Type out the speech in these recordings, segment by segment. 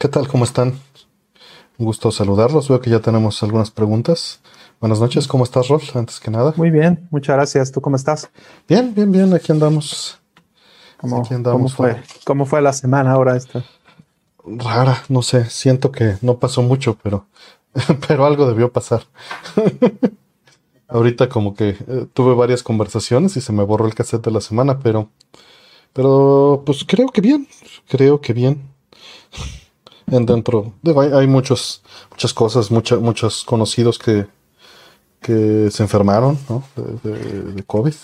¿Qué tal? ¿Cómo están? Un gusto saludarlos. Veo que ya tenemos algunas preguntas. Buenas noches, ¿cómo estás, Rol? Antes que nada. Muy bien, muchas gracias. ¿Tú cómo estás? Bien, bien, bien. Aquí andamos. ¿Cómo, ¿cómo fue? ¿Cómo fue la semana ahora esta? Rara, no sé. Siento que no pasó mucho, pero, pero algo debió pasar. Ahorita como que eh, tuve varias conversaciones y se me borró el cassette de la semana, pero, pero pues creo que bien, creo que bien. En dentro, hay, hay, muchos, muchas cosas, muchos conocidos que, que se enfermaron, ¿no? De, COVID.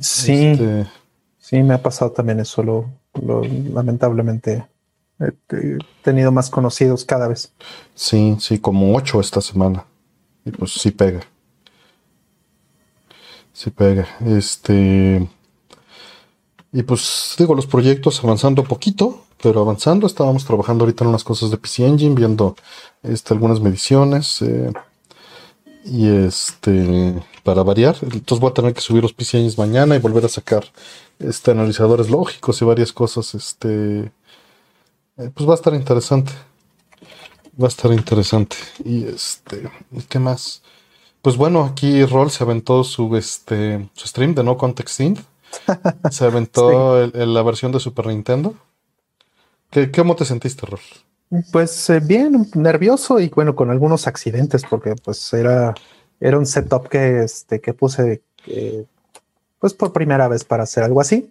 Sí, este, sí, me ha pasado también eso, lo, lamentablemente he tenido más conocidos cada vez. Sí, sí, como ocho esta semana. Y pues sí pega. Sí pega. Este. Y pues digo, los proyectos avanzando poquito, pero avanzando. Estábamos trabajando ahorita en unas cosas de PC Engine, viendo este, algunas mediciones. Eh, y este, para variar, entonces voy a tener que subir los PC Engines mañana y volver a sacar este, analizadores lógicos y varias cosas. Este, eh, pues va a estar interesante. Va a estar interesante. Y este, ¿qué más? Pues bueno, aquí Roll se aventó su, este, su stream de No Context Inc. Se aventó la versión de Super Nintendo. ¿Qué, ¿Cómo te sentiste, Roll? Pues eh, bien, nervioso y bueno, con algunos accidentes, porque pues era, era un setup que, este, que puse eh, pues por primera vez para hacer algo así.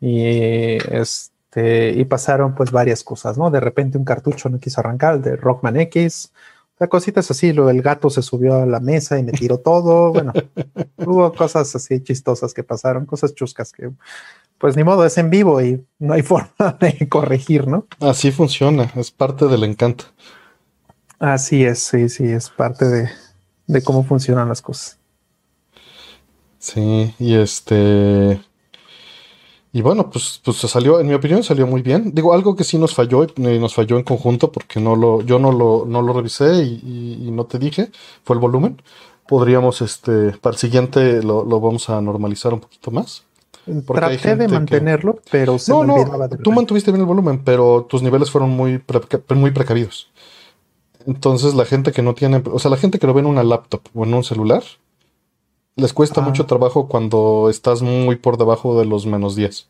Y este, y pasaron pues varias cosas, ¿no? De repente un cartucho no quiso arrancar, de Rockman X, o sea, cositas así, lo del gato se subió a la mesa y me tiró todo. Bueno, hubo cosas así chistosas que pasaron, cosas chuscas que pues ni modo, es en vivo y no hay forma de corregir, ¿no? Así funciona, es parte del encanto. Así es, sí, sí, es parte de, cómo funcionan las cosas. Sí, y este. Y bueno, pues, pues salió, en mi opinión, salió muy bien. Digo, algo que sí nos falló, y nos falló en conjunto, porque no lo, yo no lo, no lo revisé y, no te dije, fue el volumen. Podríamos, este, para el siguiente lo, lo vamos a normalizar un poquito más. Traté de mantenerlo, pero se no, no, tú mantuviste bien el volumen, pero tus niveles fueron muy, muy precavidos. Entonces la gente que no tiene, o sea, la gente que lo ve en una laptop o en un celular, les cuesta ah. mucho trabajo cuando estás muy por debajo de los menos 10.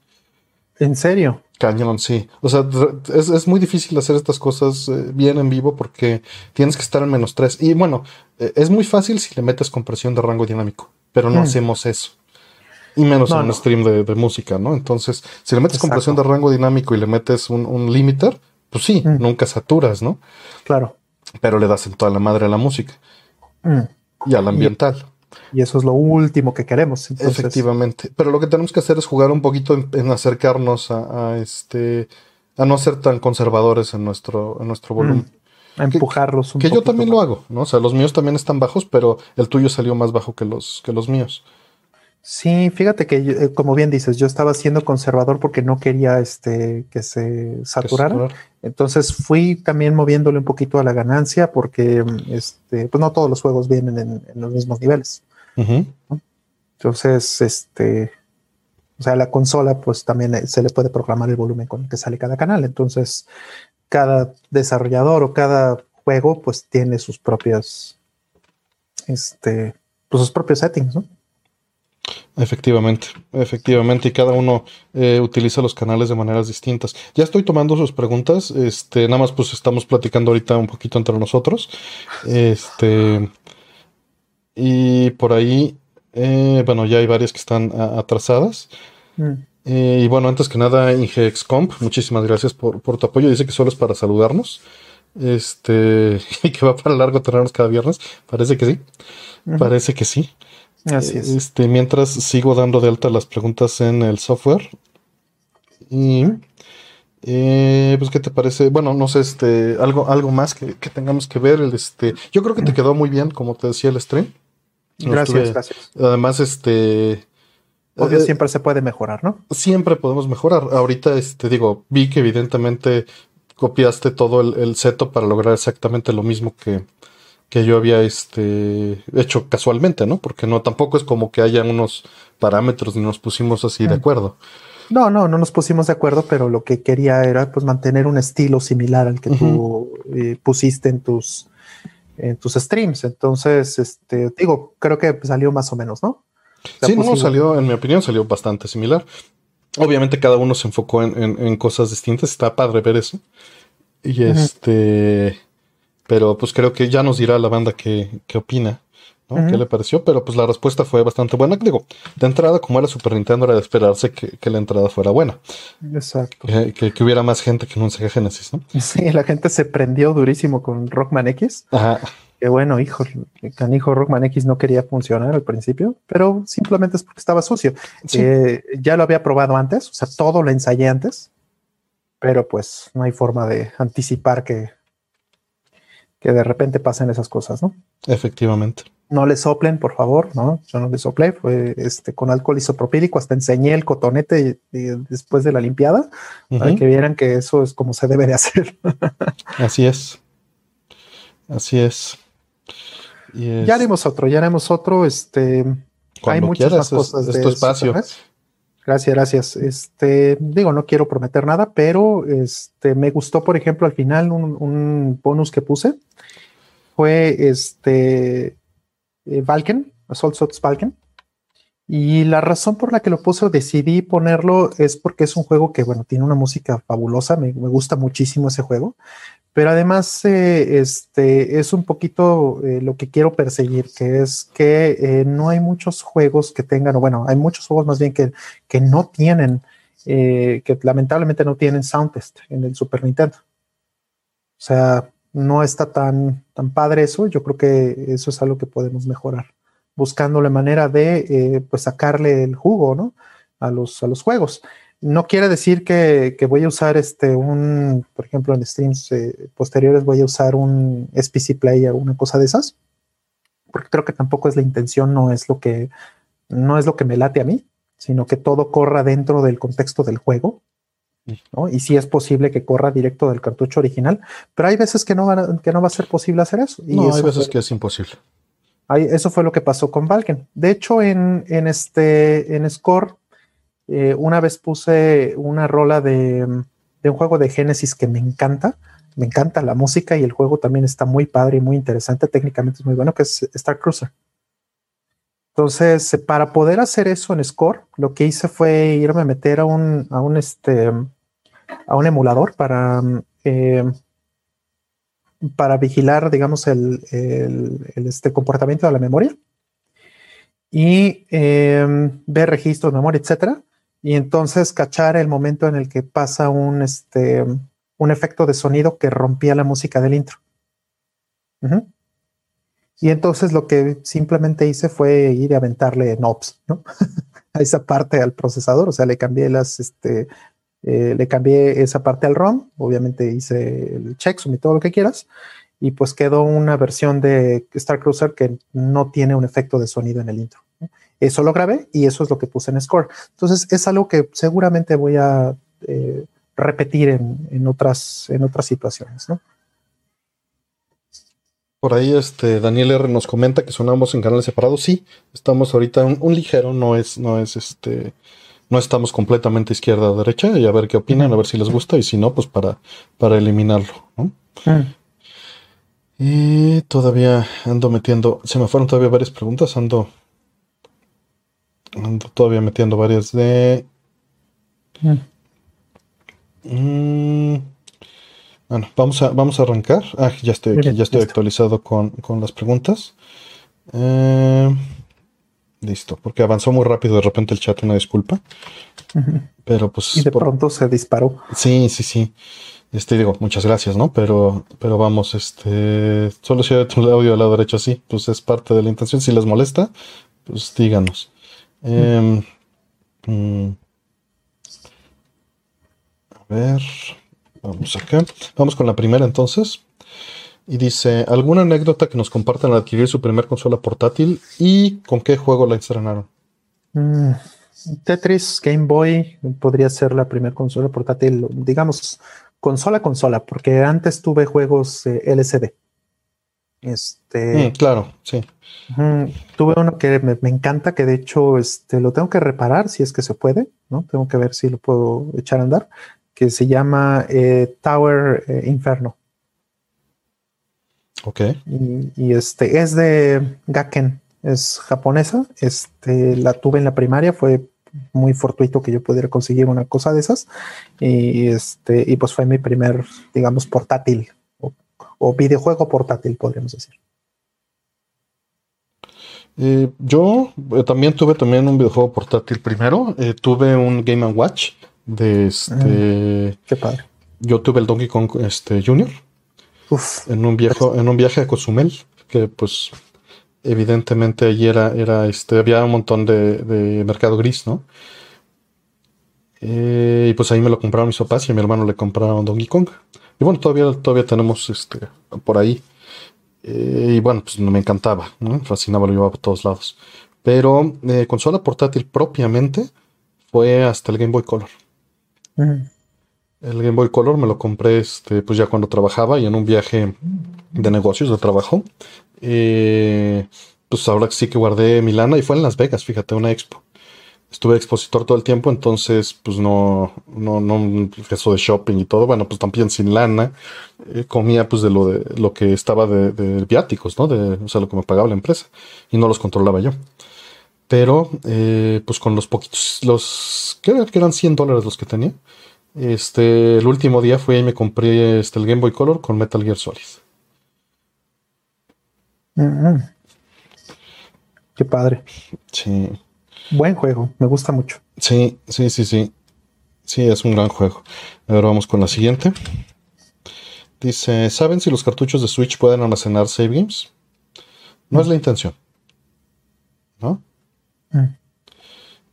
¿En serio? Cañón, sí. O sea, es, muy difícil hacer estas cosas eh, bien en vivo porque tienes que estar en menos 3. Y bueno, eh, es muy fácil si le metes compresión de rango dinámico, pero no mm. hacemos eso. Y menos en un stream de, música, ¿no? Entonces, si le metes compresión de rango dinámico y le metes un, un limiter, pues sí, mm. nunca saturas, ¿no? Claro. Pero le das en toda la madre a la música mm. y al ambiental. Y, eso es lo último que queremos. Efectivamente. Pero lo que tenemos que hacer es jugar un poquito en, acercarnos a, este a no ser tan conservadores en nuestro, en nuestro volumen. Mm. A empujarlos un Que, que yo también lo hago, ¿no? O sea, los míos también están bajos, pero el tuyo salió más bajo que los, que los míos. Sí, fíjate que eh, como bien dices, yo estaba siendo conservador porque no quería este que se saturara. Entonces fui también moviéndole un poquito a la ganancia porque este, pues no todos los juegos vienen en, los mismos niveles. Entonces, este, o sea, la consola, pues también eh, se le puede programar el volumen con el que sale cada canal. Entonces, cada desarrollador o cada juego, pues tiene sus propias, este, pues sus propios settings, ¿no? Efectivamente, efectivamente, y cada uno eh, utiliza los canales de maneras distintas. Ya estoy tomando sus preguntas, este, nada más pues estamos platicando ahorita un poquito entre nosotros. Este, y por ahí, eh, bueno, ya hay varias que están atrasadas. Mm. Eh, y bueno, antes que nada, IngeXComp, muchísimas gracias por, por, tu apoyo. Dice que solo es para saludarnos. Este, y que va para largo tenernos cada viernes. Parece que sí. Parece que sí. Así es. Este, mientras sigo dando de alta las preguntas en el software. Y eh, pues, ¿qué te parece? Bueno, no sé, este, algo, algo más que, tengamos que ver. El, este, yo creo que te quedó muy bien, como te decía el stream. Gracias, gracias. Además, este. Obvio, eh, siempre se puede mejorar, ¿no? Siempre podemos mejorar. Ahorita, este, digo, vi que evidentemente copiaste todo el, el setup para lograr exactamente lo mismo que, que yo había este, hecho casualmente, ¿no? Porque no, tampoco es como que haya unos parámetros ni nos pusimos así de mm. acuerdo. No, no, no nos pusimos de acuerdo, pero lo que quería era pues mantener un estilo similar al que tú eh, pusiste en tus en tus streams. Entonces, este, digo, creo que salió más o menos, ¿no? sí, no, salió, en mi opinión, salió bastante similar. Obviamente cada uno se enfocó en, cosas distintas, está padre ver eso. Y este, pero pues creo que ya nos dirá la banda qué, qué opina. ¿Qué le pareció? Pero pues la respuesta fue bastante buena. Digo, de entrada, como era Super Nintendo, era de esperarse que, la entrada fuera buena. Exacto. Que, hubiera más gente que en un Sega Genesis, ¿no? Sí, la gente se prendió durísimo con Rockman X. Ajá. Que bueno, hijo, canijo Rockman X no quería funcionar al principio, pero simplemente es porque estaba sucio. Eh, ya lo había probado antes, o sea, todo lo ensayé antes, pero pues no hay forma de anticipar que, que de repente pasen esas cosas, ¿no? Efectivamente no le soplen, por favor, ¿no? Yo no le soplé, fue este, con alcohol isopropílico, hasta enseñé el cotonete después de la limpiada, para que vieran que eso es como se debe de hacer. Así es. Así es. Ya haremos otro, ya haremos otro, este... hay muchas más cosas de espacio. Gracias, gracias. Este, digo, no quiero prometer nada, pero este, me gustó, por ejemplo, al final un, un bonus que puse fue este eh, Valken, Assault Sots Valken. Y la razón por la que lo puse decidí ponerlo es porque es un juego que, bueno, tiene una música fabulosa, me, gusta muchísimo ese juego, pero además eh, este, es un poquito eh, lo que quiero perseguir, que es que no hay muchos juegos que tengan, o bueno, hay muchos juegos más bien que, que no tienen, que lamentablemente no tienen sound test en el Super Nintendo. O sea, no está tan, tan padre eso. Yo creo que eso es algo que podemos mejorar, buscando la manera de eh, pues sacarle el jugo ¿no? a, los, a los juegos. No quiere decir que, voy a usar este un, por ejemplo, en streams eh, posteriores voy a usar un SPC Player o una cosa de esas, porque creo que tampoco es la intención, no es lo que no es lo que me late a mí, sino que todo corra dentro del contexto del juego y si es posible que corra directo del cartucho original, pero hay veces que no, que no va a ser posible hacer eso. Y no, hay veces que es imposible. eso fue lo que pasó con Valken. De hecho, en, este, en Score, eh, una vez puse una rola de, un juego de Genesis que me encanta. Me encanta la música y el juego también está muy padre y muy interesante. Técnicamente es muy bueno, que es Star Cruiser. Entonces, para poder hacer eso en Score, lo que hice fue irme a meter a un, a un, este, a un emulador para, eh, para vigilar, digamos, el, este comportamiento de la memoria y ver registros de memoria, etcétera. Y entonces cachar el momento en el que pasa un, este, un efecto de sonido que rompía la música del intro. Y entonces lo que simplemente hice fue ir a aventarle knobs, ¿no? a esa parte al procesador, o sea, le cambié las, este, eh, le cambié esa parte al ROM, obviamente hice el checksum y todo lo que quieras, y pues quedó una versión de Star Cruiser que no tiene un efecto de sonido en el intro. Eso lo grabé y eso es lo que puse en Score. Entonces es algo que seguramente voy a eh, repetir en, en, otras, en otras situaciones, ¿no? Por ahí este Daniel R nos comenta que sonamos en canales separados. Sí, estamos ahorita un, ligero, no es, no es este, no estamos completamente izquierda o derecha, y a ver qué opinan, a ver si les gusta, y si no, pues para, para eliminarlo, Y todavía ando metiendo, se me fueron todavía varias preguntas, ando, ando todavía metiendo varias de... Mm, bueno, vamos a, vamos a arrancar. Ah, ya estoy aquí, ya estoy actualizado con, las preguntas. Eh, listo, porque avanzó muy rápido de repente el chat, una disculpa. Pero pues. Y de pronto se disparó. Sí, sí, sí. Este digo, muchas gracias, ¿no? Pero, pero vamos, este. Solo si hay tu audio al lado derecho así, pues es parte de la intención. Si les molesta, pues díganos. Em, mm, a ver. Vamos acá. Vamos con la primera entonces. Y dice, ¿alguna anécdota que nos compartan al adquirir su primer consola portátil y con qué juego la estrenaron? Mm, Tetris, Game Boy, podría ser la primera consola portátil, digamos, consola consola, porque antes tuve juegos LCD. Este, Mm, claro, sí. tuve uno que me, me encanta, que de hecho este, lo tengo que reparar si es que se puede, ¿no? Tengo que ver si lo puedo echar a andar, que se llama eh, Tower eh, Inferno. Ok. Y, y, este es de Gaken, es japonesa. Este la tuve en la primaria, fue muy fortuito que yo pudiera conseguir una cosa de esas. Y este, y pues fue mi primer, digamos, portátil o, videojuego portátil, podríamos decir. Eh, yo eh, también tuve también un videojuego portátil primero. Eh, tuve un Game Watch de este. Qué padre. Yo tuve el Donkey Kong este, Junior Uf, en un viejo, en un viaje a Cozumel, que pues evidentemente allí era, era este, había un montón de, de mercado gris, ¿no? Y pues ahí me lo compraron mis papás y a mi hermano le compraron Donkey Kong. Y bueno, todavía, todavía tenemos este por ahí. Eh, y bueno, pues me encantaba, ¿no? Fascinaba, lo llevaba por todos lados. Pero eh, consola portátil propiamente fue hasta el Game Boy Color. El Game Boy Color me lo compré este, pues ya cuando trabajaba y en un viaje de negocios de trabajo. Eh, pues ahora sí que guardé mi lana y fue en Las Vegas, fíjate, una expo. Estuve expositor todo el tiempo, entonces pues no, no, no, eso de shopping y todo, bueno, pues también sin lana, eh, comía pues de lo de lo que estaba de, de viáticos, ¿no? De, o sea, lo que me pagaba la empresa y no los controlaba yo. Pero eh, pues con los poquitos, los, que eran 100 dólares los que tenía. Este, el último día fui y me compré este, el Game Boy Color con Metal Gear Solid. mm, mm. Qué padre. Sí, Buen juego, me gusta mucho. sí, sí, sí, sí. Sí, es un gran juego. Ahora vamos con la siguiente. Dice, ¿saben si los cartuchos de Switch pueden almacenar save games? No es la intención. ¿No? Mm.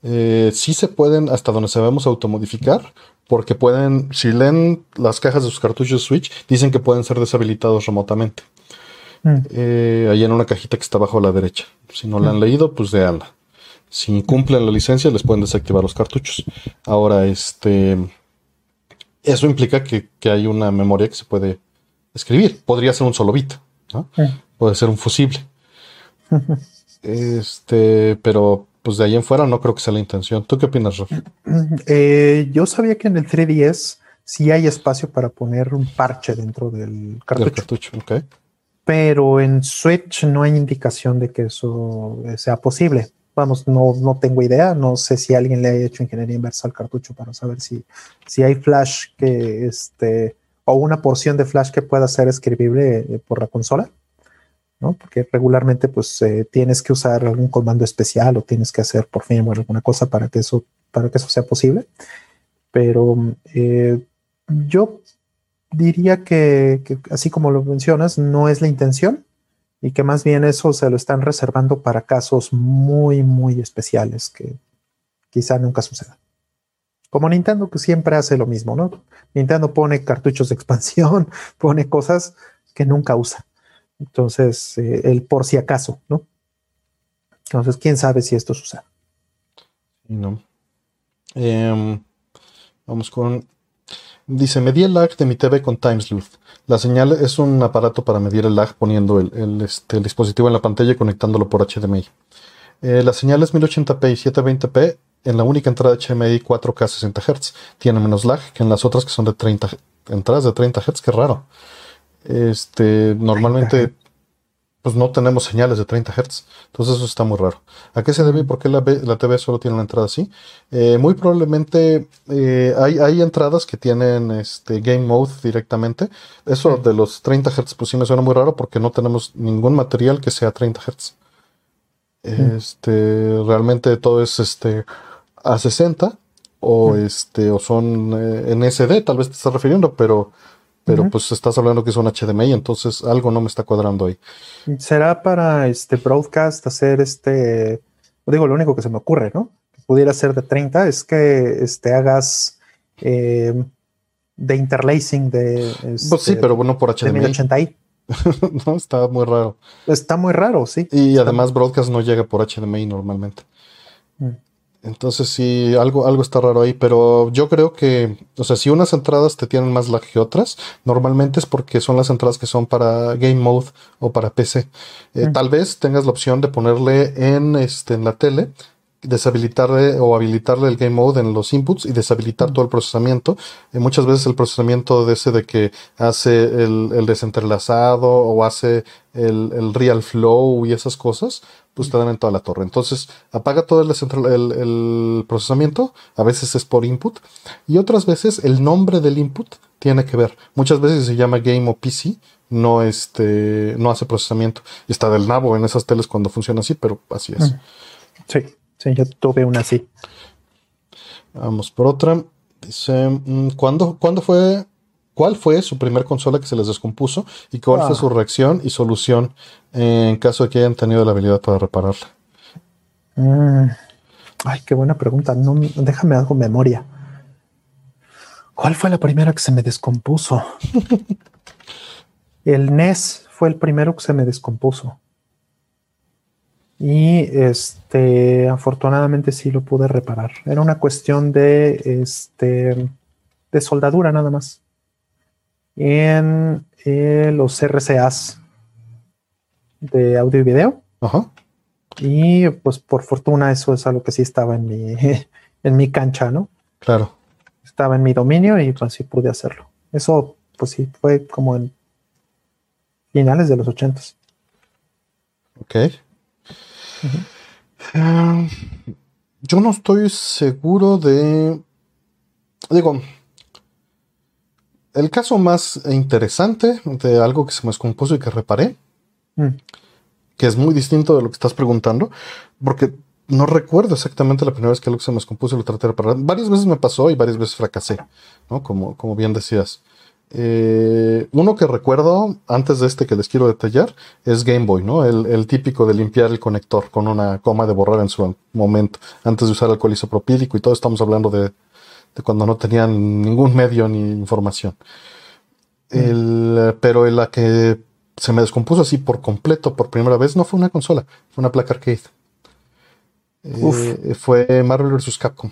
Eh, sí se pueden, hasta donde sabemos, automodificar, porque pueden, si leen las cajas de sus cartuchos de Switch, dicen que pueden ser deshabilitados remotamente. Mm. Eh, ahí en una cajita que está abajo a la derecha. Si no la han leído, pues léanla. Si cumplen la licencia, les pueden desactivar los cartuchos. Ahora, este. Eso implica que, que hay una memoria que se puede escribir. Podría ser un solo bit, ¿no? Puede ser un fusible. Este, pero pues de ahí en fuera no creo que sea la intención. ¿Tú qué opinas, Raf? Mm, eh, yo sabía que en el 3DS sí hay espacio para poner un parche dentro del Del cartucho, cartucho, ok. pero en Switch no hay indicación de que eso sea posible. Vamos, no, no tengo idea, no sé si alguien le ha hecho ingeniería inversa al cartucho para saber si, si hay flash que este o una porción de flash que pueda ser escribible eh, por la consola, ¿no? Porque regularmente pues eh, tienes que usar algún comando especial o tienes que hacer por firmware alguna cosa para que eso, para que eso sea posible. Pero eh, yo diría que, así como lo mencionas, no es la intención y que más bien eso se lo están reservando para casos muy, muy especiales que quizá nunca sucedan. Como Nintendo que siempre hace lo mismo, ¿no? Nintendo pone cartuchos de expansión, pone cosas que nunca usa. Entonces, eh, el por si acaso, ¿no? Entonces, quién sabe si esto sucede. No. Em, vamos con. Dice: Medí el lag de mi TV con TimeSleuth. La señal es un aparato para medir el lag poniendo el, el, este, dispositivo en la pantalla y conectándolo por HDMI. Eh, la señal es 1080p y 720p en la única entrada HDMI 4K 60 Hz. Tiene menos lag que en las otras que son de 30 entradas de 30 Hz, qué raro. Este, normalmente pues no tenemos señales de 30 Hz. Entonces eso está muy raro. ¿A qué se debe? ¿Por qué la, la TV solo tiene una entrada así? Eh, muy probablemente eh, hay, hay, entradas que tienen este Game Mode directamente. Eso de los 30 Hz pues sí me suena muy raro porque no tenemos ningún material que sea 30 Hz. Este, realmente todo es este a 60 o este o son eh, en SD, tal vez te estás refiriendo, pero pero uh -huh. pues estás hablando que es un HDMI, entonces algo no me está cuadrando ahí. ¿Será para este broadcast hacer este, digo, lo único que se me ocurre, ¿no? Que pudiera ser de 30 es que este, hagas eh, de interlacing de... Este, pues sí, pero bueno, por HDMI. 1080i. no, está muy raro. Está muy raro, sí. Y está además broadcast no llega por HDMI normalmente. Mm. Entonces sí, algo, algo está raro ahí, pero yo creo que, o sea, si unas entradas te tienen más lag que otras, normalmente es porque son las entradas que son para Game Mode o para PC. Eh, Mm. Tal vez tengas la opción de ponerle en, este, en la tele, deshabilitarle o habilitarle el Game Mode en los inputs y deshabilitar todo el procesamiento. Eh, muchas veces el procesamiento de ese de que hace el, el desentrelazado o hace el, el real flow y esas cosas, pues te dan en toda la torre. Entonces, apaga todo el, el, el procesamiento, a veces es por input, y otras veces el nombre del input tiene que ver. Muchas veces se llama game o PC, no, este, no hace procesamiento. Y está del nabo en esas teles cuando funciona así, pero así es. Sí, sí, yo tuve una así. Vamos por otra. Dice, mm, ¿cuándo, ¿cuándo fue, cuál fue su primer consola que se les descompuso y cuál fue Ah. su reacción y solución en caso de que hayan tenido la habilidad para repararla? Mm. Ay, qué buena pregunta. No, déjame algo memoria. ¿Cuál fue la primera que se me descompuso? el NES fue el primero que se me descompuso. Y este, afortunadamente sí lo pude reparar. Era una cuestión de este de soldadura nada más. En eh, los RCAs de audio y video. Ajá. Y pues por fortuna eso es algo que sí estaba en mi, en mi cancha, ¿no? Claro. Estaba en mi dominio y pues sí pude hacerlo. Eso pues sí fue como en finales de los ochentas. Ok. Eh, yo no estoy seguro de. Digo, el caso más interesante de algo que se me descompuso y que reparé, Mm. que es muy distinto de lo que estás preguntando, porque no recuerdo exactamente la primera vez que algo se me descompuso y lo traté de reparar. Varias veces me pasó y varias veces fracasé, ¿no? Como, como bien decías. Eh, uno que recuerdo antes de este que les quiero detallar es Game Boy, ¿no? El, el típico de limpiar el conector con una coma de borrar en su momento, antes de usar alcohol isopropílico y todo. Estamos hablando de, de cuando no tenían ningún medio ni información. El, pero en la que se me descompuso así por completo por primera vez no fue una consola, fue una placa arcade. Eh, fue Marvel vs. Capcom.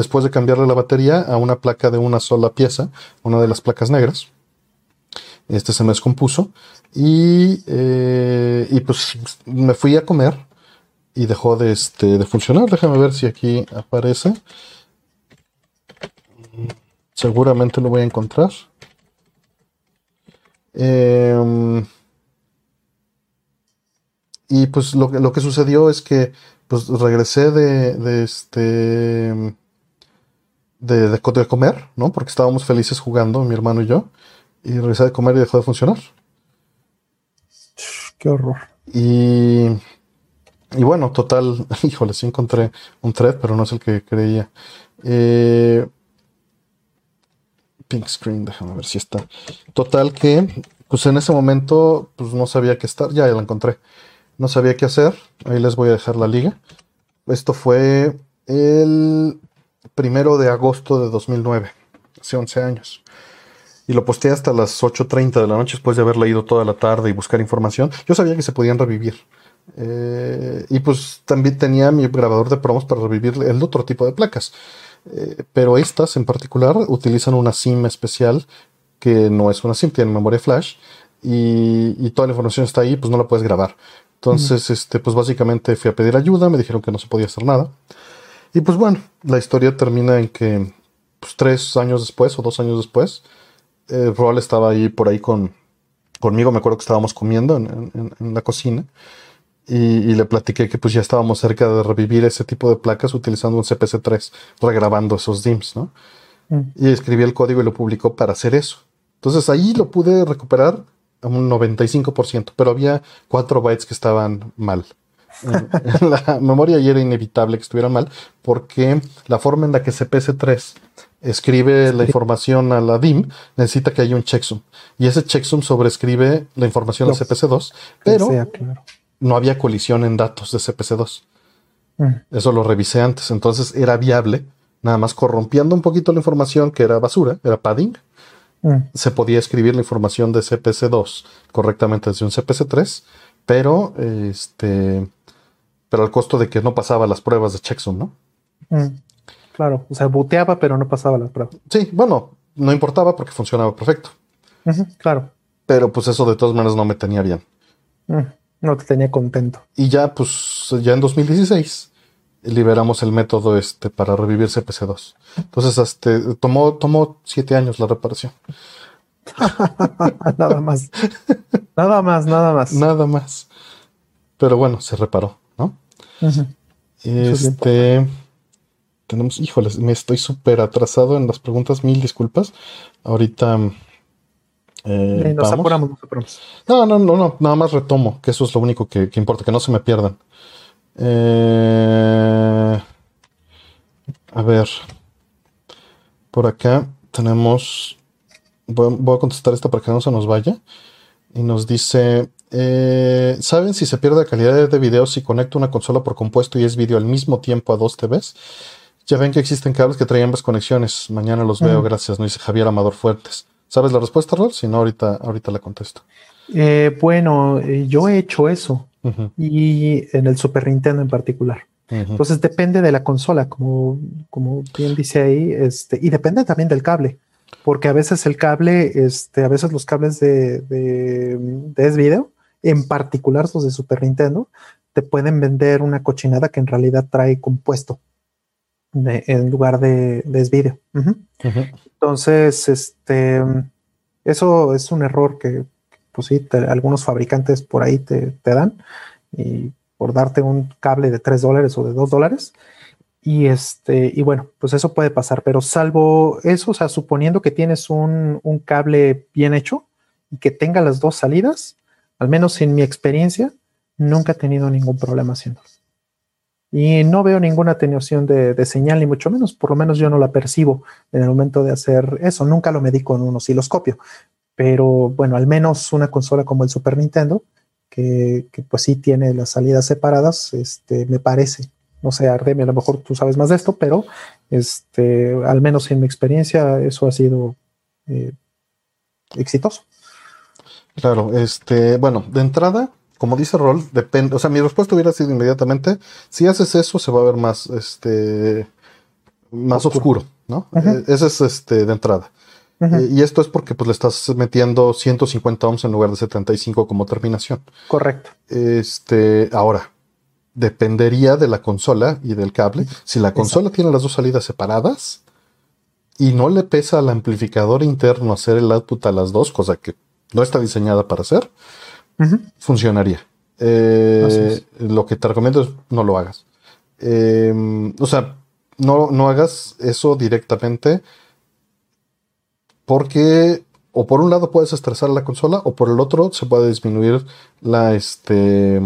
Después de cambiarle la batería a una placa de una sola pieza, una de las placas negras, este se me descompuso y, eh, y pues me fui a comer y dejó de, este, de funcionar. Déjame ver si aquí aparece. Seguramente lo voy a encontrar. Em, y pues lo, que- lo que sucedió es que pues regresé de, de este de, de de comer, ¿no? Porque estábamos felices jugando, mi hermano y yo. Y regresé de comer y dejó de funcionar. Qué horror. Y, y bueno, total, híjole, sí encontré un thread, pero no es el que creía. Eh, pink screen, déjame ver si está. Total que, pues en ese momento, pues no sabía qué estar, ya, ya la encontré. No sabía qué hacer, ahí les voy a dejar la liga. Esto fue el primero de agosto de 2009, hace 11 años. Y lo posteé hasta las 8.30 de la noche después de haber leído toda la tarde y buscar información. Yo sabía que se podían revivir. Eh, y pues también tenía mi grabador de promos para revivir el otro tipo de placas. Eh, pero estas en particular utilizan una SIM especial que no es una SIM, tiene memoria flash y, y toda la información está ahí, pues no la puedes grabar. Entonces, este, pues básicamente fui a pedir ayuda, me dijeron que no se podía hacer nada. Y pues bueno, la historia termina en que pues, tres años después o dos años después, eh, estaba ahí por ahí con, conmigo, me acuerdo que estábamos comiendo en, en- en la cocina y, y le platiqué que pues ya estábamos cerca de revivir ese tipo de placas utilizando un CPC3, regrabando esos DIMMs, ¿no? Mm. Y escribí el código y lo publicó para hacer eso. Entonces ahí lo pude recuperar a un 95%, pero había 4 bytes que estaban mal. La memoria y era inevitable que estuvieran mal porque la forma en la que CPC3 escribe la información a la DIM necesita que haya un checksum y ese checksum sobrescribe la información Lo- a CPC2, Que pero sea claro. no había colisión en datos de CPC2. Mm. Eso lo revisé antes, entonces era viable, nada más corrompiendo un poquito la información que era basura, era padding, Mm. se podía escribir la información de CPC2 correctamente desde un CPC3, pero este pero al costo de que no pasaba las pruebas de checksum, ¿no? Mm, claro, o sea, buteaba, pero no pasaba las pruebas. Sí, bueno, no importaba porque funcionaba perfecto. Claro, Pero pues eso de todas maneras no me tenía bien. Mm, no te tenía contento. Y ya, pues, ya en 2016 liberamos el método este para revivir CPC2. Entonces, este, tomó, tomó siete años la reparación. nada más. nada más, nada más. Nada más. Pero bueno, se reparó, Este. Tenemos, híjoles, me estoy súper atrasado en las preguntas, mil disculpas. Ahorita. eh, Eh, nos vamos. apuramos, nos apuramos. No, no, no, no, nada más retomo, que eso es lo único que, que importa, que no se me pierdan. Eh, a ver, por acá tenemos, voy, voy a contestar esta para que no se nos vaya. Y nos dice, eh, ¿saben si se pierde la calidad de video si conecto una consola por compuesto y es video al mismo tiempo a dos TVs? Ya ven que existen cables que traen ambas conexiones. Mañana los veo, gracias, nos dice Javier Amador Fuertes. ¿Sabes la respuesta, Rol? Si no, ahorita, ahorita la contesto. Eh, bueno, eh, yo he hecho eso y en el Super Nintendo en particular. Entonces depende de la consola, como, como bien dice ahí, este, y depende también del cable, porque a veces el cable, este, a veces los cables de, de, de S-Video, en particular los de Super Nintendo, te pueden vender una cochinada que en realidad trae compuesto de- en lugar de, de. Entonces, este, eso es un error que, pues sí, te- algunos fabricantes por ahí te, te dan y por darte un cable de 3 dólares o de 2 dólares. Y este, y bueno, pues eso puede pasar, pero salvo eso, o sea, suponiendo que tienes un, un cable bien hecho y que tenga las dos salidas, al menos en mi experiencia, nunca he tenido ningún problema haciéndolo. Y no veo ninguna atenuación de, señal, ni mucho menos, por lo menos yo no la percibo en el momento de hacer eso. Nunca lo medí con un osciloscopio, pero bueno, al menos una consola como el Super Nintendo, que, pues sí tiene las salidas separadas, este, me parece. No sé, Ardemi, a lo mejor tú sabes más de esto, pero este, al menos en mi experiencia, eso ha sido eh, exitoso. Claro, este, bueno, de entrada, como dice Rol, depende, o sea, mi respuesta hubiera sido inmediatamente, si haces eso se va a ver más, este, más Oscuro. oscuro, ¿no? Eh, Ese es, este, de entrada. Eh, y esto es porque, pues, le estás metiendo 150 ohms en lugar de 75 como terminación. Correcto. Este, ahora, dependería de la consola y del cable. Si la consola tiene las dos salidas separadas y no le pesa al amplificador interno hacer el output a las dos, cosa que no está diseñada para hacer, funcionaría. Eh, lo que te recomiendo es no lo hagas. Eh, o sea, no, no hagas eso directamente porque o por un lado puedes estresar la consola o por el otro se puede disminuir la, este,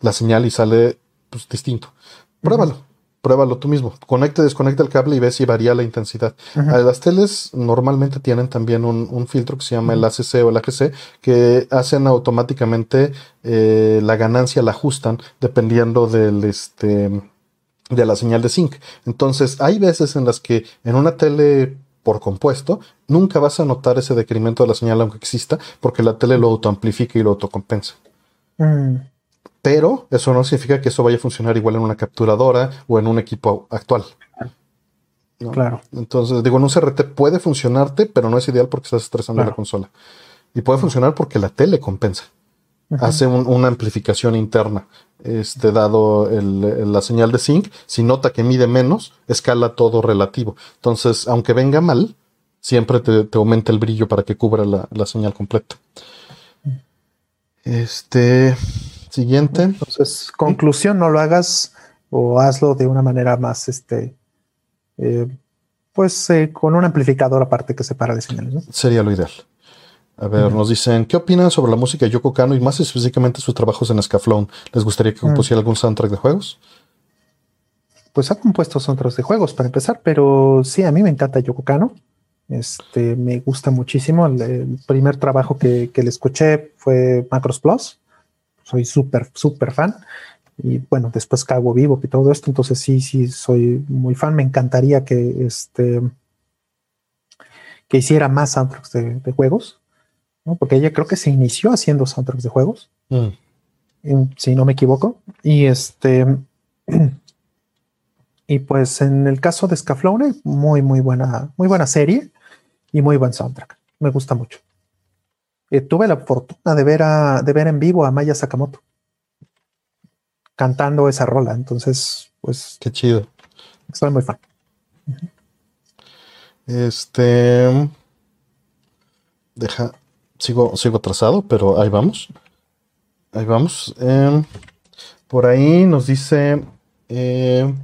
la señal y sale pues, distinto. Pruébalo, pruébalo tú mismo. Conecta y desconecta el cable y ves si varía la intensidad. ujú. A Las teles normalmente tienen también un, un filtro que se llama el ACC o el AGC que hacen automáticamente eh, la ganancia, la ajustan dependiendo del este de la señal de sync. Entonces, hay veces en las que en una tele por compuesto nunca vas a notar ese decremento de la señal aunque exista porque la tele lo autoamplifica y lo autocompensa. Mm, Pero eso no significa que eso vaya a funcionar igual en una capturadora o en un equipo actual. ¿no? claro. Entonces, digo, en un CRT puede funcionarte, pero no es ideal porque estás estresando Claro. la consola. Y puede funcionar porque la tele compensa. Hace un- una amplificación interna. Este, dado el- la señal de sync, si nota que mide menos, escala todo relativo. Entonces, aunque venga mal, siempre te, te aumenta el brillo para que cubra la, la señal completa. Este, siguiente. Entonces, conclusión, no lo hagas o hazlo de una manera más, este, eh, pues eh, con un amplificador aparte que separa de señales. ¿no? sería lo ideal. A ver, nos dicen, ¿qué opinan sobre la música de Yoko Kano y más específicamente sus trabajos en Scaflón? ¿Les gustaría que compusiera algún soundtrack de juegos? Pues ha compuesto soundtracks de juegos para empezar, pero sí, a mí me encanta Yoko Kano. Este, me gusta muchísimo. El, el primer trabajo que, que le escuché fue Macros Plus. Soy súper, súper fan. Y bueno, después Cago Vivo y todo esto. Entonces sí, sí, soy muy fan. Me encantaría que este que hiciera más soundtracks de, de juegos, ¿no? Porque ella creo que se inició haciendo soundtracks de juegos. Mm. si no me equivoco. Y este. Y pues en el caso de Scaflowne, muy, muy buena, muy buena serie y muy buen soundtrack. Me gusta mucho. Eh, tuve la fortuna de ver, a, de ver en vivo a Maya Sakamoto cantando esa rola. Entonces, pues. Qué chido. Soy muy fan. Este. Deja. Sigo, sigo atrasado, pero ahí vamos. Ahí vamos. Em, por ahí nos dice. Eh,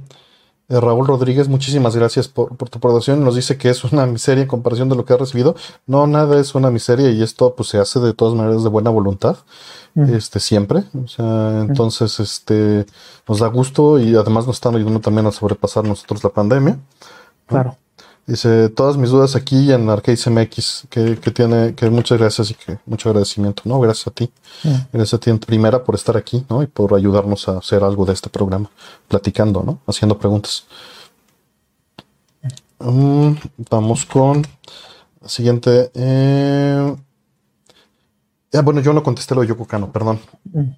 eh, Raúl Rodríguez, muchísimas gracias por, tu aportación. Nos dice que es una miseria en comparación de lo que ha recibido. No, nada es una miseria y esto pues se hace de todas maneras de buena voluntad. Este, siempre. O sea, entonces, este, nos da gusto y además nos están ayudando también a sobrepasar nosotros la pandemia. Claro. Dice, todas mis dudas aquí en Arcade MX, que, que, tiene, que muchas gracias y que mucho agradecimiento, ¿no? Gracias a ti. Gracias a ti en primera por estar aquí, ¿no? Y por ayudarnos a hacer algo de este programa, platicando, ¿no? Haciendo preguntas. Mm, vamos con la siguiente. Eh, bueno, yo no contesté lo de Yoko Kano, perdón.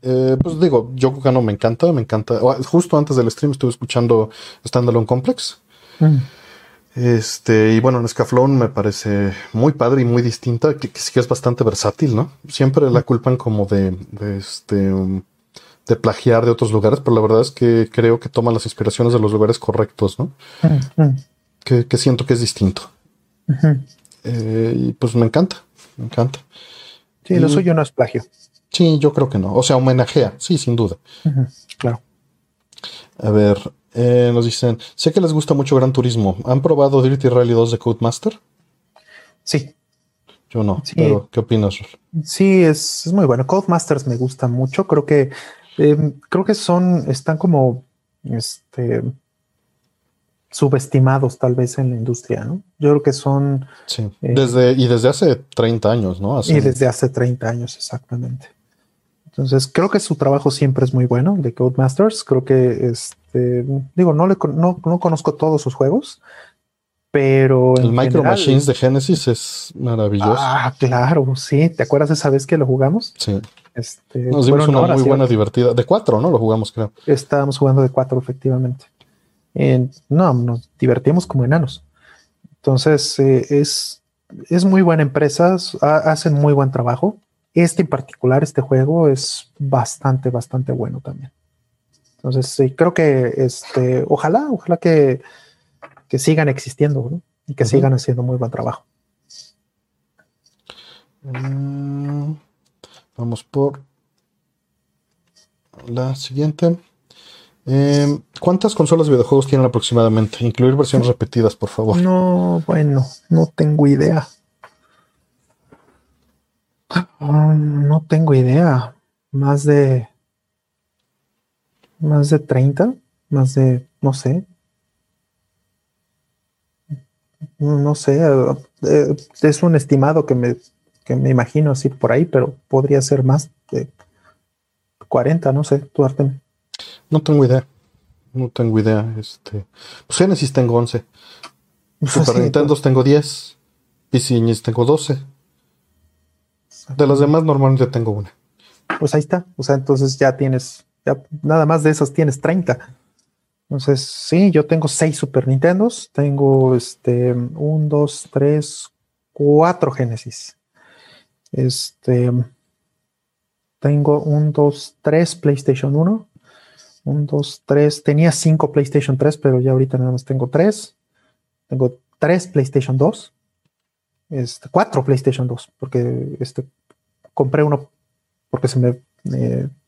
Eh, pues digo, Yoko Kano me encanta, me encanta. Justo antes del stream estuve escuchando Standalone Complex. Este, y bueno, en Scaflón me parece muy padre y muy distinta, que, sí que es bastante versátil, ¿no? Siempre la culpan como de, este, de plagiar de otros lugares, pero la verdad es que creo que toma las inspiraciones de los lugares correctos, ¿no? que, siento que es distinto. Eh, y pues me encanta, me encanta. Sí, lo suyo no es plagio. Sí, yo creo que no. O sea, homenajea, sí, sin duda. Claro. A ver, eh, nos dicen, sé que les gusta mucho Gran Turismo. ¿Han probado Dirty Rally 2 de Codemaster? Sí. Yo no, pero ¿qué opinas? Sí, es, muy bueno. Codemasters me gusta mucho. Creo que em, creo que son, están como este subestimados tal vez en la industria, ¿no? Yo creo que son... Sí, eh, desde, y desde hace 30 años, ¿no? Y desde hace 30 años, exactamente. Entonces, creo que su trabajo siempre es muy bueno de Codemasters. Creo que, este, digo, no, le, no, no conozco todos sus juegos, pero. El Micro Machines de Genesis es maravilloso. Ah, claro, sí. ¿Te acuerdas esa vez que lo jugamos? Sí. Este, Nos dimos una muy buena divertida. De cuatro, ¿no? Lo jugamos, creo. Estábamos jugando de cuatro, efectivamente. no, nos divertimos como enanos. Entonces, eh, es, es muy buena empresa, hacen muy buen trabajo. Este en particular, este juego es bastante, bastante bueno también. Entonces, sí, creo que este, ojalá, ojalá que, que sigan existiendo y que sigan haciendo muy buen trabajo. Mm, vamos por la siguiente. Em, ¿Cuántas consolas de videojuegos tienen aproximadamente? Incluir versiones repetidas, por favor. No, bueno, no tengo idea. Ah, no tengo idea. Más de. Más de 30. Más de. No sé. No sé. Eh, es un estimado que me, que me imagino así por ahí, pero podría ser más de 40, no sé. Tú, Artem. No tengo idea. No tengo idea. Este. Pues Genesis tengo 11. Super Nintendo tengo 10. PC tengo 12. De las demás normalmente tengo una. Pues ahí está. O sea, entonces ya tienes, nada más de esos tienes 30. Entonces, sí, yo tengo seis Super Nintendos. Tengo este, un, dos, tres, cuatro Genesis. Este, tengo un, dos, tres PlayStation 1. Un, dos, tres. Tenía cinco PlayStation 3, pero ya ahorita nada más tengo tres. Tengo tres PlayStation 2 este, cuatro PlayStation 2, porque este, compré uno porque se me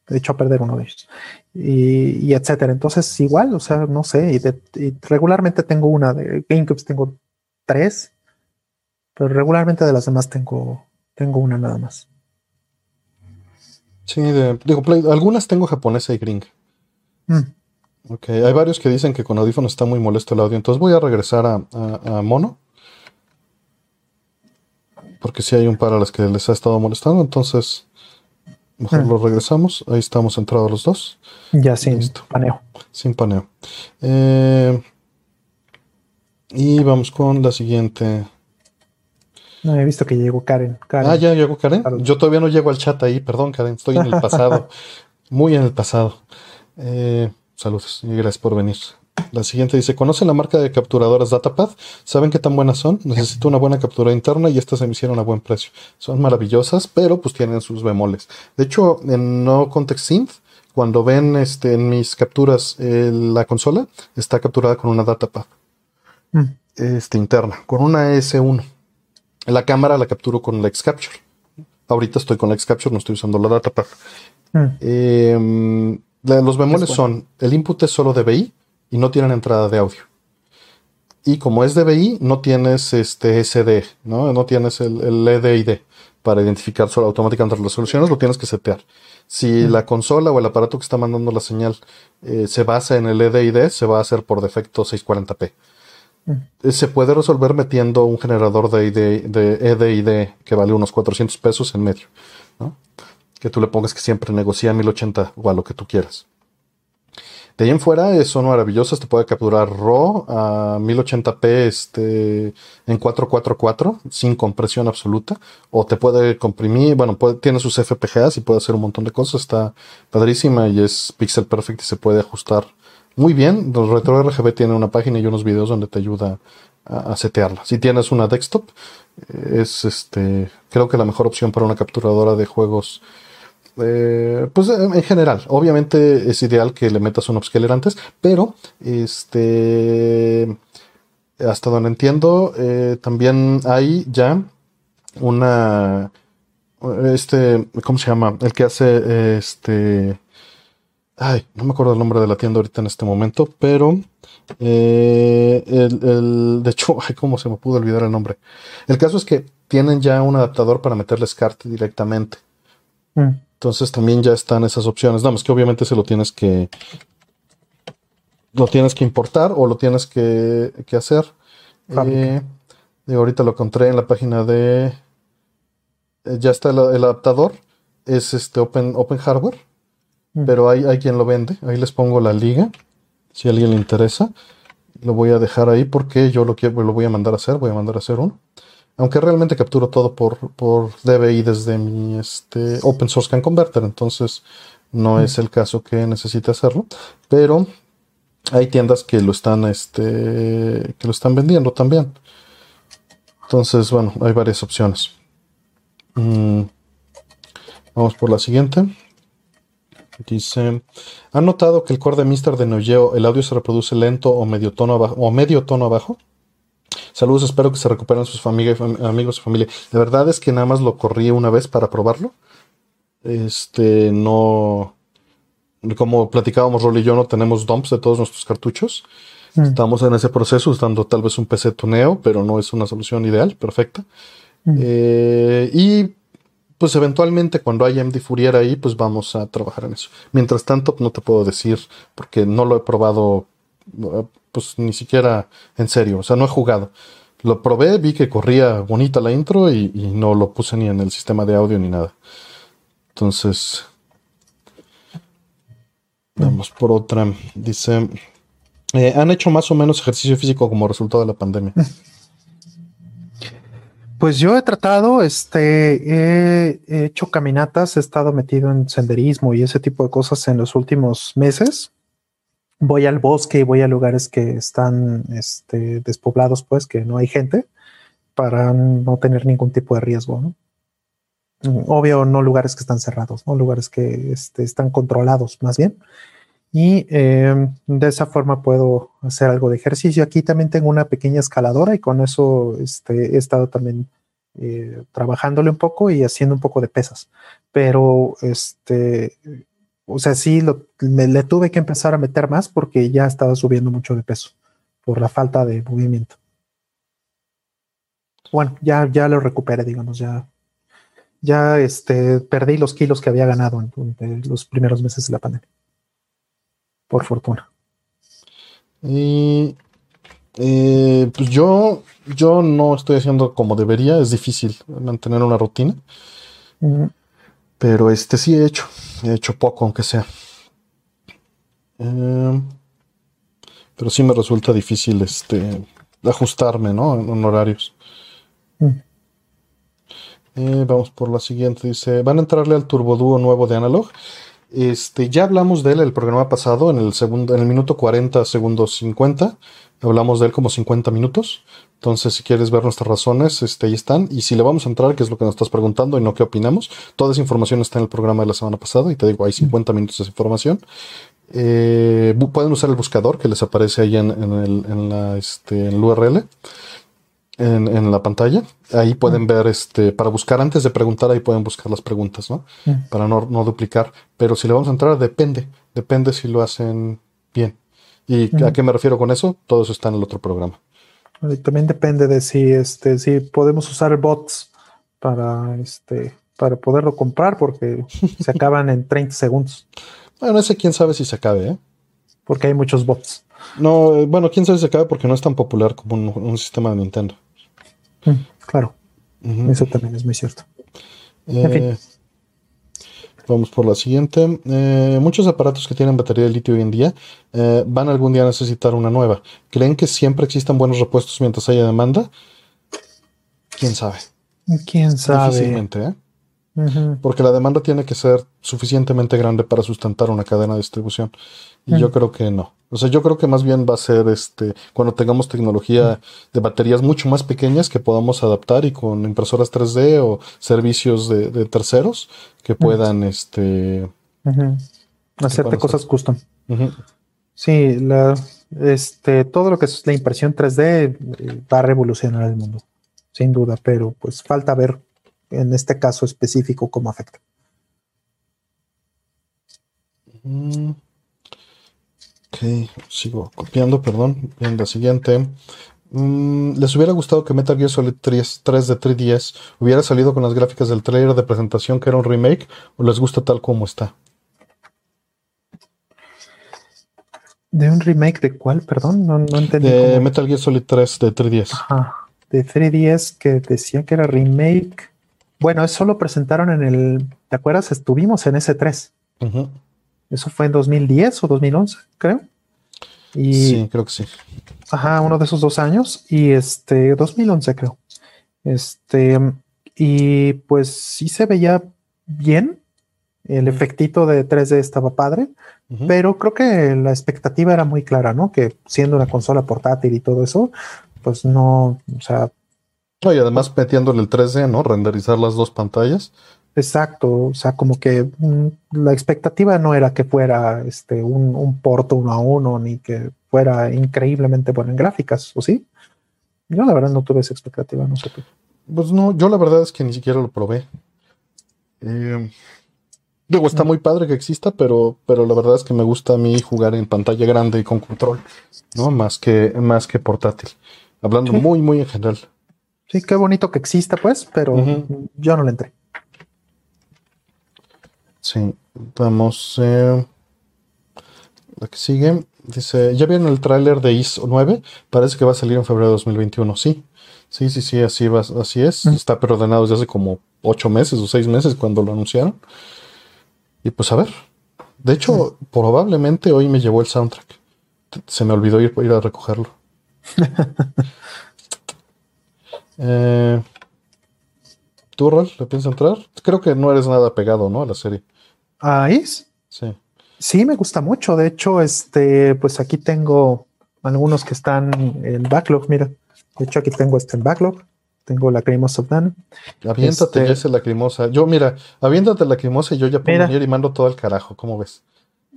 echó a perder uno de ellos. Y, etcétera. Entonces, igual, o sea, no sé. Y, regularmente tengo una de GameCube, tengo tres, pero regularmente de las demás tengo, tengo una nada más. Sí, digo, algunas tengo japonesa y gringa. Mm. Ok, hay varios que dicen que con audífonos está muy molesto el audio, entonces voy a regresar a mono porque si hay un par a las que les ha estado molestando, entonces mejor ah. lo regresamos. Ahí estamos entrados los dos. Ya sin paneo. Sin paneo. Eh, y vamos con la siguiente. No, he visto que llegó Karen. Ah, ya llegó Karen. Yo todavía no llego al chat ahí, perdón, Karen, estoy en el pasado. muy en el pasado. Eh, saludos y gracias por venir. La siguiente dice, ¿conocen la marca de capturadoras Datapad? ¿Saben qué tan buenas son? Necesito una buena captura interna y estas se me hicieron a buen precio. Son maravillosas, pero pues tienen sus bemoles. De hecho, en No Context Synth, cuando ven este, en mis capturas la consola, está capturada con una Datapad mm. este, interna, con una S1. La cámara la capturo con la X-Capture. Ahorita estoy con la X-Capture, no estoy usando la Datapad. Mm. Em, los bemoles son, el input es solo DBI, y no tienen entrada de audio. Y como es DBI, no tienes este SD, ¿no? No tienes el, el EDID para identificar solo automáticamente las resoluciones, lo tienes que setear. Si la consola o el aparato que está mandando la señal eh, se basa en el EDID, se va a hacer por defecto 640p. Eh, se puede resolver metiendo un generador de, de EDID que vale unos 400 pesos en medio. ¿no? Que tú le pongas que siempre negocia 1080 o a lo que tú quieras. De ahí en fuera son maravillosas, te puede capturar RAW a 1080p este, en 444 sin compresión absoluta o te puede comprimir, bueno, tiene sus FPGAs y puede hacer un montón de cosas, está padrísima y es pixel perfect y se puede ajustar muy bien. Los Retro RGB tiene una página y unos videos donde te ayuda a, a setearla. Si tienes una desktop, es este, creo que la mejor opción para una capturadora de juegos eh, pues en general, obviamente es ideal que le metas un upscaler antes, pero este hasta donde entiendo, eh, también hay ya una este, ¿cómo se llama? El que hace este ay, no me acuerdo el nombre de la tienda ahorita en este momento, pero eh, el, de hecho, ay, cómo se me pudo olvidar el nombre. El caso es que tienen ya un adaptador para meterle SCART directamente. Mm. Entonces también ya están esas opciones. Nada más que obviamente se lo tienes que. Lo tienes que importar o lo tienes que, hacer. Eh, ahorita lo encontré en la página de. Eh, ya está el, adaptador. Es este Open, open Hardware. Mm. Pero hay, hay quien lo vende. Ahí les pongo la liga. Si a alguien le interesa. Lo voy a dejar ahí porque yo lo, quiero, lo voy a mandar a hacer. Voy a mandar a hacer uno. Aunque realmente capturo todo por, por DBI desde mi este, Open Source Can Converter, entonces no es el caso que necesite hacerlo. Pero hay tiendas que lo están, este, que lo están vendiendo también. Entonces, bueno, hay varias opciones. Mm, vamos por la siguiente. Dice, ¿han notado que el core de Mister de Neo el audio se reproduce lento o medio tono abajo, o medio tono abajo? Saludos, espero que se recuperen sus amigos y familia. La verdad es que nada más lo corrí una vez para probarlo. Este, no. Como platicábamos, Rolly y yo, no tenemos dumps de todos nuestros cartuchos. Mm. Estamos en ese proceso, usando tal vez un PC tuneo, pero no es una solución ideal, perfecta. Mm. Eh, y pues eventualmente cuando haya MD Fourier ahí, pues vamos a trabajar en eso. Mientras tanto, no te puedo decir, porque no lo he probado pues ni siquiera en serio, o sea, no he jugado. Lo probé, vi que corría bonita la intro y, no lo puse ni en el sistema de audio ni nada. Entonces, vamos por otra. Dice, eh, ¿han hecho más o menos ejercicio físico como resultado de la pandemia? Pues yo he tratado, este, he hecho caminatas, he estado metido en senderismo y ese tipo de cosas en los últimos meses voy al bosque y voy a lugares que están este, despoblados, pues que no hay gente, para no tener ningún tipo de riesgo. ¿no? Obvio, no lugares que están cerrados, no lugares que este, están controlados más bien. Y em, de esa forma puedo hacer algo de ejercicio. Aquí también tengo una pequeña escaladora y con eso este, he estado también eh, trabajándole un poco y haciendo un poco de pesas. Pero este, o sea, sí, me, le tuve que empezar a meter más porque ya estaba subiendo mucho de peso por la falta de movimiento. Bueno, ya, ya lo recuperé, digamos, ya, ya este, perdí los kilos que había ganado en, los primeros meses de la pandemia. Por fortuna. Y eh, pues yo, yo no estoy haciendo como debería, es difícil mantener una rutina. Pero este sí he hecho. He hecho poco, aunque sea. Eh, pero sí me resulta difícil este ajustarme, ¿no? En, horarios. Mm. Eh, vamos por la siguiente. Dice: ¿Van a entrarle al turbodúo nuevo de Analog? Este, ya hablamos de él el programa pasado, en el segundo, en el minuto 40, segundos 50. Hablamos de él como 50 minutos. Entonces, si quieres ver nuestras razones, este, ahí están. Y si le vamos a entrar, que es lo que nos estás preguntando y no qué opinamos, toda esa información está en el programa de la semana pasada. Y te digo, hay 50 minutos de esa información. Eh, pueden usar el buscador que les aparece ahí en, el, en la, este, en el URL en, la pantalla. Ahí pueden ver, este, para buscar antes de preguntar, ahí pueden buscar las preguntas, ¿no? Para no, duplicar. Pero si le vamos a entrar, depende. Depende si lo hacen bien. ¿Y a qué me refiero con eso? Todo eso está en el otro programa. también depende de si, este, si podemos usar bots para, este, para poderlo comprar, porque se acaban en 30 segundos. Bueno, ese quién sabe si se acabe, ¿eh? Porque hay muchos bots. No, eh, bueno, quién sabe si se acabe porque no es tan popular como un sistema de Nintendo. Mm, claro. Eso también es muy cierto. Eh, vamos por la siguiente. Eh, muchos aparatos que tienen batería de litio hoy en día eh, van algún día a necesitar una nueva. ¿Creen que siempre existan buenos repuestos mientras haya demanda? ¿Quién sabe? ¿Quién sabe? Difícilmente, ¿eh? Porque la demanda tiene que ser suficientemente grande para sustentar una cadena de distribución. Y yo creo que no. O sea, yo creo que más bien va a ser este cuando tengamos tecnología de baterías mucho más pequeñas que podamos adaptar y con impresoras 3D o servicios de, terceros que puedan este hacerte cosas custom. Sí, la, este, todo lo que es la impresión 3D eh, va a revolucionar el mundo, sin duda, pero pues falta ver en este caso específico cómo afecta. Mm. Ok, sigo copiando, perdón. En la siguiente. Mm, ¿Les hubiera gustado que Metal Gear Solid 3, 3 de 3DS hubiera salido con las gráficas del trailer de presentación que era un remake o les gusta tal como está? ¿De un remake de cuál? Perdón, no, no entendí. De Metal Gear Solid 3 de 3DS. Ajá, de 3DS que decía que era remake. Bueno, eso lo presentaron en el. ¿Te acuerdas? Estuvimos en ese 3. Eso fue en 2010 o 2011, creo. Y, sí, creo que sí. Ajá, uno de esos dos años. Y este, 2011, creo. Este, y pues sí se veía bien. El efectito de 3D estaba padre, pero creo que la expectativa era muy clara, ¿no? Que siendo una consola portátil y todo eso, pues no, o sea, y además metiéndole el 3D, ¿no? Renderizar las dos pantallas. Exacto, o sea, como que mm, la expectativa no era que fuera este, un, un porto uno a uno, ni que fuera increíblemente bueno en gráficas, ¿o sí? Yo la verdad no tuve esa expectativa, no sé qué. Pues no, yo la verdad es que ni siquiera lo probé. Eh, digo, está mm. muy padre que exista, pero, pero la verdad es que me gusta a mí jugar en pantalla grande y con control, ¿no? Más que, más que portátil. Hablando muy, muy en general. Sí, qué bonito que exista, pues, pero yo no le entré. Sí, vamos. Eh, la que sigue. Dice, ¿ya vieron el tráiler de IS 9? Parece que va a salir en febrero de 2021. Sí, sí, sí, sí, así, va, así es. Está preordenado desde hace como ocho meses o seis meses cuando lo anunciaron. Y pues a ver. De hecho, probablemente hoy me llevó el soundtrack. Se me olvidó ir, ir a recogerlo. Eh, ¿Tú, Rol, le piensas entrar? Creo que no eres nada pegado, ¿no? A la serie. ¿A Is? Sí. Sí, me gusta mucho. De hecho, este, pues aquí tengo algunos que están en backlog. Mira, de hecho, aquí tengo este en backlog. Tengo la cremosa Dan. Aviéntate este, ese lacrimosa. Yo, mira, aviéntate lacrimosa y yo ya puedo venir y mando todo al carajo. ¿Cómo ves?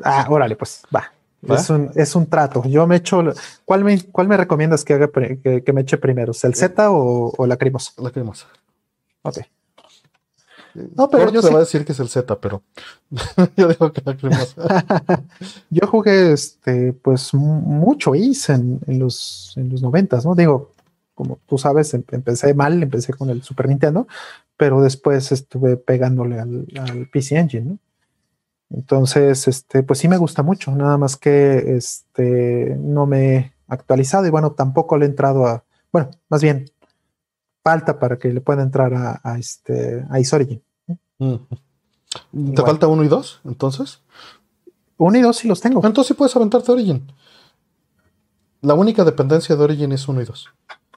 Ah, órale, pues, va. Es un, es un, trato. Yo me echo. ¿Cuál me, cuál me recomiendas que haga que, me eche primero? ¿El Z o, o la cremosa? La cremosa. Ok. No, pero yo te va a decir que es el Z, pero yo digo que la cremosa. yo jugué este, pues mucho Is en, en, los en los noventas, ¿no? Digo, como tú sabes, em, empecé mal, empecé con el Super Nintendo, pero después estuve pegándole al, al PC Engine, ¿no? Entonces, este, pues sí me gusta mucho, nada más que este, no me he actualizado y bueno, tampoco le he entrado a, bueno, más bien, falta para que le pueda entrar a, a este, a Isorigin. ¿Te falta uno y dos, entonces? Uno y dos sí los tengo. Entonces sí puedes aventarte Origin. La única dependencia de Origin es uno y dos.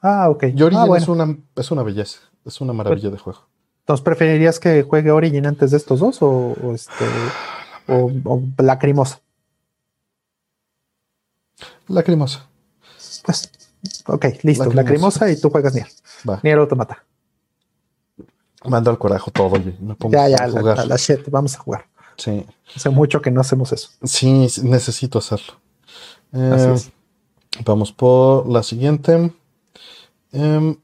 Ah, ok. Y Origin ah, es, una, es una belleza, es una maravilla de juego. Entonces, ¿preferirías que juegue Origin antes de estos dos o, este? o, o lacrimosa. Lacrimosa. Pues, ok, listo. Lacrimosa, y tú juegas Nier. Va. Nier Automata. Mando al corajo todo y me pongo ya, ya, a jugar. La, la, shit, vamos a jugar. Sí. Hace mucho que no hacemos eso. Sí, necesito hacerlo. Eh, vamos por la siguiente. Eh,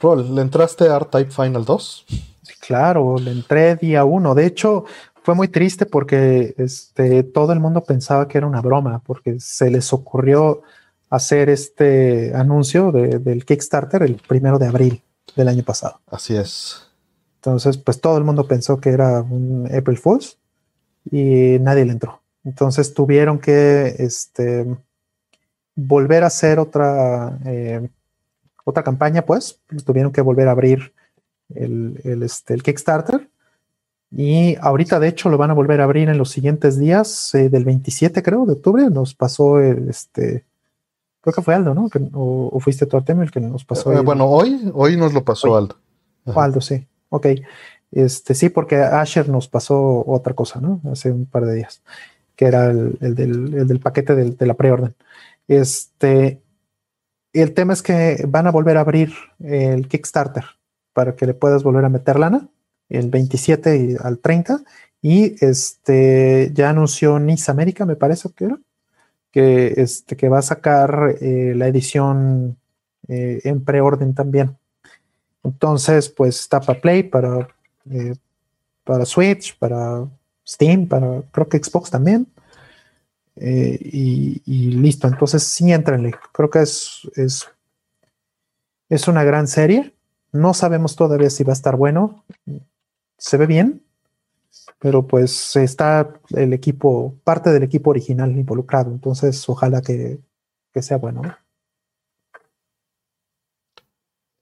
Rol, ¿le entraste a R-Type Final 2? Sí, claro, le entré día uno. De hecho, fue muy triste porque este, todo el mundo pensaba que era una broma, porque se les ocurrió hacer este anuncio del Kickstarter el primero de abril del año pasado. Así es. Entonces, pues todo el mundo pensó que era un April Fools y nadie le entró. Entonces tuvieron que este, volver a hacer otra, eh, otra campaña, pues tuvieron que volver a abrir el, el, este, el Kickstarter y ahorita, de hecho, lo van a volver a abrir en los siguientes días, eh, del 27, creo, de octubre. Nos pasó el, este, creo que fue Aldo, ¿no? o, fuiste tú, Artemio, el que nos pasó. Eh, bueno, hoy, hoy nos lo pasó Aldo. Aldo, sí. Ok. Este, sí, porque Asher nos pasó otra cosa, ¿no? Hace un par de días, que era el, del, el del, paquete de la preorden. Este, el tema es que van a volver a abrir el Kickstarter para que le puedas volver a meter lana el 27 al 30 y este ya anunció Nice América, me parece que era, que, este, que va a sacar eh, la edición eh, en preorden también. Entonces, pues está para Play, para, eh, para Switch, para Steam, para creo que Xbox también. Y, listo, entonces sí entrenle. Creo que es, es, es una gran serie. No sabemos todavía si va a estar bueno se ve bien, pero pues está el equipo, parte del equipo original involucrado, entonces ojalá que, sea bueno.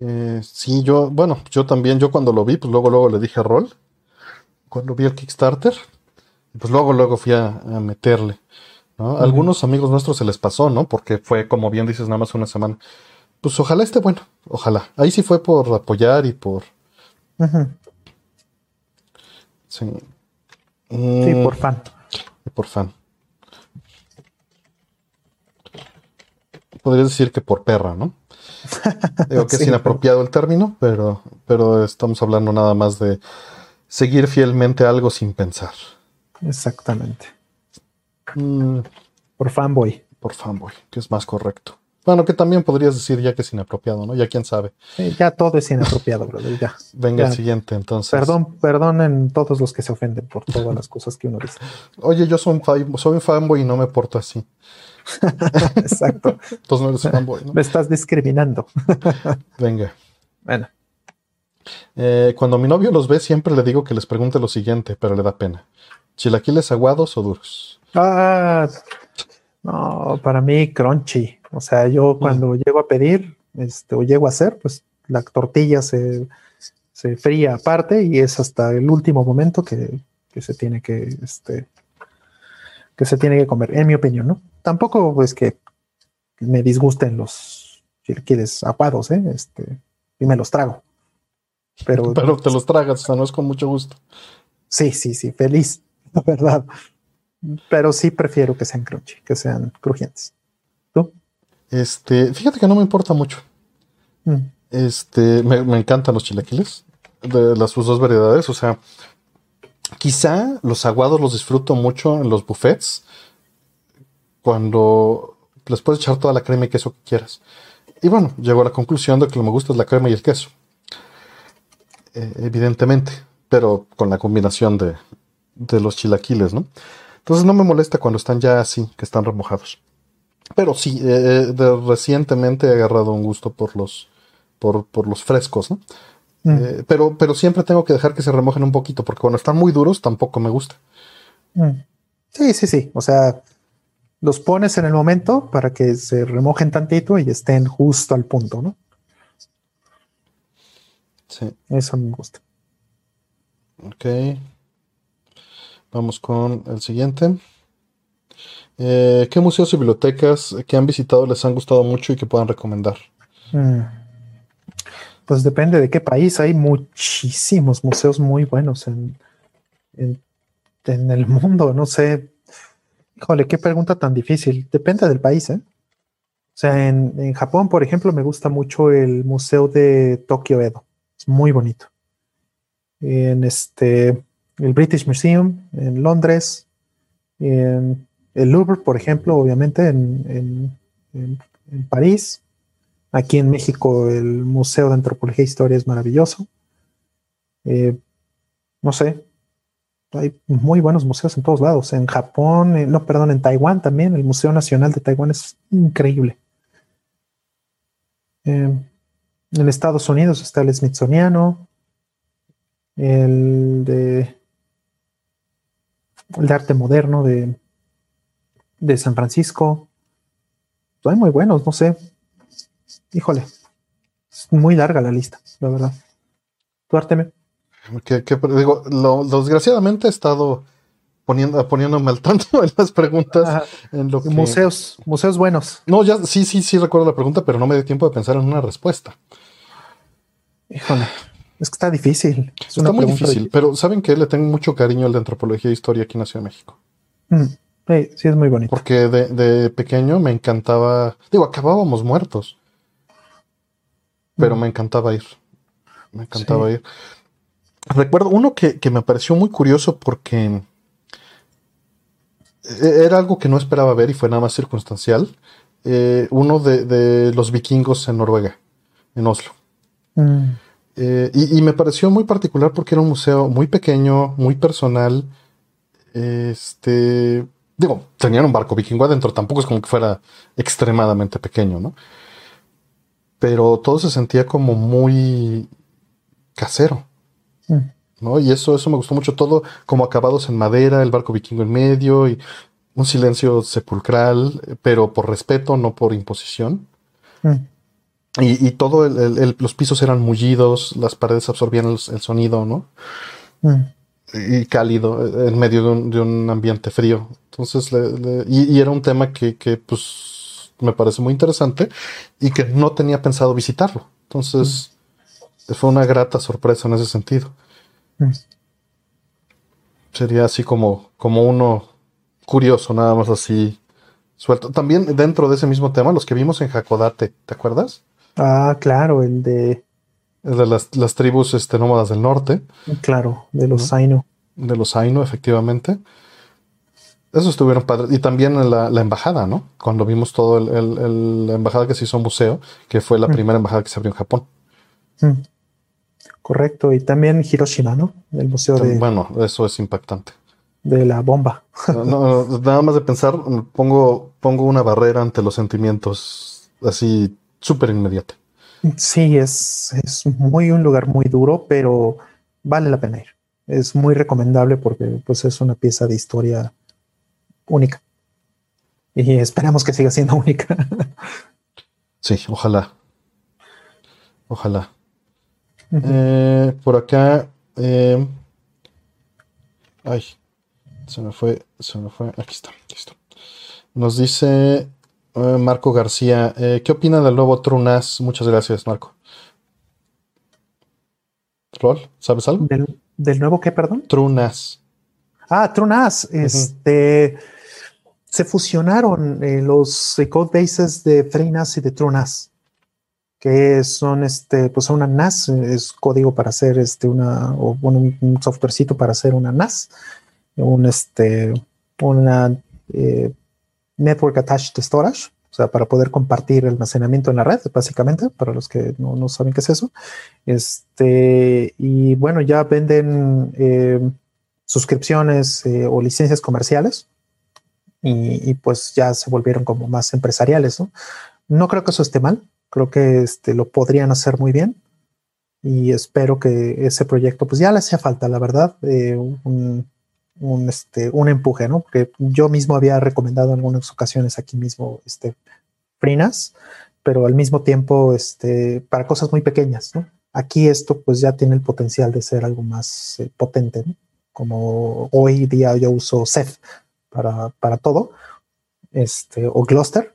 Eh, sí, yo, bueno, yo también, yo cuando lo vi, pues luego, luego le dije a Rol, cuando vi el Kickstarter, pues luego, luego fui a, meterle. Algunos amigos nuestros se les pasó, ¿no? Porque fue, como bien dices, nada más una semana. Pues ojalá esté bueno, ojalá. Ahí sí fue por apoyar y por, Sí. Sí, por fan. Por fan. Podrías decir que por perra, ¿no? Digo que es inapropiado el término, pero, pero estamos hablando nada más de seguir fielmente algo sin pensar. Exactamente. Mm. Por fanboy. Por fanboy, que es más correcto. Bueno, que también podrías decir ya que es inapropiado, ¿no? Ya quién sabe. ya todo es inapropiado, brother, ya. Venga el siguiente, entonces. Perdón, perdonen todos los que se ofenden por todas las cosas que uno dice. Oye, yo soy un, soy un fanboy y no me porto así. Exacto. Entonces no eres fanboy, ¿no? Me estás discriminando. Venga. Bueno. Eh, cuando mi novio los ve, siempre le digo que les pregunte lo siguiente, pero le da pena. ¿Chilaquiles aguados o duros? Ah, no, para mí crunchy. O sea, yo cuando llego a pedir, este, o llego a hacer, pues la tortilla se, se fría aparte y es hasta el último momento que, se tiene que, este, que se tiene que comer, en mi opinión, ¿no? Tampoco es pues, que me disgusten los chilaquiles aguados, ¿eh? Este, y me los trago. Pero, Pero te los tragas, o sea, no es con mucho gusto. Sí, sí, sí, feliz, la verdad. Pero sí prefiero que sean crunchy, que sean crujientes. Este, fíjate que no me importa mucho. Mm. Este, me, encantan los chilaquiles de las sus dos variedades. O sea, quizá los aguados los disfruto mucho en los buffets cuando les puedes echar toda la crema y queso que quieras. Y bueno, llego a la conclusión de que lo que me gusta es la crema y el queso. Eh, evidentemente, pero con la combinación de, de los chilaquiles, ¿no? Entonces no me molesta cuando están ya así, que están remojados. Pero sí, eh, eh, recientemente he agarrado un gusto por los, por, los frescos, ¿no? Mm. Eh, pero, pero siempre tengo que dejar que se remojen un poquito, porque cuando están muy duros tampoco me gusta. Mm. Sí, sí, sí. O sea, los pones en el momento para que se remojen tantito y estén justo al punto, ¿no? Sí. Eso me gusta. Ok. Vamos con el siguiente. Eh, ¿Qué museos y bibliotecas que han visitado les han gustado mucho y que puedan recomendar? Mm. Pues depende de qué país. Hay muchísimos museos muy buenos en, en el mundo, no sé. Híjole, qué pregunta tan difícil. Depende del país, ¿eh? O sea, en, en Japón, por ejemplo, me gusta mucho el Museo de Tokyo Edo. Es muy bonito. En este, el British Museum en Londres, en el Louvre, por ejemplo, obviamente en, en, París. Aquí en México, el Museo de Antropología e Historia es maravilloso. Eh, no sé, hay muy buenos museos en todos lados. En Japón, eh, no, perdón, en Taiwán también, el Museo Nacional de Taiwán es increíble. Eh, en Estados Unidos está el Smithsoniano, el de, el de arte moderno de, de San Francisco. Hay muy buenos, no sé. Híjole, es muy larga la lista, la verdad. Tú, Arteme. Que, digo, lo, desgraciadamente he estado poniendo, poniéndome al tanto en las preguntas. En lo Museos, museos buenos. No, ya sí, sí, sí recuerdo la pregunta, pero no me dio tiempo de pensar en una respuesta. Híjole, es que está difícil. está muy difícil, pero ¿saben que Le tengo mucho cariño al de antropología e historia aquí en la Ciudad de México. Mm, sí, sí, es muy bonito. Porque de, pequeño me encantaba. Digo, acabábamos muertos. Pero mm. me encantaba ir. Me encantaba ir. Recuerdo uno que, me pareció muy curioso porque e, era algo que no esperaba ver y fue nada más circunstancial. Eh, uno de, los vikingos en Noruega, en Oslo. Mm. Eh, y, me pareció muy particular porque era un museo muy pequeño, muy personal. Este. Digo, tenían un barco vikingo adentro, tampoco es como que fuera extremadamente pequeño, ¿no? Pero todo se sentía como muy casero. Mm. ¿no? Y eso, eso me gustó mucho, todo como acabados en madera, el barco vikingo en medio y un silencio sepulcral, pero por respeto, no por imposición. Mm. Y, todo, el, los pisos eran mullidos, las paredes absorbían el, sonido, ¿no? Mm. Y cálido, en medio de un, ambiente frío. Entonces, y, era un tema que, que, pues, me parece muy interesante y que no tenía pensado visitarlo. Entonces, fue una grata sorpresa en ese sentido. Mm. Sería así como, como uno curioso, nada más así suelto. También dentro de ese mismo tema, los que vimos en Hakodate, ¿te acuerdas? Ah, claro, el de. El de las, tribus este, nómadas del norte. Claro, de los Ainu. De los Ainu, efectivamente. Eso estuvieron padres. Y también la, la, embajada, ¿no? Cuando vimos todo el, la embajada que se hizo museo, que fue la mm. primera embajada que se abrió en Japón. Mm. Correcto, y también Hiroshima, ¿no? El museo de... Bueno, eso es impactante. De la bomba. nada más de pensar, pongo, pongo una barrera ante los sentimientos así súper inmediata. Sí, es, es muy un lugar muy duro, pero vale la pena ir. Es muy recomendable porque pues es una pieza de historia única. Y esperamos que siga siendo única. sí, ojalá. Ojalá. Eh, por acá. Eh, ay, se me fue, se me fue. Aquí está, listo. Nos dice eh, Marco García. ¿Qué opina del nuevo Trunas? Muchas gracias, Marco. ¿Rol? ¿Sabes algo? ¿Del, nuevo qué, perdón? Trunas. Ah, Trunas. Este. Se fusionaron los code bases de Freinas y de Trunas que son este, pues una NAS, es código para hacer este una, o bueno, un softwarecito para hacer una NAS, un este, una eh, Network Attached Storage, o sea, para poder compartir el almacenamiento en la red, básicamente, para los que no, saben qué es eso. Este, y bueno, ya venden eh, suscripciones eh, o licencias comerciales y, y, pues ya se volvieron como más empresariales, ¿no? No creo que eso esté mal, Creo que este, lo podrían hacer muy bien y espero que ese proyecto, pues ya le hacía falta, la verdad, eh, un, este, un empuje, ¿no? Porque yo mismo había recomendado en algunas ocasiones aquí mismo este, Frinas, pero al mismo tiempo este, para cosas muy pequeñas, ¿no? Aquí esto pues ya tiene el potencial de ser algo más eh, potente, ¿no? Como hoy día yo uso Ceph para, para todo, este, o Gloucester,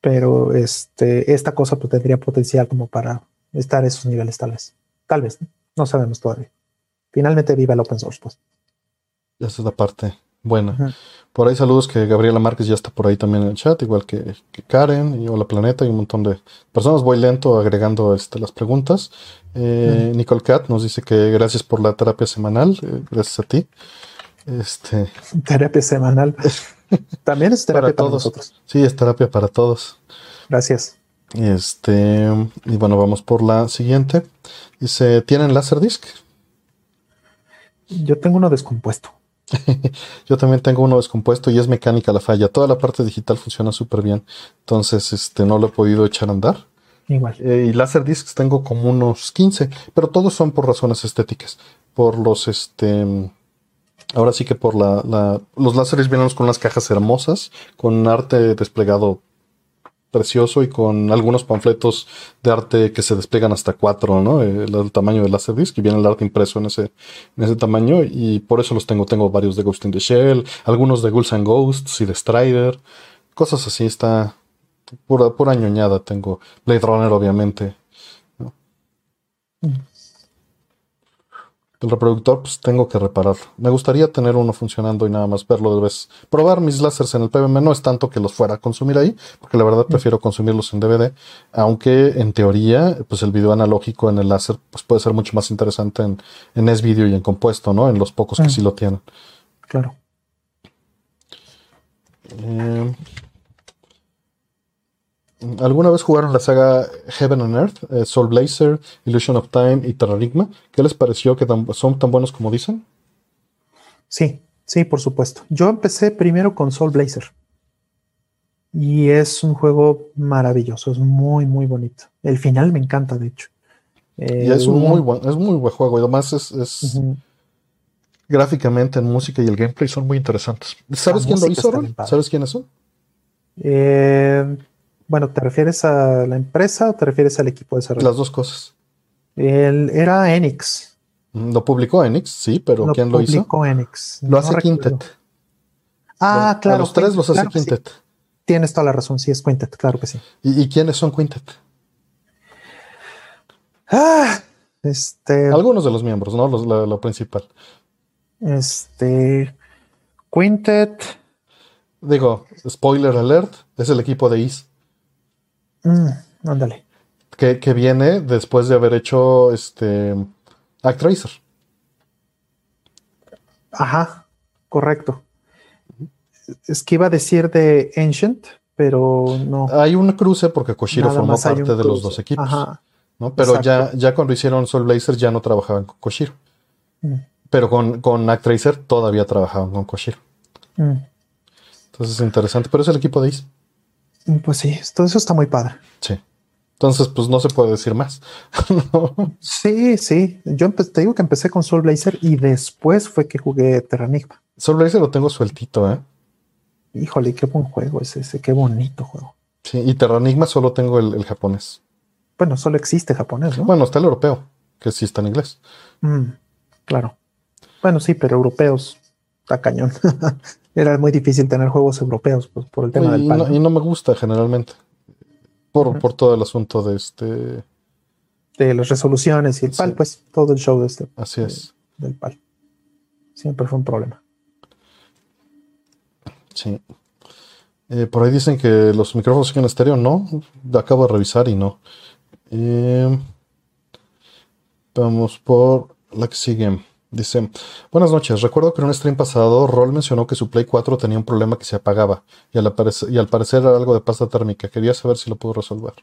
pero este, esta cosa pues, tendría potencial como para estar a esos niveles tal vez. Tal vez, ¿no? sabemos todavía. Finalmente viva el open source, pues. Esa es la parte buena. Por ahí saludos que Gabriela Márquez ya está por ahí también en el chat, igual que, Karen y Hola Planeta y un montón de personas. Voy lento agregando este, las preguntas. Eh, Nicole Cat nos dice que gracias por la terapia semanal. Eh, gracias a ti. Este... Terapia semanal. También es terapia para, todos. nosotros. Sí, es terapia para todos. Gracias. Este, y bueno, vamos por la siguiente. Dice, ¿tienen Laserdisc? Yo tengo uno descompuesto. Yo también tengo uno descompuesto y es mecánica la falla. Toda la parte digital funciona súper bien. Entonces, este, no lo he podido echar a andar. Igual. Eh, y Laserdiscs tengo como unos 15, pero todos son por razones estéticas. Por los, este, ahora sí que por la, los láseres vienen con unas cajas hermosas, con arte desplegado precioso y con algunos panfletos de arte que se despliegan hasta cuatro, ¿no? El, tamaño del Laserdisc y viene el arte impreso en ese, en ese tamaño y por eso los tengo. Tengo varios de Ghost in the Shell, algunos de Ghouls and Ghosts y de Strider, cosas así. Está pura, pura ñoñada. Tengo Blade Runner, obviamente. Mm el reproductor, pues tengo que repararlo. Me gustaría tener uno funcionando y nada más verlo de vez. Probar mis láseres en el PBM no es tanto que los fuera a consumir ahí, porque la verdad prefiero consumirlos en DVD, aunque en teoría, pues el video analógico en el láser pues puede ser mucho más interesante en, en S-Video y en compuesto, ¿no? En los pocos que mm. sí lo tienen. Claro. Eh, ¿Alguna vez jugaron la saga Heaven and Earth, eh, Soul Blazer, Illusion of Time y Terranigma? ¿Qué les pareció que son tan buenos como dicen? Sí, sí, por supuesto. Yo empecé primero con Soul Blazer. Y es un juego maravilloso, es muy, muy bonito. El final me encanta, de hecho. y es un muy buen, es muy buen juego. Y además es, gráficamente en música y el gameplay son muy interesantes. ¿Sabes quién lo hizo, ¿Sabes quiénes son? Eh, bueno, ¿te refieres a la empresa o te refieres al equipo de desarrollo? Las dos cosas. Era Enix. Mm, lo publicó Enix, sí, pero ¿quién lo hizo? Lo publicó Enix. Lo hace Quintet. Ah, claro. los tres los hace Quintet. Tienes toda la razón, sí, es Quintet, claro que sí. ¿Y, quiénes son Quintet? Ah, este. Algunos de los miembros, ¿no? lo, principal. Este. Quintet. Digo, spoiler alert, es el equipo de Is. Mm, ándale. Que, viene después de haber hecho este Actracer. Ajá, correcto. Es que iba a decir de Ancient, pero no. Hay un cruce porque Koshiro formó parte de los dos equipos. Ajá. ¿no? Pero ya, ya cuando hicieron Soul Blazers ya no trabajaban con Koshiro. Mm. Pero con, con Actracer todavía trabajaban con Koshiro. Mm. Entonces es interesante, pero es el equipo de Ace. Pues sí, todo eso está muy padre. Sí. Entonces, pues no se puede decir más. Sí, sí. Yo te digo que empecé con Soul Blazer y después fue que jugué Terranigma. Soul Blazer lo tengo sueltito, ¿eh? Híjole, qué buen juego es ese, qué bonito juego. Sí, y Terranigma solo tengo el, japonés. Bueno, solo existe japonés, ¿no? Bueno, está el europeo, que sí está en inglés. Mm, claro. Bueno, sí, pero europeos está cañón. era muy difícil tener juegos europeos pues, por el tema del PAL. y no me gusta generalmente. Por, por todo el asunto de este. De las resoluciones y el PAL, pues todo el show de este. Así es. del PAL. Siempre fue un problema. Sí. Eh, por ahí dicen que los micrófonos en estéreo no. Acabo de revisar y no. Eh, vamos por la que sigue. Dice, buenas noches, recuerdo que en un stream pasado Roll mencionó que su Play 4 tenía un problema que se apagaba y al, y al parecer era algo de pasta térmica. Quería saber si lo pudo resolver.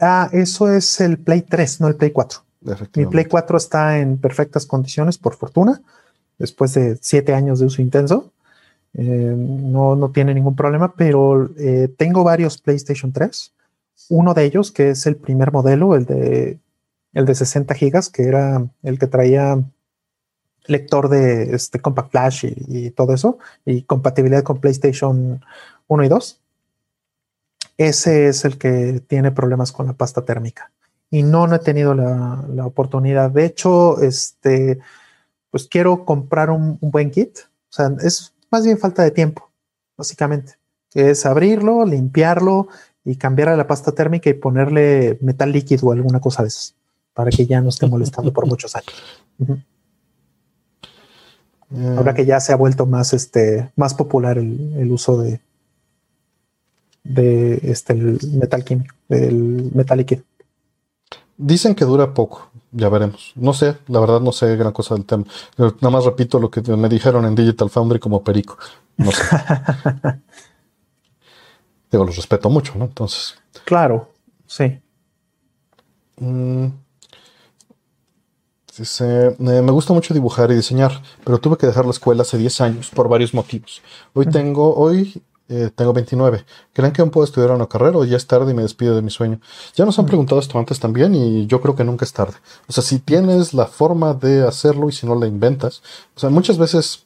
Ah, eso es el Play 3, no el Play 4. Mi Play 4 está en perfectas condiciones, por fortuna, después de siete años de uso intenso. Eh, no, no tiene ningún problema, pero eh, tengo varios PlayStation 3. Uno de ellos, que es el primer modelo, el de, el de 60 gigas, que era el que traía lector de este Compact Flash y, todo eso, y compatibilidad con PlayStation 1 y 2. Ese es el que tiene problemas con la pasta térmica. Y no, no he tenido la, oportunidad. De hecho, este, pues quiero comprar un, buen kit. O sea, es más bien falta de tiempo, básicamente. Que es abrirlo, limpiarlo y cambiarle la pasta térmica y ponerle metal líquido o alguna cosa de esas, para que ya no esté molestando por muchos años. Ahora que ya se ha vuelto más, este, más popular el, uso de, de este, el metal químico, el metal líquido. Dicen que dura poco, ya veremos. No sé, la verdad no sé gran cosa del tema. nada más repito lo que me dijeron en Digital Foundry como perico. No sé. Digo, los respeto mucho, ¿no? Entonces. Claro, sí. Mm. Dice, me gusta mucho dibujar y diseñar, pero tuve que dejar la escuela hace 10 años por varios motivos. Hoy tengo, hoy eh, tengo 29. ¿Creen que aún puedo estudiar una carrera o ya es tarde y me despido de mi sueño? Ya nos han preguntado esto antes también y yo creo que nunca es tarde. O sea, si tienes la forma de hacerlo y si no la inventas, o sea, muchas veces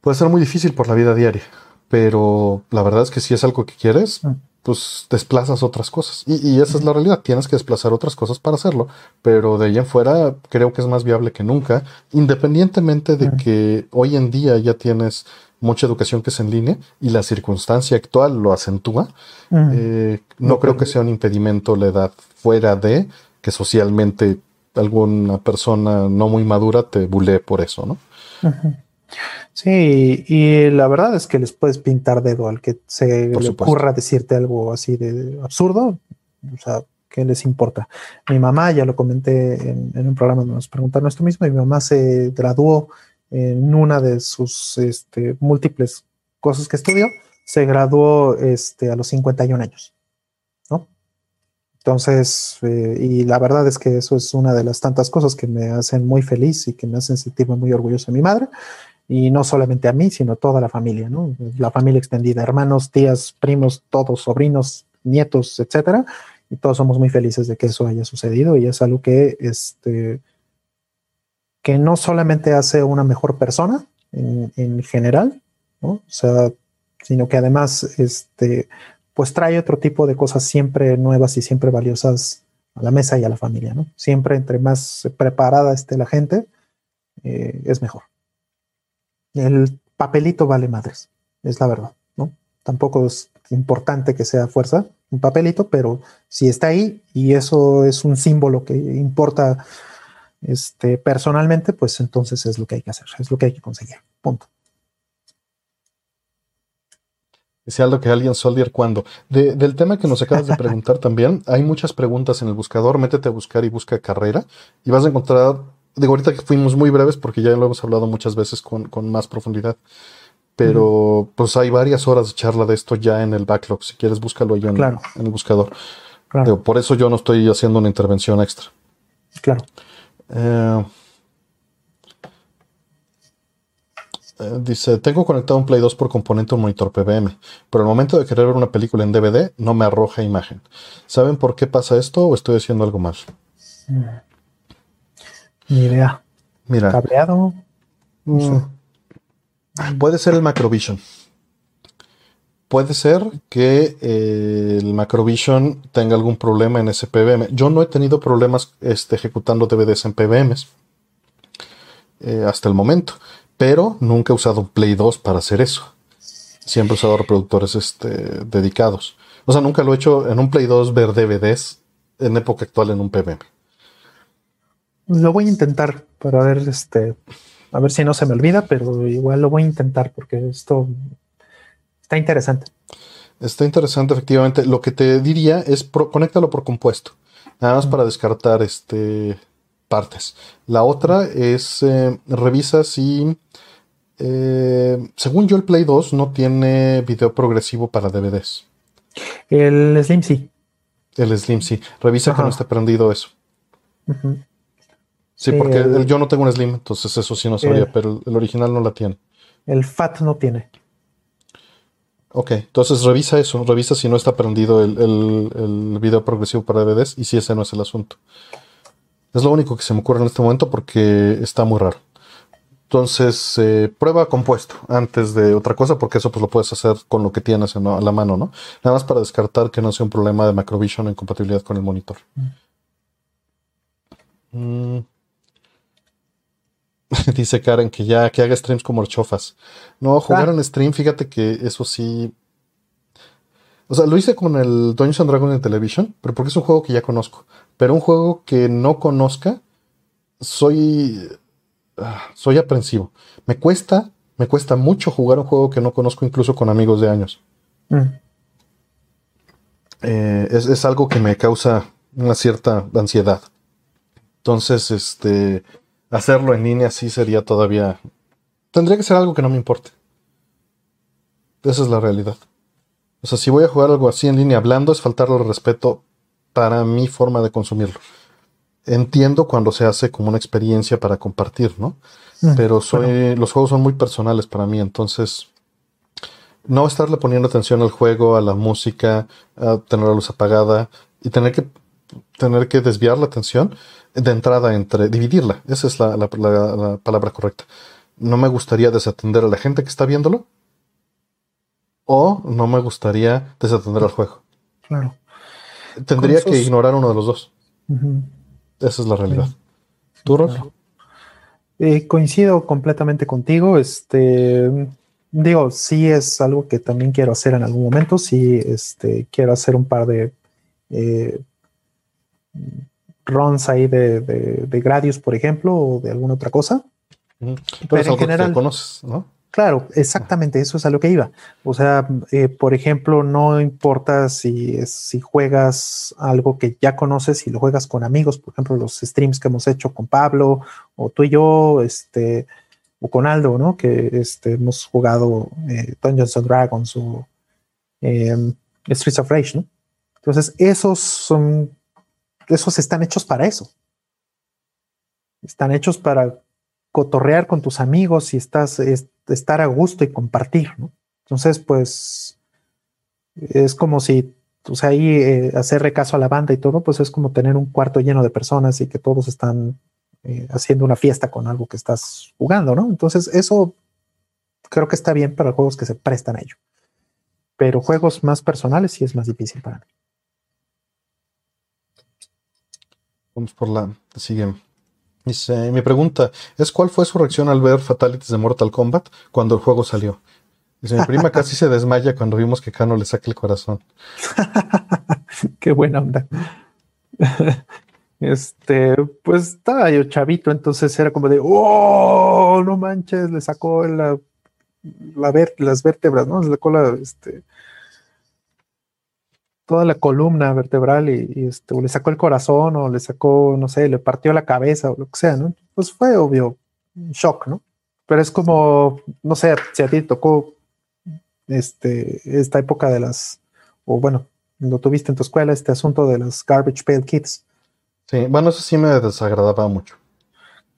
puede ser muy difícil por la vida diaria, pero la verdad es que si es algo que quieres, pues desplazas otras cosas. Y, esa es la realidad, tienes que desplazar otras cosas para hacerlo, pero de ahí en fuera creo que es más viable que nunca, independientemente de que hoy en día ya tienes mucha educación que es en línea y la circunstancia actual lo acentúa, eh, no creo que sea un impedimento la edad fuera de que socialmente alguna persona no muy madura te bulee por eso, ¿no? Sí, y la verdad es que les puedes pintar dedo al que se le ocurra decirte algo así de absurdo. O sea, ¿qué les importa? Mi mamá, ya lo comenté en, un programa, nos preguntaron esto mismo, y mi mamá se graduó en una de sus este, múltiples cosas que estudió, se graduó este, a los 51 años. ¿no? Entonces, eh, y la verdad es que eso es una de las tantas cosas que me hacen muy feliz y que me hacen sentirme muy orgulloso de mi madre y no solamente a mí, sino toda la familia, ¿no? La familia extendida, hermanos, tías, primos, todos, sobrinos, nietos, etcétera, y todos somos muy felices de que eso haya sucedido y es algo que, este, que no solamente hace una mejor persona en, general, ¿no? O sea, sino que además, este, pues trae otro tipo de cosas siempre nuevas y siempre valiosas a la mesa y a la familia, ¿no? Siempre entre más preparada esté la gente, eh, es mejor el papelito vale madres, es la verdad, ¿no? Tampoco es importante que sea fuerza, un papelito, pero si está ahí y eso es un símbolo que importa este, personalmente, pues entonces es lo que hay que hacer, es lo que hay que conseguir. Punto. Dice algo que alguien soldier cuando. del tema que nos acabas de preguntar también, hay muchas preguntas en el buscador. Métete a buscar y busca carrera y vas a encontrar digo, ahorita que fuimos muy breves porque ya lo hemos hablado muchas veces con, más profundidad. Pero pues hay varias horas de charla de esto ya en el backlog. Si quieres, búscalo yo en, el buscador. por eso yo no estoy haciendo una intervención extra. Claro. Eh, eh, dice, tengo conectado un Play 2 por componente un monitor PBM, pero al momento de querer ver una película en DVD no me arroja imagen. ¿Saben por qué pasa esto o estoy haciendo algo mal? Mm. Ni idea. Mira. Cableado. Mm. Puede ser el Macrovision. Puede ser que eh, el Macrovision tenga algún problema en ese PBM. Yo no he tenido problemas este, ejecutando DVDs en PBMs eh, hasta el momento, pero nunca he usado un Play 2 para hacer eso. Siempre he usado reproductores este, dedicados. O sea, nunca lo he hecho en un Play 2 ver DVDs en época actual en un PBM. Lo voy a intentar para ver, este, a ver si no se me olvida, pero igual lo voy a intentar porque esto está interesante. Está interesante, efectivamente. Lo que te diría es conéctalo por compuesto, nada más para descartar este partes. La otra es eh, revisa si, eh, según yo, el Play 2 no tiene video progresivo para DVDs. El Slim sí. El Slim sí. Revisa que no esté prendido eso. Sí, porque yo no tengo un Slim, entonces eso sí no sabría, pero el original no la tiene. El FAT no tiene. Ok, entonces revisa eso, revisa si no está prendido el, video progresivo para DVDs y si ese no es el asunto. Es lo único que se me ocurre en este momento porque está muy raro. Entonces, eh, prueba compuesto antes de otra cosa, porque eso pues lo puedes hacer con lo que tienes a la mano, ¿no? Nada más para descartar que no sea un problema de Macrovision en compatibilidad con el monitor. Mm. Dice Karen que ya que haga streams como chofas. No, jugar ah. en stream, fíjate que eso sí. O sea, lo hice con el Dungeons and Dragons en Television, pero porque es un juego que ya conozco. Pero un juego que no conozca, soy. ah, soy aprensivo. Me cuesta, me cuesta mucho jugar un juego que no conozco incluso con amigos de años. Mm. Eh, es, algo que me causa una cierta ansiedad. Entonces, este, hacerlo en línea sí sería todavía... Tendría que ser algo que no me importe. Esa es la realidad. O sea, si voy a jugar algo así en línea hablando, es faltarle el respeto para mi forma de consumirlo. Entiendo cuando se hace como una experiencia para compartir, ¿no? Pero soy, los juegos son muy personales para mí, entonces no estarle poniendo atención al juego, a la música, a tener la luz apagada y tener que tener que desviar la atención de entrada entre dividirla. Esa es la, la palabra correcta. No me gustaría desatender a la gente que está viéndolo o no me gustaría desatender al juego. Claro. Tendría que ignorar uno de los dos. Esa es la realidad. ¿Tú, eh, coincido completamente contigo. Este, digo, sí es algo que también quiero hacer en algún momento. Sí, este, quiero hacer un par de eh, runs ahí de, de, Gradius, por ejemplo, o de alguna otra cosa. Pero, en general, conoces, ¿no? Claro, exactamente, eso es a lo que iba. O sea, eh, por ejemplo, no importa si, si juegas algo que ya conoces, y lo juegas con amigos, por ejemplo, los streams que hemos hecho con Pablo, o tú y yo, este, o con Aldo, ¿no? Que este, hemos jugado eh, Dungeons and Dragons o em, Streets of Rage, ¿no? Entonces, esos son, esos están hechos para eso. Están hechos para cotorrear con tus amigos y estar a gusto y compartir, ¿no? Entonces, pues, es como si, o sea, ahí eh, hacerle a la banda y todo, pues es como tener un cuarto lleno de personas y que todos están eh, haciendo una fiesta con algo que estás jugando, ¿no? Entonces, eso creo que está bien para juegos que se prestan a ello. Pero juegos más personales sí es más difícil para mí. Vamos por la siguiente. Dice, mi pregunta es ¿cuál fue su reacción al ver Fatalities de Mortal Kombat cuando el juego salió? Dice, mi prima casi se desmaya cuando vimos que Kano le saque el corazón. Qué buena onda. Este, pues estaba yo chavito, entonces era como de, oh, no manches, le sacó la las vértebras, ¿no? Le sacó la, este, toda la columna vertebral y, este, o le sacó el corazón o le sacó, no sé, le partió la cabeza o lo que sea, ¿no? Pues fue obvio, un shock, ¿no? Pero es como, no sé, si a ti tocó este, esta época de las, o bueno, lo tuviste en tu escuela, este asunto de las Garbage Pail Kids. Sí, bueno, eso sí me desagradaba mucho.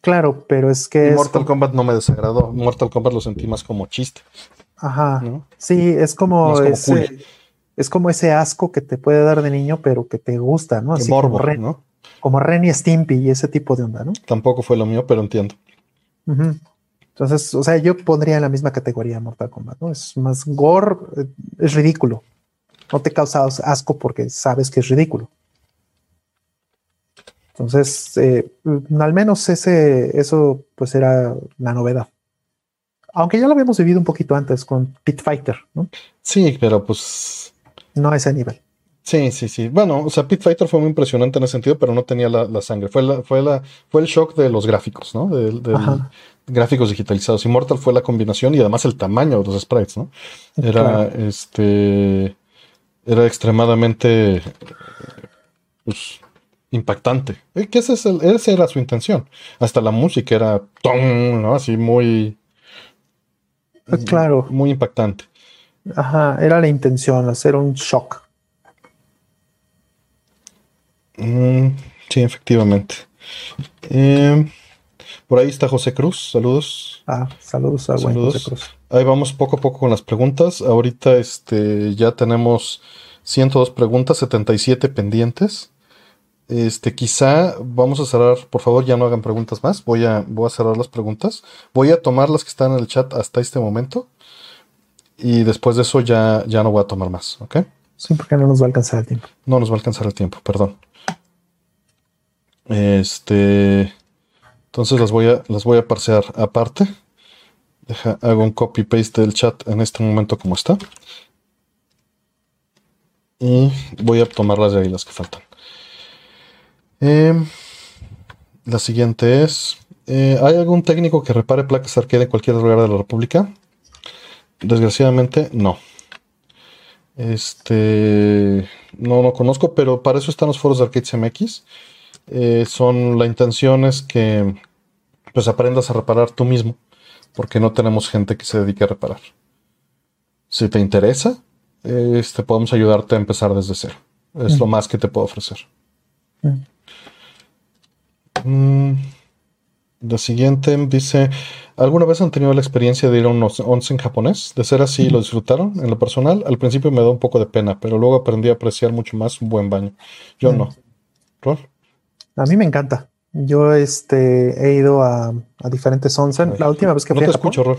Claro, pero es que... Mortal Kombat no me desagradó, Mortal Kombat lo sentí más como chiste. Ajá. Sí, es como, es como ese asco que te puede dar de niño, pero que te gusta, ¿no? Así morbo, como ¿no? Como Ren y Stimpy y ese tipo de onda, ¿no? Tampoco fue lo mío, pero entiendo. Entonces, o sea, yo pondría en la misma categoría Mortal Kombat, ¿no? Es más gore, eh, es ridículo. No te causa asco porque sabes que es ridículo. Entonces, eh, al menos ese, eso pues era la novedad. Aunque ya lo habíamos vivido un poquito antes con Pit Fighter, ¿no? Sí, pero pues no a ese nivel. Sí, sí, sí. Bueno, o sea, Pit Fighter fue muy impresionante en ese sentido, pero no tenía la, sangre. Fue, la, fue, la, fue el shock de los gráficos, ¿no? De, gráficos digitalizados. Immortal fue la combinación y además el tamaño de los sprites, ¿no? Era este. Era extremadamente. Pues, impactante. Que ese, es esa era su intención. Hasta la música era. ¿no? Así muy. Claro. Muy impactante. Ajá, era la intención, hacer un shock. Mm, sí, efectivamente. Em, por ahí está José Cruz, saludos. Ah, saludos a José Cruz. Ahí vamos poco a poco con las preguntas. Ahorita este, ya tenemos 102 preguntas, 77 pendientes. Este, quizá vamos a cerrar, por favor, ya no hagan preguntas más. Voy a, voy a cerrar las preguntas. Voy a tomar las que están en el chat hasta este momento. Y después de eso ya, ya no voy a tomar más, ¿ok? Sí, porque no nos va a alcanzar el tiempo. No nos va a alcanzar el tiempo, perdón. Este. Entonces las voy a, las voy a parsear aparte. Deja, hago un copy paste del chat en este momento como está. Y voy a tomarlas de ahí las que faltan. Em, la siguiente es. Eh, ¿Hay algún técnico que repare placas arcade en cualquier lugar de la República? Desgraciadamente, no. Este. No lo conozco, pero para eso están los foros de Arcade MX. Eh, son la intención es que pues aprendas a reparar tú mismo, porque no tenemos gente que se dedique a reparar. Si te interesa, este, podemos ayudarte a empezar desde cero. Es lo más que te puedo ofrecer. Mm, la siguiente dice, ¿alguna vez han tenido la experiencia de ir a un onsen japonés? De ser así, ¿lo disfrutaron? En lo personal, al principio me da un poco de pena, pero luego aprendí a apreciar mucho más un buen baño. Yo no. A mí me encanta. Yo este, he ido a, diferentes onsen. La última vez que fui no te escucho, Rol.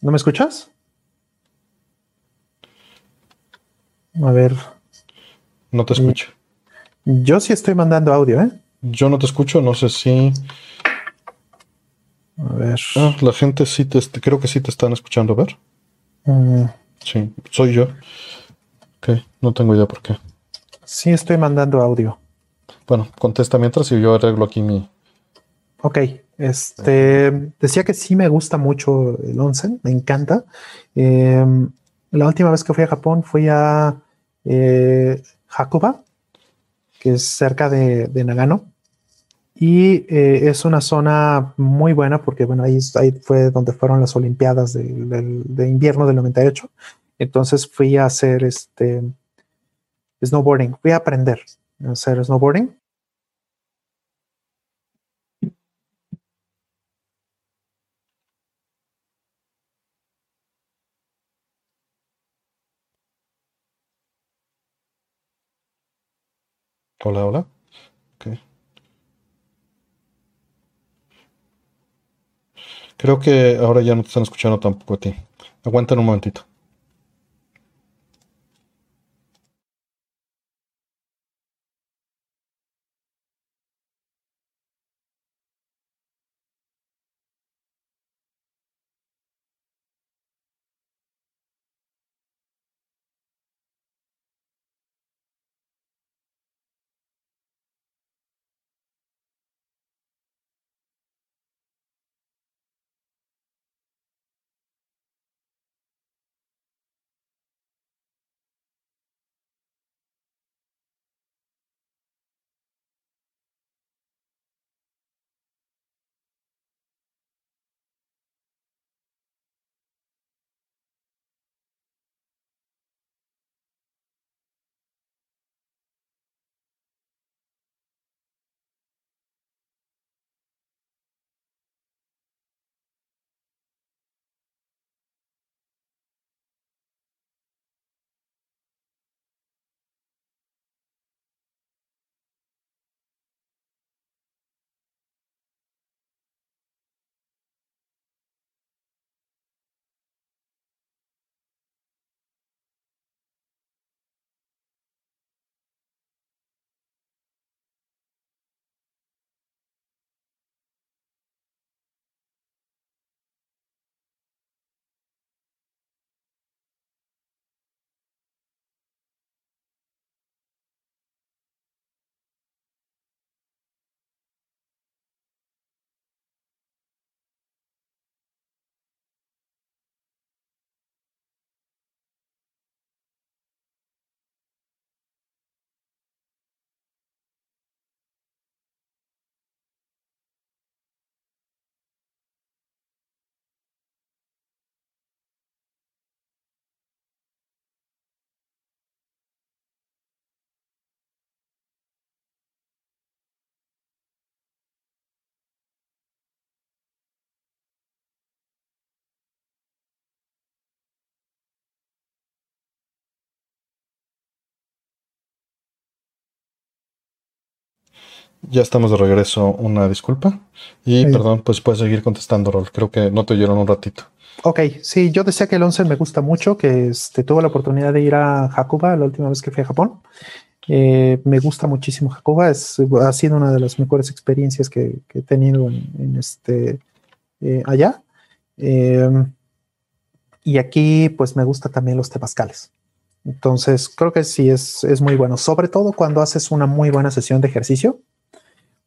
¿No me escuchas? A ver. No te escucho. Yo sí estoy mandando audio, ¿eh? Yo no te escucho, no sé si. A ver. Ah, la gente sí te, creo que sí te están escuchando, a ver. Mm. Sí, soy yo. Ok, no tengo idea por qué. Sí, estoy mandando audio. Bueno, contesta mientras y yo arreglo aquí mi. Ok, este decía que sí me gusta mucho el onsen, me encanta. Em, la última vez que fui a Japón fui a eh, Hakuba, que es cerca de Nagano. Y eh, es una zona muy buena porque, bueno, ahí, ahí fue donde fueron las Olimpiadas de, invierno del 98. Entonces fui a hacer este snowboarding, fui a aprender a hacer snowboarding. Hola, hola. Creo que ahora ya no te están escuchando tampoco a ti. Aguanten un momentito. Ya estamos de regreso. Una disculpa. Y perdón, pues puedes seguir contestando, Rol. Creo que no te oyeron un ratito. Ok, sí, yo decía que el 11 me gusta mucho, que este, tuve la oportunidad de ir a Hakuba la última vez que fui a Japón. Eh, me gusta muchísimo Hakuba, es, ha sido una de las mejores experiencias que, he tenido en, este, eh, allá. Em, y aquí, pues me gusta también los temazcales. Entonces, creo que sí es, es muy bueno, sobre todo cuando haces una muy buena sesión de ejercicio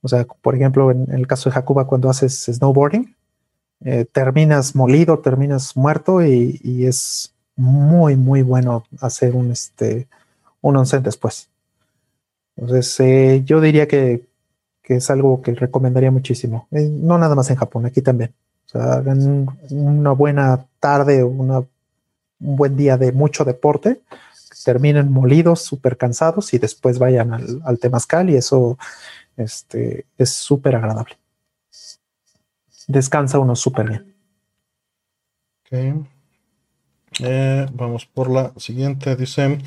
O sea, por ejemplo, en, el caso de Hakuba, cuando haces snowboarding, eh, terminas molido, terminas muerto y, es muy, muy bueno hacer un, este, un onsen después. Entonces, eh, yo diría que, es algo que recomendaría muchísimo. Eh, no nada más en Japón, aquí también. O sea, hagan una buena tarde o un buen día de mucho deporte, terminen molidos, súper cansados y después vayan al, al temazcal y eso este, es súper agradable. Descansa uno súper bien. Ok. Eh, vamos por la siguiente. Dice: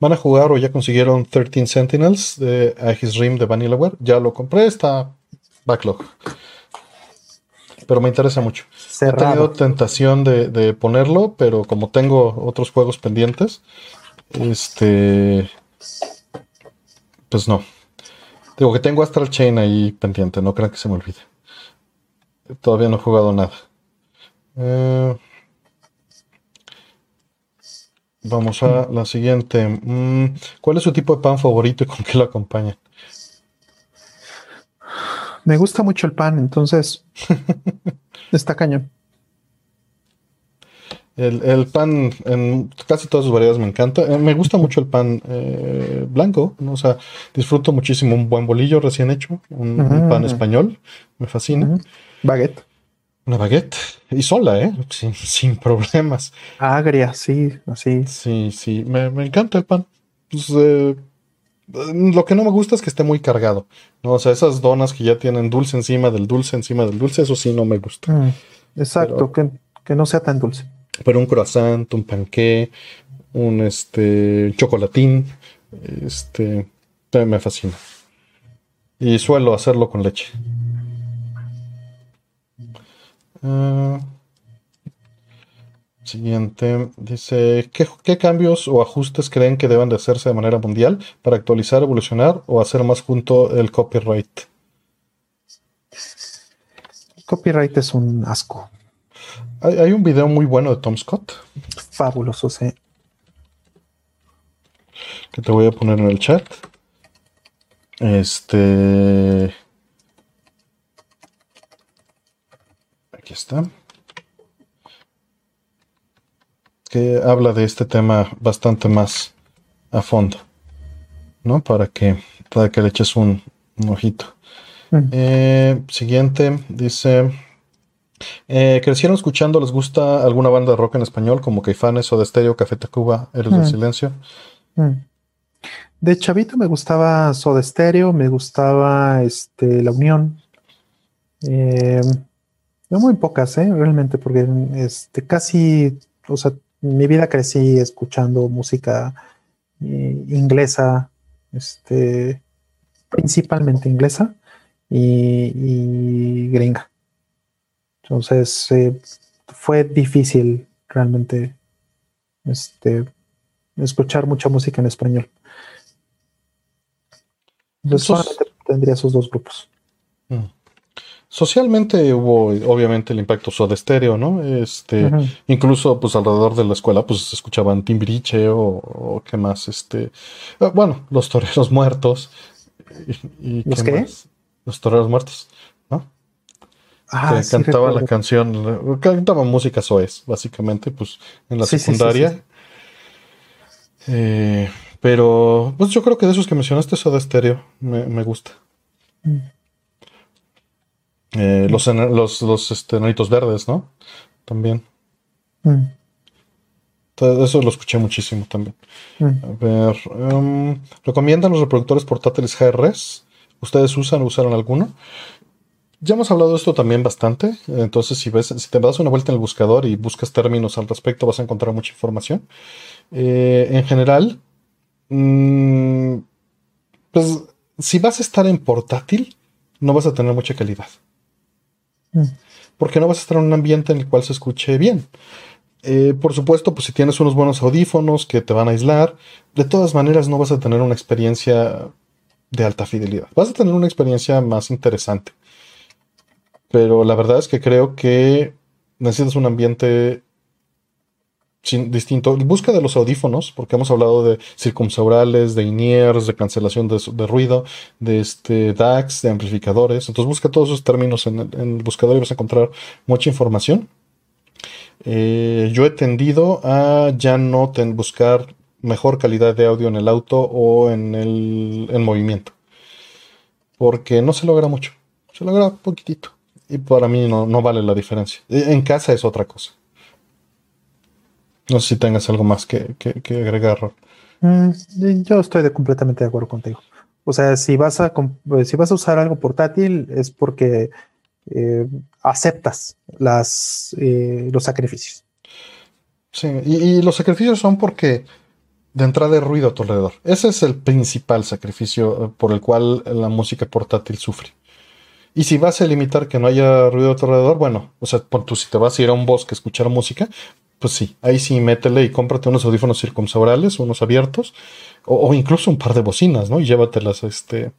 ¿Van a jugar o ya consiguieron 13 Sentinels de His Rim de Vanillaware? Ya lo compré, está backlog. Pero me interesa mucho. He tenido tentación de, ponerlo, pero como tengo otros juegos pendientes, este. Pues no. Digo que tengo Astral Chain ahí pendiente, no crean que se me olvide. Todavía no he jugado nada. Eh, vamos a la siguiente. Mm, ¿Cuál es su tipo de pan favorito y con qué lo acompañan? Me gusta mucho el pan, entonces está cañón. El, pan en casi todas sus variedades me encanta. Eh, me gusta mucho el pan eh, blanco. O sea, disfruto muchísimo un buen bolillo recién hecho, un, pan español. Me fascina. Baguette. Una baguette. Y sola, ¿eh? Sin, problemas. Agria, sí, así. Sí, sí. Me, encanta el pan. Pues, eh, lo que no me gusta es que esté muy cargado. ¿no? O sea, esas donas que ya tienen dulce encima del dulce encima del dulce, eso sí no me gusta. Mm, exacto, que, que no sea tan dulce. Pero un croissant, un panqué, un este chocolatín, este me fascina. Y suelo hacerlo con leche. Ah, siguiente, dice, ¿qué, cambios o ajustes creen que deben de hacerse de manera mundial para actualizar, evolucionar o hacer más junto el copyright? copyright es un asco. Hay, un video muy bueno de Tom Scott. Fabuloso, sí. Que te voy a poner en el chat. Este. Aquí está. Que habla de este tema bastante más a fondo. ¿No? Para que, para que le eches un, ojito. Mm. Eh, siguiente, dice. Eh, ¿Crecieron escuchando? ¿Les gusta alguna banda de rock en español como Caifanes o de Estéreo, Café Tacuba, Héroes del mm. Silencio? Mm. De chavito me gustaba Soda Stereo, me gustaba este, La Unión. Eh, muy pocas, ¿eh? realmente, porque este, casi, o sea, mi vida crecí escuchando música eh, inglesa, este, principalmente inglesa y gringa. Entonces eh, fue difícil realmente este, escuchar mucha música en español. Entonces solamente tendría esos dos grupos. Mm. Socialmente hubo obviamente el impacto Soda Stereo, ¿no? Este, incluso pues alrededor de la escuela pues escuchaban Timbiriche o, o qué más, este, ah, bueno, los toreros muertos. Y, ¿Los qué? Los toreros muertos. Ah, cantaba la canción, cantaba música soez, básicamente, pues en la secundaria. Eh, pero, pues yo creo que de esos que mencionaste, Soda Stereo, me, me gusta. Mm. Eh, los, los, los este, verdes, ¿no? También. Mm. Eso lo escuché muchísimo también. Mm. A ver, um, ¿recomiendan los reproductores portátiles GRS? ¿Ustedes usan o usaron alguno? Ya hemos hablado de esto también bastante, entonces si ves, si te das una vuelta en el buscador y buscas términos al respecto, vas a encontrar mucha información. Eh, en general, mm, pues si vas a estar en portátil, no vas a tener mucha calidad. Mm. Porque no vas a estar en un ambiente en el cual se escuche bien. Eh, por supuesto, pues si tienes unos buenos audífonos que te van a aislar, de todas maneras no vas a tener una experiencia de alta fidelidad. Vas a tener una experiencia más interesante pero la verdad es que creo que necesitas un ambiente distinto. Busca de los audífonos, porque hemos hablado de circunsaurales, de INEARS, de cancelación de, ruido, de este DAX, de amplificadores. Entonces busca todos esos términos en el, buscador y vas a encontrar mucha información. Eh, yo he tendido a ya no buscar mejor calidad de audio en el auto o en el en movimiento. Porque no se logra mucho. Se logra poquitito. Y para mí no, no vale la diferencia. En casa es otra cosa. No sé si tengas algo más que, agregar. Mm, yo estoy de, completamente de acuerdo contigo. O sea, si vas a, eh, si vas a usar algo portátil es porque eh, aceptas las, eh, los sacrificios. Sí, y, los sacrificios son porque de entrada de ruido a tu alrededor. Ese es el principal sacrificio por el cual la música portátil sufre. Y si vas a limitar que no haya ruido a tu alrededor, bueno, o sea, tú si te vas a ir a un bosque a escuchar música, pues sí, ahí sí métele y cómprate unos audífonos circunsaurales, unos abiertos, o, incluso un par de bocinas, ¿no? Y llévatelas a este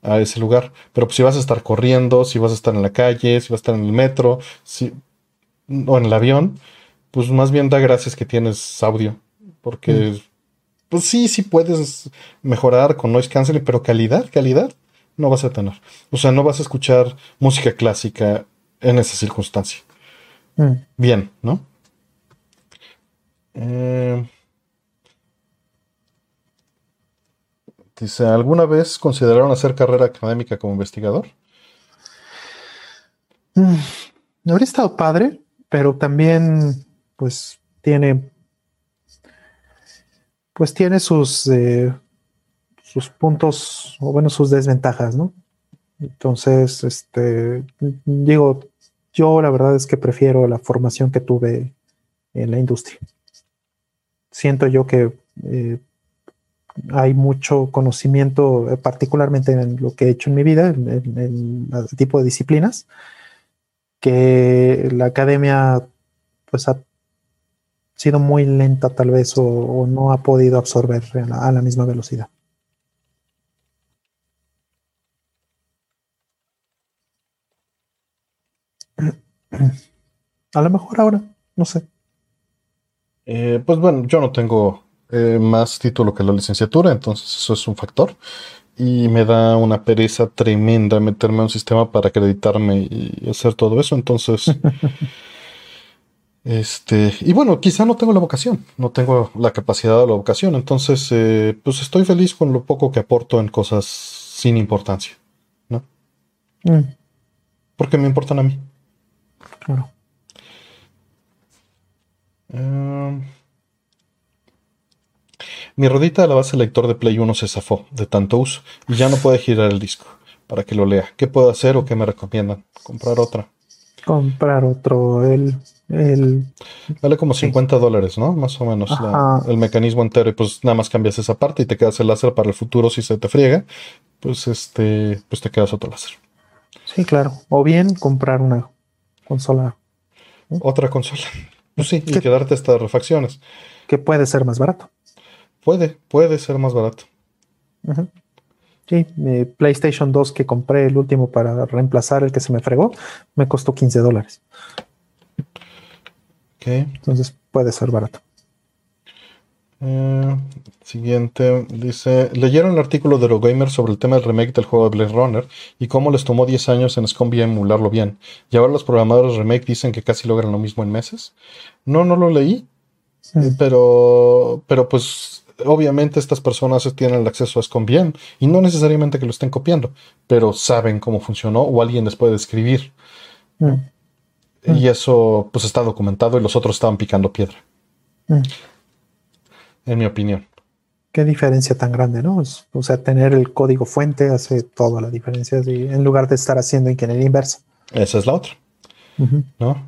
a ese lugar. Pero pues si vas a estar corriendo, si vas a estar en la calle, si vas a estar en el metro, si, o en el avión, pues más bien da gracias que tienes audio. Porque, mm. pues sí, sí puedes mejorar con noise canceling, pero calidad, calidad, no vas a tener. O sea, no vas a escuchar música clásica en esa circunstancia. Mm. Bien, ¿no? Eh, dice, ¿alguna vez consideraron hacer carrera académica como investigador? Mm, habría estado padre, pero también, pues, tiene, pues tiene sus, eh, sus puntos, o bueno, sus desventajas, ¿no? Entonces, este, digo, yo la verdad es que prefiero la formación que tuve en la industria siento yo que eh, hay mucho conocimiento, eh, particularmente en lo que he hecho en mi vida, en, el tipo de disciplinas, que la academia pues ha sido muy lenta tal vez o, no ha podido absorber a la, misma velocidad. A lo mejor ahora, no sé. Eh, pues bueno, yo no tengo eh, más título que la licenciatura, entonces eso es un factor. Y me da una pereza tremenda meterme a un sistema para acreditarme y hacer todo eso. Entonces, este, y bueno, quizá no tengo la vocación, no tengo la capacidad o la vocación. Entonces, eh, pues estoy feliz con lo poco que aporto en cosas sin importancia, ¿no? Mm. Porque me importan a mí. Claro. Em, mi rodita de la base lector de Play 1 se zafó de tanto uso y ya no puede girar el disco para que lo lea. ¿Qué puedo hacer o qué me recomiendan? Comprar otra. Comprar otro. El, el... Vale como 50 dólares, ¿no? Más o menos el mecanismo entero. Y pues nada más cambias esa parte y te quedas el láser para el futuro si se te friega. Pues este, pues te quedas otro láser. Sí, claro. O bien comprar una consola. Otra consola. Pues sí, y quedarte estas refacciones. Que puede ser más barato. Puede, puede ser más barato. Sí, mi PlayStation 2 que compré el último para reemplazar el que se me fregó, me costó 15 dólares. Entonces puede ser barato. Eh, siguiente, dice, leyeron el artículo de Eurogamer sobre el tema del remake del juego de Blade Runner y cómo les tomó 10 años en Scombi emularlo bien. Y ahora los programadores de remake dicen que casi logran lo mismo en meses. No, no lo leí, pero, pero pues obviamente estas personas tienen el acceso a SCOM y no necesariamente que lo estén copiando, pero saben cómo funcionó o alguien les puede escribir. Y eso pues está documentado y los otros estaban picando piedra en mi opinión. Qué diferencia tan grande, ¿no? O sea, tener el código fuente hace toda la diferencia en lugar de estar haciendo ingeniería inversa. Esa es la otra, ¿no?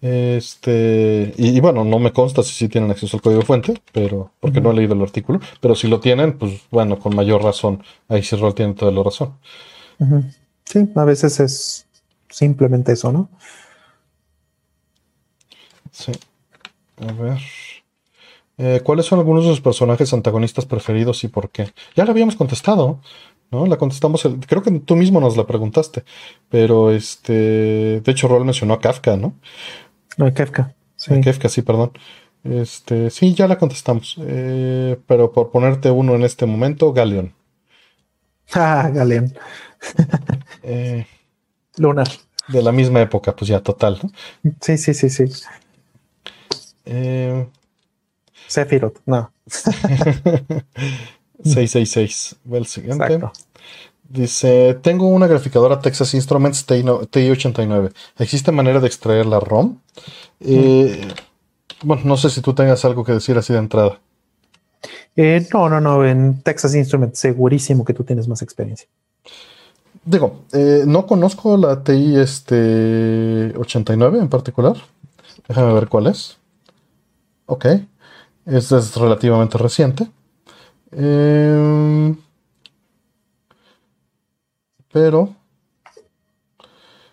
Este, y, bueno, no me consta si sí tienen acceso al código fuente, pero porque no he leído el artículo, pero si lo tienen, pues bueno, con mayor razón, ahí sí Rol tiene toda la razón. Sí, a veces es simplemente eso, ¿no? Sí. A ver. Eh, ¿Cuáles son algunos de sus personajes antagonistas preferidos y por qué? Ya la habíamos contestado, ¿no? La contestamos, creo que tú mismo nos la preguntaste, pero este, de hecho, Rol mencionó a Kafka, ¿no? No, Kafka. Sí. Kefka, sí, perdón. Este, sí, ya la contestamos. Eh, pero por ponerte uno en este momento, Galeón. Ah, Galeón. Eh, Lunar. De la misma época, pues ya, total. ¿no? Sí, sí, sí, sí. Eh, Sephiroth, no. 666. el siguiente. Dice, tengo una graficadora Texas Instruments TI-89. ¿Existe manera de extraer la ROM? Eh, bueno, no sé si tú tengas algo que decir así de entrada. Eh, no, no, no. En Texas Instruments segurísimo que tú tienes más experiencia. Digo, eh, no conozco la TI este 89 en particular. Déjame ver cuál es. Ok. Esta es relativamente reciente. Eh, pero,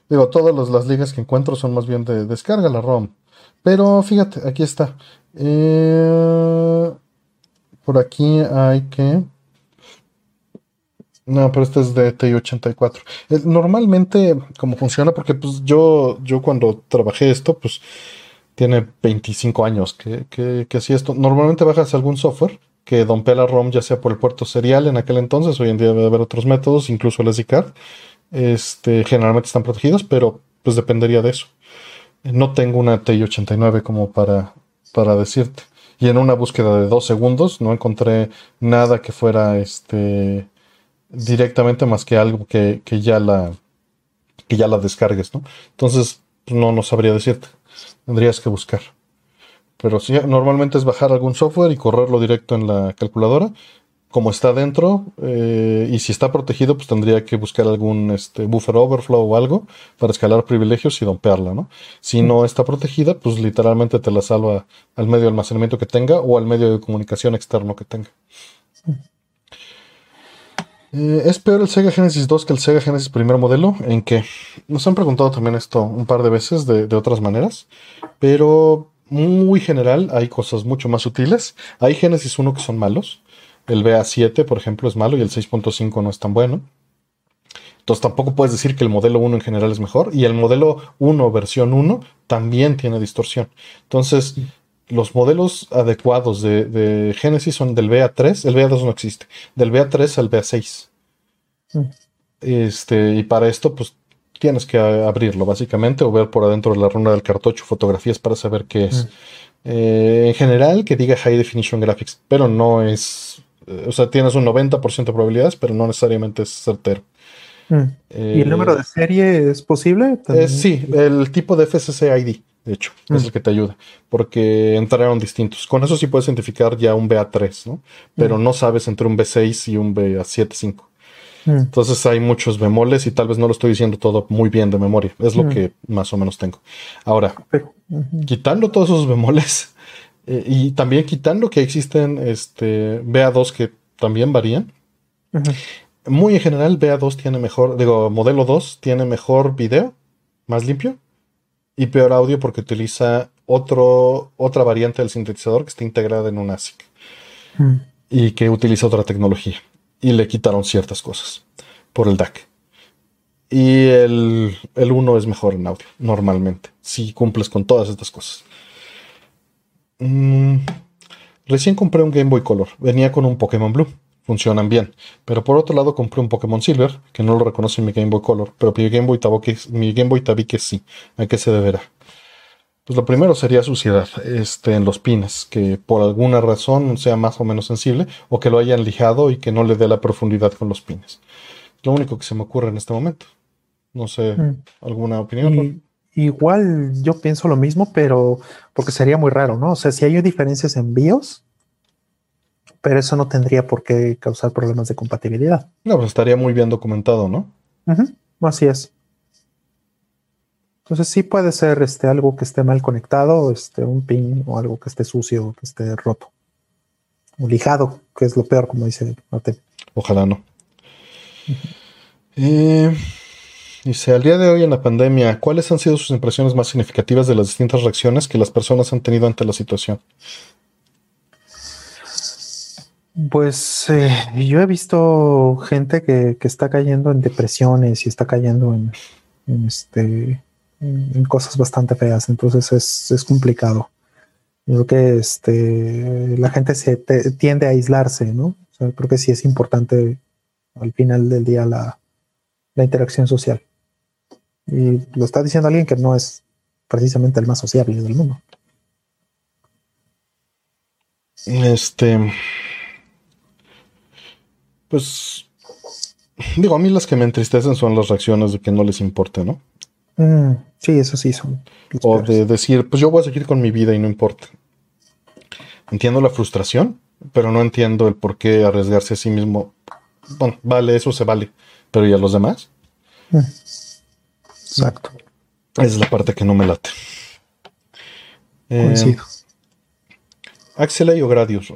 digo, todas las ligas que encuentro son más bien de descarga la ROM. Pero fíjate, aquí está. Eh, por aquí hay que... No, pero este es de TI-84. Eh, normalmente, como funciona, porque pues yo, yo cuando trabajé esto, pues tiene 25 años que, que, que hacía esto. Normalmente bajas algún software que dompea la ROM ya sea por el puerto serial en aquel entonces, hoy en día debe haber otros métodos, incluso el SD card. Este, generalmente están protegidos, pero pues dependería de eso. No tengo una TI-89 como para, para decirte. Y en una búsqueda de dos segundos no encontré nada que fuera este directamente más que algo que, ya la que ya la descargues, ¿no? Entonces, pues, no, no sabría decirte. Tendrías que buscar. Pero sí, normalmente es bajar algún software y correrlo directo en la calculadora. Como está dentro, eh, y si está protegido, pues tendría que buscar algún este, buffer overflow o algo para escalar privilegios y dompearla, ¿no? Si no está protegida, pues literalmente te la salva al medio de almacenamiento que tenga o al medio de comunicación externo que tenga. Eh, ¿Es peor el Sega Genesis 2 que el Sega Genesis primer modelo? ¿En qué? Nos han preguntado también esto un par de veces de, de otras maneras, pero muy general, hay cosas mucho más sutiles. Hay Genesis 1 que son malos. El BA7, por ejemplo, es malo y el 6.5 no es tan bueno. Entonces tampoco puedes decir que el modelo 1 en general es mejor. Y el modelo 1 versión 1 también tiene distorsión. Entonces, los modelos adecuados de, de Genesis son del BA3. El BA2 no existe. Del BA3 al BA6. Mm. Este, y para esto, pues tienes que abrirlo básicamente o ver por adentro de la runa del cartucho fotografías para saber qué es. Mm. Eh, en general, que diga High Definition Graphics, pero no es, eh, o sea, tienes un 90% de probabilidades, pero no necesariamente es certero. Mm. ¿Y el número de serie es posible? sí, el tipo de FCC ID, de hecho, es mm. el que te ayuda, porque entraron distintos. Con eso sí puedes identificar ya un BA3, ¿no? Pero no sabes entre un B6 y un BA7.5. Mm. Entonces hay muchos bemoles y tal vez no lo estoy diciendo todo muy bien de memoria. Es lo mm. que más o menos tengo. Ahora, quitando todos esos bemoles eh, y también quitando que existen este, BA2 que también varían. Muy en general, BA2 tiene mejor, digo, modelo 2 tiene mejor video, más limpio y peor audio porque utiliza otro, otra variante del sintetizador que está integrada en un ASIC mm. y que utiliza otra tecnología y le quitaron ciertas cosas por el DAC. Y el, el 1 es mejor en audio, normalmente, si cumples con todas estas cosas. Mm, recién compré un Game Boy Color, venía con un Pokémon Blue, funcionan bien. Pero por otro lado compré un Pokémon Silver, que no lo reconoce mi Game Boy Color, pero mi Game Boy, Tabique, mi Game Boy Tabique sí. ¿A qué se deberá? Pues lo primero sería suciedad este, en los pines, que por alguna razón sea más o menos sensible, o que lo hayan lijado y que no le dé la profundidad con los pines. Lo único que se me ocurre en este momento. No sé, mm. ¿alguna opinión? igual yo pienso lo mismo, pero porque sería muy raro, ¿no? O sea, si hay diferencias en BIOS, pero eso no tendría por qué causar problemas de compatibilidad. No, pues estaría muy bien documentado, ¿no? Así es. Entonces sí puede ser este, algo que esté mal conectado, este, un pin o algo que esté sucio, que esté roto. O lijado, que es lo peor, como dice Mate. Ojalá no. Eh, dice, al día de hoy en la pandemia, ¿cuáles han sido sus impresiones más significativas de las distintas reacciones que las personas han tenido ante la situación? Pues eh, yo he visto gente que, está cayendo en depresiones y está cayendo en este en cosas bastante feas, entonces es, es complicado. Yo creo que este, la gente se tiende a aislarse, ¿no? O sea, creo que sí es importante al final del día la, la interacción social. Y lo está diciendo alguien que no es precisamente el más sociable del mundo. Este. Pues. Digo, a mí las que me entristecen son las reacciones de que no les importe, ¿no? Mm, sí, eso sí son. O de decir, pues yo voy a seguir con mi vida y no importa. Entiendo la frustración, pero no entiendo el por qué arriesgarse a sí mismo. Bueno, vale, eso se vale, pero ¿y a los demás? Mm. Exacto. Esa es la parte que no me late. Eh, ¿Axelay o Gradius?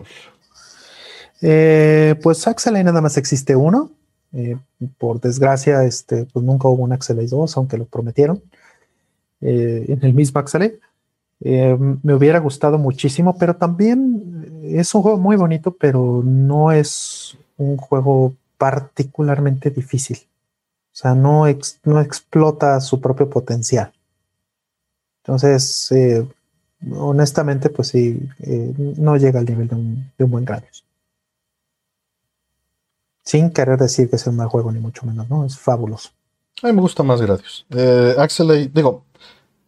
Eh, pues Axelay nada más existe uno. Eh, por desgracia, este, pues nunca hubo un Axelay 2, aunque lo prometieron. Eh, en el mismo Axelay. me hubiera gustado muchísimo, pero también es un juego muy bonito, pero no es un juego particularmente difícil. O sea, no, no explota su propio potencial. Entonces, honestamente, pues sí, eh, no llega al nivel de un, buen Gradius. Sin querer decir que es un mal juego, ni mucho menos, ¿no? Es fabuloso. A mí me gusta más Gradius. Eh, Axel, digo,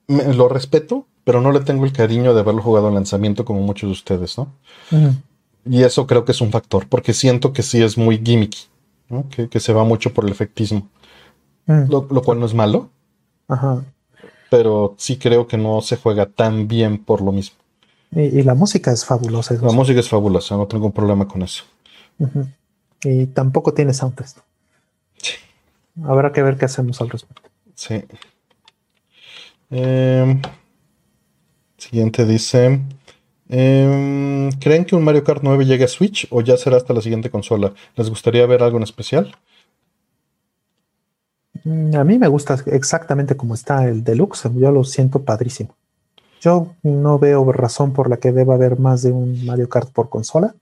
lo respeto, pero no le tengo el cariño de haberlo jugado en lanzamiento como muchos de ustedes, ¿no? Y eso creo que es un factor, porque siento que sí es muy gimmicky, ¿no? que, se va mucho por el efectismo. Lo, lo, cual no es malo. Ajá pero sí creo que no se juega tan bien por lo mismo. Y, la música es fabulosa. La música es fabulosa, no tengo un problema con eso. Y tampoco tiene soundtest. Sí. Habrá que ver qué hacemos al respecto. Sí. Em, siguiente dice: em, ¿Creen que un Mario Kart 9 llegue a Switch o ya será hasta la siguiente consola? ¿Les gustaría ver algo en especial? Mm, a mí me gusta exactamente como está el deluxe. Yo lo siento padrísimo. Yo no veo razón por la que deba haber más de un Mario Kart por consola.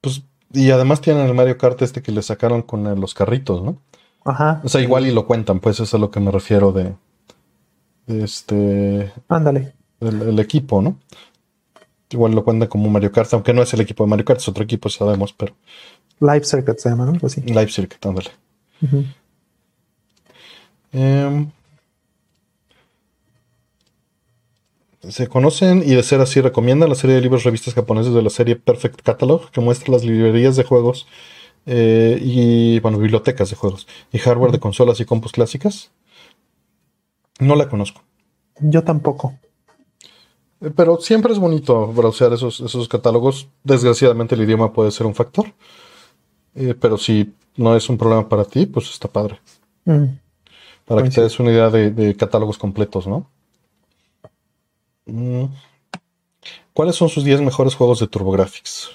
Pues, y además tienen el Mario Kart este que le sacaron con los carritos, ¿no? Ajá. O sea, igual y lo cuentan, pues eso es a lo que me refiero de, este. Ándale. El, equipo, ¿no? Igual lo cuentan como Mario Kart, aunque no es el equipo de Mario Kart, es otro equipo, sabemos, pero. Live Circuit se llama, ¿no? Live Circuit, ándale. Em, se conocen y de ser así recomiendan la serie de libros revistas japoneses de la serie Perfect Catalog que muestra las librerías de juegos eh, y bueno bibliotecas de juegos y hardware de consolas y compus clásicas. No la conozco. Yo tampoco. Eh, pero siempre es bonito browsear esos, esos catálogos. Desgraciadamente el idioma puede ser un factor. Eh, pero si no es un problema para ti, pues está padre. Mm. Para que te des una idea de, catálogos completos, ¿no? Mm. ¿Cuáles son sus 10 mejores juegos de TurboGrafx?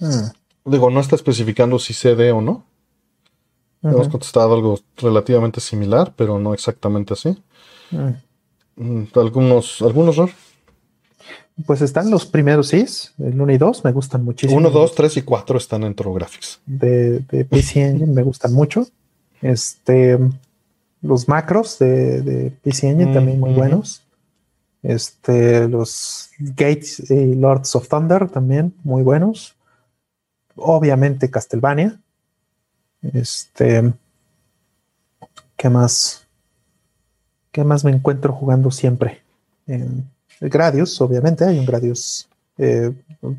Mm. Digo, no está especificando si CD o no. Hemos contestado algo relativamente similar, pero no exactamente así. Mm. Algunos, algunos, Pues están los primeros sí, el 1 y 2 me gustan muchísimo. 1, 2, 3 y 4 están en TurboGrafx. De, de PC Engine me gustan mucho. Este, los macros de, de PC Engine también muy buenos. Este, los Gates y Lords of Thunder también muy buenos. Obviamente Castlevania. Este, ¿qué más? ¿Qué más me encuentro jugando siempre? En Gradius, obviamente, hay un Gradius. Eh,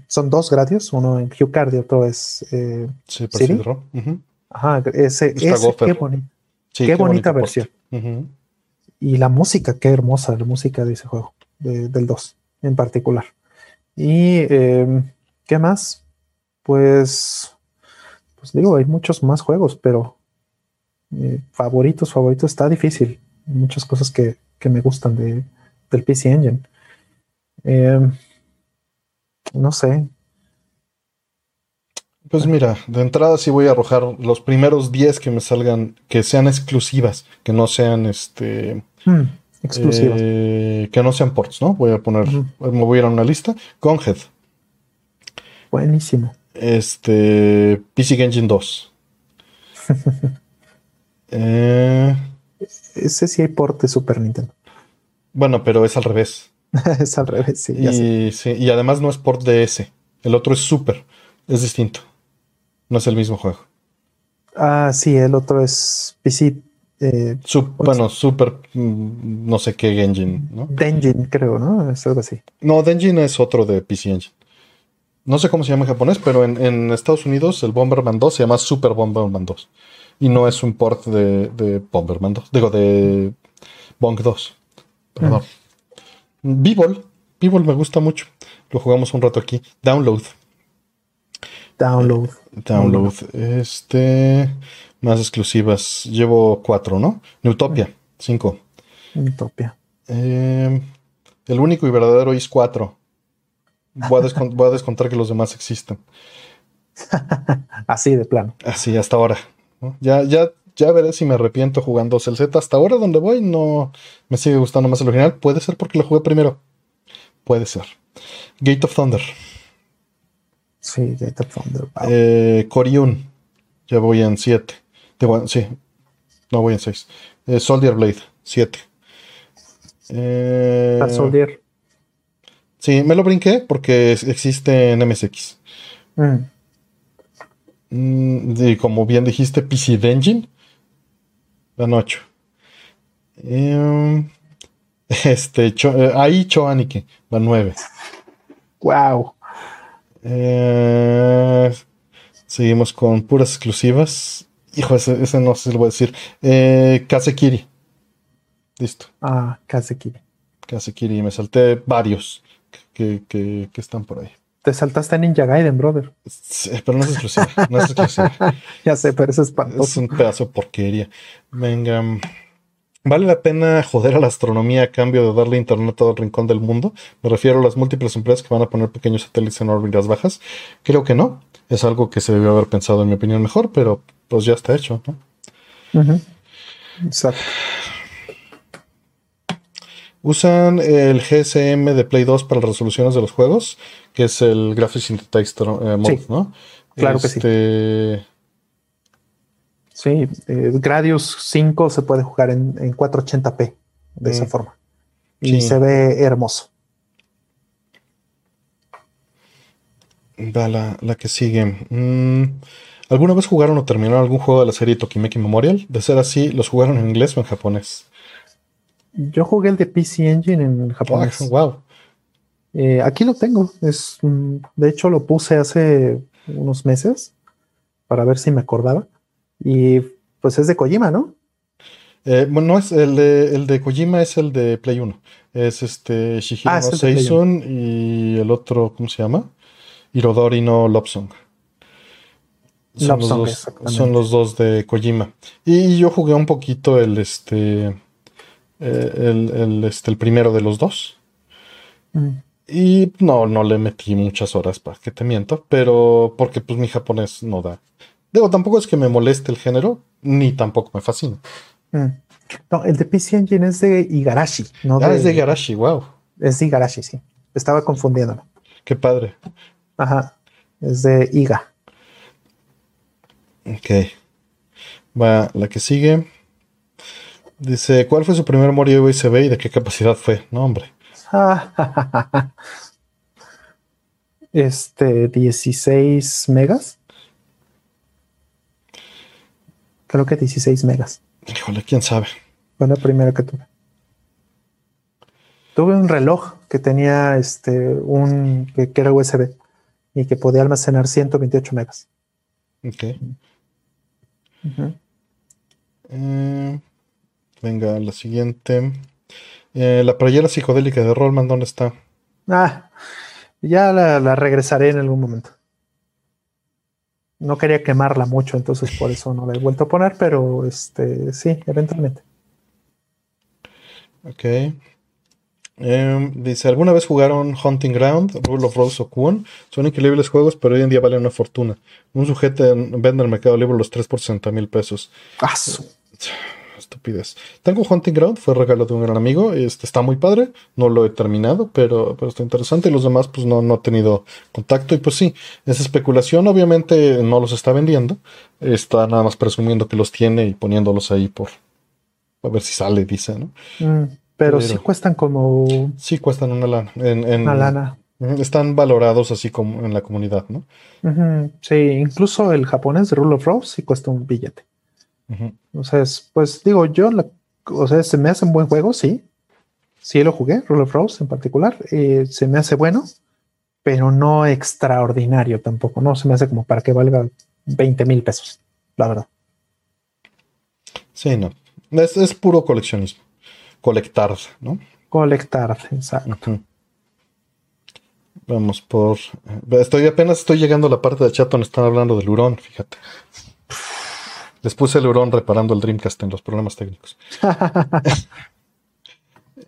son dos Gradius, uno en Hugh y otro es eh, sí, Ajá, ese, ese qué, qué, bonita versión. Y la música, qué hermosa la música de ese juego, del 2 en particular. Y em, qué más, pues, pues digo, hay muchos más juegos, pero eh, favoritos, favoritos, está difícil. muchas cosas que, que me gustan de, del PC Engine. Em, no sé, pues mira, de entrada sí voy a arrojar los primeros 10 que me salgan, que sean exclusivas, que no sean este. Hmm, exclusivas. Eh, que no sean ports, ¿no? Voy a poner, me voy a ir a una lista. Gonhead. Buenísimo. Este. PC Engine 2. eh, Ese sí hay port de Super Nintendo. Bueno, pero es al revés. es al revés, sí. Y, sí. y además no es port DS. El otro es Super. Es distinto. No es el mismo juego. Ah, sí, el otro es PC. Eh, bueno, Super, mm, no sé qué engine, ¿no? Denjin, creo, ¿no? Es algo así. No, Denjin es otro de PC Engine. No sé cómo se llama en japonés, pero en, Estados Unidos el Bomberman 2 se llama Super Bomberman 2. Y no es un port de, Bomberman 2. Digo, de Bonk 2. Perdón. Mm. b me gusta mucho. Lo jugamos un rato aquí. Download. Download. Download. Este. Más exclusivas. Llevo cuatro, ¿no? Neutopia, cinco. Neutopia. Eh, el único y verdadero is 4. Voy a, descontar que los demás existen. Así de plano. Así, hasta ahora. Ya, ya, ya veré si me arrepiento jugando Z. Hasta ahora donde voy no me sigue gustando más el original. Puede ser porque lo jugué primero. Puede ser. Gate of Thunder. Sí, Gate of Thunder. Eh, Coriun. Ya voy en 7. Sí. No voy en 6. Eh, Soldier Blade. 7. Eh, Soldier. Sí, me lo brinqué porque existe en MSX. Mm. Mm, y como bien dijiste, PC Engine. Van 8. Em, este, eh, ahí Choanike, van 9. Wow. Eh, seguimos con puras exclusivas. Hijo, ese, no sé si lo voy a decir. Eh, Kazekiri. Listo. Ah, Kazekiri. Kazekiri. Me salté varios que, que, que están por ahí. Te saltaste a Ninja Gaiden, brother. pero no es exclusiva. No es exclusiva. ya sé, pero es espantoso. Es un pedazo de porquería. Venga. ¿Vale la pena joder a la astronomía a cambio de darle internet a todo el rincón del mundo? Me refiero a las múltiples empresas que van a poner pequeños satélites en órbitas bajas. Creo que no. Es algo que se debió haber pensado, en mi opinión, mejor, pero pues ya está hecho. ¿no? Exacto. Usan el GSM de Play 2 para las resoluciones de los juegos, que es el Graphics Synthesizer eh, Mode, ¿no? Claro que sí. Este, sí, eh, Gradius 5 se puede jugar en, 480p de esa mm. forma. Y se ve hermoso. Va la, que sigue. Mm, ¿Alguna vez jugaron o terminaron algún juego de la serie Tokimeki Memorial? De ser así, ¿los jugaron en inglés o en japonés? Yo jugué el de PC Engine en japonés. wow. Eh, aquí lo tengo. Es, de hecho, lo puse hace unos meses para ver si me acordaba. Y pues es de Kojima, ¿no? Eh, bueno, no es el de, el de Kojima es el de Play 1. Es este Shihiro ah, Seizun y el otro, ¿cómo se llama? Hirodori no Lobsong. Son, los dos, son los dos de Kojima. Y yo jugué un poquito el este eh, el, este, el primero de los dos. Mm. Y no, no le metí muchas horas, para que te miento, pero porque pues mi japonés no da. Digo, tampoco es que me moleste el género, ni tampoco me fascina. Mm. No, el de PC Engine es de Igarashi. No ah, es de Igarashi, wow. Es de Igarashi, sí. Estaba confundiéndolo. Qué padre. Ajá. Es de Iga. Ok. Va, la que sigue. Dice, ¿cuál fue su primer memoria USB y de qué capacidad fue? No, hombre. este, 16 megas. Creo que 16 megas. Híjole, quién sabe. Fue la primera que tuve. Tuve un reloj que tenía este un que, era USB y que podía almacenar 128 megas. Ok. Venga, la siguiente. Eh, la playera psicodélica de Rollman, ¿dónde está? Ah, ya la, regresaré en algún momento. No quería quemarla mucho, entonces por eso no la he vuelto a poner, pero este sí, eventualmente. Ok. Em, dice, ¿alguna vez jugaron Hunting Ground, Rule of Rose o Kuon? Son increíbles juegos, pero hoy en día valen una fortuna. Un sujeto vende en el mercado libre los 3 por 60 mil pesos. Ah, estupidez. Tengo Hunting Ground, fue regalo de un gran amigo. Este está muy padre. No lo he terminado, pero, pero está interesante. Y los demás, pues no, no he tenido contacto. Y pues sí, esa especulación obviamente no los está vendiendo. Está nada más presumiendo que los tiene y poniéndolos ahí por, A ver si sale, dice, ¿no? Mm, pero, sí cuestan como. Sí, cuestan una lana. En, una lana. Están valorados así como en la comunidad, ¿no? Sí, incluso el japonés de Rule of Rose sí cuesta un billete. O sea, pues digo, yo, o sea, se me hace un buen juego, sí. Sí lo jugué, Rule of Rose en particular. Eh, se me hace bueno, pero no extraordinario tampoco. No se me hace como para que valga 20 mil pesos, la verdad. Sí, no. Es, puro coleccionismo. Colectar, ¿no? Colectar, exacto. Vamos por. Estoy apenas estoy llegando a la parte de chat donde están hablando del hurón, fíjate. Les puse el hurón reparando el Dreamcast en los problemas técnicos.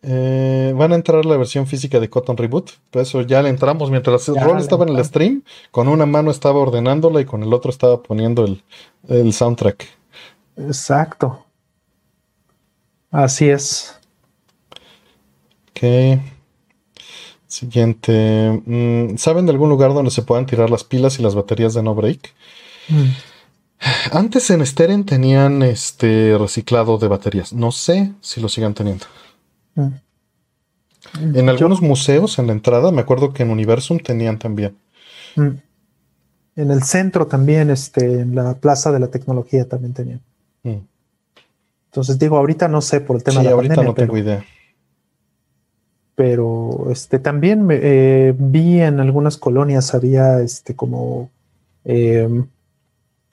Eh, van a entrar la versión física de Cotton Reboot. Por eso ya le entramos. Mientras el rol estaba en el stream, con una mano estaba ordenándola y con el otro estaba poniendo el, soundtrack. Exacto. Así es. Ok. Siguiente. Mm, ¿Saben de algún lugar donde se puedan tirar las pilas y las baterías de no break? Mm. Antes en Steren tenían este reciclado de baterías. No sé si lo sigan teniendo. Mm. En algunos museos en la entrada, me acuerdo que en Universum tenían también. En el centro también, este, en la Plaza de la Tecnología también tenían. Entonces digo, ahorita no sé por el tema de la ahorita no tengo idea pero este también eh, vi en algunas colonias había este como em,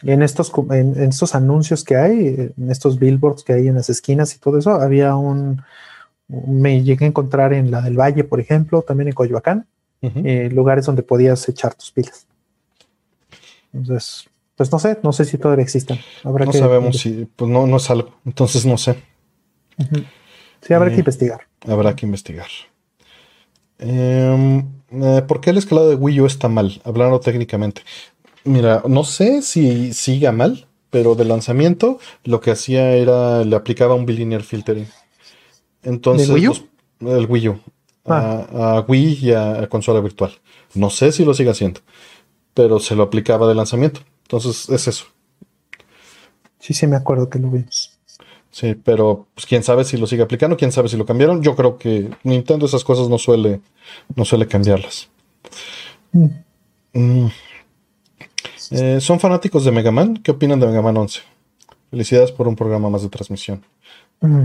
en estos en, estos anuncios que hay en estos billboards que hay en las esquinas y todo eso había un me llegué a encontrar en la del Valle por ejemplo también en Coyoacán eh, lugares donde podías echar tus pilas. Entonces pues no sé no sé si todavía existen. No sabemos si pues no no es algo entonces no sé. Sí habrá que eh, investigar. habrá que investigar eh, ¿Por qué el escalado de Wii U está mal? Hablando técnicamente. Mira, no sé si siga mal, pero de lanzamiento lo que hacía era le aplicaba un bilinear filtering. Entonces, Wii U? el Wii U. Ah. A, Wii y a, consola virtual. No sé si lo sigue haciendo, pero se lo aplicaba de lanzamiento. Entonces, es eso. Sí, sí, me acuerdo que lo vimos. Sí, pero pues quién sabe si lo sigue aplicando, quién sabe si lo cambiaron. Yo creo que Nintendo esas cosas no suele, no suele cambiarlas. Mm. Mm. Eh, ¿Son fanáticos de Mega Man? ¿Qué opinan de Mega Man 11? Felicidades por un programa más de transmisión. Mm.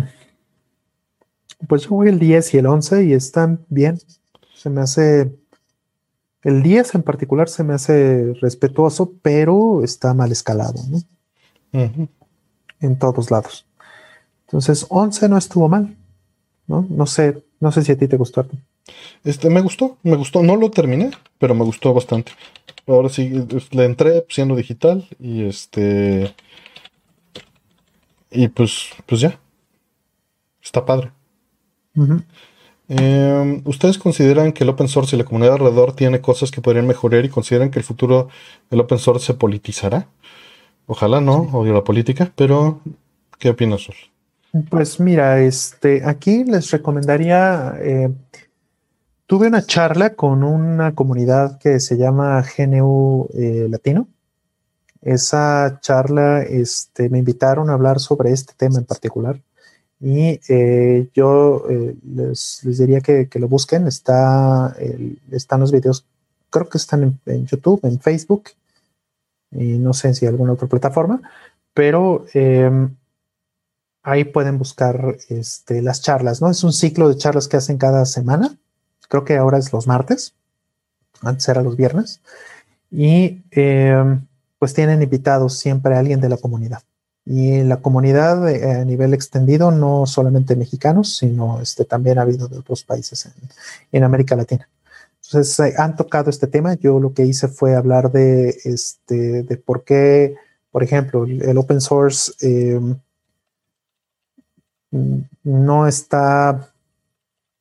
Pues yo jugué el 10 y el 11 y están bien. Se me hace. El 10 en particular se me hace respetuoso, pero está mal escalado, ¿no? En todos lados. Entonces, 11 no estuvo mal, ¿no? No sé, no sé si a ti te gustó. Este, me gustó, me gustó. No lo terminé, pero me gustó bastante. Ahora sí, le entré siendo digital y este... Y pues, pues ya. Está padre. Em, ¿Ustedes consideran que el open source y la comunidad alrededor tiene cosas que podrían mejorar y consideran que el futuro del open source se politizará? Ojalá no, odio la política, pero ¿qué opinas, Sol? Pues mira, este, aquí les recomendaría, eh, tuve una charla con una comunidad que se llama GNU eh, Latino. Esa charla, este, me invitaron a hablar sobre este tema en particular y eh, yo les, diría que, lo busquen. Está, están los videos, creo que están en, en, YouTube, en Facebook y no sé si alguna otra plataforma, pero em, ahí pueden buscar este, las charlas, ¿no? Es un ciclo de charlas que hacen cada semana. Creo que ahora es los martes. Antes era los viernes. Y em, pues tienen invitados siempre a alguien de la comunidad. Y la comunidad eh, a nivel extendido, no solamente mexicanos, sino este, también ha habido de otros países en, América Latina. Entonces, eh, han tocado este tema. Yo lo que hice fue hablar de, este, de por qué, por ejemplo, el open source em, no está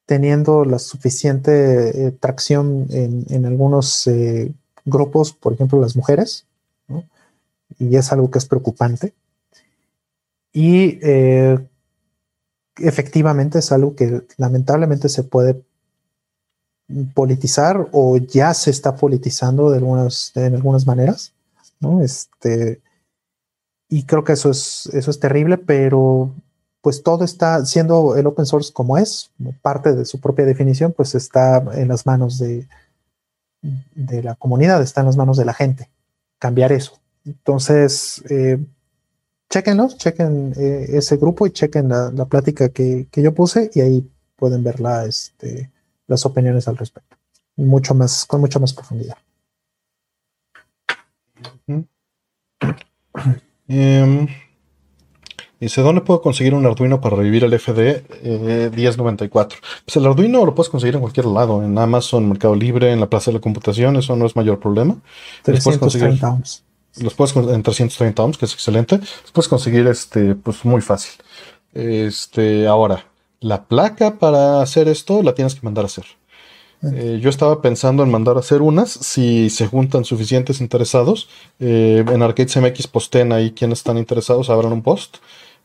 teniendo la suficiente eh, tracción en, algunos eh, grupos, por ejemplo, las mujeres, y es algo que es preocupante. Y eh, efectivamente es algo que lamentablemente se puede politizar o ya se está politizando de algunas, en algunas maneras. Este, y creo que eso es, eso es terrible, pero pues todo está siendo el open source como es, parte de su propia definición, pues está en las manos de, de la comunidad, está en las manos de la gente. Cambiar eso. Entonces, eh, chequenlo, chequen eh, ese grupo y chequen la, plática que, yo puse y ahí pueden ver la, este, las opiniones al respecto. Mucho más, con mucha más profundidad. dice, ¿dónde puedo conseguir un Arduino para revivir el FD 1094? Eh, pues el Arduino lo puedes conseguir en cualquier lado, en Amazon, Mercado Libre, en la Plaza de la Computación, eso no es mayor problema. 330 ohms. Los puedes en 330 ohms, que es excelente. Los puedes conseguir este, pues muy fácil. Este, ahora, la placa para hacer esto la tienes que mandar a hacer. Eh, yo estaba pensando en mandar a hacer unas si se juntan suficientes interesados. Eh, en Arcade MX posten ahí quienes están interesados, abran un post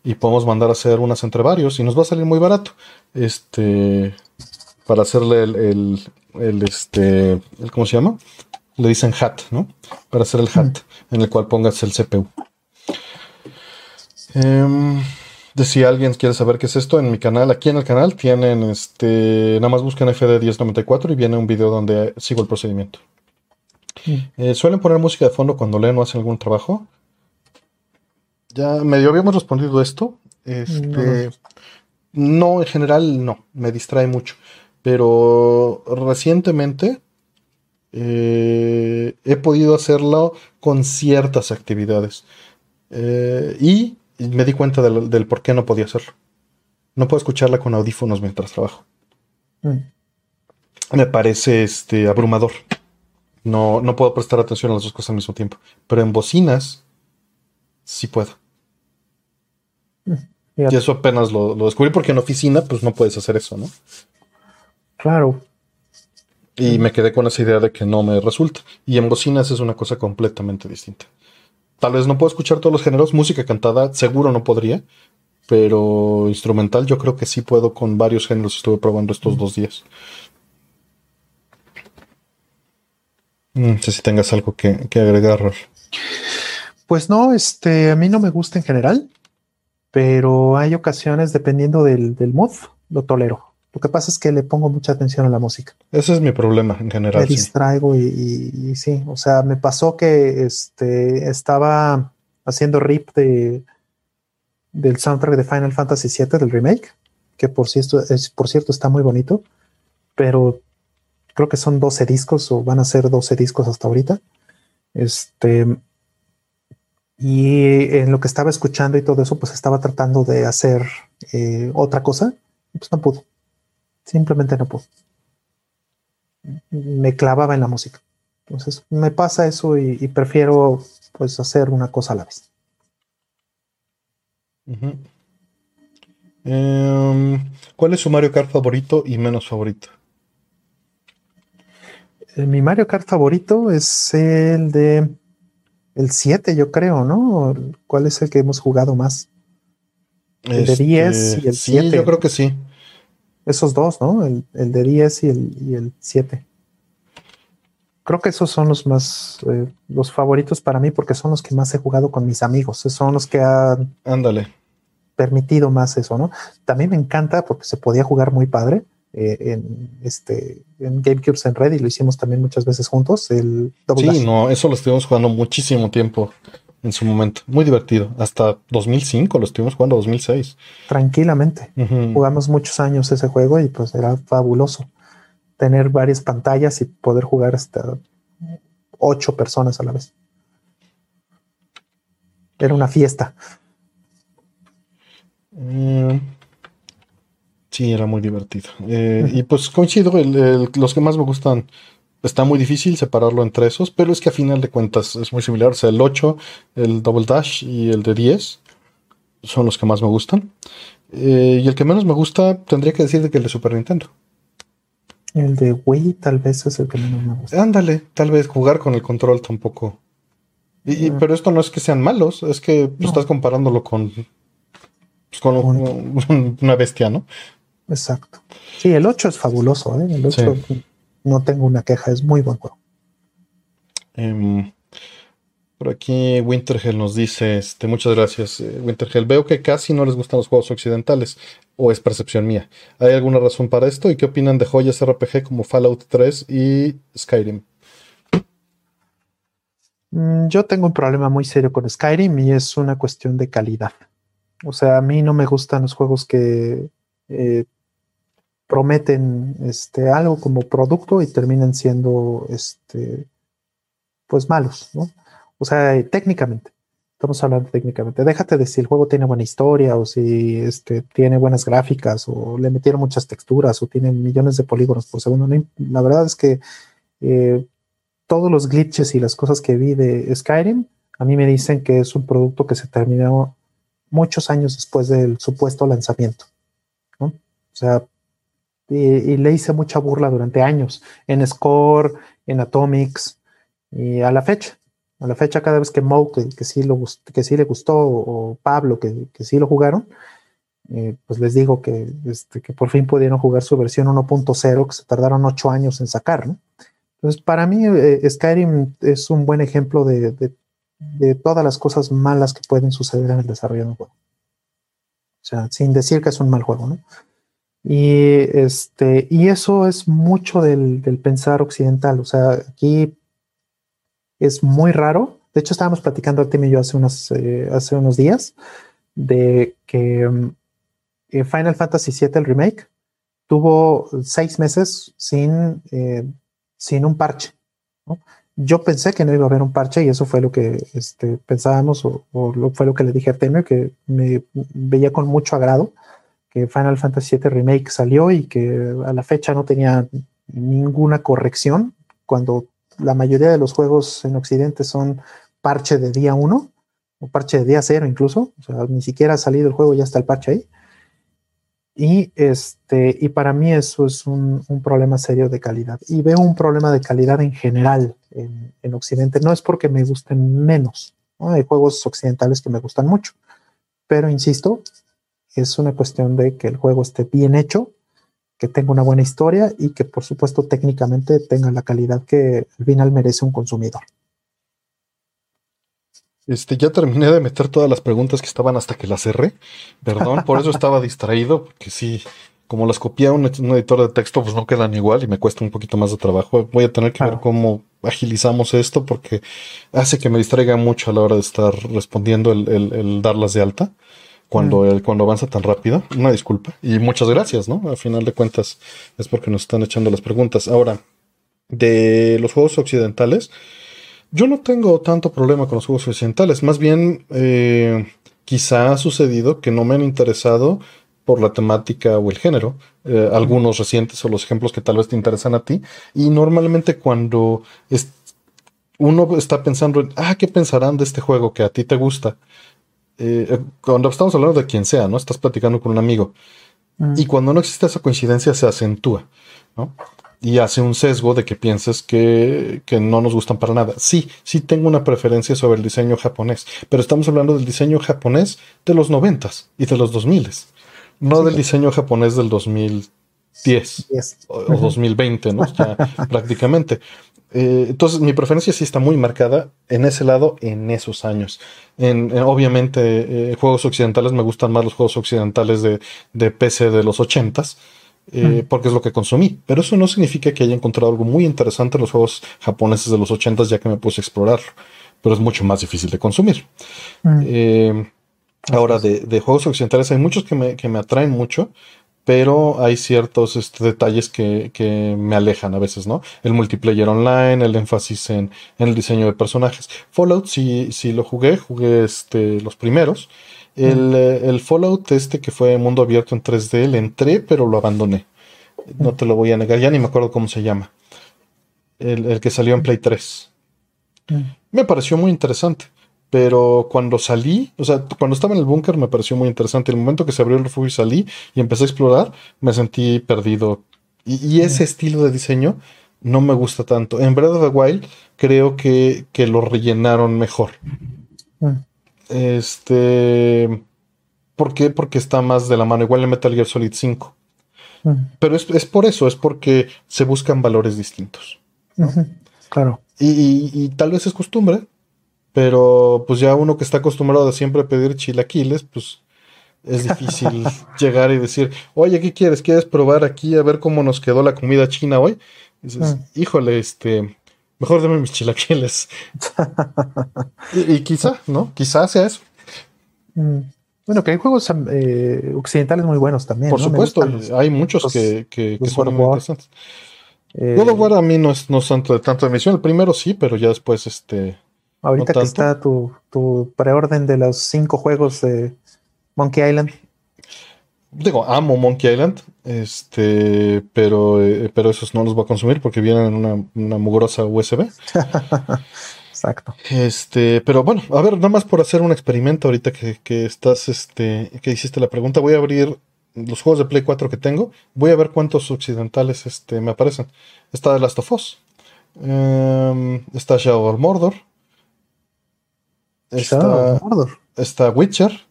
y podemos mandar a hacer unas entre varios y nos va a salir muy barato. Este, para hacerle el, el, este, el, ¿cómo se llama? Le dicen hat, ¿no? Para hacer el hat en el cual pongas el CPU. Eh, de si alguien quiere saber qué es esto, en mi canal, aquí en el canal, tienen este. Nada más buscan FD1094 y viene un video donde sigo el procedimiento. Mm. Eh, ¿Suelen poner música de fondo cuando leen o hacen algún trabajo? Ya medio habíamos respondido esto. Este, no. en general no, me distrae mucho. Pero recientemente eh, he podido hacerlo con ciertas actividades. Eh, y me di cuenta del, por qué no podía hacerlo. No puedo escucharla con audífonos mientras trabajo. Mm. Me parece este, abrumador. No, no puedo prestar atención a las dos cosas al mismo tiempo. Pero en bocinas, sí puedo. Y eso apenas lo, lo, descubrí porque en oficina, pues no puedes hacer eso, ¿no? Claro. Y me quedé con esa idea de que no me resulta. Y en bocinas es una cosa completamente distinta. Tal vez no puedo escuchar todos los géneros. Música cantada seguro no podría. Pero instrumental yo creo que sí puedo con varios géneros. Estuve probando estos dos días. Mm, no sé si tengas algo que, que agregar. Pues no, este, a mí no me gusta en general, pero hay ocasiones, dependiendo del, del mood, lo tolero. Lo que pasa es que le pongo mucha atención a la música. Ese es mi problema en general. Me distraigo y, sí, o sea, me pasó que este, estaba haciendo rip de, del soundtrack de Final Fantasy VII, del remake, que por cierto, es, por cierto está muy bonito, pero creo que son 12 discos o van a ser 12 discos hasta ahorita. Este, y en lo que estaba escuchando y todo eso, pues estaba tratando de hacer eh, otra cosa, pues no pudo. Simplemente no puedo. Me clavaba en la música. Entonces me pasa eso y, prefiero pues hacer una cosa a la vez. Em, ¿Cuál es su Mario Kart favorito y menos favorito? Eh, mi Mario Kart favorito es el de el 7, yo creo, ¿no? ¿Cuál es el que hemos jugado más? El de 10 este, y el 7. Sí, yo creo que sí. Esos dos, ¿no? El, de 10 y el, y el 7. Creo que esos son los más, eh, los favoritos para mí porque son los que más he jugado con mis amigos. Son los que han Ándale. permitido más eso, ¿no? También me encanta porque se podía jugar muy padre. Eh, en este en GameCube en Red y lo hicimos también muchas veces juntos. El sí, no, eso lo estuvimos jugando muchísimo tiempo en su momento. Muy divertido. Hasta 2005 lo estuvimos jugando, 2006. Tranquilamente. Jugamos muchos años ese juego y pues era fabuloso. Tener varias pantallas y poder jugar hasta ocho personas a la vez. Era una fiesta. Mm. Sí, era muy divertido. Eh, y pues coincido, los que más me gustan está muy difícil separarlo entre esos, pero es que a final de cuentas es muy similar. O sea, el 8, el Double Dash y el de 10 son los que más me gustan. Eh, y el que menos me gusta, tendría que decir que el de Super Nintendo. El de Wii tal vez es el que menos me gusta. Ándale, tal vez jugar con el control tampoco. Y, ah. Pero esto no es que sean malos, es que estás comparándolo con, pues, con, una bestia, ¿no? Exacto. Sí, el 8 es fabuloso, ¿eh? El 8 no tengo una queja, es muy buen juego. Em, Por aquí Wintergel nos dice, este, muchas gracias eh, Wintergel, veo que casi no les gustan los juegos occidentales, o es percepción mía. ¿Hay alguna razón para esto? ¿Y qué opinan de joyas RPG como Fallout 3 y Skyrim? Mm, yo tengo un problema muy serio con Skyrim y es una cuestión de calidad. O sea, a mí no me gustan los juegos que eh, prometen este, algo como producto y terminan siendo este, pues malos, ¿no? O sea, técnicamente. Estamos hablando técnicamente. Déjate de si el juego tiene buena historia o si este, tiene buenas gráficas o le metieron muchas texturas o tiene millones de polígonos por segundo. La verdad es que eh, todos los glitches y las cosas que vi de Skyrim a mí me dicen que es un producto que se terminó muchos años después del supuesto lanzamiento. O sea, y, le hice mucha burla durante años en Score, en Atomics y a la fecha a la fecha cada vez que Mo, que, sí, lo, que sí le gustó, o Pablo, que, que sí lo jugaron, eh, pues les digo que, este, que por fin pudieron jugar su versión 1.0, que se tardaron ocho años en sacar, ¿no? Entonces, para mí, eh, Skyrim es un buen ejemplo de, de, todas las cosas malas que pueden suceder en el desarrollo de un juego. O sea, sin decir que es un mal juego, ¿no? Y, este, y eso es mucho del, del pensar occidental. O sea, aquí es muy raro. De hecho, estábamos platicando Tim y yo hace, unos, eh, hace unos días de que mm, eh, Final Fantasy VII, el remake, tuvo seis meses sin, eh, sin un parche. Yo pensé que no iba a haber un parche y eso fue lo que este, pensábamos o, lo, fue lo que le dije a Temio, que me veía con mucho agrado Final Fantasy VII Remake salió y que a la fecha no tenía ninguna corrección cuando la mayoría de los juegos en Occidente son parche de día 1 o parche de día 0 incluso, o sea, ni siquiera ha salido el juego, ya está el parche ahí. Y, este, y para mí eso es un, problema serio de calidad. Y veo un problema de calidad en general en, Occidente. No es porque me gusten menos. Hay juegos occidentales que me gustan mucho. Pero insisto, es una cuestión de que el juego esté bien hecho que tenga una buena historia y que por supuesto técnicamente tenga la calidad que al final merece un consumidor. Este, ya terminé de meter todas las preguntas que estaban hasta que las cerré. Perdón, por eso estaba distraído, porque sí, como las copié a un, editor de texto, pues no quedan igual y me cuesta un poquito más de trabajo. Voy a tener que ver cómo agilizamos esto porque hace que me distraiga mucho a la hora de estar respondiendo el, el darlas de alta cuando, mm. cuando avanza tan rápido. Una disculpa. Y muchas gracias, ¿no? A final de cuentas es porque nos están echando las preguntas. Ahora, de los juegos occidentales, yo no tengo tanto problema con los juegos occidentales. Más bien, eh, quizá ha sucedido que no me han interesado por la temática o el género. Eh, algunos recientes o los ejemplos que tal vez te interesan a ti. Y normalmente cuando uno está pensando en, ah, ¿qué pensarán de este juego que a ti te gusta? Eh, eh, cuando estamos hablando de quien sea, ¿no? Estás platicando con un amigo. Mm. Y cuando no existe esa coincidencia, se acentúa, ¿no? Y hace un sesgo de que pienses que, no nos gustan para nada. Sí, sí tengo una preferencia sobre el diseño japonés, pero estamos hablando del diseño japonés de los noventas y de los dos miles, no del diseño japonés del 2010 o, 2020, ¿no? prácticamente. Eh, entonces, mi preferencia sí está muy marcada en ese lado, en esos años. En, obviamente, eh, juegos occidentales me gustan más los juegos occidentales de, de PC de los 80s, eh, porque es lo que consumí. Pero eso no significa que haya encontrado algo muy interesante en los juegos japoneses de los 80s, ya que me puse a explorarlo. Pero es mucho más difícil de consumir. ahora, de, de, juegos occidentales hay muchos que me, que me atraen mucho pero hay ciertos este, detalles que, me alejan a veces, ¿no? El multiplayer online, el énfasis en, el diseño de personajes. Fallout, si, si lo jugué, jugué este, los primeros. El, eh, el, Fallout este que fue mundo abierto en 3D, le entré, pero lo abandoné. No te lo voy a negar, ya ni me acuerdo cómo se llama. El, el que salió en Play 3. Me pareció muy interesante. Pero cuando salí, o sea, cuando estaba en el búnker me pareció muy interesante. El momento que se abrió el refugio y salí y empecé a explorar, me sentí perdido. Y, ese estilo de diseño no me gusta tanto. En Breath of the Wild creo que, lo rellenaron mejor. Este. ¿Por qué? Porque está más de la mano. Igual en Metal Gear Solid 5. Pero es, por eso, es porque se buscan valores distintos. Claro. y, tal vez es costumbre, Pero pues ya uno que está acostumbrado a siempre pedir chilaquiles, pues es difícil llegar y decir, oye, ¿qué quieres? ¿Quieres probar aquí a ver cómo nos quedó la comida china hoy? dices, mm. híjole, este, mejor dame mis chilaquiles. y, quizá, ¿no? Quizá sea eso. Mm. Bueno, que hay juegos eh, occidentales muy buenos también. Por supuesto, hay muchos que, que, son muy interesantes. Eh, God of War a mí no es, no tanto de tanto emisión. El primero sí, pero ya después este. Ahorita que está tu, tu preorden de los cinco juegos de Monkey Island. Digo, amo Monkey Island, este, pero, eh, pero esos no los voy a consumir porque vienen en una, una mugrosa USB. Exacto. Este, pero bueno, a ver, nada más por hacer un experimento ahorita que, que estás, este, que hiciste la pregunta, voy a abrir los juegos de Play 4 que tengo, voy a ver cuántos occidentales este, me aparecen. Está The Last of Us, em, está Shadow of Mordor, está, está Witcher,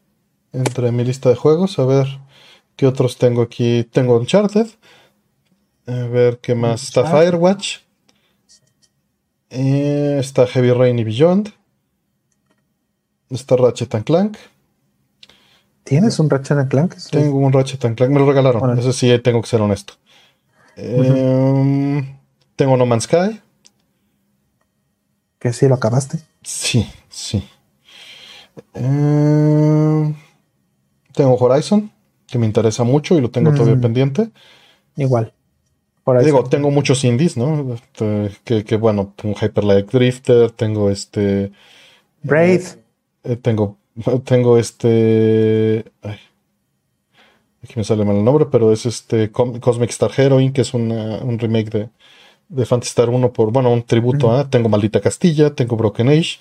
entre mi lista de juegos, a ver qué otros tengo aquí. Tengo Uncharted, a ver qué más, está Firewatch. Eh, está Heavy Rain y Beyond. Está Ratchet Clank. ¿Tienes un Ratchet Clank? Tengo un Ratchet Clank, me lo regalaron. Eso sí, tengo que ser honesto. Em, tengo No Man's Sky. ¿Que sí lo acabaste? Sí, sí. Em, tengo Horizon, que me interesa mucho y lo tengo todavía mm. pendiente. Igual. Digo, tengo muchos indies, ¿no? Este, que, que, bueno, tengo Hyper Light Drifter, tengo este. Braid. Eh, tengo, tengo este. Ay, aquí me sale mal el nombre, pero es este Cosmic Star Heroine, que es un remake de, de Fantasy Star 1 por, bueno, un tributo a. Tengo Maldita Castilla, tengo Broken Age.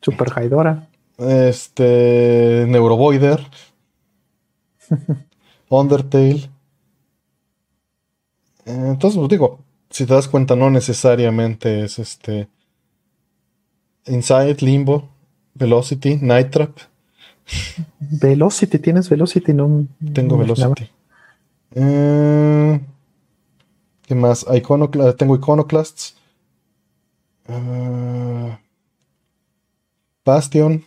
Super Haidora. Este. Neurovoider. Undertale. Entonces, pues digo, si te das cuenta, no necesariamente es este. Inside, Limbo, Velocity, Night Trap. Velocity, ¿tienes Velocity? No. Tengo Velocity. Eh, ¿Qué más? tengo Iconoclasts. Uh, Bastion.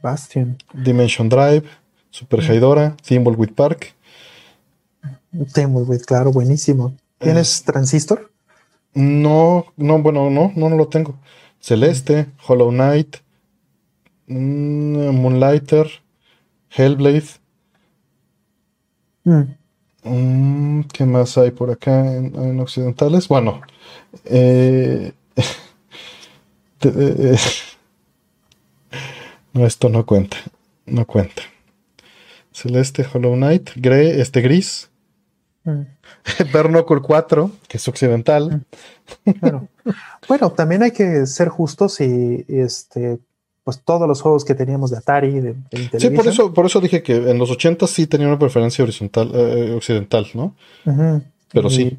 Bastion. Dimension Drive. Super Haidora. Thimbleweed Park. Thimbleweed, claro, buenísimo. ¿Tienes Transistor? No, no, bueno, no, no, no lo tengo. Celeste, Hollow Knight, mm, Moonlighter, Hellblade. Mm. Mm, ¿Qué más hay por acá en, occidentales? Bueno, eh, eh, no, esto no cuenta, no cuenta. Celeste, Hollow Knight, Grey, este gris, Bernocle 4, que es occidental. Bueno, también hay que ser justos y, este, pues todos los juegos que teníamos de Atari, de, Sí, por eso, por eso dije que en los 80 sí tenía una preferencia horizontal, eh, occidental, ¿no? Pero sí.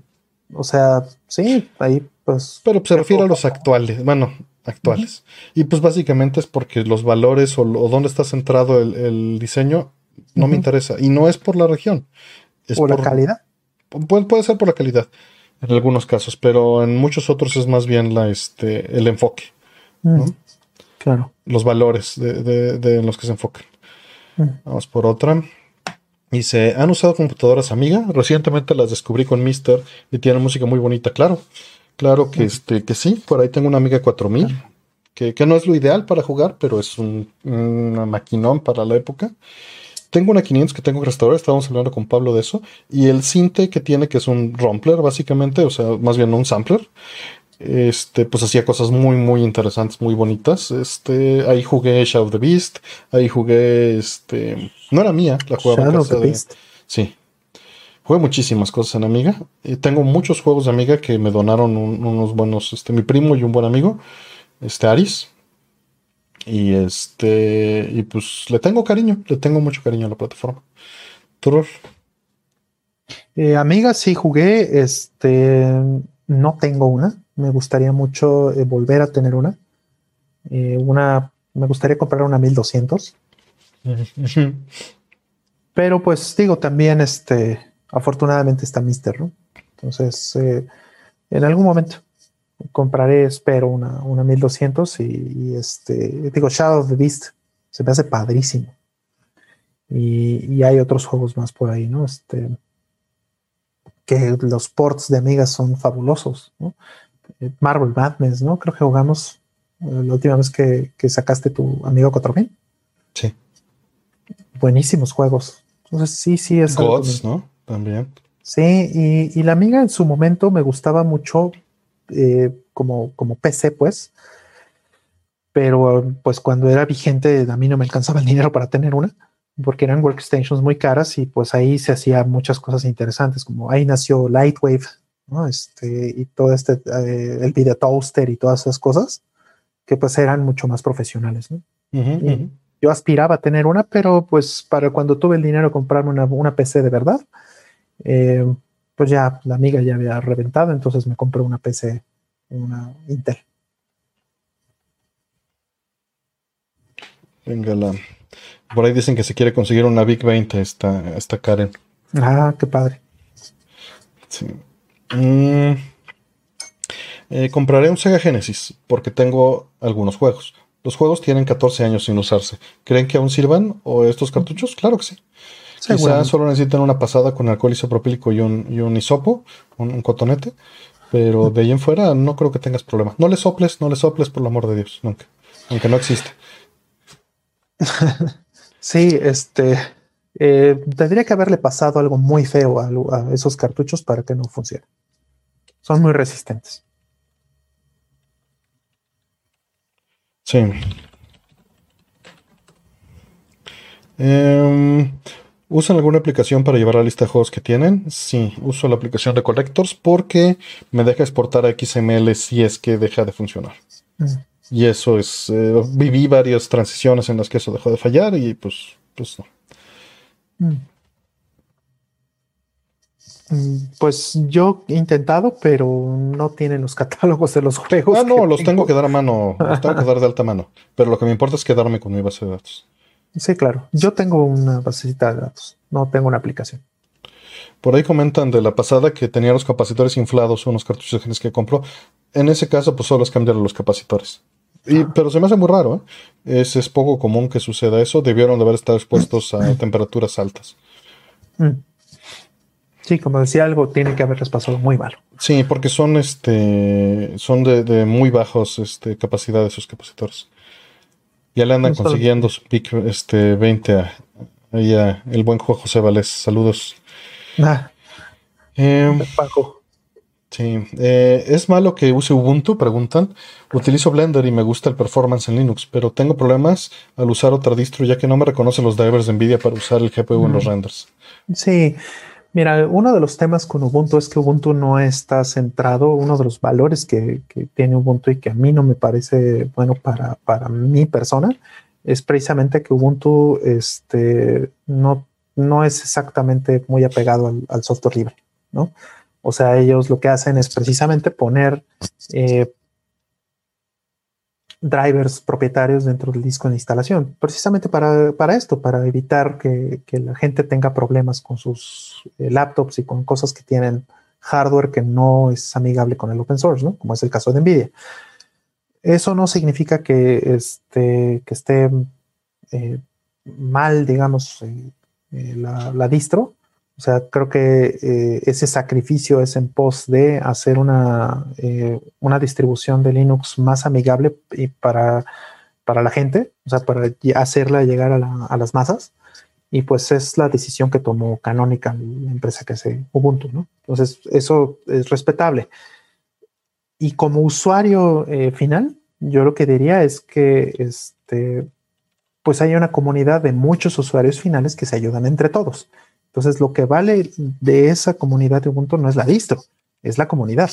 O sea, sí, ahí pues. Pero se refiere a los actuales, bueno, actuales. Y pues básicamente es porque los valores o, dónde está centrado el, diseño no me interesa. Y no es por la región. Es por la calidad. Puede, ser por la calidad en algunos casos, pero en muchos otros es más bien la, este, el enfoque. Claro. Los valores de, los que se enfocan. Vamos por otra. Dice, ¿han usado computadoras Amiga? Recientemente las descubrí con Mister y tienen música muy bonita, claro. Claro que, este, que sí, por ahí tengo una Amiga 4000, que, que no es lo ideal para jugar, pero es un, una maquinón para la época. Tengo una 500 que tengo que restaurar, estábamos hablando con Pablo de eso, y el Cinte que tiene, que es un Rompler básicamente, o sea, más bien un sampler, este, pues hacía cosas muy, muy interesantes, muy bonitas. Este, ahí jugué Shadow of the Beast, ahí jugué, este, no era mía, la jugaba Shadow of the Beast. Sí. Jugué muchísimas cosas en Amiga. Y tengo muchos juegos de Amiga que me donaron unos buenos, este, mi primo y un buen amigo, este, Aris. Y este, y pues le tengo cariño, le tengo mucho cariño a la plataforma. ¿Tú, eh, amiga, sí jugué, este, no tengo una, me gustaría mucho eh, volver a tener una. Eh, una, me gustaría comprar una 1200. Pero pues digo, también este, afortunadamente está Mister, ¿no? Entonces, en algún momento. compraré, espero, una, una 1200 y, este, digo, Shadow of the Beast se me hace padrísimo. Y, hay otros juegos más por ahí, ¿no? Este, que los ports de Amiga son fabulosos, ¿no? Eh, Marvel Madness, ¿no? Creo que jugamos eh, la última vez que, sacaste tu amigo 4000. Sí. Buenísimos juegos. Entonces, sí, sí es. Gods, ¿no? También. Sí, y, la amiga en su momento me gustaba mucho eh, como, como PC, pues. Pero pues cuando era vigente, a mí no me alcanzaba el dinero para tener una, porque eran workstations muy caras y pues ahí se hacían muchas cosas interesantes, como ahí nació Lightwave, ¿no? Este, y todo este, eh, el video toaster y todas esas cosas, que pues eran mucho más profesionales, ¿no? Yo aspiraba a tener una, pero pues para cuando tuve el dinero comprarme una, una PC de verdad, eh, pues ya la amiga ya había reventado, entonces me compré una PC, una Intel. Venga, la... por ahí dicen que se quiere conseguir una Big 20 esta, esta Karen. Ah, qué padre. Sí. Mm, eh, compraré un Sega Genesis porque tengo algunos juegos. Los juegos tienen 14 años sin usarse. ¿Creen que aún sirvan o estos cartuchos? Claro que sí. Quizás solo necesitan una pasada con alcohol isopropílico y un, y un hisopo, un, cotonete, pero de ahí en fuera no creo que tengas problema. No le soples, no le soples por el amor de Dios, nunca, aunque no existe. sí, este, eh, tendría que haberle pasado algo muy feo a, esos cartuchos para que no funcione. Son muy resistentes. Sí. Eh, ¿Usan alguna aplicación para llevar la lista de juegos que tienen? Sí, uso la aplicación de Collectors porque me deja exportar a XML si es que deja de funcionar. Mm. Y eso es, eh, viví varias transiciones en las que eso dejó de fallar y pues, pues no. Mm. Mm, pues yo he intentado, pero no tienen los catálogos de los juegos. Ah, no, los tengo que dar a mano, los tengo que dar de alta mano. Pero lo que me importa es quedarme con mi base de datos. Sí, claro. Yo tengo una basecita de datos, no tengo una aplicación. Por ahí comentan de la pasada que tenía los capacitores inflados, unos cartuchos que compró. En ese caso, pues solo es cambiar los capacitores. Y, ah. Pero se me hace muy raro, ¿eh? es, es, poco común que suceda eso. Debieron de haber estado expuestos a temperaturas altas. Mm. Sí, como decía algo, tiene que haberles pasado muy malo. Sí, porque son este son de, de muy bajos este, capacidades esos capacitores. Ya le andan consiguiendo su pick este 20 a, el buen juego José Vales. Saludos. Ah, em, sí. Eh, ¿Es malo que use Ubuntu? Preguntan. Utilizo Blender y me gusta el performance en Linux, pero tengo problemas al usar otra distro ya que no me reconocen los drivers de NVIDIA para usar el GPU en los renders. Sí. Mira, uno de los temas con Ubuntu es que Ubuntu no está centrado, uno de los valores que, tiene Ubuntu y que a mí no me parece bueno para, para mi persona, es precisamente que Ubuntu este, no, no es exactamente muy apegado al, software libre, ¿no? O sea, ellos lo que hacen es precisamente poner eh, drivers propietarios dentro del disco de instalación, precisamente para, esto, para evitar que, la gente tenga problemas con sus eh, laptops y con cosas que tienen hardware que no es amigable con el open source, ¿no? como es el caso de NVIDIA. Eso no significa que, este, que esté eh, mal, digamos, eh, la, distro, o sea, creo que eh, ese sacrificio es en pos de hacer una, eh, una distribución de Linux más amigable y para, para la gente, o sea, para hacerla llegar a, las masas. Y pues es la decisión que tomó Canonical, la empresa que hace Ubuntu, ¿no? Entonces, eso es respetable. Y como usuario eh, final, yo lo que diría es que este, pues hay una comunidad de muchos usuarios finales que se ayudan entre todos. Entonces, lo que vale de esa comunidad de Ubuntu no es la distro, es la comunidad.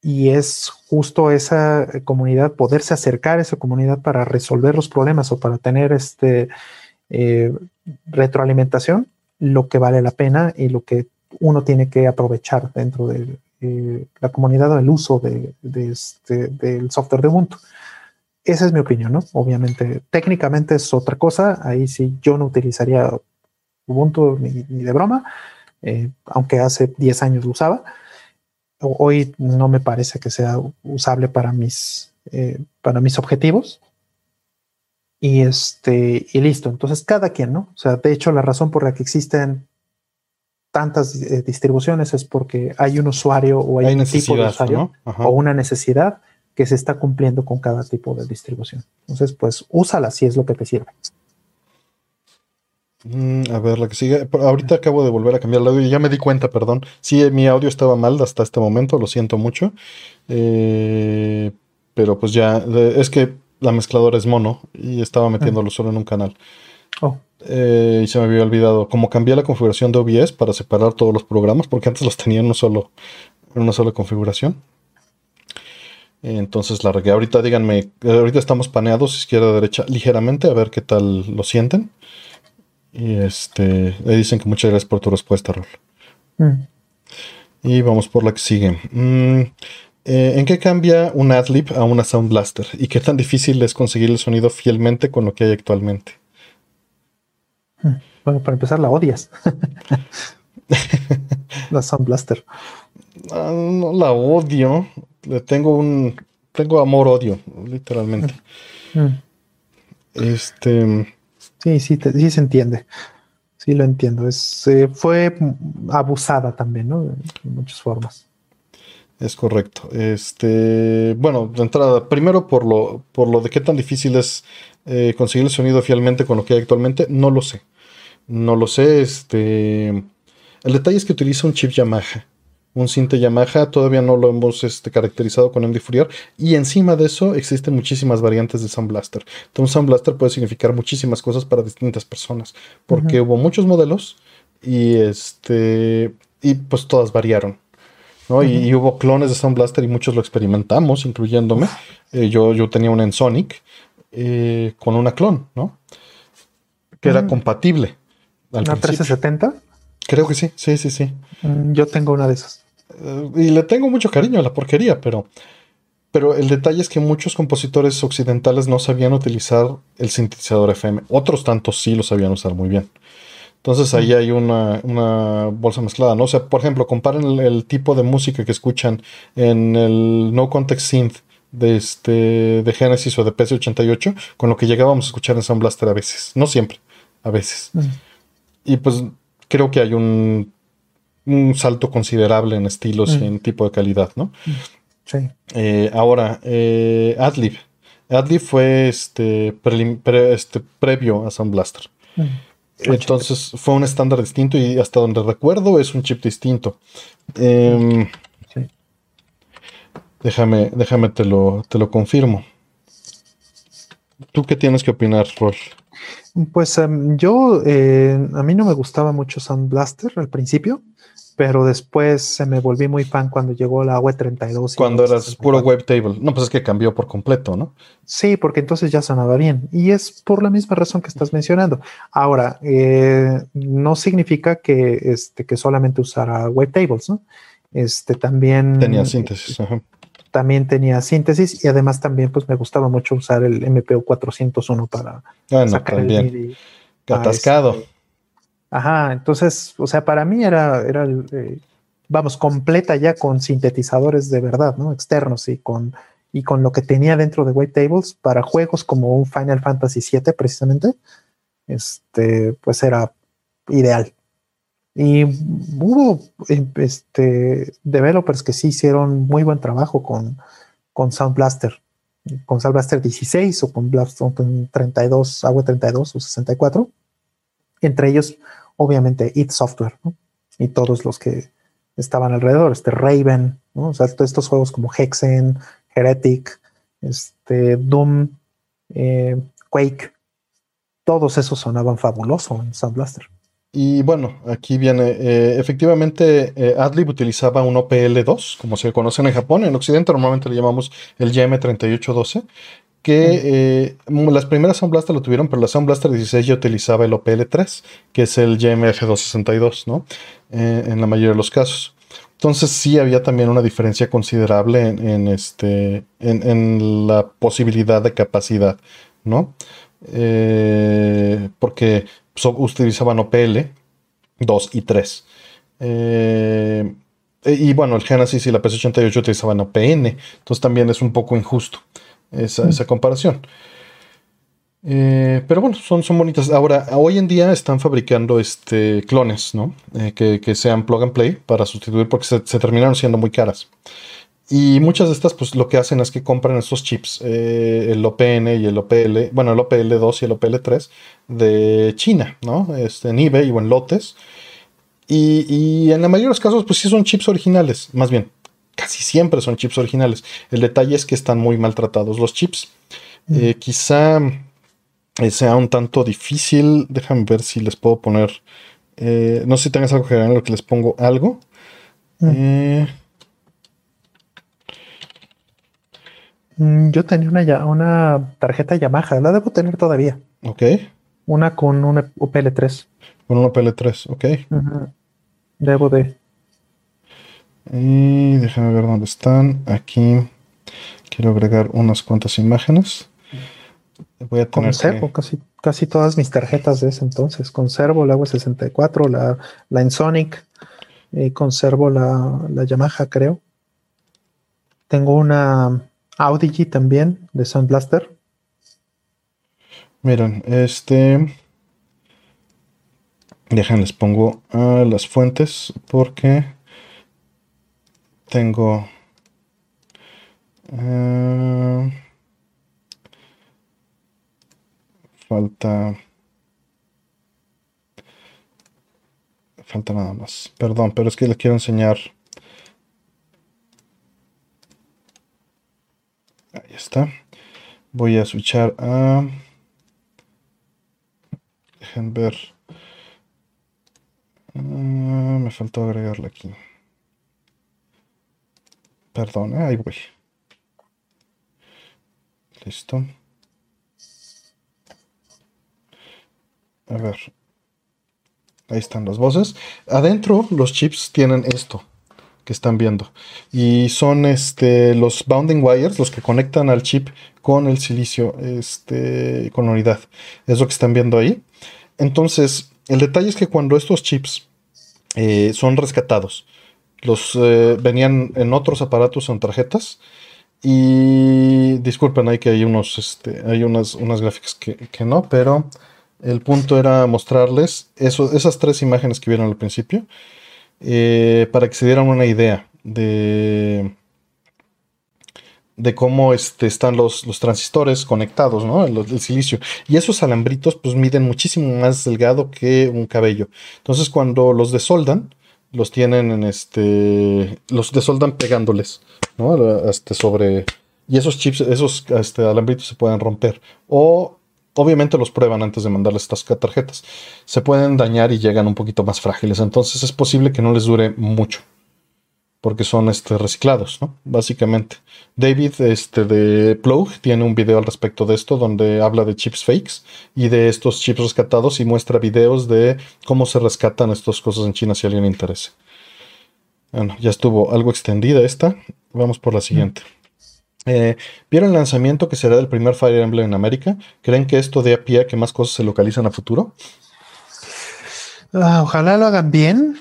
Y es justo esa comunidad, poderse acercar a esa comunidad para resolver los problemas o para tener este eh, retroalimentación, lo que vale la pena y lo que uno tiene que aprovechar dentro de eh, la comunidad o el uso este, del software de Ubuntu. Esa es mi opinión, ¿no? Obviamente, técnicamente es otra cosa. Ahí sí yo no utilizaría Ubuntu ni, de broma, eh, aunque hace 10 años lo usaba. hoy no me parece que sea usable para mis, eh, para mis objetivos. Y este, y listo. Entonces, cada quien, ¿no? O sea, de hecho, la razón por la que existen tantas eh, distribuciones es porque hay un usuario o hay, un tipo de usuario o una necesidad que se está cumpliendo con cada tipo de distribución. Entonces, pues úsala si es lo que te sirve. Mm, a ver, la que sigue. Ahorita acabo de volver a cambiar el audio y ya me di cuenta, perdón. Sí, mi audio estaba mal hasta este momento, lo siento mucho. Eh, pero pues ya, es que la mezcladora es mono y estaba metiéndolo solo en un canal. Oh. Eh, y se me había olvidado, como cambié la configuración de OBS para separar todos los programas, porque antes los tenía en, solo, en una sola configuración. Entonces la regué. Ahorita díganme, ahorita estamos paneados izquierda derecha ligeramente, a ver qué tal lo sienten. Y este, le dicen que muchas gracias por tu respuesta, Rol. Mm. Y vamos por la que sigue. Mm, eh, ¿En qué cambia un Adlib a una Sound Blaster? ¿Y qué tan difícil es conseguir el sonido fielmente con lo que hay actualmente? Mm. Bueno, para empezar, la odias. la Sound Blaster. Ah, no la odio. Le tengo un. Tengo amor-odio, literalmente. Este. Sí, sí, sí se entiende. Sí, lo entiendo. Es, eh, fue abusada también, ¿no? De muchas formas. Es correcto. Este, bueno, de entrada, primero por lo, por lo de qué tan difícil es eh, conseguir el sonido fielmente con lo que hay actualmente, no lo sé. No lo sé. Este, el detalle es que utiliza un chip Yamaha un Cinte Yamaha, todavía no lo hemos este, caracterizado con MD Fourier, y encima de eso existen muchísimas variantes de Sound Blaster. Entonces, Sound Blaster puede significar muchísimas cosas para distintas personas, porque hubo muchos modelos y este y pues todas variaron. y, hubo clones de Sound Blaster y muchos lo experimentamos, incluyéndome. Eh, yo, yo tenía una en Sonic eh, con una clon, ¿no? Que era compatible. ¿Una 1370? Creo que sí, sí, sí, sí. Mm, yo tengo una de esas. Eh, y le tengo mucho cariño a la porquería, pero, pero el detalle es que muchos compositores occidentales no sabían utilizar el sintetizador FM. Otros tantos sí lo sabían usar muy bien. Entonces ahí hay una, bolsa mezclada, ¿no? O sea, por ejemplo, comparen el, tipo de música que escuchan en el No Context Synth de, este, de Genesis o de PC88 con lo que llegábamos a escuchar en Sound Blaster a veces. No siempre, a veces. Y pues creo que hay un un salto considerable en estilos y mm. en tipo de calidad, ¿no? Sí. Eh, ahora, eh, Adlib. Adlib fue este, este, previo a Sound Blaster. Mm. Entonces fue un estándar distinto y hasta donde recuerdo es un chip distinto. Em, sí. Déjame, déjame te lo, te lo confirmo. ¿Tú qué tienes que opinar, Rol? Pues em, yo, eh, a mí no me gustaba mucho Sound Blaster al principio pero después se me volví muy fan cuando llegó la web 32. Cuando eras puro web table. No, pues es que cambió por completo, ¿no? Sí, porque entonces ya sonaba bien. Y es por la misma razón que estás mencionando. Ahora, eh, no significa que, este, que solamente usara web tables, ¿no? Este también. Tenía síntesis. También tenía síntesis y además también pues me gustaba mucho usar el MPO 401 para ah, sacar el MIDI. Atascado. Este, Ajá, entonces, o sea, para mí era, era eh, vamos, completa ya con sintetizadores de verdad, ¿no? Externos y con, y con lo que tenía dentro de Tables para juegos como Final Fantasy VII precisamente, este, pues era ideal. Y hubo este, developers que sí hicieron muy buen trabajo con, con Sound Blaster, con Sound Blaster 16 o con Blaster 32, Agua 32 o 64 entre ellos, obviamente, It Software, Y todos los que estaban alrededor, este Raven, ¿no? O sea, todos estos juegos como Hexen, Heretic, este, Doom, eh, Quake, todos esos sonaban fabuloso en Sound Blaster. Y bueno, aquí viene, eh, efectivamente, eh, Adlib utilizaba un OPL2, como se conoce en Japón. En Occidente normalmente le llamamos el GM3812, que eh, las primeras Sound Blaster lo tuvieron, pero la Sound Blaster 16 ya utilizaba el OPL3, que es el GMF262, ¿no? Eh, en la mayoría de los casos. Entonces sí había también una diferencia considerable en, este, en, la posibilidad de capacidad, ¿no? Eh, porque utilizaban OPL 2 y 3. E, y bueno, el Genesis y la PS88 utilizaban OPN, entonces también es un poco injusto esa, esa comparación. Eh, pero bueno, son, son bonitas. Ahora, hoy en día están fabricando este, clones, ¿no? Eh, que, sean plug and play para sustituir porque se, terminaron siendo muy caras. Y muchas de estas, pues lo que hacen es que compran estos chips, eh, el OPN y el OPL, bueno, el OPL2 y el OPL3 de China, ¿no? Este, en eBay o en lotes. Y, y en la mayoría de los casos, pues sí son chips originales, más bien, casi siempre son chips originales. El detalle es que están muy maltratados los chips. Mm. quizá eh, sea un tanto difícil. Déjame ver si les puedo poner. Eh, no sé si tengas algo que en lo que les pongo algo. Mm. Eh, mm, yo tenía una, una tarjeta Yamaha, la debo tener todavía. Ok. Una con un UPL3. Con un UPL3, ok. Debo de. Y déjame ver dónde están. Aquí quiero agregar unas cuantas imágenes. Voy a conservo casi, casi todas mis tarjetas de ese entonces. Conservo la W64, la, la Ensonic, y conservo la, la Yamaha, creo. Tengo una Audi también de Sound Blaster. Miren, este. Dejen, les pongo a las fuentes porque tengo. Eh, Falta... Falta nada más. Perdón, pero es que les quiero enseñar. Ahí está. Voy a switchar a... Dejen ver. Ah, me faltó agregarla aquí. Perdón, ahí voy. Listo. A ver. Ahí están las voces. Adentro los chips tienen esto que están viendo. Y son este, los bounding wires, los que conectan al chip con el silicio, este, con unidad. Es lo que están viendo ahí. Entonces, el detalle es que cuando estos chips eh, son rescatados, los eh, venían en otros aparatos en tarjetas. Y disculpen, hay que hay unos, este, hay unas, unas gráficas que, que no, pero el punto era mostrarles esas tres imágenes que vieron al principio eh, para que se dieran una idea de, de cómo este, están los, transistores conectados, ¿no? El, el, silicio. Y esos alambritos pues miden muchísimo más delgado que un cabello. Entonces cuando los desoldan, los tienen en este... los desoldan pegándoles, ¿no? Este, sobre... Y esos chips, esos este, alambritos se pueden romper. O obviamente los prueban antes de mandarles estas tarjetas. Se pueden dañar y llegan un poquito más frágiles, entonces es posible que no les dure mucho. Porque son este, reciclados, ¿no? Básicamente. David este, de Plug tiene un video al respecto de esto donde habla de chips fakes y de estos chips rescatados y muestra videos de cómo se rescatan estas cosas en China si alguien le interesa. Bueno, ya estuvo algo extendida esta. Vamos por la siguiente. Eh, ¿Vieron el lanzamiento que será del primer Fire Emblem en América? ¿Creen que esto dé a pie a que más cosas se localicen a futuro? Ah, ojalá lo hagan bien.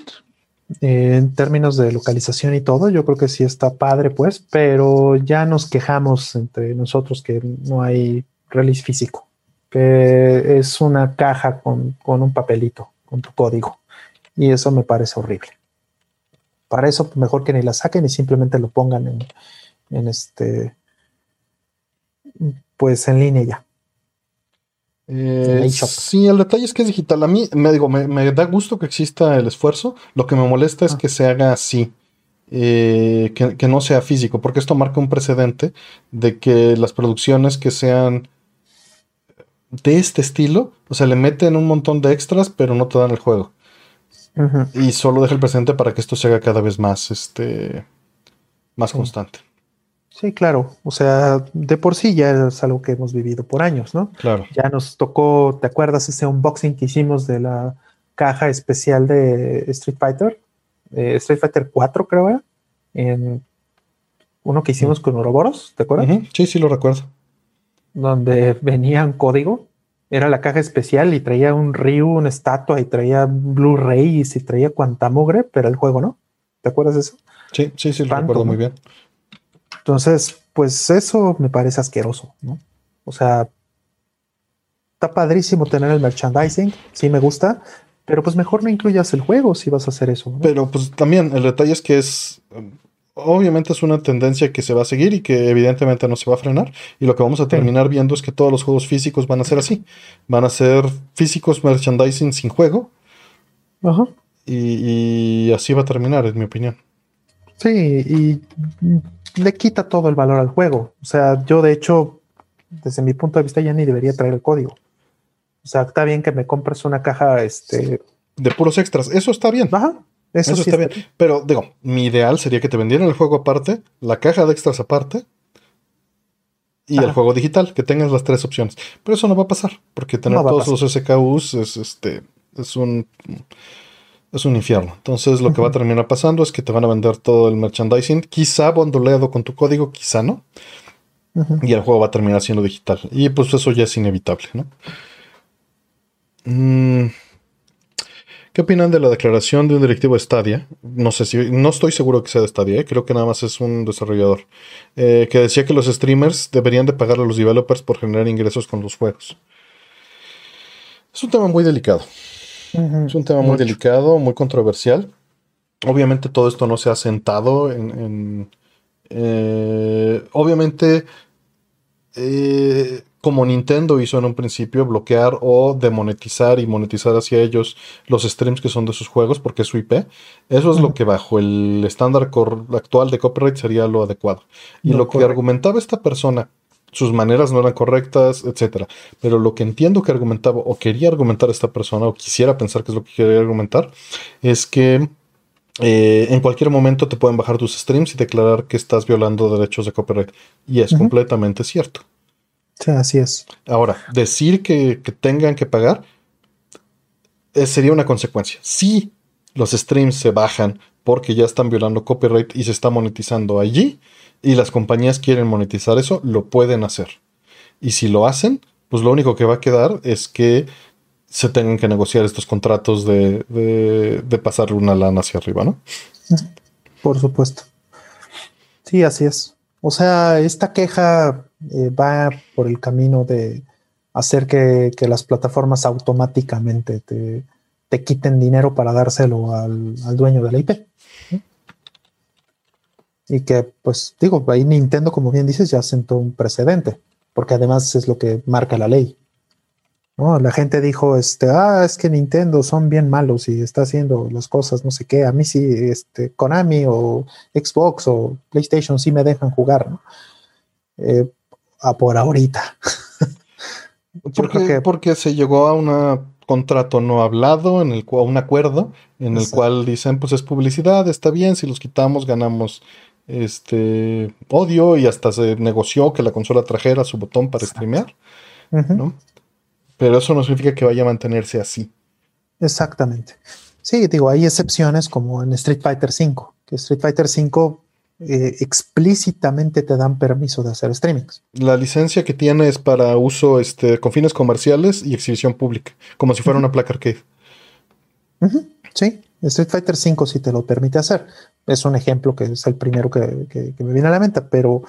En términos de localización y todo, yo creo que sí está padre, pues, pero ya nos quejamos entre nosotros que no hay release físico, que es una caja con, con un papelito, con tu código, y eso me parece horrible. Para eso, mejor que ni la saquen y simplemente lo pongan en, en este, pues en línea ya. Eh, sí, el detalle es que es digital. A mí me digo, me, da gusto que exista el esfuerzo. Lo que me molesta es ah. que se haga así, eh, que, no sea físico, porque esto marca un precedente de que las producciones que sean de este estilo, o sea, le meten un montón de extras, pero no te dan el juego. Y solo deja el precedente para que esto se haga cada vez más, este, más constante. Sí, claro. O sea, de por sí ya es algo que hemos vivido por años, ¿no? Claro. Ya nos tocó, ¿te acuerdas ese unboxing que hicimos de la caja especial de Street Fighter? Eh, Street Fighter 4, creo era. En uno que hicimos con Ouroboros, ¿te acuerdas? Sí, sí, lo recuerdo. Donde venía un código. Era la caja especial y traía un Ryu, una estatua y traía Blu-ray y traía cuanta mugre, pero el juego no. ¿Te acuerdas de eso? Sí, sí, sí, lo recuerdo muy bien. Entonces, pues eso me parece asqueroso, ¿no? O sea, está padrísimo tener el merchandising, sí me gusta, pero pues mejor no incluyas el juego si vas a hacer eso. Pero pues también el detalle es que es, obviamente es una tendencia que se va a seguir y que evidentemente no se va a frenar. Y lo que vamos a terminar viendo es que todos los juegos físicos van a ser así. Van a ser físicos merchandising sin juego. Ajá. Y, y así va a terminar, en mi opinión. Sí, y le quita todo el valor al juego. O sea, yo de hecho, desde mi punto de vista, ya ni debería traer el código. O sea, está bien que me compres una caja este... de puros extras. Eso está bien. Ajá. Eso, está, bien. Pero digo, mi ideal sería que te vendieran el juego aparte, la caja de extras aparte y el juego digital, que tengas las tres opciones. Pero eso no va a pasar, porque tener todos los SKUs es este es un es un infierno. Entonces lo que va a terminar pasando es que te van a vender todo el merchandising, quizá bondoleado con tu código, quizá no. Y el juego va a terminar siendo digital. Y pues eso ya es inevitable, ¿no? Mm, ¿Qué opinan de la declaración de un directivo de Stadia? No sé si, no estoy seguro que sea de Stadia, ¿eh? creo que nada más es un desarrollador, eh, que decía que los streamers deberían de pagar a los developers por generar ingresos con los juegos. Es un tema muy delicado. Es un tema muy delicado, muy controversial. Obviamente todo esto no se ha sentado en... Eh, obviamente, eh, como Nintendo hizo en un principio, bloquear o demonetizar y monetizar hacia ellos los streams que son de sus juegos porque es su IP. Eso es lo que bajo el estándar actual de copyright sería lo adecuado. Y lo que argumentaba esta persona sus maneras no eran correctas, etcétera. Pero lo que entiendo que argumentaba o quería argumentar esta persona, o quisiera pensar que es lo que quería argumentar, es que eh, en cualquier momento te pueden bajar tus streams y declarar que estás violando derechos de copyright. Y es completamente cierto. Sí, así es. Ahora, decir que, tengan que pagar eh, sería una consecuencia. Si los streams se bajan porque ya están violando copyright y se está monetizando allí, y las compañías quieren monetizar eso, lo pueden hacer. Y si lo hacen, pues lo único que va a quedar es que se tengan que negociar estos contratos de, de, una lana hacia arriba, ¿no? Por supuesto. Sí, así es. O sea, esta queja eh, va por el camino de hacer que, las plataformas automáticamente te, quiten dinero para dárselo al, al dueño de la IP. Y que, pues digo, ahí Nintendo, como bien dices, ya sentó un precedente, porque además es lo que marca la ley. ¿no? La gente dijo, este, ah, es que Nintendo son bien malos y está haciendo las cosas, no sé qué. A mí sí, este, Konami o Xbox o PlayStation sí me dejan jugar, ¿no? Eh, a por ahorita. porque, porque se llegó a un contrato no hablado, en el cual, un acuerdo en el cual dicen, pues es publicidad, está bien, si los quitamos ganamos este odio y hasta se negoció que la consola trajera su botón para streamear, ¿no? Pero eso no significa que vaya a mantenerse así. Exactamente. Sí, digo, hay excepciones como en Street Fighter V, que Street Fighter V eh, explícitamente te dan permiso de hacer streamings. La licencia que tiene es para uso este, con fines comerciales y exhibición pública, como si fuera una placa arcade. Sí, Street Fighter V sí te lo permite hacer. Es un ejemplo que es el primero que, me viene a la mente, pero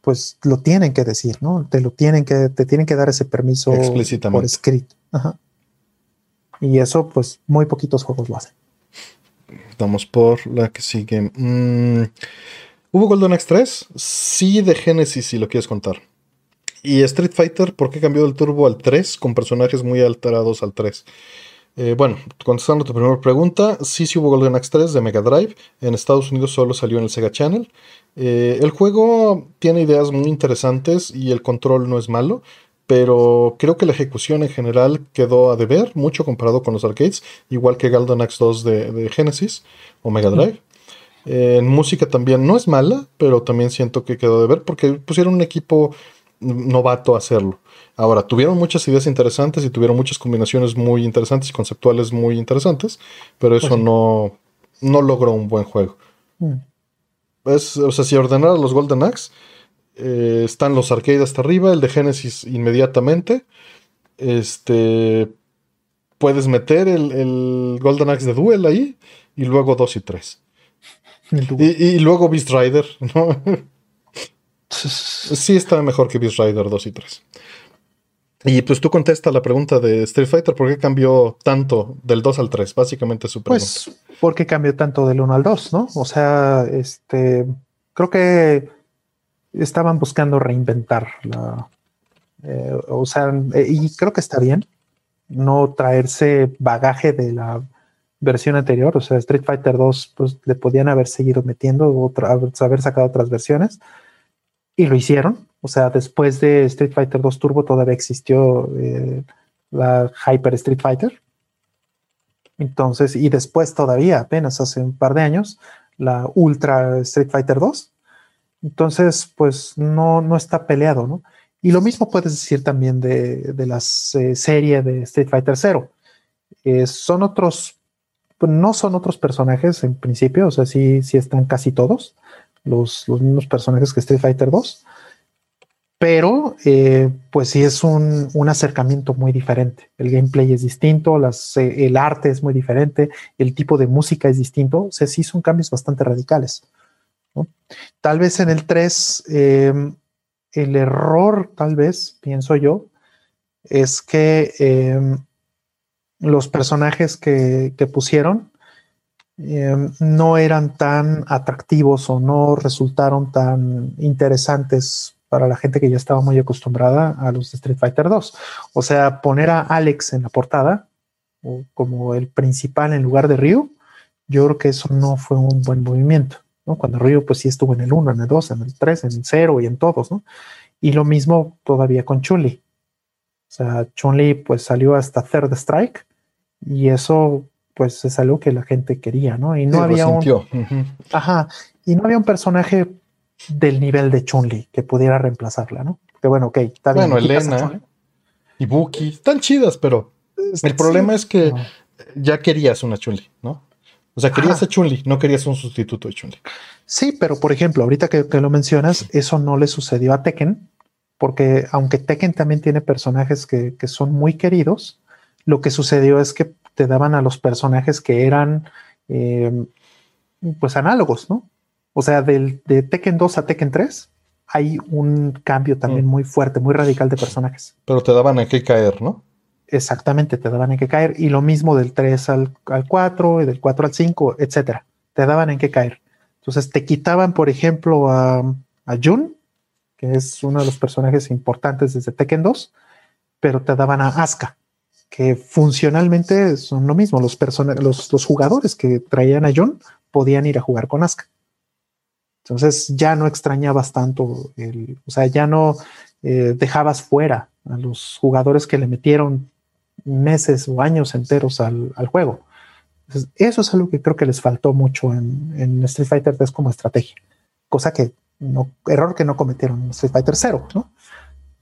pues lo tienen que decir, ¿no? Te lo tienen que, te tienen que dar ese permiso por escrito. Y eso, pues, muy poquitos juegos lo hacen. Vamos por la que sigue. Mm, ¿Hubo Golden Axe 3? Sí, de Genesis, si lo quieres contar. Y Street Fighter, ¿por qué cambió del turbo al 3 con personajes muy alterados al 3? Eh, bueno, contestando tu primera pregunta, sí, sí hubo Golden Axe 3 de Mega Drive. En Estados Unidos solo salió en el Sega Channel. Eh, el juego tiene ideas muy interesantes y el control no es malo, pero creo que la ejecución en general quedó a deber mucho comparado con los arcades, igual que Golden Axe 2 de, Genesis o Mega Drive. Eh, en música también no es mala, pero también siento que quedó a deber porque pusieron un equipo novato a hacerlo. Ahora, tuvieron muchas ideas interesantes y tuvieron muchas combinaciones muy interesantes y conceptuales muy interesantes, pero eso pues no, no logró un buen juego. Mm. Es, o sea, si ordenar los Golden Axe, eh, están los arcade hasta arriba, el de Genesis inmediatamente. Este. Puedes meter el, el Golden Axe de Duel ahí y luego 2 y 3. Y, luego Beast Rider, ¿no? sí está mejor que Beast Rider 2 y 3. Y pues tú contestas la pregunta de Street Fighter, ¿por qué cambió tanto del 2 al 3? Básicamente su pregunta. Pues, ¿por qué cambió tanto del 1 al 2, no? O sea, este, creo que estaban buscando reinventar la, eh, o sea, eh, y creo que está bien no traerse bagaje de la versión anterior, o sea, Street Fighter 2, pues le podían haber seguido metiendo, otra, haber sacado otras versiones, y lo hicieron. O sea, después de Street Fighter 2 Turbo todavía existió eh, la Hyper Street Fighter. Entonces, y después todavía, apenas hace un par de años, la Ultra Street Fighter 2. Entonces, pues no, no está peleado, ¿no? Y lo mismo puedes decir también de, la eh, serie de Street Fighter Zero. Eh, son otros, no son otros personajes en principio, o sea, sí, sí están casi todos los, mismos personajes que Street Fighter 2, pero eh, pues sí es un, acercamiento muy diferente. El gameplay es distinto, las, el arte es muy diferente, el tipo de música es distinto, o sea, sí son cambios bastante radicales. Tal vez en el 3 el error, tal vez, pienso yo, es que em, los personajes que, pusieron em, no eran tan atractivos o no resultaron tan interesantes para la gente que ya estaba muy acostumbrada a los Street Fighter 2. O sea, poner a Alex en la portada como el principal en lugar de Ryu, yo creo que eso no fue un buen movimiento. Cuando Ryu pues sí estuvo en el 1, en el 2, en el 3, en el 0 y en todos, ¿no? Y lo mismo todavía con Chun-Li. O sea, Chun-Li pues salió hasta Third Strike y eso pues es algo que la gente quería, ¿no? Y no había un... Ajá, y no había un personaje del nivel de Chun-Li que pudiera reemplazarla, ¿no? Que bueno, ok, está bien. Bueno, Elena y Buki están chidas, pero el problema es que ya querías una Chun-Li, ¿no? O sea, querías a Chun-Li, no querías un sustituto de Chun-Li. Sí, pero por ejemplo, ahorita que, lo mencionas, eso no le sucedió a Tekken, porque aunque Tekken también tiene personajes que, son muy queridos, lo que sucedió es que te daban a los personajes que eran em, pues análogos, ¿no? O sea, del, de Tekken 2 a Tekken 3 hay un cambio también mm. muy fuerte, muy radical de personajes. Pero te daban a qué caer, ¿no? exactamente te daban en qué caer. Y lo mismo del 3 al, 4 y del 4 al 5, etcétera. Te daban en qué caer. Entonces te quitaban, por ejemplo, a, a Jun, que es uno de los personajes importantes desde Tekken 2, pero te daban a Asuka, que funcionalmente son lo mismo. Los, los, los jugadores que traían a Jun podían ir a jugar con Asuka. Entonces ya no extrañabas tanto, el, o sea, ya no eh, dejabas fuera a los jugadores que le metieron meses o años enteros al, juego. eso es algo que creo que les faltó mucho en, Street Fighter 3 como estrategia, cosa que no, error que no cometieron en Street Fighter 0, ¿no?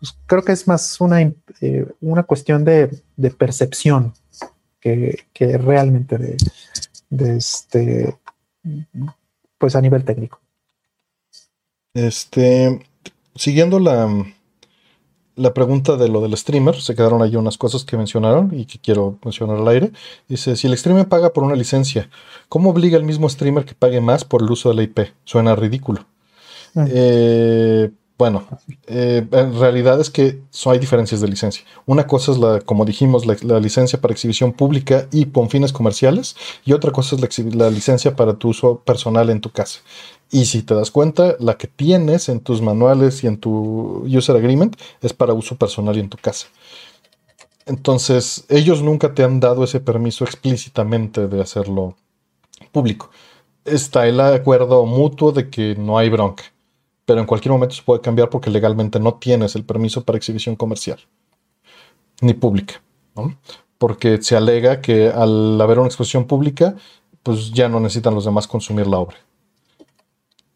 Pues creo que es más una, eh, una cuestión de, percepción que, realmente de, de, este, pues a nivel técnico. Este, siguiendo la, la pregunta de lo del streamer, se quedaron ahí unas cosas que mencionaron y que quiero mencionar al aire. Dice, si el streamer paga por una licencia, ¿cómo obliga al mismo streamer que pague más por el uso de la IP? Suena ridículo. Mm. Eh, bueno, eh, en realidad es que hay diferencias de licencia. Una cosa es la, como dijimos, la, licencia para exhibición pública y con fines comerciales, y otra cosa es la, la, licencia para tu uso personal en tu casa. Y si te das cuenta, la que tienes en tus manuales y en tu user agreement es para uso personal y en tu casa. Entonces, ellos nunca te han dado ese permiso explícitamente de hacerlo público. Está el acuerdo mutuo de que no hay bronca, pero en cualquier momento se puede cambiar porque legalmente no tienes el permiso para exhibición comercial ni pública, porque se alega que al haber una exposición pública, pues ya no necesitan los demás consumir la obra.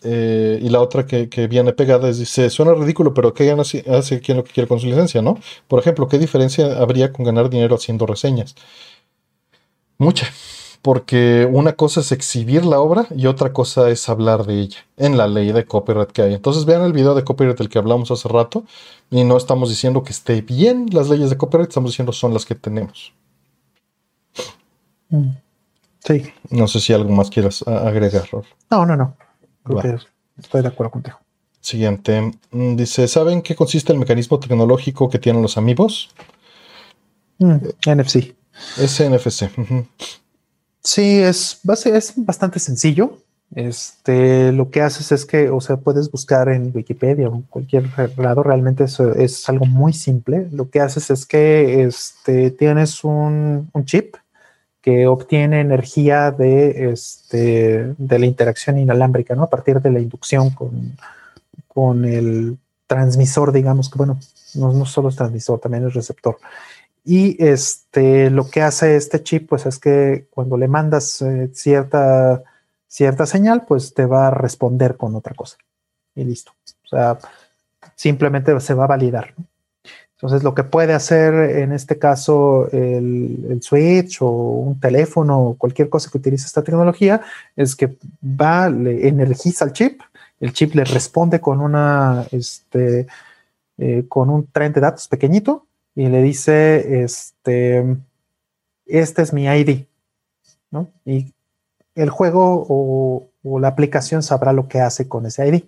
Eh, y la otra que, viene pegada es, dice, suena ridículo, pero ¿qué hace quien lo que quiere con su licencia, no? Por ejemplo, ¿qué diferencia habría con ganar dinero haciendo reseñas? Mucha, porque una cosa es exhibir la obra y otra cosa es hablar de ella en la ley de copyright que hay. Entonces vean el video de copyright del que hablamos hace rato y no estamos diciendo que esté bien las leyes de copyright, estamos diciendo son las que tenemos. Mm. Sí. No sé si algo más quieras agregar, No, no, no. estoy de acuerdo contigo. Siguiente. Mm, dice, ¿saben qué consiste el mecanismo tecnológico que tienen los amigos? Mm, NFC. Es NFC. Sí, es, es bastante sencillo. Este, lo que haces es que, o sea, puedes buscar en Wikipedia o en cualquier lado, realmente es, es algo muy simple. Lo que haces es que este, tienes un, chip que obtiene energía de, este, de la interacción inalámbrica, ¿no? A partir de la inducción con, con el transmisor, digamos que, bueno, no, no solo es transmisor, también es receptor. Y este, lo que hace este chip, pues es que cuando le mandas eh, cierta cierta señal, pues te va a responder con otra cosa. Y listo. O sea, simplemente se va a validar. Entonces, lo que puede hacer en este caso el, switch o un teléfono o cualquier cosa que utilice esta tecnología es que va, le energiza el chip, el chip le responde con una, este, eh, con un tren de datos pequeñito y le dice, este, este es mi ID, ¿no? Y el juego o, la aplicación sabrá lo que hace con ese ID.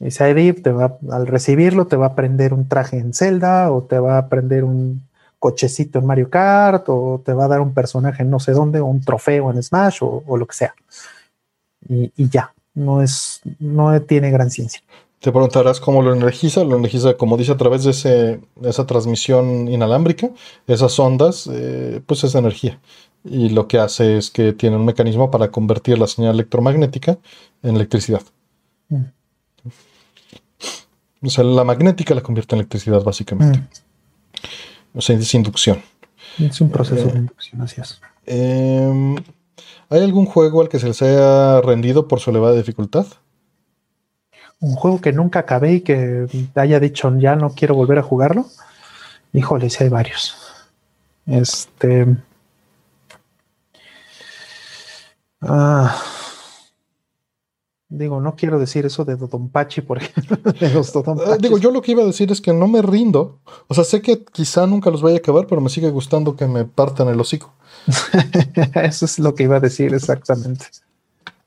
Ese ID te va, al recibirlo te va a prender un traje en Zelda o te va a prender un cochecito en Mario Kart o te va a dar un personaje en no sé dónde o un trofeo en Smash o, lo que sea. Y, ya, no es, no tiene gran ciencia. Te preguntarás cómo lo energiza. Lo energiza, como dice, a través de, ese, esa transmisión inalámbrica, esas ondas, eh, pues es energía y lo que hace es que tiene un mecanismo para convertir la señal electromagnética en electricidad. Mm. O sea, la magnética la convierte en electricidad básicamente. Mm. O sea, es inducción. Es un proceso de eh, inducción, así es. Em, ¿Hay algún juego al que se les haya rendido por su elevada dificultad? Un juego que nunca acabé y que haya dicho ya no quiero volver a jugarlo. Híjole, sí hay varios. Este. Ah, digo, no quiero decir eso de Dodonpachi, por ejemplo. Ah, digo, yo lo que iba a decir es que no me rindo. O sea, sé que quizá nunca los vaya a acabar, pero me sigue gustando que me partan el hocico. eso es lo que iba a decir exactamente.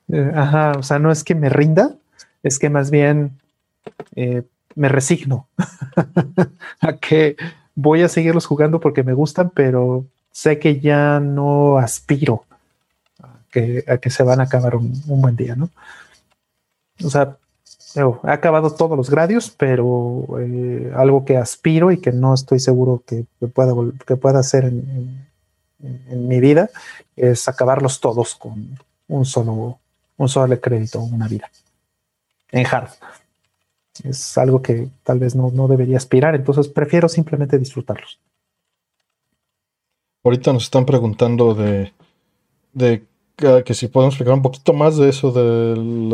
Eh, ajá, o sea, no es que me rinda, es que más bien eh, me resigno a que voy a seguirlos jugando porque me gustan, pero sé que ya no aspiro a que se van a acabar un, buen día, ¿no? O sea, he acabado todos los gradios, pero eh, algo que aspiro y que no estoy seguro que, pueda, que pueda hacer en, mi vida es acabarlos todos con un solo, un solo crédito, una vida. En hard. Es algo que tal vez no, no debería aspirar, entonces prefiero simplemente disfrutarlos. Ahorita nos están preguntando de, de que, si podemos explicar un poquito más de eso del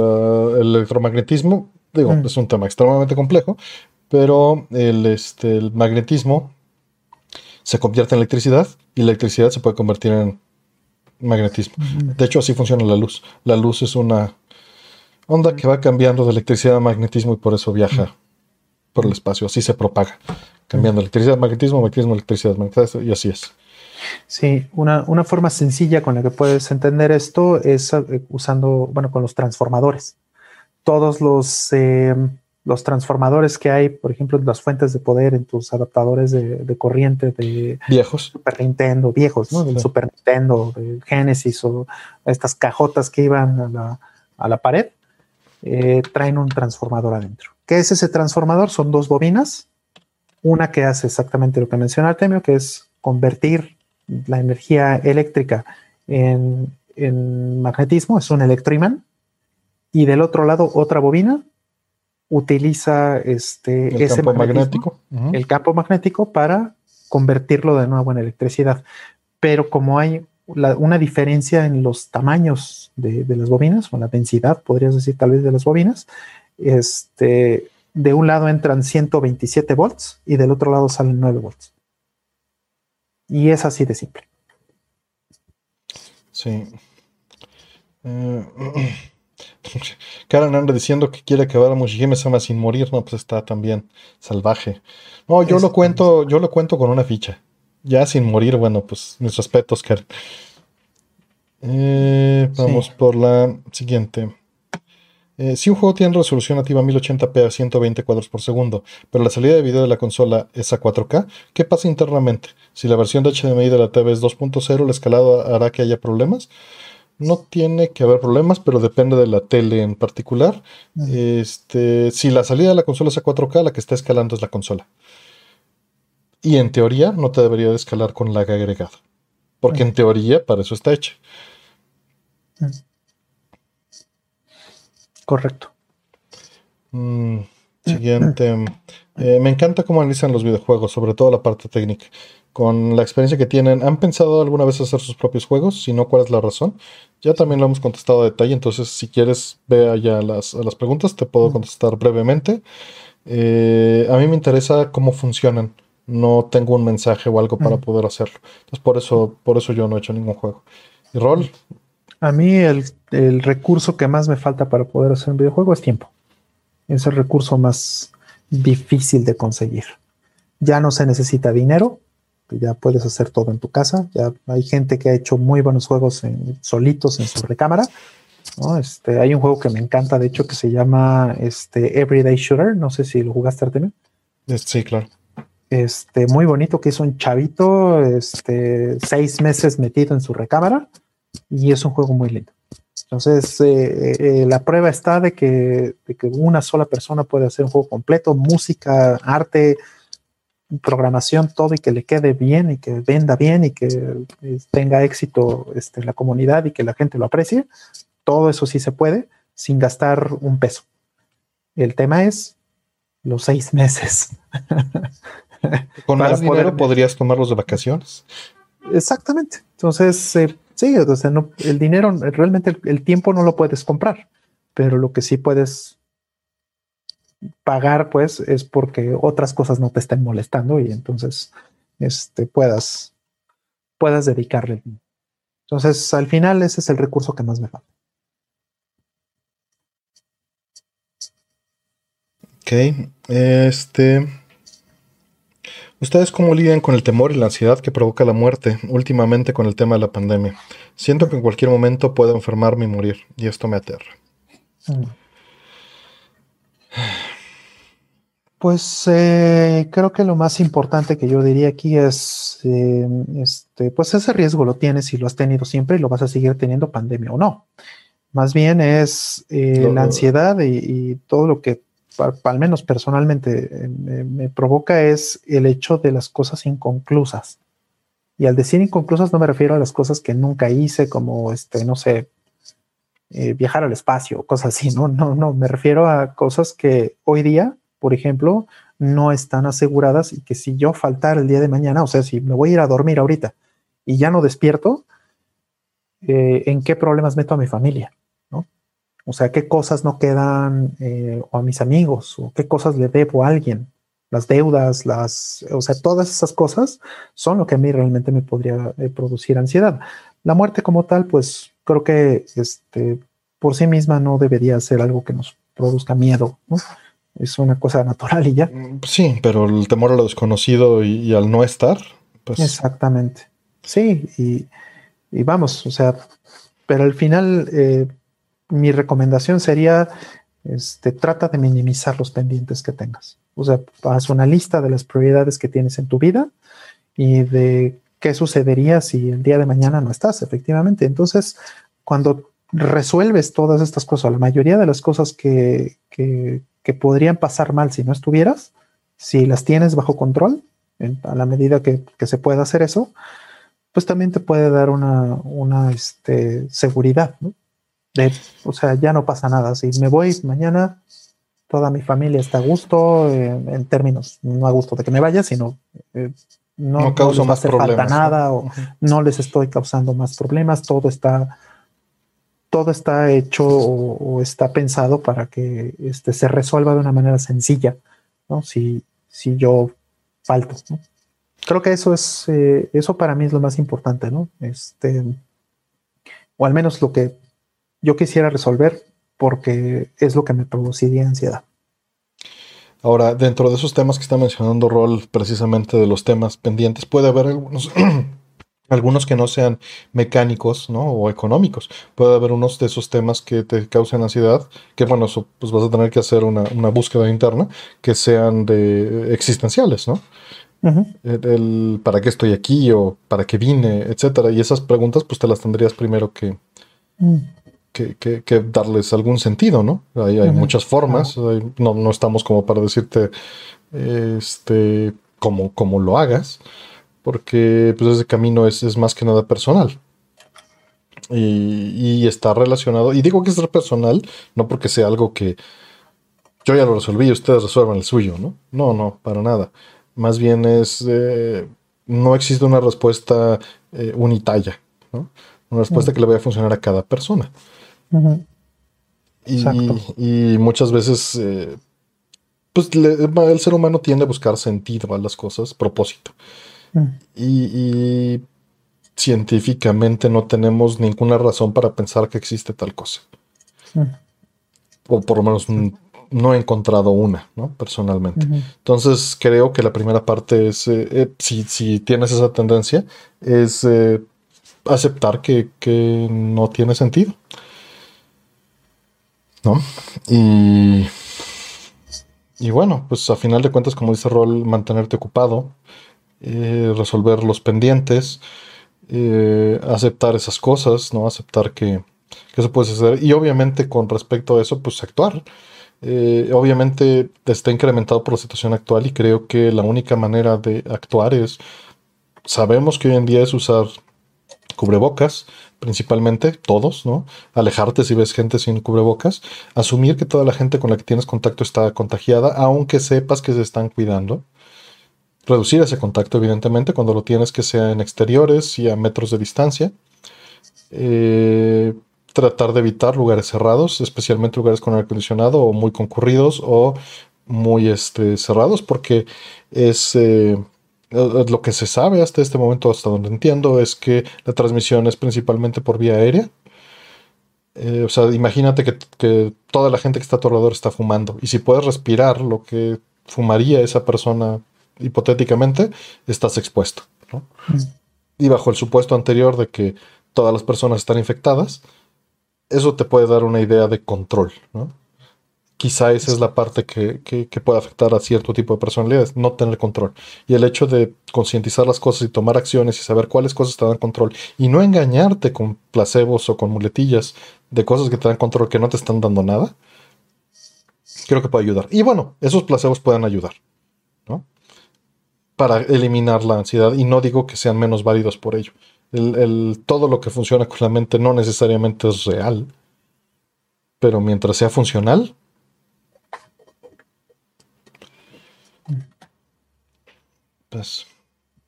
electromagnetismo. Digo, mm. es un tema extremadamente complejo, pero el, este, el magnetismo se convierte en electricidad y la electricidad se puede convertir en magnetismo. Mm. De hecho, así funciona la luz. La luz es una onda que va cambiando de electricidad a magnetismo y por eso viaja por el espacio. Así se propaga, cambiando electricidad a magnetismo, magnetismo, electricidad, magnetismo, y así es. Sí, una, forma sencilla con la que puedes entender esto es eh, usando, bueno, con los transformadores. Todos los, eh, los transformadores que hay, por ejemplo, las fuentes de poder en tus adaptadores de, corriente de viejos. Super Nintendo, viejos, ¿no? Del Super Nintendo, del Genesis o estas cajotas que iban a la, pared, eh, traen un transformador adentro. ¿Qué es ese transformador? Son dos bobinas. Una que hace exactamente lo que menciona Artemio, que es convertir la energía eléctrica en, magnetismo, es un electroimán, y del otro lado otra bobina utiliza este, el ese campo magnético, el campo magnético para convertirlo de nuevo en electricidad. Pero como hay una diferencia en los tamaños de, las bobinas, o la densidad, podrías decir tal vez de las bobinas, este, de un lado entran 127 volts y del otro lado salen 9 volts. Y es así de simple. Sí. Eh, Karen anda diciendo que quiere acabar a Mushihime Sama sin morir, no, pues está también salvaje. No, yo lo cuento, yo lo cuento con una ficha. Ya sin morir, bueno, pues mis respetos, Karen. Eh, vamos por la siguiente. Eh, si un juego tiene resolución nativa 1080p a 120 cuadros por segundo, pero la salida de video de la consola es a 4K, ¿qué pasa internamente? Si la versión de HDMI de la TV es 2.0, ¿la escalada hará que haya problemas? No tiene que haber problemas, pero depende de la tele en particular. Este, si la salida de la consola es a 4K, la que está escalando es la consola. Y en teoría no te debería de escalar con lag agregado. Porque en teoría para eso está hecha. Correcto. Mm, siguiente. Eh, me encanta cómo analizan los videojuegos, sobre todo la parte técnica. Con la experiencia que tienen, ¿han pensado alguna vez hacer sus propios juegos? Si no, ¿cuál es la razón? Ya también lo hemos contestado a detalle, entonces si quieres, ve allá las, las preguntas, te puedo contestar brevemente. Eh, a mí me interesa cómo funcionan. No tengo un mensaje o algo para poder hacerlo. Entonces, por eso, por eso yo no he hecho ningún juego. ¿Y rol? A mí el, recurso que más me falta para poder hacer un videojuego es tiempo. Es el recurso más difícil de conseguir. Ya no se necesita dinero, ya puedes hacer todo en tu casa. Ya hay gente que ha hecho muy buenos juegos solitos en su recámara. Este, hay un juego que me encanta, de hecho, que se llama este, Everyday Shooter. No sé si lo jugaste, Artemio. Sí, claro. Este, muy bonito, que es un chavito, este, seis meses metido en su recámara y es un juego muy lindo. Entonces, eh, eh, la prueba está de que, una sola persona puede hacer un juego completo, música, arte, programación, todo, y que le quede bien y que venda bien y que eh, tenga éxito este, en la comunidad y que la gente lo aprecie. Todo eso sí se puede sin gastar un peso. El tema es los seis meses. Con más dinero podrías tomarlos de vacaciones. Exactamente. Entonces, Sí, o sea, no, el dinero, realmente el, tiempo no lo puedes comprar, pero lo que sí puedes pagar, pues, es porque otras cosas no te estén molestando y entonces este, puedas, puedas dedicarle. Entonces, al final, ese es el recurso que más me falta. Ok, este. ¿Ustedes cómo lidian con el temor y la ansiedad que provoca la muerte últimamente con el tema de la pandemia? Siento que en cualquier momento puedo enfermarme y morir, y esto me aterra. Mm. Pues eh, creo que lo más importante que yo diría aquí es, eh, este, pues ese riesgo lo tienes y lo has tenido siempre y lo vas a seguir teniendo pandemia o no. Más bien es eh, la ansiedad y, todo lo que al menos personalmente eh, me, provoca es el hecho de las cosas inconclusas. Y al decir inconclusas no me refiero a las cosas que nunca hice, como, este, no sé, eh, viajar al espacio, cosas así, ¿no? No, no, me refiero a cosas que hoy día, por ejemplo, no están aseguradas y que si yo faltara el día de mañana, o sea, si me voy a ir a dormir ahorita y ya no despierto, eh, ¿en qué problemas meto a mi familia? O sea, qué cosas no quedan eh, o a mis amigos o qué cosas le debo a alguien. Las deudas, las, o sea, todas esas cosas son lo que a mí realmente me podría eh, producir ansiedad. La muerte como tal, pues creo que este, por sí misma no debería ser algo que nos produzca miedo, ¿no? Es una cosa natural y ya. Mm, sí, pero el temor a lo desconocido y, al no estar, pues. Exactamente. Sí, y, vamos, o sea, pero al final, eh, mi recomendación sería, este, trata de minimizar los pendientes que tengas. O sea, haz una lista de las prioridades que tienes en tu vida y de qué sucedería si el día de mañana no estás, efectivamente. Entonces, cuando resuelves todas estas cosas, la mayoría de las cosas que, que, podrían pasar mal si no estuvieras, si las tienes bajo control, a la medida que, se pueda hacer eso, pues también te puede dar una, una este, seguridad, ¿no? O sea, ya no pasa nada. Si me voy mañana, toda mi familia está a gusto, eh, en términos, no a gusto de que me vaya, sino eh, no, no causo más falta nada o no les estoy causando más problemas. Todo está, todo está hecho o, está pensado para que este, se resuelva de una manera sencilla, ¿no? Si, si yo falto, Creo que eso es, eh, eso para mí es lo más importante, ¿no? Este, o al menos lo que yo quisiera resolver porque es lo que me produciría ansiedad. Ahora, dentro de esos temas que está mencionando Rol, precisamente de los temas pendientes, puede haber algunos, algunos que no sean mecánicos ¿no? o económicos. Puede haber unos de esos temas que te causen ansiedad, que bueno, pues vas a tener que hacer una, búsqueda interna, que sean de existenciales, ¿no? el, para qué estoy aquí o para qué vine, etcétera. Y esas preguntas, pues te las tendrías primero que, mm. Que, darles algún sentido, ¿no? Hay, hay muchas formas, no, no, estamos como para decirte este, cómo, cómo lo hagas porque pues ese camino es, más que nada personal. Y, está relacionado, y digo que es personal, no porque sea algo que yo ya lo resolví y ustedes resuelvan el suyo, ¿no? No, no, para nada. Más bien es, eh, no existe una respuesta eh, unitalla, ¿no? Una respuesta que le vaya a funcionar a cada persona. Y, muchas veces, eh, pues el ser humano tiende a buscar sentido a las cosas, propósito. Y, científicamente no tenemos ninguna razón para pensar que existe tal cosa. O por lo menos no he encontrado una, ¿no? Personalmente. Entonces creo que la primera parte es, eh, eh, si, tienes esa tendencia, es aceptar que, que, no tiene sentido. Y, y bueno, pues a final de cuentas, como dice Rol, mantenerte ocupado, eh, resolver los pendientes, eh, aceptar esas cosas, ¿no? Aceptar que, que, eso puede suceder. Y obviamente con respecto a eso, pues actuar. Eh, obviamente está incrementado por la situación actual y creo que la única manera de actuar es, sabemos que hoy en día es usar cubrebocas, principalmente, todos, ¿no? Alejarte si ves gente sin cubrebocas, asumir que toda la gente con la que tienes contacto está contagiada, aunque sepas que se están cuidando reducir ese contacto, evidentemente, cuando lo tienes que sea en exteriores y a metros de distancia. Eh, tratar de evitar lugares cerrados, especialmente lugares con aire acondicionado o muy concurridos o muy este, cerrados, porque es eh, lo que se sabe hasta este momento, hasta donde entiendo, es que la transmisión es principalmente por vía aérea. Eh, o sea, imagínate que, que, toda la gente que está a tu alrededor está fumando. Y si puedes respirar lo que fumaría esa persona hipotéticamente, estás expuesto. Mm. Y bajo el supuesto anterior de que todas las personas están infectadas, eso te puede dar una idea de control. Quizá esa es la parte que, puede afectar a cierto tipo de personalidades, no tener control. Y el hecho de concientizar las cosas y tomar acciones y saber cuáles cosas te dan control y no engañarte con placebos o con muletillas de cosas que te dan control que no te están dando nada, creo que puede ayudar. Y bueno, esos placebos pueden ayudar para eliminar la ansiedad y no digo que sean menos válidos por ello. El, todo lo que funciona con la mente no necesariamente es real, pero mientras sea funcional,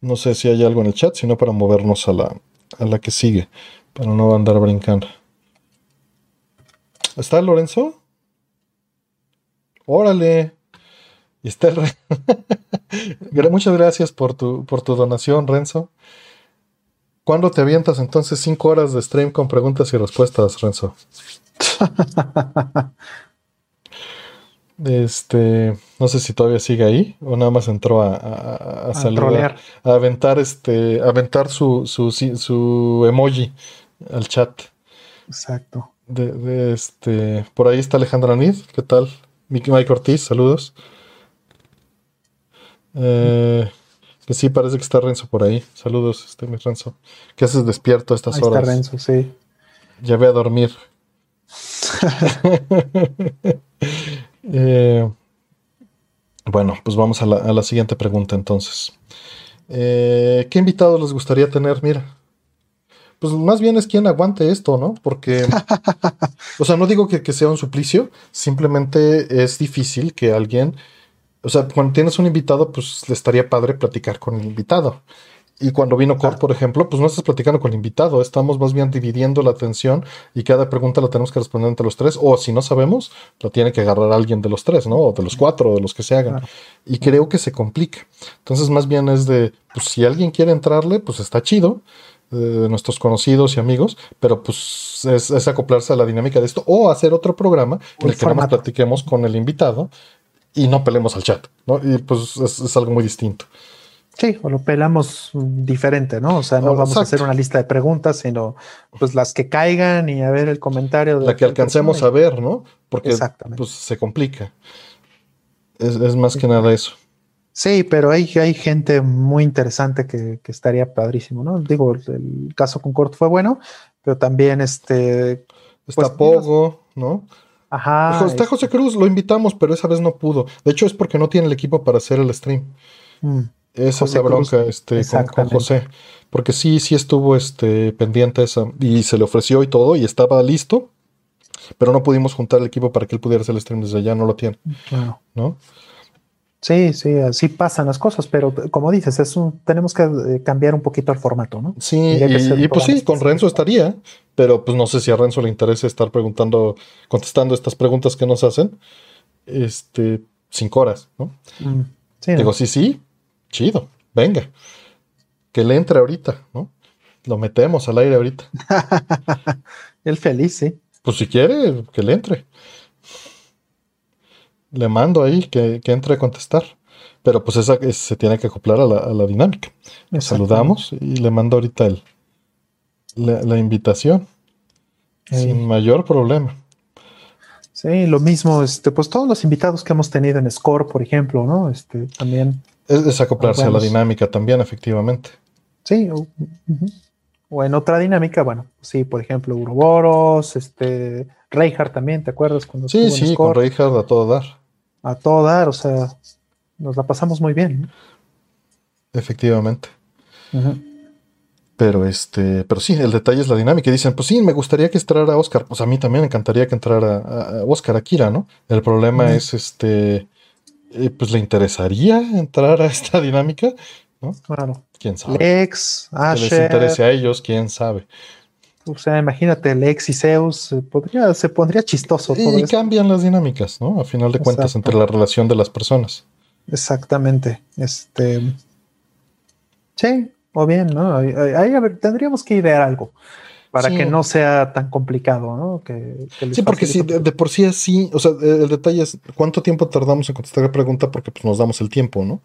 no sé si hay algo en el chat, sino para movernos a la, a la que sigue, para no andar brincando. ¿Está Lorenzo? Órale. Y está Muchas gracias por tu, por tu donación, Renzo. ¿Cuándo te avientas entonces cinco horas de stream con preguntas y respuestas, Renzo? este, no sé si todavía sigue ahí o nada más entró a, a, saludar, a aventar este, aventar su, su, su, emoji al chat. Exacto. De, este, por ahí está Alejandra Nid, ¿qué tal? Mike Ortiz, saludos. Eh, que sí, parece que está Renzo por ahí. Saludos, este mi Renzo. ¿Qué haces despierto a estas ahí horas? Está Renzo, sí. Ya voy a dormir. Eh, bueno, pues vamos a la, siguiente pregunta entonces. Eh, ¿Qué invitados les gustaría tener? Mira. Pues más bien es quien aguante esto, ¿no? Porque, o sea, no digo que, que sea un suplicio, simplemente es difícil que alguien o sea, cuando tienes un invitado, pues le estaría padre platicar con el invitado. Y cuando vino Cor, por ejemplo, pues no estás platicando con el invitado, estamos más bien dividiendo la atención y cada pregunta la tenemos que responder entre los tres, o si no sabemos, la tiene que agarrar alguien de los tres, ¿no? O de los cuatro, o de los que se hagan. Y creo que se complica. Entonces, más bien es de, pues si alguien quiere entrarle, pues está chido, de nuestros conocidos y amigos, pero pues es, acoplarse a la dinámica de esto, o hacer otro programa en el, que nos platiquemos con el invitado y no pelemos al chat, ¿no? Y pues es, algo muy distinto. Sí, o lo pelamos diferente, ¿no? O sea, no Oh, vamos a hacer una lista de preguntas, sino pues las que caigan y a ver el comentario de La que alcancemos a ver, ¿no? Porque Exactamente. pues se complica. Es, es más que nada eso. Sí, pero hay, hay gente muy interesante que, que estaría padrísimo, ¿no? Digo, el, el caso con Kurt fue bueno, pero también este. Está Pues, Pogo, ¿no? Ajá. Está José Cruz, lo invitamos, pero esa vez no pudo. De hecho, es porque no tiene el equipo para hacer el stream. mm, Esa José es la Cruz, bronca este, con. José. Porque sí, sí estuvo este, pendiente esa. Y se le ofreció y todo, y estaba listo. Pero no pudimos juntar el equipo para que él pudiera hacer el stream desde allá, no lo tiene, claro. ¿no? Sí, sí, así pasan las cosas, pero como dices, es un, tenemos que eh, cambiar un poquito el formato, ¿no? Sí, y, pues sí, con Renzo estaría, pero pues no sé si a Renzo le interesa estar preguntando, contestando estas preguntas que nos hacen, este, cinco horas, ¿no? Mm, sí, Digo, sí, sí, chido, venga, que le entre ahorita, ¿no? Lo metemos al aire ahorita. el feliz, sí. Pues si quiere, que le entre. Le mando ahí que, que entre a contestar. Pero pues esa es- se tiene que acoplar a la, a la dinámica. Exactamente. saludamos y le mando ahorita el, la, la invitación. Sin mayor problema. Sí, lo mismo, este, pues todos los invitados que hemos tenido en Score, por ejemplo, ¿no? Este, también, Es, es acoplarse a la dinámica también, efectivamente. sí, o, en otra dinámica, bueno, sí, por ejemplo, Uroboros, este, Reinhardt también, ¿te acuerdas? Cuando Sí, sí, con? Reinhardt a todo dar. A todo dar, o sea, nos la pasamos muy bien. Efectivamente. ¿no? Ujú. Pero este, pero sí, el detalle es la dinámica. Y dicen, pues sí, me gustaría que entrara Oscar. Pues a mí también me encantaría que entrara a, a Oscar Akira, ¿no? El problema es este, eh, pues le interesaría entrar a esta dinámica, ¿no? Claro. Quién sabe. Lex, Que les Asher, interese a ellos, quién sabe. o sea, imagínate, Lex y Zeus, podría, se pondría chistoso todo Y, esto. cambian las dinámicas, ¿no? A final de cuentas, Exacto. entre la relación de las personas. Exactamente. Este. Sí, o bien, ¿no? Ahí- tendríamos que idear algo para Sí. que no sea tan complicado, ¿no? Que, que les Sí, porque si facilite de, de por sí así, o sea, el, el detalle es cuánto tiempo tardamos en contestar la pregunta porque pues, nos damos el tiempo, ¿no?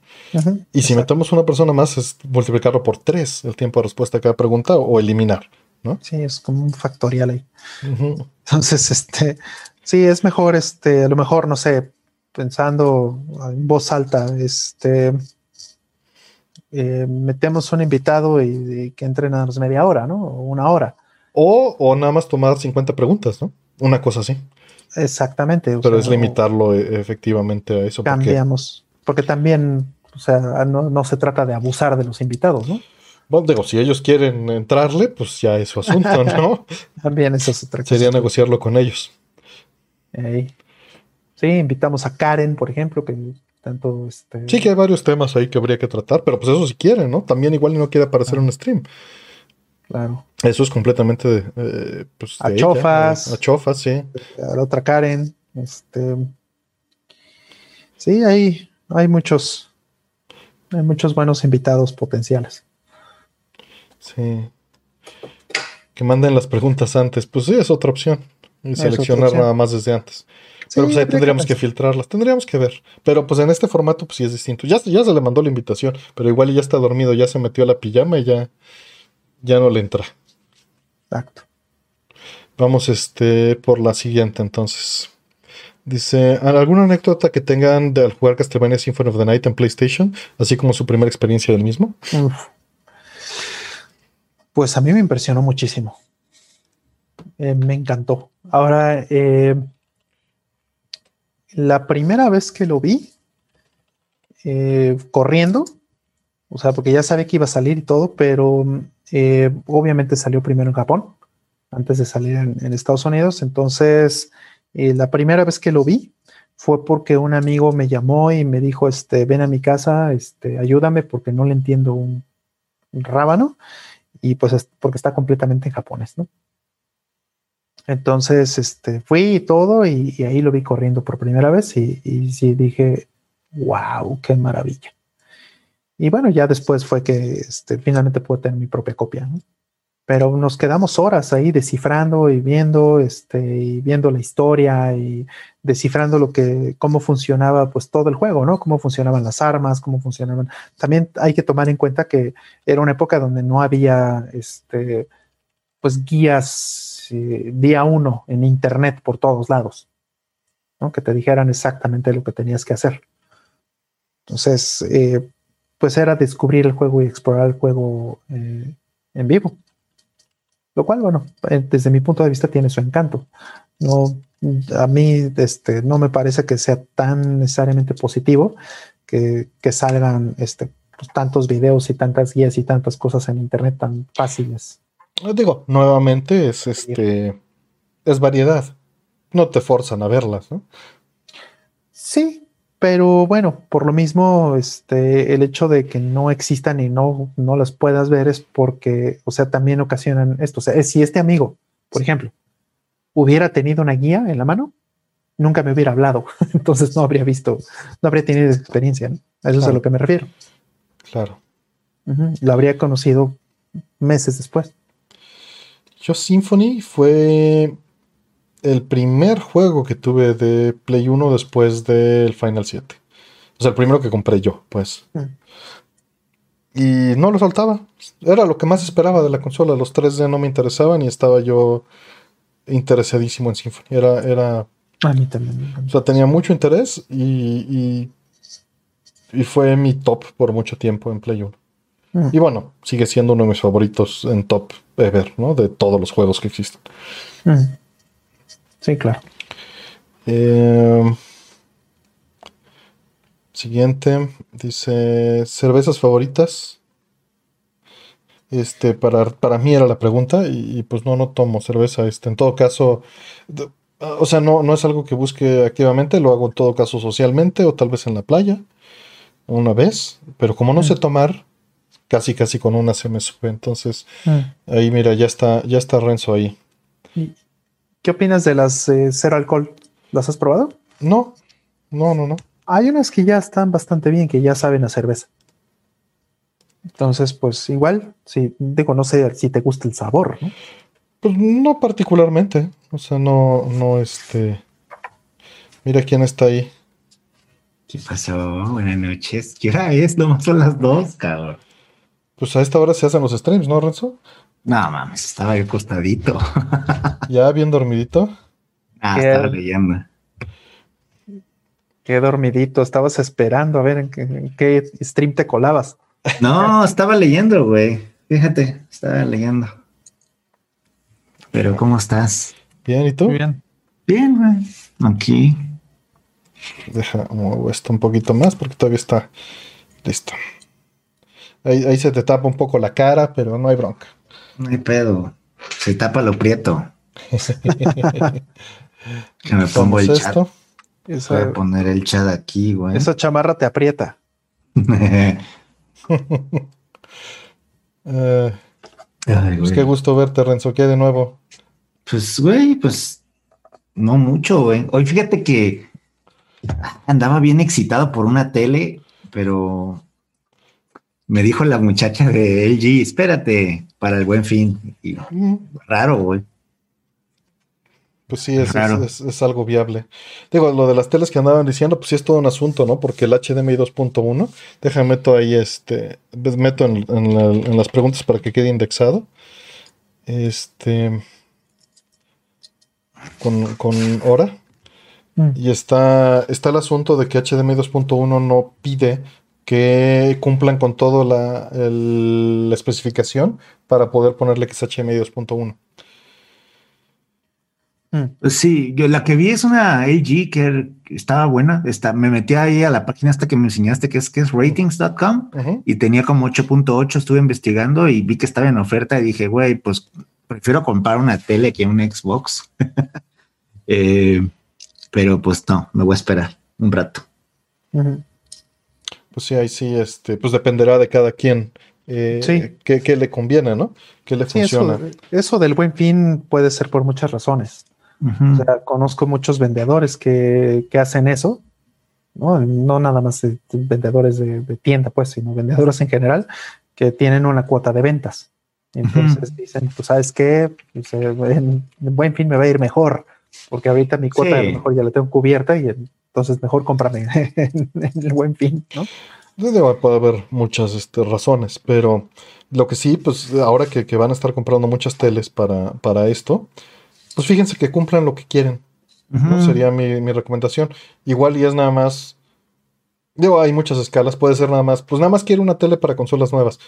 Y si exacto. metemos una persona más, es multiplicarlo por tres el tiempo de respuesta a cada pregunta o eliminar. Sí, es como un factorial ahí. Entonces, este, sí, es mejor, este, a lo mejor, no sé, pensando en voz alta, este, eh, metemos un invitado y, y que entre nada más media hora, ¿no? O una hora. O, o nada más tomar 50 preguntas, ¿no? Una cosa así. Exactamente. Pero es limitarlo eh, efectivamente a eso. Cambiamos. Porque también, o sea, no, no se trata de abusar de los invitados, ¿no? bueno, digo, si ellos quieren entrarle, pues ya es su asunto, ¿no? También eso es otra cosa. Sería negociarlo con ellos. Ey. Sí, invitamos a Karen, por ejemplo, que tanto este. Sí que hay varios temas ahí que habría que tratar, pero pues eso si quieren, ¿no? También igual no quiere aparecer en un stream. Claro. Eso es completamente de, eh, pues, A de ella, chofas. A, a chofas, sí. a la otra Karen. Este. Sí, hay, hay muchos. Hay muchos buenos invitados potenciales. Sí. Que manden las preguntas antes. Pues sí, es otra opción. Y Es seleccionar opción. nada más desde antes. Sí, Pero pues ahí tendríamos que pensar. filtrarlas. Tendríamos que ver. Pero pues en este formato pues sí es distinto. Ya, ya se le mandó la invitación. Pero igual ya está dormido. Ya se metió a la pijama y ya, ya no le entra. Exacto. Vamos este por la siguiente entonces. Dice, ¿alguna anécdota que tengan de al jugar Castlevania Symphony of the Night en PlayStation? Así como su primera experiencia del mismo. Pues a mí me impresionó muchísimo. Eh, me encantó. Ahora, eh, la primera vez que lo vi eh, corriendo, o sea, porque ya sabía que iba a salir y todo, pero eh, obviamente salió primero en Japón, antes de salir en, Estados Unidos. Entonces, eh, la primera vez que lo vi fue porque un amigo me llamó y me dijo, este, ven a mi casa, este, ayúdame porque no le entiendo un, rábano y pues es porque está completamente en japonés, ¿no? Entonces, este, fui y todo y, y ahí lo vi corriendo por primera vez y, y sí dije, wow, qué maravilla. Y bueno, ya después fue que este, finalmente pude tener mi propia copia, ¿no? pero nos quedamos horas ahí descifrando y viendo, este, y viendo la historia y descifrando lo que, cómo funcionaba pues todo el juego, ¿no? Cómo funcionaban las armas, cómo funcionaban. También hay que tomar en cuenta que era una época donde no había, este, pues guías eh, día uno en internet por todos lados, ¿no? Que te dijeran exactamente lo que tenías que hacer. Entonces, eh, pues era descubrir el juego y explorar el juego eh, en vivo. Lo cual, bueno, eh, desde mi punto de vista tiene su encanto. No, a mí este, no me parece que sea tan necesariamente positivo que, que salgan este, pues, tantos videos y tantas guías y tantas cosas en internet tan fáciles. Digo, nuevamente es este es variedad. No te forzan a verlas, ¿no? Sí, pero bueno, por lo mismo, este, el hecho de que no existan y no, no las puedas ver es porque, o sea, también ocasionan esto. O sea, si este amigo, por ejemplo, hubiera tenido una guía en la mano, nunca me hubiera hablado. Entonces no habría visto, no habría tenido experiencia. ¿no? A eso es a lo que me refiero. Claro. Ujú, Lo habría conocido meses después. Yo Symphony fue el primer juego que tuve de Play 1 después del Final 7. O sea, el primero que compré yo, pues. Mm. Y no lo soltaba. Era lo que más esperaba de la consola. Los 3D no me interesaban y estaba yo interesadísimo en Symphony. Era, era, A mí también. o sea, tenía mucho interés y, y, y fue mi top por mucho tiempo en Play 1. Mm. Y bueno, sigue siendo uno de mis favoritos en top ever, ¿no? De todos los juegos que existen. Mm. Sí, claro. Eh, siguiente, dice cervezas favoritas. Este, para, para mí era la pregunta, y, y pues no, no tomo cerveza. Este, en todo caso, d- o sea, no, no es algo que busque activamente, lo hago en todo caso socialmente o tal vez en la playa, una vez, pero como no sé tomar, casi casi con una se me sube. Entonces, Mm. ahí mira, ya está, ya está Renzo ahí. ¿Qué opinas de las eh, cero alcohol? ¿Las has probado? No, no, no, no. Hay unas que ya están bastante bien, que ya saben a cerveza. Entonces, pues igual, si digo, no sé si te gusta el sabor, ¿no? Pues no particularmente. O sea, no, no, este. Mira quién está ahí. ¿Qué pasó? Buenas noches. ¿Qué hora es? Nomás son las dos, cabrón. Pues a esta hora se hacen los streams, ¿no, Renzo? No mames, estaba ahí acostadito. Ya bien dormidito. Ah, Qué- estaba leyendo. Qué dormidito, estabas esperando a ver en qué, en qué stream te colabas. No, estaba leyendo, güey. Fíjate, estaba leyendo. Pero, ¿cómo estás? Bien, ¿y tú? bien. Bien, güey. Aquí. Deja, muevo esto un poquito más porque todavía está listo. Ahí, ahí se te tapa un poco la cara, pero no hay bronca. No hay pedo. Se tapa lo prieto. Que me pongo el chat. esto. Voy a poner el chat aquí, güey. esa chamarra te aprieta. Eh, Ay, pues qué gusto verte, Renzo. ¿Qué de nuevo? Pues, güey, pues no mucho, güey. Hoy fíjate que andaba bien excitado por una tele, pero me dijo la muchacha de LG, espérate para el buen fin. Y raro, güey. Pues sí, es, Claro. es- es- es algo viable. Digo, lo de las teles que andaban diciendo, pues sí es todo un asunto, ¿no? Porque el HDMI 2.1, déjame meto ahí este, meto en, en la- en las preguntas para que quede indexado. Este, con, con hora. Mm. Y está, está el asunto de que HDMI 2.1 no pide que cumplan con toda la, especificación para poder ponerle HDMI 2.1. Mm. Sí, yo la que vi es una LG que er- estaba buena. Está, me metí ahí a la página esta que me enseñaste, que es, que es ratings.com. Ujú. y tenía como 8.8, estuve investigando y vi que estaba en oferta y dije, güey, pues prefiero comprar una tele que un Xbox. Eh, pero pues no, me voy a esperar un rato. Ujú. Pues sí, ahí sí, este, pues dependerá de cada quien eh, Sí. qué, qué le conviene, ¿no? ¿Qué le Sí, funciona? eso del buen fin puede ser por muchas razones. O sea, conozco muchos vendedores que, que hacen eso, ¿no? No nada más de- de vendedores de, de tienda, pues, sino vendedores en general que tienen una cuota de ventas. Entonces dicen, pues sabes qué, pues, eh, en, en buen fin me va a ir mejor, porque ahorita mi cuota Sí. a lo mejor ya la tengo cubierta y entonces mejor cómprame en, en el buen fin, ¿no? Puede haber muchas este, razones, pero lo que sí, pues ahora que, que van a estar comprando muchas teles para, para esto, pues fíjense que cumplan lo que quieren. ¿no? Sería mi, mi recomendación. Igual y es nada más. Digo, hay muchas escalas. Puede ser nada más. Pues nada más quiero una tele para consolas nuevas.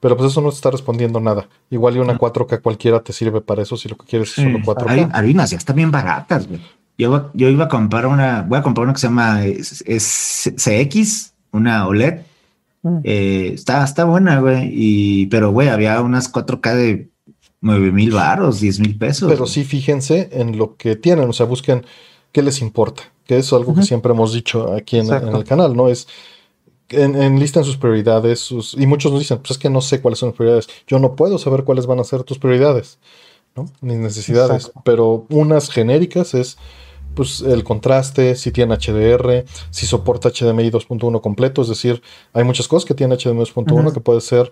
Pero pues eso no te está respondiendo nada. Igual y una 4K cualquiera te sirve para eso si lo que quieres es solo Sí. 4K. Hay, hay unas ya están bien baratas, güey. Yo, iba- yo iba a comprar una, voy a comprar una que se llama es, es CX, una OLED. Mm. Eh, está, está buena, güey. Y, pero, güey, había unas 4K de 9 mil baros, 10 mil pesos. Pero güey. sí fíjense en lo que tienen. O sea, busquen qué les importa. Que es algo que siempre hemos dicho aquí en, el canal, ¿no? Es. En, enlistan sus prioridades, sus, y muchos nos dicen, pues es que no sé cuáles son las prioridades. Yo no puedo saber cuáles van a ser tus prioridades, ¿no? Mis necesidades. Exacto. Pero unas genéricas es, pues, el contraste, si tiene HDR, si soporta HDMI 2.1 completo, es decir, hay muchas cosas que tiene HDMI 2.1 Ujú. que puede ser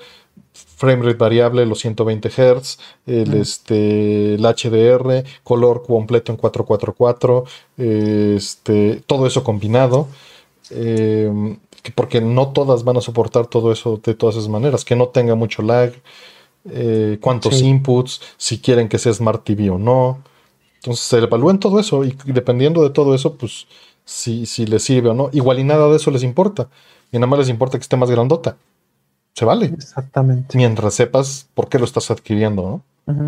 frame rate variable, los 120 Hz, el, este, el HDR, color completo en 444, eh, este, todo eso combinado. eh, que porque no todas van a soportar todo eso de todas esas maneras, que no tenga mucho lag, eh, cuántos Sí. inputs, si quieren que sea Smart TV o no. Entonces se evalúen todo eso y dependiendo de todo eso, pues si, si les sirve o no. Igual y nada de eso les importa. Y nada más les importa que esté más grandota. Se vale. Exactamente. Mientras sepas por qué lo estás adquiriendo, ¿no?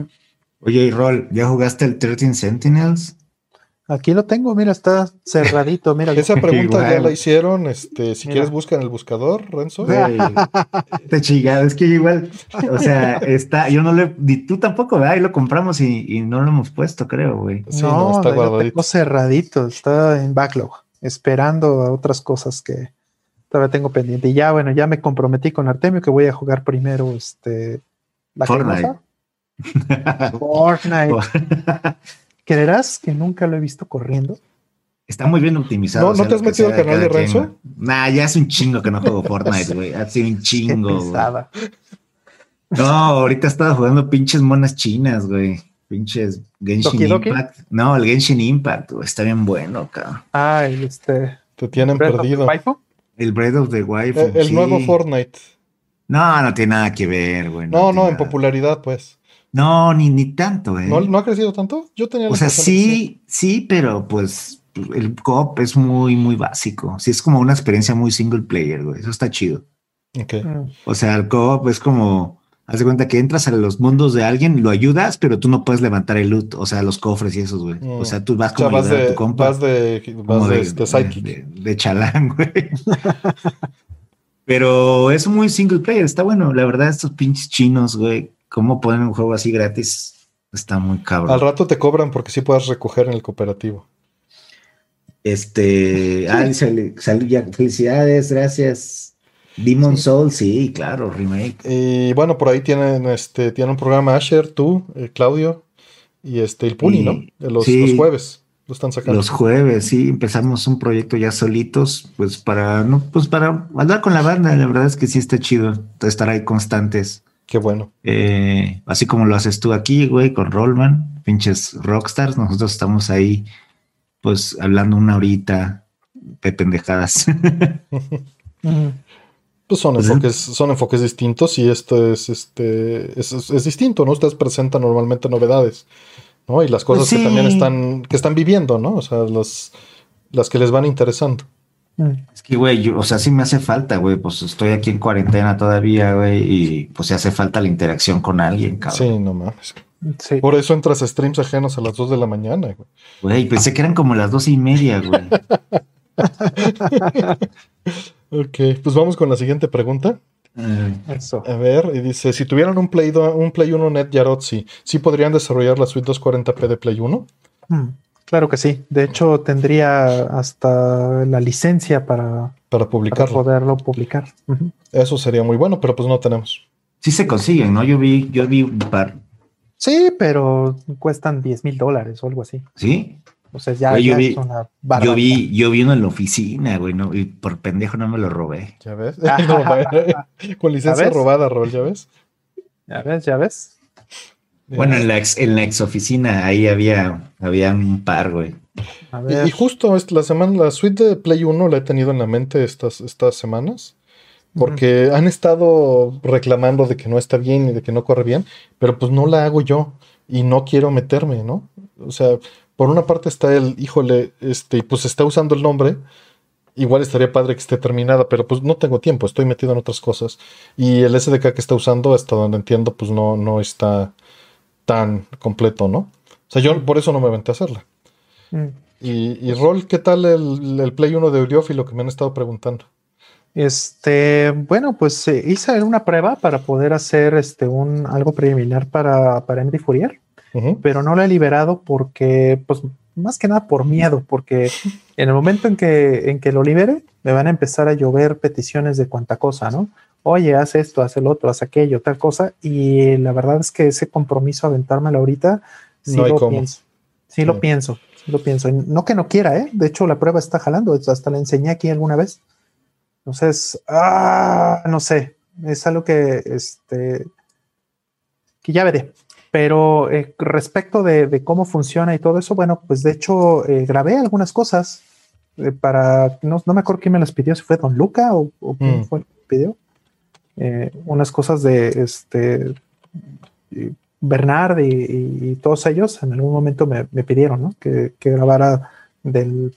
Oye, y Rol, ¿ya jugaste el 13 Sentinels? Aquí lo tengo, mira, está cerradito, mira. Esa pregunta ya la hicieron. Este, si Mira. quieres, busca en el buscador, Renzo. Te chingada, es que igual, o sea, está, yo no le, ni tú tampoco, ¿verdad? Ahí lo compramos y, y no lo hemos puesto, creo, güey. Sí, no, no, está guardadito. tengo cerradito, está en backlog, esperando a otras cosas que todavía tengo pendiente. Y ya, bueno, ya me comprometí con Artemio que voy a jugar primero este la Fortnite. Fortnite. ¿Creerás que nunca lo he visto corriendo? Está muy bien optimizado. ¿No- no sea te has metido al canal de güey. Nah, ya es un chingo que no juego Fortnite, güey. Hace un Qué chingo. No, ahorita estaba jugando pinches monas chinas, güey. Pinches Genshin ¿Doki Doki? Impact. No, el Genshin Impact, güey. Está bien bueno, cabrón. Ah, el este. Te tienen Breath of the perdido. Waifu. El Breath of the Wild. Eh, El, nuevo Fortnite. No, no tiene nada que ver, güey. No, no, en popularidad, pues. No, ni, ni tanto, eh. ¿No, no ha crecido tanto? Yo tenía O sea, sí, sí, pero pues el co-op es muy, muy básico. Sí, es como una experiencia muy single player, güey. Eso está chido. sí. Ok. Mm, O sea, el co-op es como, haz de cuenta que entras a los mundos de alguien, lo ayudas, pero tú no puedes levantar el loot, o sea, los cofres y esos, güey. Mm. O sea, tú vas O sea, como a vas ayudar a de, tu compa. vas de, vas de, de, este, de chalán, güey. Pero es muy single player, está bueno. La verdad, estos pinches chinos, güey, cómo ponen un juego así gratis, está muy cabrón. Al rato te cobran porque sí puedes recoger en el cooperativo. Este, ah, sal- sal- ya, felicidades, gracias. Demon Soul, sí, claro, remake. Y bueno, por ahí tienen, este, tienen un programa Asher, tú, eh, Claudio, y este, el Puni, ¿no? Sí. los jueves lo están sacando. Los jueves, sí, empezamos un proyecto ya solitos, pues para, no, pues para hablar con la banda, la verdad es que sí está chido estar ahí constantes. Qué bueno. Eh, así como lo haces tú aquí, güey, con Rollman, pinches rockstars, nosotros estamos ahí, pues hablando una horita de pendejadas. Pues son Pues, enfoques, son enfoques distintos y esto es, este, es, es- es distinto, ¿no? Ustedes presentan normalmente novedades, ¿no? Y las cosas Pues que también están, que están viviendo, ¿no? O sea, las, las que les van interesando. Es que, güey, yo- o sea, sí me hace falta, güey, pues estoy aquí en cuarentena todavía, güey, y pues se hace falta la interacción con alguien, cabrón. Sí, no mames. Sí. Por eso entras a streams ajenos a las 2 de la mañana, güey. Güey, pensé que eran como las dos y media, güey. Ok, pues vamos con la siguiente pregunta. Eso. A ver, y dice, si tuvieran un Play, do- un Play 1 Net Yarotzi, ¿sí podrían desarrollar la suite 240p de Play 1? Mm, Claro que sí. De hecho, tendría hasta la licencia para, Para para publicarlo. poderlo publicar. Eso sería muy bueno, pero pues no tenemos. sí se consiguen, ¿no? Yo vi, yo vi un par, Sí, pero cuestan 10 mil dólares o algo así. ¿sí? O sea, ya, Güey, yo ya vi- es una Yo vi, yo vi uno en la oficina, güey, no, y por pendejo no me lo robé. ¿Ya ves? No, con licencia ¿Ya ves? robada, Rol, ¿ya ves? Ya ves, ya ves. Bueno, en la ex, en la ex oficina ahí había, había un par, güey. Y, justo la semana, la suite de Play 1 la he tenido en la mente estas, estas semanas. Porque han estado reclamando de que no está bien y de que no corre bien, pero pues no la hago yo y no quiero meterme, ¿no? O sea, por una parte está el, híjole, este, pues está usando el nombre, igual estaría padre que esté terminada, pero pues no tengo tiempo, estoy metido en otras cosas. Y el SDK que está usando, hasta donde entiendo, pues no, no está tan completo, ¿no? O sea, yo por eso no me aventé a hacerla. Mm. Y, y, Rol, ¿qué tal el, Play 1 de Audiófilo que me han estado preguntando? Este, bueno, pues eh, hice una prueba para poder hacer este un algo preliminar para, para MD Fourier, pero no lo he liberado porque, pues, más que nada por miedo, porque en el momento en que, en que lo libere, me van a empezar a llover peticiones de cuanta cosa, ¿no? Oye, haz esto, haz el otro, haz aquello, tal cosa, y la verdad es que ese compromiso aventármelo ahorita, sí lo pienso. Sí, lo pienso, sí lo pienso. No que no quiera, ¿eh? De hecho, la prueba está jalando, hasta la enseñé aquí alguna vez. Entonces, ah, no sé, es algo que, este, que ya veré. Pero eh, respecto de, cómo funciona y todo eso, bueno, pues de hecho eh, grabé algunas cosas eh, para, no, me acuerdo quién me las pidió, si fue Don Luca o, quién mm. fue el que pidió. Unas cosas de este Bernard y, todos ellos en algún momento me, pidieron ¿no? que, que, grabara del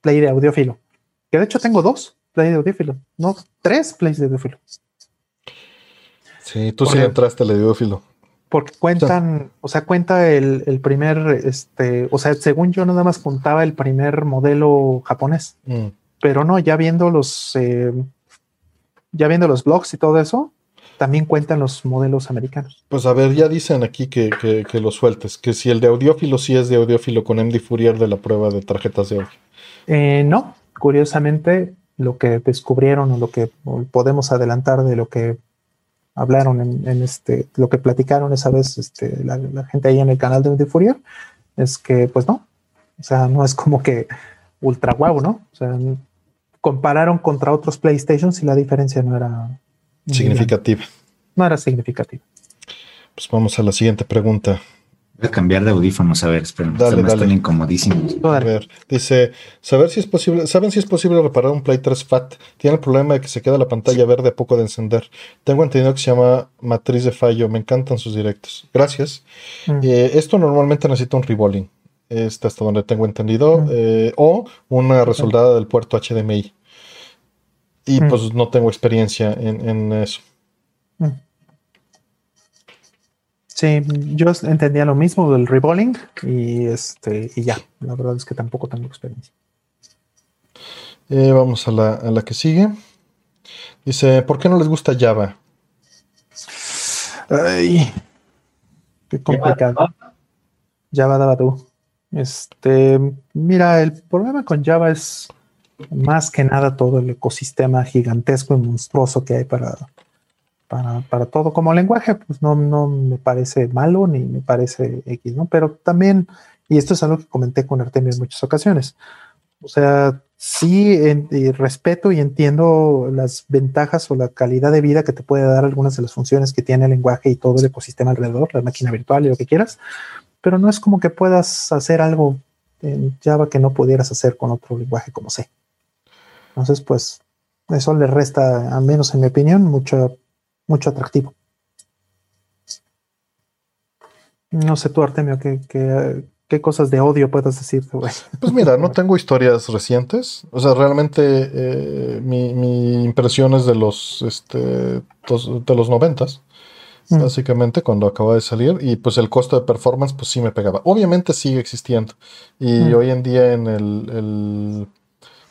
play de audiófilo. Que de hecho tengo dos play de audiófilo, no, tres plays de audiófilo. Sí, tú sí entraste al audiófilo porque cuentan, o sea, cuenta el, primer, este, o sea, según yo nada más contaba el primer modelo japonés, mm. pero no, ya viendo los, eh, ya viendo los blogs y todo eso, también cuentan los modelos americanos. Pues a ver, ya dicen aquí que, que, lo sueltes, que si el de audiófilo sí es de audiófilo con MD Fourier de la prueba de tarjetas de audio. Eh, no, curiosamente, lo que descubrieron o lo que podemos adelantar de lo que hablaron en, este, lo que platicaron esa vez este, la, gente ahí en el canal de, de Fourier, es que pues no, o sea, no es como que ultra guau, ¿no? O sea, compararon contra otros PlayStations y la diferencia no era significativa. No era significativa. Pues vamos a la siguiente pregunta. Voy a cambiar de audífonos, a ver, esperen. Dale, dale. Están incomodísimos. A ver, dice, saber si es posible, ¿saben si es posible reparar un Play 3 FAT? Tiene el problema de que se queda la pantalla verde a poco de encender. Tengo entendido que se llama matriz de fallo. Me encantan sus directos. Gracias. Mm. Eh, esto normalmente necesita un rebolling. Este hasta donde tengo entendido. Mm. Eh, o una resoldada del puerto HDMI. Y mm. pues no tengo experiencia en, en eso. Sí, yo entendía lo mismo del rebolling y este y ya, la verdad es que tampoco tengo experiencia. Eh, vamos a la, que sigue. Dice, ¿por qué no les gusta Java? Ay, qué complicado. Java daba tú. Este, mira, el problema con Java es más que nada todo el ecosistema gigantesco y monstruoso que hay para, para, todo como lenguaje, pues no, no me parece malo ni me parece X, ¿no? Pero también, y esto es algo que comenté con Artemio en muchas ocasiones, o sea, sí respeto y entiendo las ventajas o la calidad de vida que te puede dar algunas de las funciones que tiene el lenguaje y todo el ecosistema alrededor, la máquina virtual y lo que quieras, pero no es como que puedas hacer algo en Java que no pudieras hacer con otro lenguaje como C. Entonces, pues, eso le resta, al menos en mi opinión, mucho mucho atractivo. No sé tú, Artemio, ¿qué, qué, cosas de odio puedes decir? Pues mira, no tengo historias recientes. O sea, realmente eh, mi, impresión es de los, este, de los noventas. Mm. Básicamente, cuando acaba de salir, y pues el costo de performance, pues sí me pegaba. Obviamente sigue existiendo. Y mm. hoy en día en el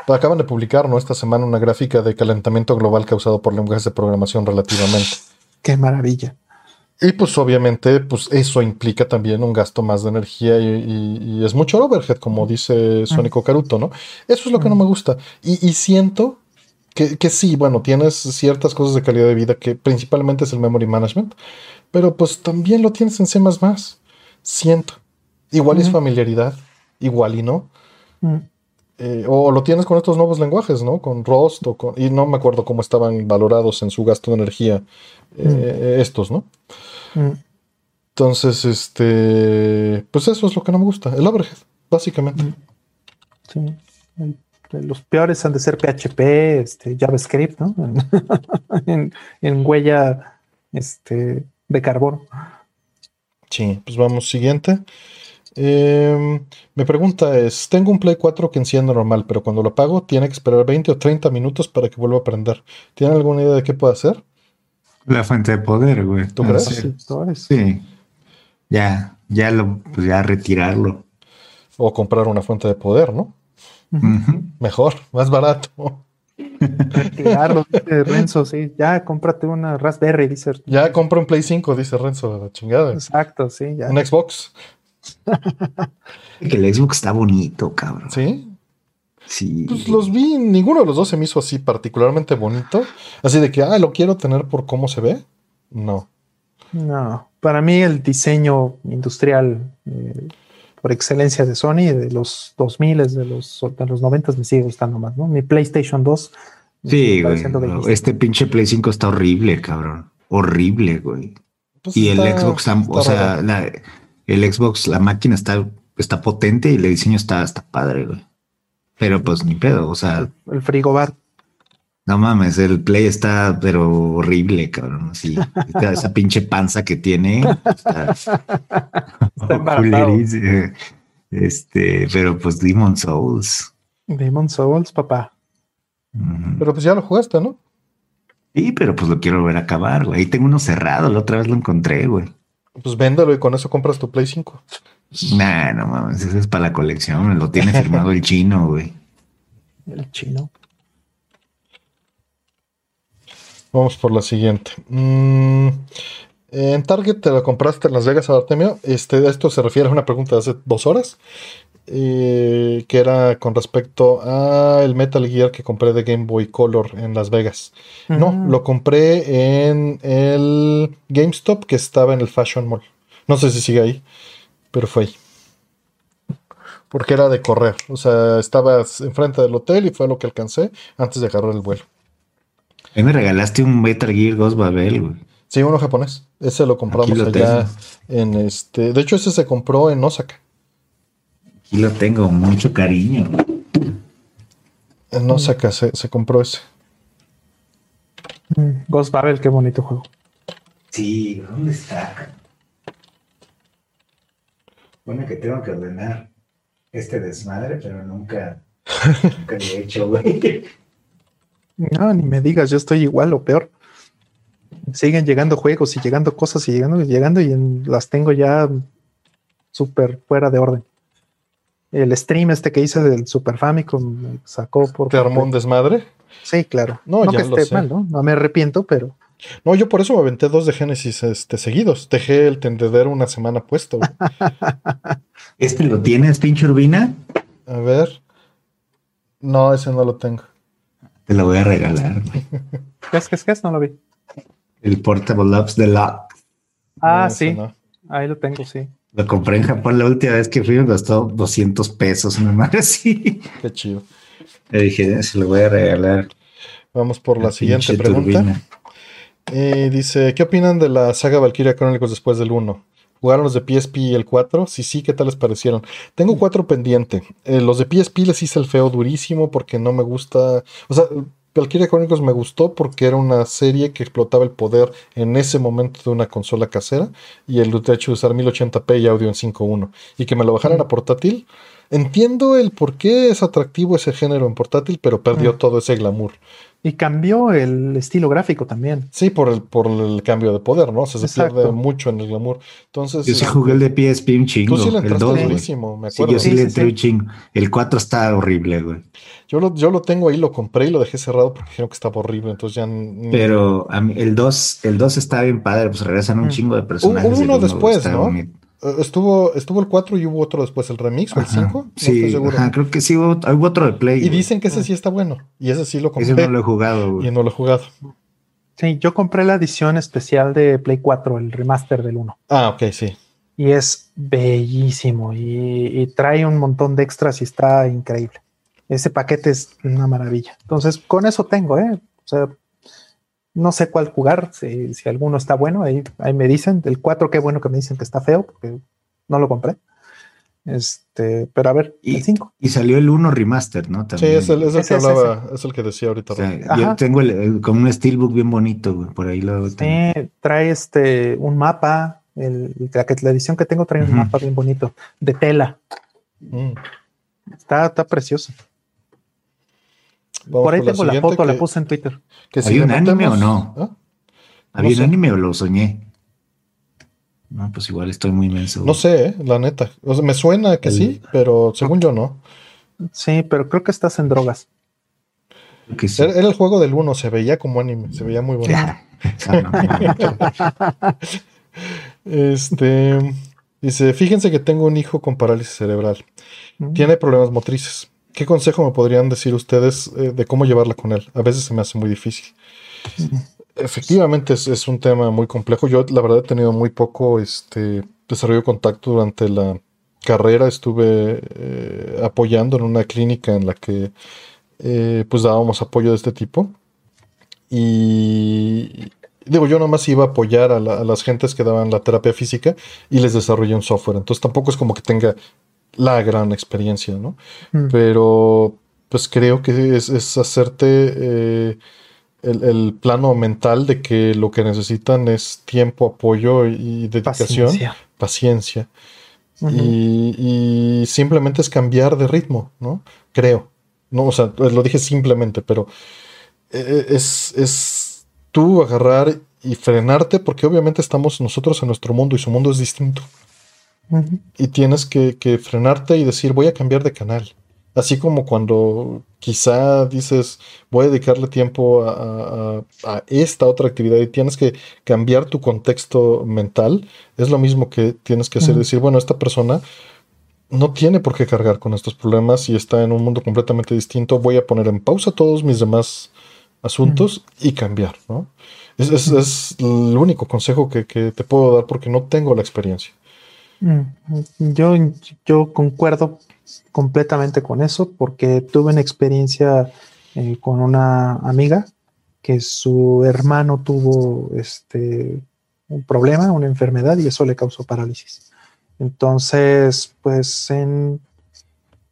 Acaban de publicar ¿no? esta semana una gráfica de calentamiento global causado por lenguajes de programación relativamente. Qué maravilla. Y pues obviamente pues eso implica también un gasto más de energía y, es mucho overhead, como dice Sónico Caruto, ¿no? Eso es lo que no me gusta. Y, siento que, que, sí, bueno, tienes ciertas cosas de calidad de vida que principalmente es el memory management, pero pues también lo tienes en C++. Siento. Igual es familiaridad, igual y no. Eh, o lo tienes con estos nuevos lenguajes, ¿no? Con Rust o con, y no me acuerdo cómo estaban valorados en su gasto de energía eh, mm. estos, ¿no? Mm. Entonces, este, pues eso es lo que no me gusta, el overhead, básicamente. Sí. Los peores han de ser PHP, este, JavaScript, ¿no? en, en huella este, de carbono. Sí, pues vamos, siguiente. Eh, mi pregunta es, tengo un Play 4 que enciende normal, pero cuando lo apago tiene que esperar 20 o 30 minutos para que vuelva a prender. ¿Tiene alguna idea de qué puedo hacer? La fuente de poder, güey. ¿Tú crees? Sí. Sí. Ya, ya lo, pues ya retirarlo. O comprar una fuente de poder, ¿no? Mejor, más barato. Dice Renzo, sí. Ya cómprate una Raspberry, dice. Ya compré un Play 5, dice Renzo, la chingada. Exacto, sí, ya. Un Xbox, Que el Xbox está bonito, cabrón. ¿sí? Sí. Pues los vi, ninguno de los dos se me hizo así particularmente bonito. Así de que, ah, lo quiero tener por cómo se ve. No. No, para mí el diseño industrial eh, por excelencia de Sony de los 2000 de los, de los 90 me sigue gustando más, ¿no? Mi PlayStation 2 me Sí, güey. Este pinche Play 5 está horrible, cabrón. Horrible, güey. Pues Y el está- Xbox, o sea, la- el Xbox, la máquina está, está potente y el diseño está, está padre, güey. Pero pues ni pedo, o sea, el frigobar. No mames, el Play está, pero horrible, cabrón. Así, esa, pinche panza que tiene. Está, Está. Este, pero pues Demon Souls. Demon Souls, papá. Pero pues ya lo jugaste, ¿no? Sí, pero pues lo quiero ver acabar, güey. Ahí tengo uno cerrado, la otra vez lo encontré, güey. Pues véndelo y con eso compras tu Play 5. Nah, no mames, ese es para la colección, lo tiene firmado el chino, güey. El chino. Vamos por la siguiente. Mm, en Target te lo compraste en Las Vegas, Artemio. Este, esto se refiere a una pregunta de hace dos horas. eh, que era con respecto a el Metal Gear que compré de Game Boy Color en Las Vegas. No, lo compré en el GameStop que estaba en el Fashion Mall. No sé si sigue ahí, pero fue ahí. Porque era de correr. O sea, estaba enfrente del hotel y fue lo que alcancé antes de agarrar el vuelo. A mí me regalaste un Metal Gear Ghost Babel, güey. Sí, uno japonés. Ese lo compramos lo allá tengo. en este. De hecho, ese se compró en Osaka. Aquí lo tengo, mucho cariño. En Osaka se, se compró ese. Mm, Ghost Babel, qué bonito juego. Sí, ¿dónde está? Bueno, que tengo que ordenar este desmadre, pero nunca, nunca lo he hecho, güey. No, ni me digas, yo estoy igual o peor. Siguen llegando juegos y llegando cosas y llegando y llegando y en- las tengo ya súper fuera de orden. El stream este que hice del Super Famicom me sacó por... ¿Te armó un desmadre? Sí, claro. No, No, ya que lo esté sé. mal, ¿no? No me arrepiento, pero No, yo por eso me aventé dos de Genesis este, seguidos. Dejé el tendedero una semana puesto. ¿Este lo tienes, pinche Urbina? A ver. No, ese no lo tengo. Te lo voy a regalar, güey. ¿qué es? ¿Qué es? ¿Qué es? No lo vi. El Portable Ops de la... Ah, No, sí, no. ahí lo tengo, sí. Lo compré en Japón la última vez que fui, me costó 200 pesos, una madre así. Qué chido. Le dije, se lo voy a regalar. Vamos por la siguiente pregunta. Eh, dice, ¿qué opinan de la saga Valkyria Chronicles después del 1? ¿Jugaron los de PSP y el 4? Si sí, ¿qué tal les parecieron? Tengo cuatro pendiente. Eh, los de PSP les hice el feo durísimo porque no me gusta... O sea, Valkyria Chronicles me gustó porque era una serie que explotaba el poder en ese momento de una consola casera y el hecho de usar 1080p y audio en 5.1 y que me lo bajaran a portátil. Entiendo el por qué es atractivo ese género en portátil, pero perdió Mm. todo ese glamour. Y cambió el estilo gráfico también. Sí, por el, por el cambio de poder, ¿no? O sea, se Exacto. pierde mucho en el glamour. Entonces, Yo sí eh, jugué el de PSP un chingo. tú sí le el entraste 2, güey. durísimo, me Sí, acuerdo. yo sí, Sí, le sí, entré sí. un chingo. El 4 está horrible, güey. Yo, lo, yo lo tengo ahí, lo compré y lo dejé cerrado porque dijeron que estaba horrible. Entonces ya. ni- Pero a mí, el 2, el 2 está bien padre, pues regresan un Mm. chingo de personajes. Uno uno, después, está ¿no? bonito. Estuvo, estuvo el 4 y hubo otro después, el remix o el Ajá. 5. No Sí, estoy seguro. ajá, creo que sí, hubo, hubo otro de Play. Y güey. dicen que ese sí está bueno. Y ese sí lo Ese compré no lo he jugado, y güey. no lo he jugado. Sí, yo compré la edición especial de Play 4, el remaster del 1. Ah, ok, sí. Y es bellísimo y, y trae un montón de extras y está increíble. Ese paquete es una maravilla. Entonces, con eso tengo, ¿eh? O sea, no sé cuál jugar, si, si alguno está bueno, ahí, ahí me dicen. El 4, qué bueno que me dicen que está feo, porque no lo compré. Este, pero a ver, Y, el 5. y salió el 1 remaster, ¿no? Sí, También. es el, es el Ese, que ese, hablaba, es el que decía ahorita. O sea, Rafa. yo tengo el, el- como un steelbook bien bonito, güey, por ahí lo tengo. Sí, trae este un mapa. El, la, edición que tengo trae un mapa bien bonito de tela. Mm. Está, está precioso. Vamos Por ahí con la tengo la foto, la puse en Twitter. que ¿Hay un anime o no? ¿Ah? ¿Había no sé. un anime o lo soñé? No, pues igual estoy muy inmenso. No sé, eh, la neta. O sea, me suena que El- sí, pero según yo no. Sí, pero creo que estás en drogas. que sí. Era, era el juego del 1, se veía como anime, se veía muy bonito. Ah. Este dice: Fíjense que tengo un hijo con parálisis cerebral. Mm. Tiene problemas motrices. ¿Qué consejo me podrían decir ustedes eh, de cómo llevarla con él? A veces se me hace muy difícil. Efectivamente es, un tema muy complejo. Yo la verdad he tenido muy poco este, desarrollo de contacto durante la carrera. Estuve eh, apoyando en una clínica en la que eh, pues dábamos apoyo de este tipo. Y digo, yo nomás iba a apoyar a, a las gentes que daban la terapia física y les desarrollé un software. Entonces tampoco es como que tenga la gran experiencia, ¿no? Mm. Pero pues creo que es, es hacerte eh, el, el plano mental de que lo que necesitan es tiempo, apoyo y dedicación, Paciencia. paciencia. Y, y simplemente es cambiar de ritmo, ¿no? Creo. No, o sea, lo dije simplemente, pero eh, es, es tú agarrar y frenarte porque obviamente estamos nosotros en nuestro mundo y su mundo es distinto. Y tienes que, que frenarte y decir, voy a cambiar de canal. Así como cuando quizá dices, voy a dedicarle tiempo a, a- a esta otra actividad y tienes que cambiar tu contexto mental, es lo mismo que tienes que hacer, decir, bueno, esta persona no tiene por qué cargar con estos problemas y está en un mundo completamente distinto, voy a poner en pausa todos mis demás asuntos y cambiar, ¿no? Es, es- es el único consejo que, que te puedo dar porque no tengo la experiencia. Mm, Yo, yo concuerdo completamente con eso porque tuve una experiencia eh, con una amiga que su hermano tuvo este, un problema, una enfermedad y eso le causó parálisis. Entonces, pues en,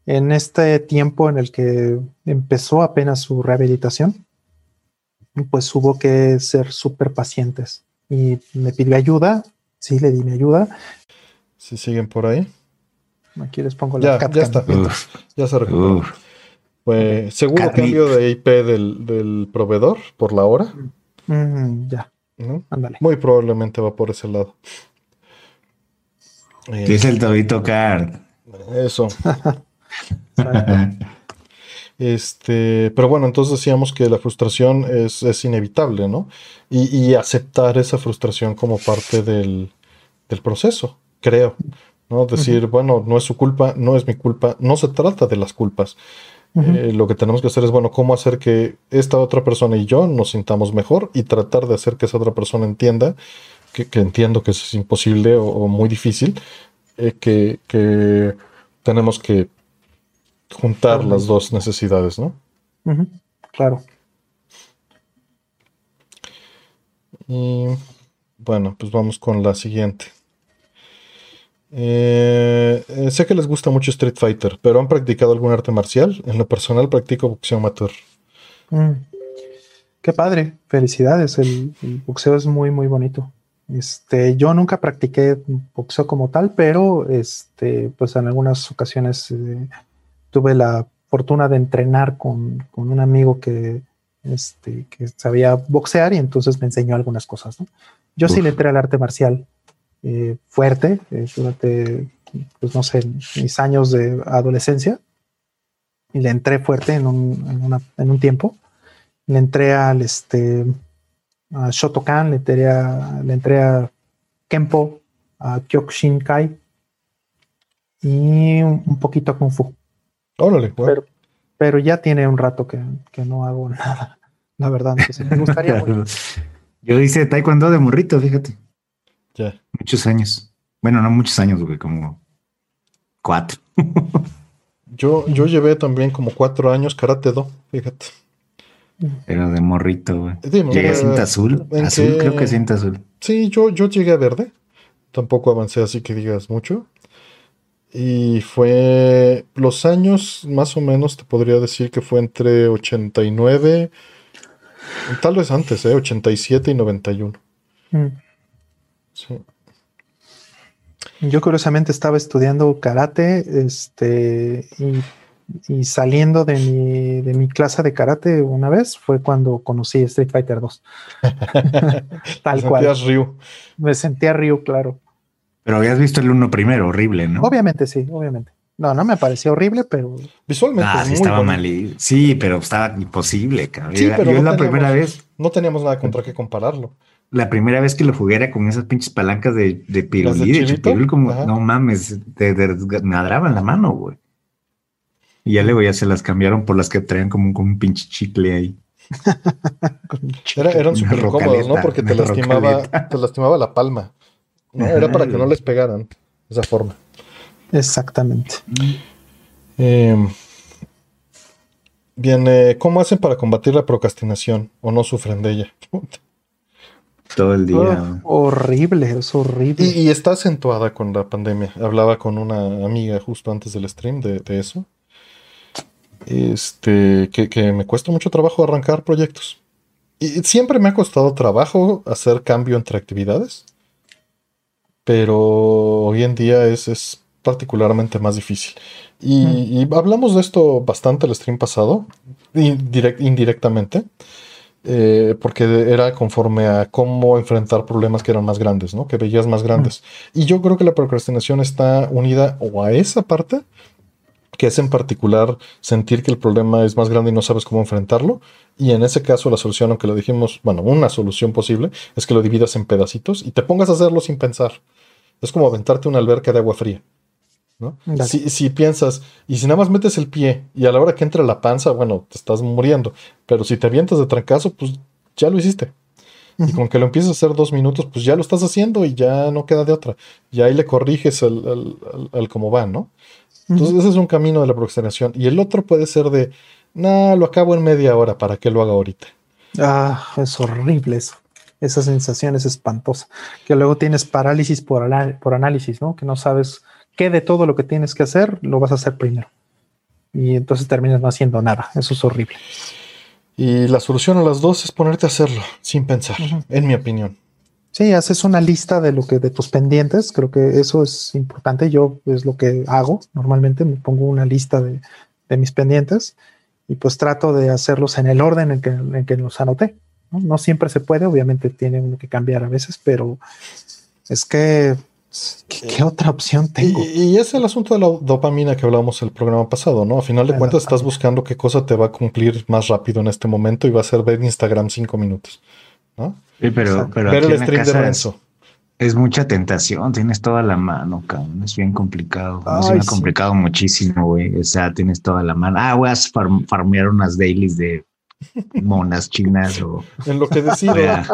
en este tiempo en el que empezó apenas su rehabilitación, pues hubo que ser súper pacientes y me pidió ayuda, sí le di mi ayuda, Si siguen por ahí, Aquí les pongo Ya, la ya capcam. está. Uf, ya se recuperó. Pues, seguro cambio de IP del, del proveedor por la hora. Mm, ya, ¿no? ándale. Muy probablemente va por ese lado. Eh, ¿Qué es el Tobito Card? Eso. Este, pero bueno, entonces decíamos que la frustración es, es inevitable, ¿no? Y, y aceptar esa frustración como parte del, del proceso, creo. ¿no? Decir, bueno, no es su culpa, no es mi culpa, no se trata de las culpas. Eh, lo que tenemos que hacer es, bueno, cómo hacer que esta otra persona y yo nos sintamos mejor y tratar de hacer que esa otra persona entienda, que, que entiendo que es imposible o, o muy difícil, eh, que, que tenemos que juntar las dos necesidades, ¿no? Claro. Y bueno, pues vamos con la siguiente. Eh, eh, sé que les gusta mucho Street Fighter, pero ¿han practicado algún arte marcial? En lo personal practico boxeo amateur. Mm. Qué padre, felicidades. El, el boxeo es muy, muy bonito. Este, yo nunca practiqué boxeo como tal, pero este, pues en algunas ocasiones eh, tuve la fortuna de entrenar con, con un amigo que, este, que sabía boxear y entonces me enseñó algunas cosas. ¿no? Yo sí le entré al arte marcial eh, fuerte eh, durante, pues no sé, mis años de adolescencia y le entré fuerte en un, en una- en un tiempo le entré al este a Shotokan, le entré a, le entré a Kempo, a Kyokushinkai y un poquito a Kung Fu. Órale. Pero, pero ya tiene un rato que, que no hago nada, la verdad. Entonces, me gustaría mucho. Yo hice taekwondo de morrito, fíjate. Ya. Muchos años. Bueno, no muchos años, güey, como cuatro. Yo, yo llevé también como cuatro años karate do, fíjate. Pero de morrito, güey. Dime, Llegué a eh, cinta azul. ¿en Azul, creo que cinta azul. Sí, yo, yo llegué a verde. Tampoco avancé así que digas mucho. Y fue los años, más o menos, te podría decir que fue entre 89, tal vez antes, ¿eh? 87 y 91. Mm. Sí. Yo curiosamente estaba estudiando karate, este, y, y saliendo de mi, de mi clase de karate una vez fue cuando conocí Street Fighter 2. Tal cual. sentías Ryu. Me sentía Ryu, claro. Pero habías visto el uno primero, horrible, ¿no? Obviamente sí, obviamente. No, no me pareció horrible, pero Visualmente Ah, es sí muy estaba mal. y- Sí, pero estaba imposible, cabrón. Sí, pero yo no la teníamos- primera vez, No teníamos nada contra qué compararlo. La primera vez que lo jugué era con esas pinches palancas de, de pirulí, de chupirul, como, Ajá. no mames, te, desmadraban la mano, güey. Y ya luego ya se las cambiaron por las que traían como, como un pinche chicle ahí. Era- eran súper incómodos, ¿no? Porque te lastimaba, rocaleta. te lastimaba la palma. ¿no? Ajá, Era para que güey. no les pegaran de esa forma. exactamente. Eh, bien, eh, ¿cómo hacen para combatir la procrastinación o no sufren de ella? Todo el día. Oh, horrible, es horrible. Y, y está acentuada con la pandemia. Hablaba con una amiga justo antes del stream de, de eso. Este, que, que me cuesta mucho trabajo arrancar proyectos. Y siempre me ha costado trabajo hacer cambio entre actividades. Pero hoy en día es, es particularmente más difícil. Y, y hablamos de esto bastante el stream pasado, indirect- indirectamente. Eh, porque era conforme a cómo enfrentar problemas que eran más grandes, ¿no? Que veías más grandes. Y yo creo que la procrastinación está unida o a esa parte, que es en particular sentir que el problema es más grande y no sabes cómo enfrentarlo. Y en ese caso la solución, aunque lo dijimos, bueno, una solución posible es que lo dividas en pedacitos y te pongas a hacerlo sin pensar. Es como aventarte una alberca de agua fría. Si, si piensas, y si nada más metes el pie y a la hora que entra la panza, bueno, te estás muriendo. Pero si te avientas de trancazo, pues ya lo hiciste. Y con que lo empieces a hacer dos minutos, pues ya lo estás haciendo y ya no queda de otra. Y ahí le corriges al, al- al- al cómo va, ¿no? Entonces ese es un camino de la procrastinación. Y el otro puede ser de, nah, lo acabo en media hora, ¿para qué lo haga ahorita? Ah, es horrible eso. Esa sensación es espantosa. Que luego tienes parálisis por, por análisis, ¿no? Que no sabes qué de todo lo que tienes que hacer lo vas a hacer primero. Y entonces terminas no haciendo nada. Eso es horrible. Y la solución a las dos es ponerte a hacerlo sin pensar, en mi opinión. Sí, haces una lista de lo que de tus pendientes. Creo que eso es importante. Yo es lo que hago normalmente. Me pongo una lista de, de mis pendientes y pues trato de hacerlos en el orden en que, en que los anoté. ¿no? No siempre se puede, obviamente tiene uno que cambiar a veces, pero es que ¿qué, qué otra opción tengo? y es el asunto de la dopamina que hablamos el programa pasado, ¿no? A final de cuentas estás buscando qué cosa te va a cumplir más rápido en este momento y va a ser ver Instagram cinco minutos, ¿no? Sí, pero, ver el stream de es, Renzo. es mucha tentación, tienes toda la mano, cabrón. Es bien complicado. Ay, ha sí. complicado muchísimo, güey. O sea, tienes toda la mano. Ah, voy a farm- farmear unas dailies de monas chinas o En lo que decido. voy a,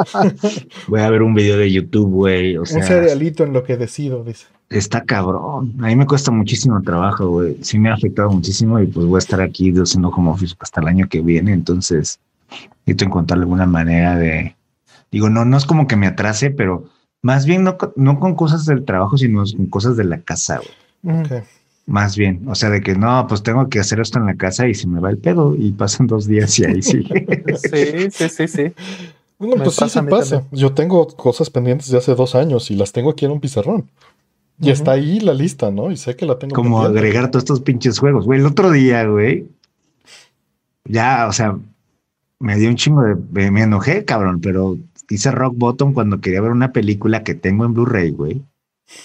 voy a ver un video de YouTube, güey. O un sea, cerealito en lo que decido, dice. está cabrón. A mí me cuesta muchísimo trabajo, güey. Sí me ha afectado muchísimo y pues voy a estar aquí haciendo como office hasta el año que viene. Entonces, necesito encontrar alguna manera de. Digo, no, no es como que me atrase, pero más bien no, no con cosas del trabajo, sino con cosas de la casa, güey. Mm, Ok. Más bien, o sea, de que no, pues tengo que hacer esto en la casa y se me va el pedo y pasan dos días y ahí sí. Sí, sí, sí, sí. Bueno, Me pues sí, pasa sí a mí pasa. también. Yo tengo cosas pendientes de hace dos años y las tengo aquí en un pizarrón. Y está ahí la lista, ¿no? Y sé que la tengo como pendiente. agregar todos estos pinches juegos. Güey, el otro día, güey, ya, o sea, me dio un chingo de, me, me enojé, cabrón, pero hice rock bottom cuando quería ver una película que tengo en Blu-ray, güey,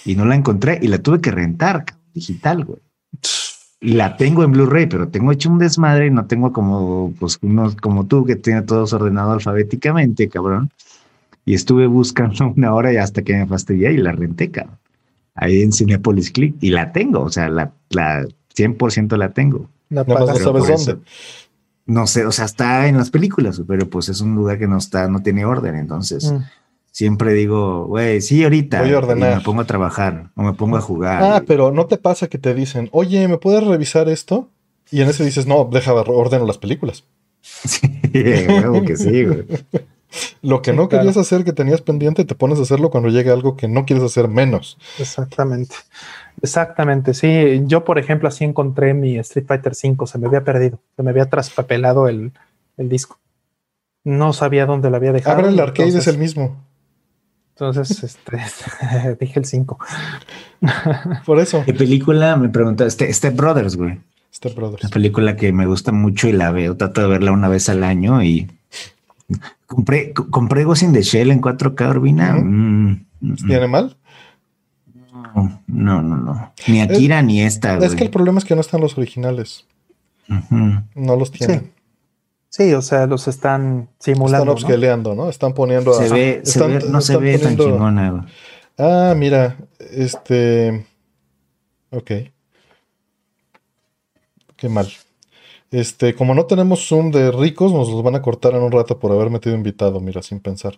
y no la encontré y la tuve que rentar cabrón, digital, güey. Y la tengo en Blu-ray, pero tengo hecho un desmadre y no tengo como, pues, unos como tú que tiene todos ordenado alfabéticamente, cabrón. Y estuve buscando una hora y hasta que me fastidié y la renté, cabrón. Ahí en Cinepolis Click y la tengo, o sea, la, la 100% la tengo. La no sabes eso- dónde. No sé, o sea, está en las películas, pero pues es un lugar que no está, no tiene orden. Entonces, Mm. Siempre digo, güey, sí, ahorita. Voy a y ordenar. me pongo a trabajar o me pongo a jugar. Ah, pero ¿no te pasa que te dicen, oye, ¿me puedes revisar esto? Y en ese dices, no, deja, ordeno las películas. Sí. huevo que sí, güey. Lo que Sí, no claro. querías hacer, que tenías pendiente, te pones a hacerlo cuando llega algo que no quieres hacer menos. Exactamente. Exactamente, sí. Yo, por ejemplo, así encontré mi Street Fighter V, se me había perdido, se me había traspapelado el, el disco. No sabía dónde lo había dejado. Ahora el arcade entonces, es el mismo. Entonces, este, dije el 5. Por eso. ¿Qué película? Me preguntó, este, Step Brothers, güey. Step Brothers. Una película que me gusta mucho y la veo, trato de verla una vez al año y compré, co- compré Ghost in the Shell en 4K Urbina. Ujú. Mm, mm, ¿Tiene mal? no, no, no. Ni Akira ni esta, güey. Es que el problema es que no están los originales. No los tienen. Sí, o sea, los están simulando. Están ¿no? upscaleando, ¿no? Están poniendo. a- Se ve, se están- ve- no se ve tan poniendo- chingona. Ah, mira, este. Ok. Qué mal. Este, como no tenemos Zoom de ricos, nos los van a cortar en un rato por haber metido invitado, mira, sin pensar.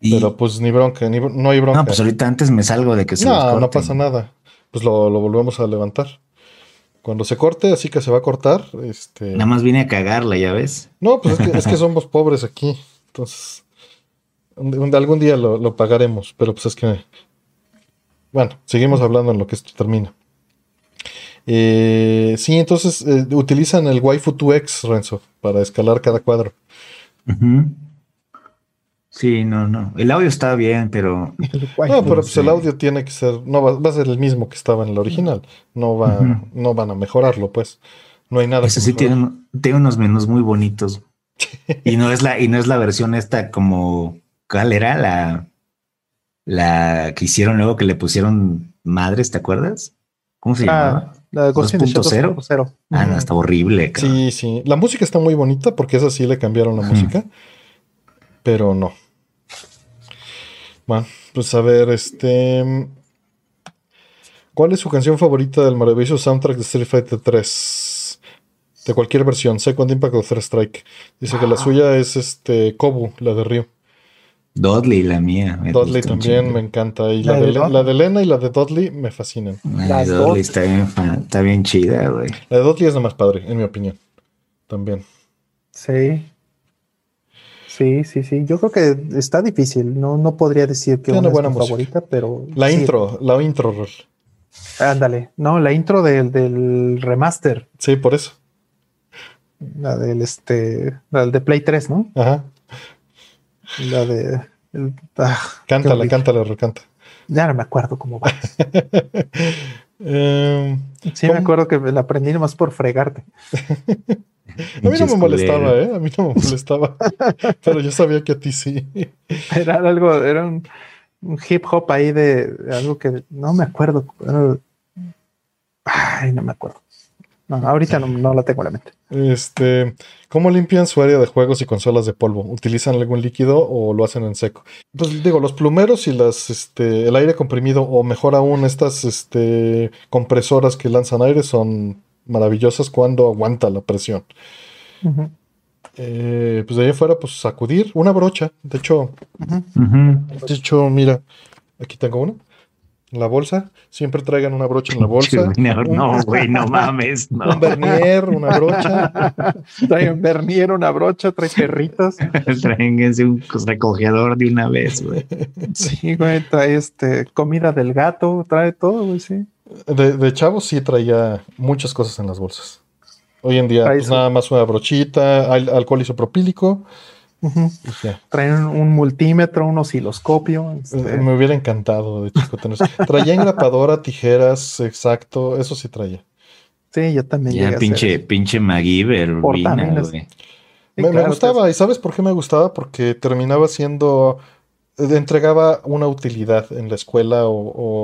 Y- Pero pues ni bronca, ni, no hay bronca. no, pues ahorita antes me salgo de que se los No, no pasa nada. Pues lo, lo volvemos a levantar. Cuando se corte, así que se va a cortar, este. Nada más vine a cagarla, ya ves. No, pues es que, es que somos pobres aquí. Entonces, un- un- algún día lo, lo pagaremos, pero pues es que... Bueno, seguimos hablando en lo que esto termina. Eh, sí, entonces eh, utilizan el Waifu 2X, Renzo, para escalar cada cuadro. Ujú. Sí, no, no. El audio está bien, pero. No, pero pues el audio tiene que ser, no va, va a ser el mismo que estaba en el original. No va, no van a mejorarlo, pues. No hay nada eso que sí tiene, tiene unos menús muy bonitos. Y no es la, y no es la versión esta como, ¿cuál era? La, la que hicieron luego que le pusieron madres, ¿te acuerdas? ¿Cómo se llamaba? Ah, the Shell 2.0. 2.0. Ah, no, está horrible. cabrón. Sí, sí. La música está muy bonita porque esa sí le cambiaron la música. Pero no. Bueno, pues a ver, este. ¿Cuál es su canción favorita del maravilloso soundtrack de Street Fighter 3? De cualquier versión, Second Impact o Third Strike. Dice que la suya es este Kobu, la de Ryu. Dudley, la mía. me Dudley también me encanta. Y ¿La la, de de, Le- Dudley? la de Lena y la de Dudley me fascinan. Ay, Las Dudley está bien, está bien chida, güey. La de Dudley es la más padre, en mi opinión. También. Sí. Sí, sí, sí. Yo creo que está difícil. No, no podría decir que una es buena mi favorita, pero. La sí. intro, la intro, Rol. Ándale. No, la intro del, del remaster. Sí, por eso. La del este. La de Play 3, ¿no? Ajá. La de. el- ah, Cántala, cántala, recanta. Ya no me acuerdo cómo va. Eh, Sí, ¿Cómo? me acuerdo que la aprendí nomás por fregarte. a mí no me molestaba. ¿eh? A mí no me molestaba. Pero yo sabía que a ti sí. Era algo, era un, un hip hop ahí de, de algo que no me acuerdo. Ay, no me acuerdo. No, ahorita no, no la tengo en la mente. Este, ¿cómo limpian su área de juegos y consolas de polvo? ¿Utilizan algún líquido o lo hacen en seco? Pues digo, los plumeros y las, este, el aire comprimido, o mejor aún, estas, este, compresoras que lanzan aire son maravillosas cuando aguanta la presión. Eh, pues de ahí afuera, pues sacudir una brocha. De hecho. De hecho, mira, aquí tengo una. En la bolsa. Siempre traigan una brocha en la bolsa. No, Un- no, güey, no mames, no. Un vernier, una brocha. Trae un vernier, una brocha, trae perritos. Tráiganse un recogedor de una vez, güey. Sí, güey, trae este, comida del gato, trae todo, güey, sí. De, de chavo sí traía muchas cosas en las bolsas. Hoy en día, pues nada más una brochita, al- alcohol isopropílico Ujú. y ya. Trae un, multímetro, un osciloscopio. este, Eh, Me hubiera encantado de chico tener eso. Traía engrapadora, tijeras, exacto. Eso sí traía. sí, yo también Ya pinche, pinche MacGyver, güey. Sí, me, gustaba, ¿y sabes por qué me gustaba? Porque terminaba siendo, eh, entregaba una utilidad en la escuela o,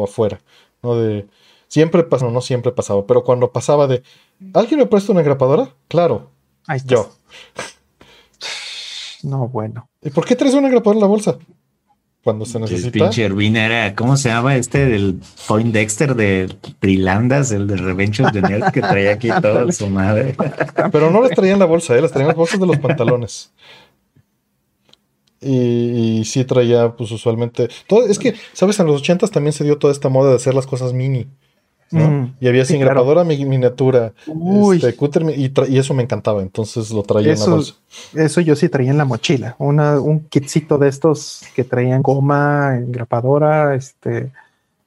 o afuera, ¿no? De, siempre pasaba, no siempre pasaba, pero cuando pasaba de, ¿alguien me presta una engrapadora? Claro, Ahí está. yo. No, bueno. ¿Y por qué traes una engrapadora en la bolsa? Cuando se El necesita. pinche Urbina era, ¿cómo se llama este del Point Dexter de Trilandas, el de Revenge of the Nerds que traía aquí todo su madre? Pero no las traía en la bolsa, ¿eh? las traía en las bolsas de los pantalones. Y, y sí traía, pues usualmente. Todo, es que, ¿sabes? En los ochentas también se dio toda esta moda de hacer las cosas mini. ¿No? Mm, Y había sí, sin claro. grapadora mi- miniatura, este, cúter, y, eso me encantaba, entonces lo traía en la bolsa. eso yo sí traía en la mochila. Una, un kitcito de estos que traían goma, engrapadora, este,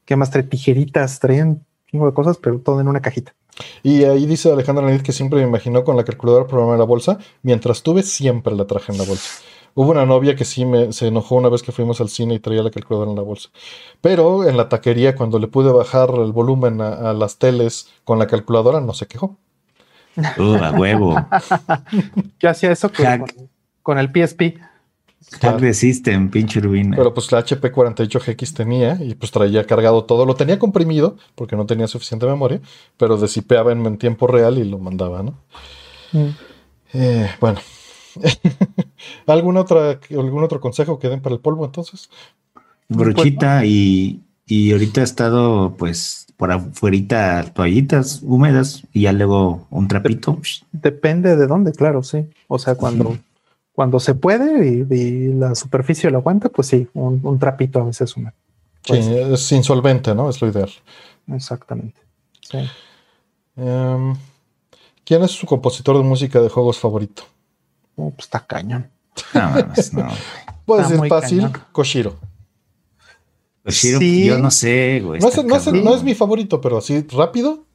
¿qué más trae? Tijeritas, traían un de cosas, pero todo en una cajita. Y ahí dice Alejandra Lenit que siempre me imaginó con la calculadora programada en la bolsa. Mientras tuve, siempre la traje en la bolsa. Hubo una novia que sí me, se enojó una vez que fuimos al cine y traía la calculadora en la bolsa. Pero en la taquería, cuando le pude bajar el volumen a, a las teles con la calculadora, no se quejó. Uh, a huevo. Yo hacía eso con, con- con el PSP. Hack de System, pinche urbina. Pero pues la HP 48GX tenía y pues traía cargado todo. Lo tenía comprimido porque no tenía suficiente memoria, pero desipeaba en, en tiempo real y lo mandaba, ¿no? Mm. Eh, bueno. ¿Algún, otra, ¿Algún otro consejo que den para el polvo entonces? Brochita y, y ahorita he estado pues por afuera toallitas húmedas y ya luego un trapito. Depende de dónde, claro, sí. O sea, cuando, cuando se puede y, y la superficie lo aguanta, pues sí, un, un trapito a veces una. Sí, Pues, es insolvente, ¿no? Es lo ideal. exactamente. Sí. Em, ¿Quién es su compositor de música de juegos favorito? Oh, pues está cañón. No, mames, no. Decir muy fácil, cañón. Koshiro. Koshiro, Sí. yo no sé, güey. No es, no, es, cabrón. no es mi favorito, pero así rápido.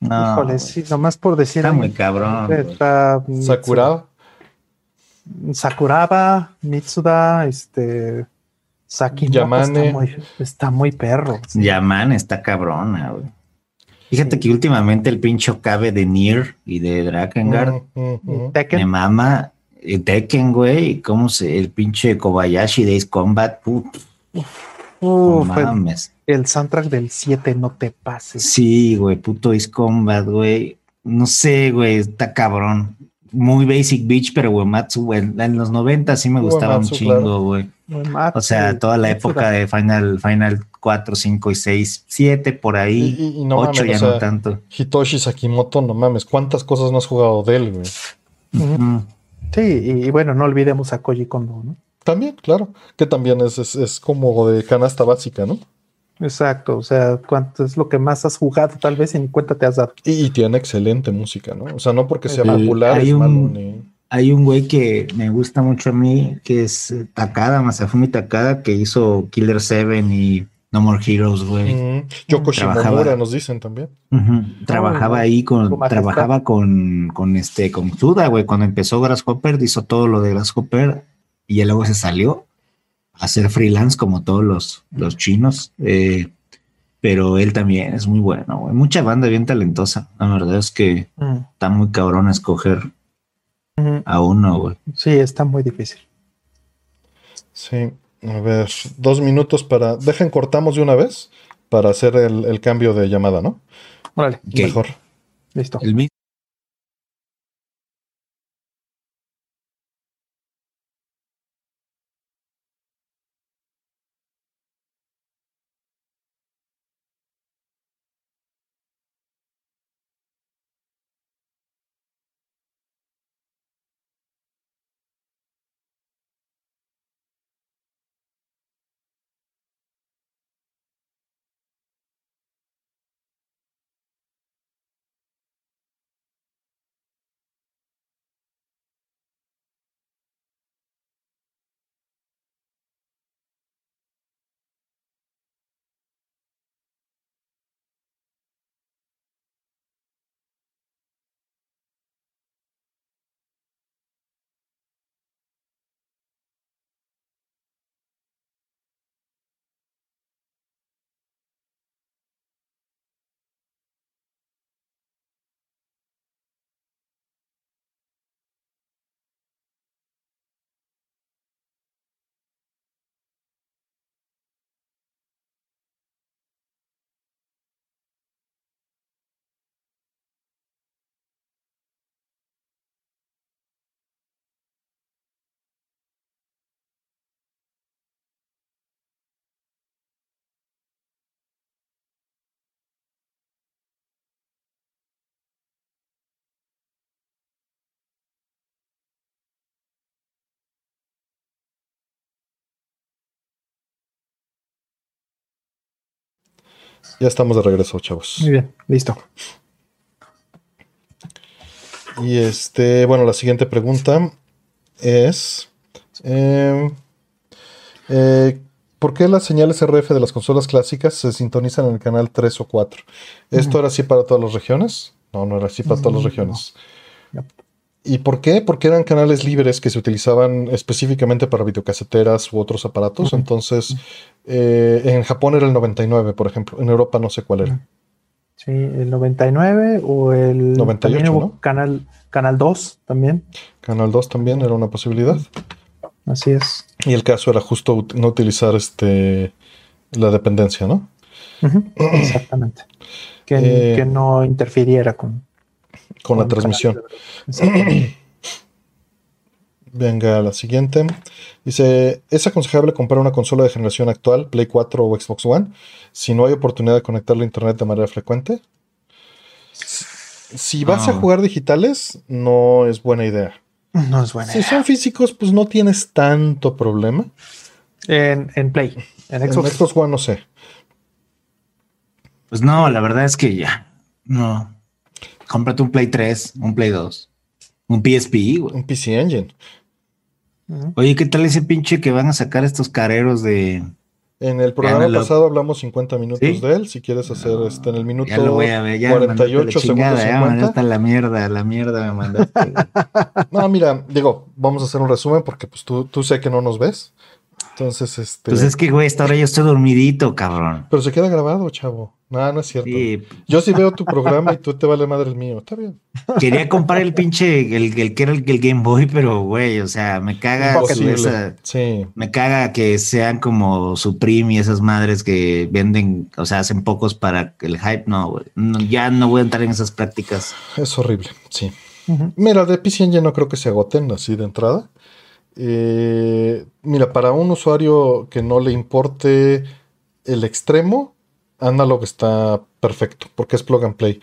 No, Híjole, sí, nomás por decir. Está muy cabrón. Está Mitsuda- Sakura. Sakuraba, Mitsuda, este. Sakimoto Yamane. Está muy, está muy perro. sí. Yaman está cabrona, güey. Fíjate que últimamente el pincho cabe de Nier y de Drakengard Mm, mm, mm. Tekken. me mama Tekken, güey. ¿Cómo se? El pinche Kobayashi de Ace Combat. No Uf, el, mames. el soundtrack del 7, no te pases. Sí, güey, puto Ace Combat, güey. No sé, güey, está cabrón. Muy basic bitch, pero Uematsu, güey, en los 90 sí me gustaba un Uematsu, chingo, claro. güey. Muy mal, O sea, toda la época de Final, Final 4, 5 y 6, 7, por ahí. y- y no 8 mames, ya o no sea, tanto. Hitoshi Sakimoto, no mames, ¿cuántas cosas no has jugado de él, güey? Ujú. Mm. Sí, y, y bueno, no olvidemos a Koji Kondo, ¿no? También, claro, que también es, es, es como de canasta básica, ¿no? Exacto, o sea, cuánto es lo que más has jugado, tal vez, y ni cuenta te has dado. Y, y tiene excelente música, ¿no? O sea, no porque sea El- popular hay es un- ni. Hay un güey que me gusta mucho a mí, que es Takada, Masafumi Takada, que hizo Killer 7 y No More Heroes, güey. Mm, Yoko Trabajaba- Shimomura nos dicen también. Ujú. Trabajaba Oh, ahí con, trabajaba con, con este, con Suda, güey. Cuando empezó Grasshopper, hizo todo lo de Grasshopper y ya luego se salió a hacer freelance como todos los, los chinos. eh, pero él también es muy bueno, güey. Mucha banda bien talentosa. La verdad es que Mm, está muy cabrón escoger a uno, güey. Sí, está muy difícil. Sí, a ver, dos minutos para. Dejen, cortamos de una vez para hacer el, el cambio de llamada, ¿no? Órale. Mejor. listo. El mismo. Ya estamos de regreso, chavos. Muy bien, listo. Y este, bueno, la siguiente pregunta es: eh, eh, ¿Por qué las señales RF de las consolas clásicas se sintonizan en el canal 3 o 4? ¿Esto era así para todas las regiones? No, no era así para todas las regiones. No. ¿Y por qué? Porque eran canales libres que se utilizaban específicamente para videocaseteras u otros aparatos. Entonces, eh, en Japón era el 99, por ejemplo. En Europa no sé cuál era. Sí, el 99 o el 98, también hubo ¿no? canal canal 2 también. Canal 2 también era una posibilidad. Así es. Y el caso era justo no utilizar este la dependencia, ¿no? Exactamente. Que, Eh, que no interfiriera con, Con la transmisión. Venga, la siguiente. Dice, ¿es aconsejable comprar una consola de generación actual, Play 4 o Xbox One, si no hay oportunidad de conectarla a Internet de manera frecuente? Si vas a jugar digitales, no es buena idea. No es buena. Si idea. son físicos, pues no tienes tanto problema. En, en Play, en En Xbox. Xbox One no sé. Pues no, la verdad es que ya. No. Cómprate un Play 3, un Play 2, un PSP, güey. Un PC Engine. Oye, ¿qué tal ese pinche que van a sacar estos careros de. En el programa Analog. pasado hablamos 50 minutos ¿Sí? de él. Si quieres hacer este en el minuto Ya lo voy a ver, ya me mandaste 48 la chingada, segundos ya me 50. mandaste a la mierda, la mierda me mandaste. No, mira, digo, vamos a hacer un resumen porque pues tú, tú sé que no nos ves. Entonces, este. pues es que, güey, esta hora yo estoy dormidito, cabrón. Pero se queda grabado, chavo. No, no es cierto. Sí, Yo sí veo tu programa y tú te vale madre el mío. Está bien. quería comprar el pinche, el, el que era el, el Game Boy, pero, güey, o sea, me caga esa- Sí. Me caga que sean como Supreme y esas madres que venden, o sea, hacen pocos para el hype. No, güey. No, ya no voy a entrar en esas prácticas. Es horrible. Sí. Ujú. Mira, de PC Engine no creo que se agoten así de entrada. Eh, mira, para un usuario que no le importe el extremo, Analog está perfecto porque es plug and play.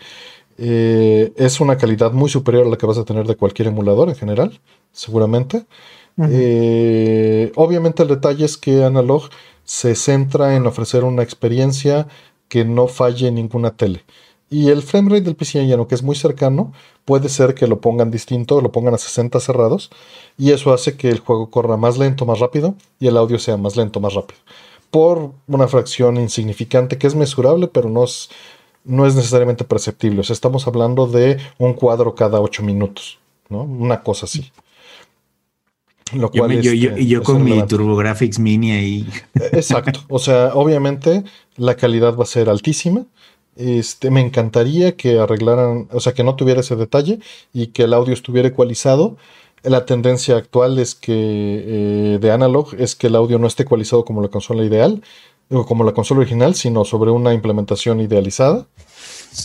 Eh, es una calidad muy superior a la que vas a tener de cualquier emulador en general, seguramente. Eh, obviamente el detalle es que Analog se centra en ofrecer una experiencia que no falle en ninguna tele. Y el framerate del PC Engine, aunque es muy cercano, puede ser que lo pongan distinto, lo pongan a 60 cerrados, y eso hace que el juego corra más lento, más rápido, y el audio sea más lento, más rápido. Por una fracción insignificante que es mesurable, pero no es, no es necesariamente perceptible. O sea, estamos hablando de un cuadro cada 8 minutos, ¿no? Una cosa así. Lo Yo, cual, me- yo, yo- este, y yo con mi. TurboGrafx Mini ahí. Exacto. O sea, obviamente la calidad va a ser altísima. Este, me encantaría que arreglaran, o sea, que no tuviera ese detalle y que el audio estuviera ecualizado. La tendencia actual es que eh, de analog es que el audio no esté ecualizado como la consola ideal o como la consola original, sino sobre una implementación idealizada.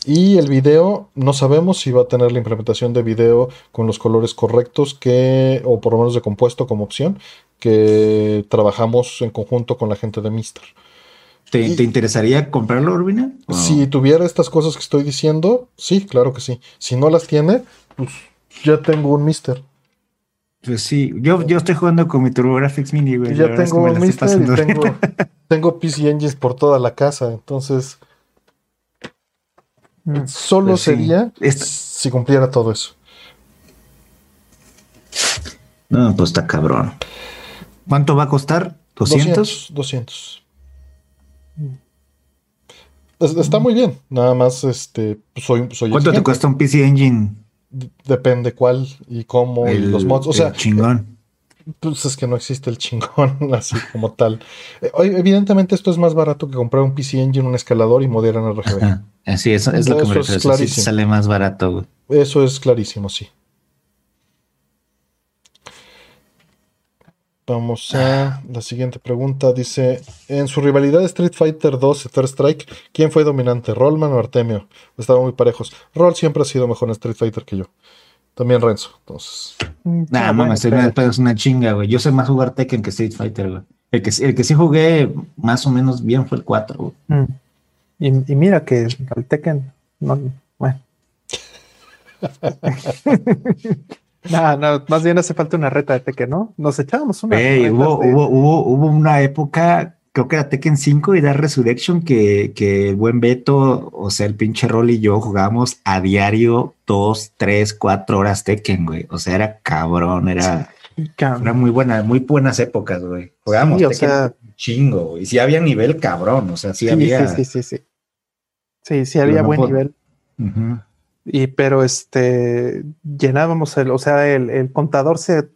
Y el video, no sabemos si va a tener la implementación de video con los colores correctos que, o por lo menos de compuesto como opción, que trabajamos en conjunto con la gente de Mister. ¿Te, Y- te interesaría comprarlo, Urbina? ¿O- Si tuviera estas cosas que estoy diciendo, sí, claro que sí. Si no las tiene, pues ya tengo un Mister. Pues sí, yo, yo estoy jugando con mi TurboGrafx Mini, güey. Ya verdad es que tengo un Mister y tengo, tengo PC Engines por toda la casa. Entonces, Mm. solo Pues sí. sería Esta- si cumpliera todo eso. No, pues está cabrón. ¿Cuánto va a costar? ¿200? 200. 200. Es- Está muy bien. Nada más, este, soy, soy ¿Cuánto te cuesta un PC Engine? Depende cuál y cómo y los mods. O el sea, chingón. pues es que no existe el chingón así como tal. Eh, evidentemente esto es más barato que comprar un PC Engine, un escalador y modera en RGB. Ajá. Es, es lo que me es. Sí, sale más barato, güey. Eso es clarísimo, sí. Vamos a la siguiente pregunta. Dice, en su rivalidad Street Fighter 2 y Third Strike, ¿quién fue dominante, Rollman o Artemio? Estaban muy parejos. Roll siempre ha sido mejor en Street Fighter que yo. También Renzo. Entonces, Nah, ah, mames, es una chinga, güey. Yo sé más jugar Tekken que Street Fighter, güey. El que, el que sí jugué más o menos bien fue el 4, güey. Mm. Y, y mira que el Tekken, no, bueno. no, no, más bien hace falta una reta de Tekken, ¿no? Nos echábamos una. Güey, hubo, hubo, hubo, hubo una época creo que era Tekken 5 y Dark Resurrection, que, que el buen Beto, o sea, el pinche Rol y yo jugábamos a diario dos, tres, cuatro horas Tekken, güey. O sea, era cabrón, era, era muy buena, muy buenas épocas, güey. Jugábamos Sí, o Tekken sea- chingo, y sí había nivel cabrón, o sea, sí, había. sí, sí, sí, sí. Sí, sí había buen nivel. Ujú. Y pero este llenábamos el, o sea, el, el contador se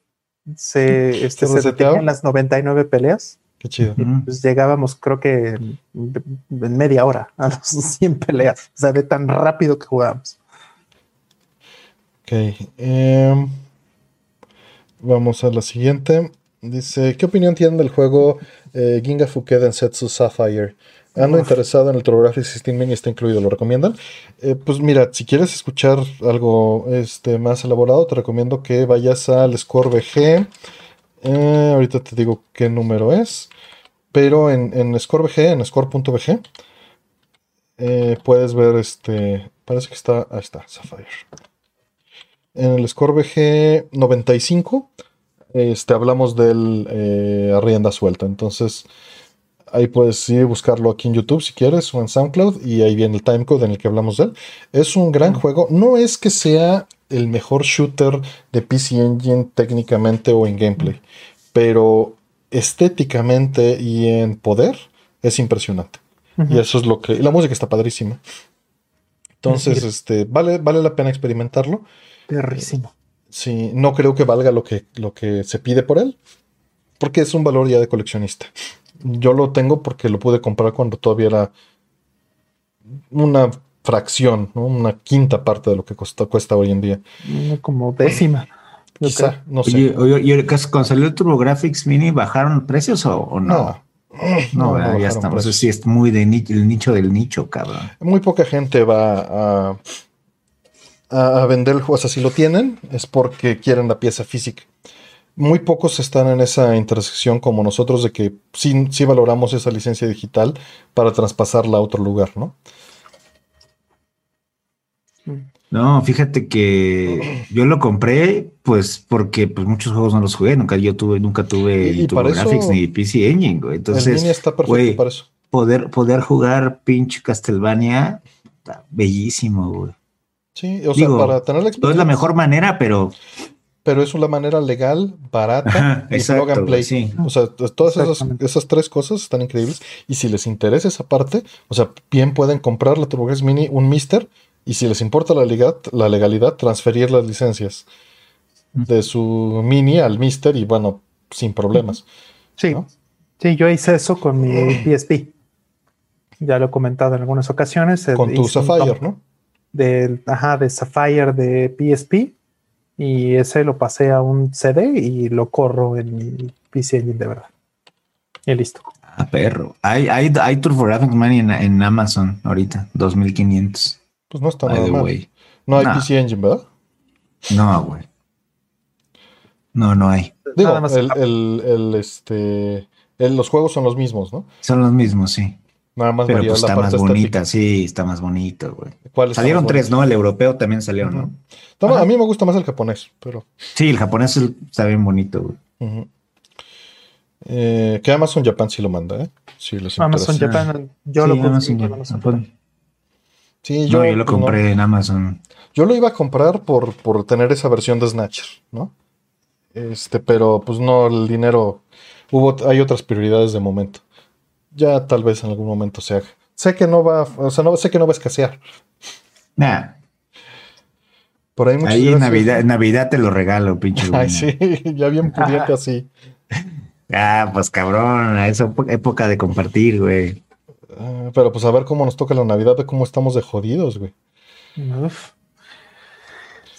se, este, ¿Se detenía en las 99 peleas. Qué chido. Ujú. Pues llegábamos, creo que en, en media hora a las 100 peleas. O sea, de tan rápido que jugábamos. Ok. em, vamos a la siguiente. Dice, ¿qué opinión tienen del juego eh, Ginga Fuke Densetsu Sapphire? Ando Uf. interesado en el 16 Mini, está incluido, ¿lo recomiendan? Eh, pues mira, si quieres escuchar algo este, más elaborado, te recomiendo que vayas al Score VG. Eh, ahorita te digo qué número es. Pero en, en Score VG, en score.vg, eh, puedes ver este. Parece que está. Ahí está, Sapphire. En el Score VG 95, este, hablamos del eh, rienda suelta. Entonces, ahí puedes ir a buscarlo aquí en YouTube si quieres o en SoundCloud. Y ahí viene el timecode en el que hablamos de él. Es un gran juego. No es que sea el mejor shooter de PC Engine técnicamente o en gameplay, pero estéticamente y en poder es impresionante. Y eso es lo que. y la música está padrísima. Entonces, Sí. este, vale, vale la pena experimentarlo. Perrísimo. Sí, no creo que valga lo que, lo que se pide por él, porque es un valor ya de coleccionista. Yo lo tengo porque lo pude comprar cuando todavía era una fracción, ¿no? una quinta parte de lo que cuesta, cuesta hoy en día. Como décima. Quizá, no sé. Oye, oye, y ahorita cuando salió el TurboGrafx Mini, ¿bajaron precios o, o no? no, No, no ya estamos. precios. Eso sí es muy de ni- el nicho del nicho, cabrón. Muy poca gente va a, a, a vender el juego. O sea, si lo tienen, es porque quieren la pieza física. Muy pocos están en esa intersección como nosotros de que sí, sí valoramos esa licencia digital para traspasarla a otro lugar, ¿no? No, fíjate que yo lo compré, pues, porque pues muchos juegos no los jugué. Nunca yo tuve, nunca tuve Y- TurboGrafx eso- ni PC Engine, güey. Entonces, mini está perfecto güey, para eso. poder, poder jugar pinche Castlevania, está bellísimo, güey. Sí, o sea, para tener la No es experiencia. la mejor manera, pero Pero es una manera legal, barata Ajá, y exacto, plug and play. sí. O sea, todas esas, esas tres cosas están increíbles. Y si les interesa esa parte, o sea, bien pueden comprar la TurboGrafx Mini, un Mister, y si les importa la legalidad, la legalidad transferir las licencias de su Mini al Mister y bueno, sin problemas. Sí, ¿no? sí, yo hice eso con mi PSP. Ya lo he comentado en algunas ocasiones. Con tu dump ¿no? Del, ajá, de Sapphire de PSP. Y ese lo pasé a un CD y lo corro en mi PC Engine de verdad. Y listo. Ah, perro. Hay, hay, hay TurboGrafx Mini en, en Amazon ahorita, 2500. Pues no está By nada the mal. way. No hay Nah. PC Engine, ¿verdad? No, güey. No, no hay. Digo, Nada más- el, el- el, este, el- los juegos son los mismos, ¿no? Son los mismos, sí. Nada más Pero pues la está más parte bonita, estética. sí, está más bonito, güey. ¿Cuál está Salieron más tres, bonito? ¿no? El europeo también salió, ¿no? Está- Ajá. A mí me gusta más el japonés, pero. Sí, el japonés está bien bonito, güey. Eh, que Amazon Japan sí lo manda, ¿eh? Sí, les Amazon interesa. Japan, yo Sí, lo Amazon ya- en Amazon pues, Japan. Sí, yo, lo no. compré en Amazon. Yo lo iba a comprar por, por tener esa versión de Snatcher, ¿no? Este, pero pues no, el dinero. Hubo, hay otras prioridades de momento. Ya tal vez en algún momento se haga. Sé que no va, o sea, no sé que no va a escasear. Nah, Por ahí muchas ahí en. Navidad, en Navidad te lo regalo, pinche. Ay, sí, ya bien pudiente así. Ah, pues cabrón, es épo- época de compartir, güey. Ah, pero pues a ver cómo nos toca la Navidad, de cómo estamos de jodidos, güey. Uf.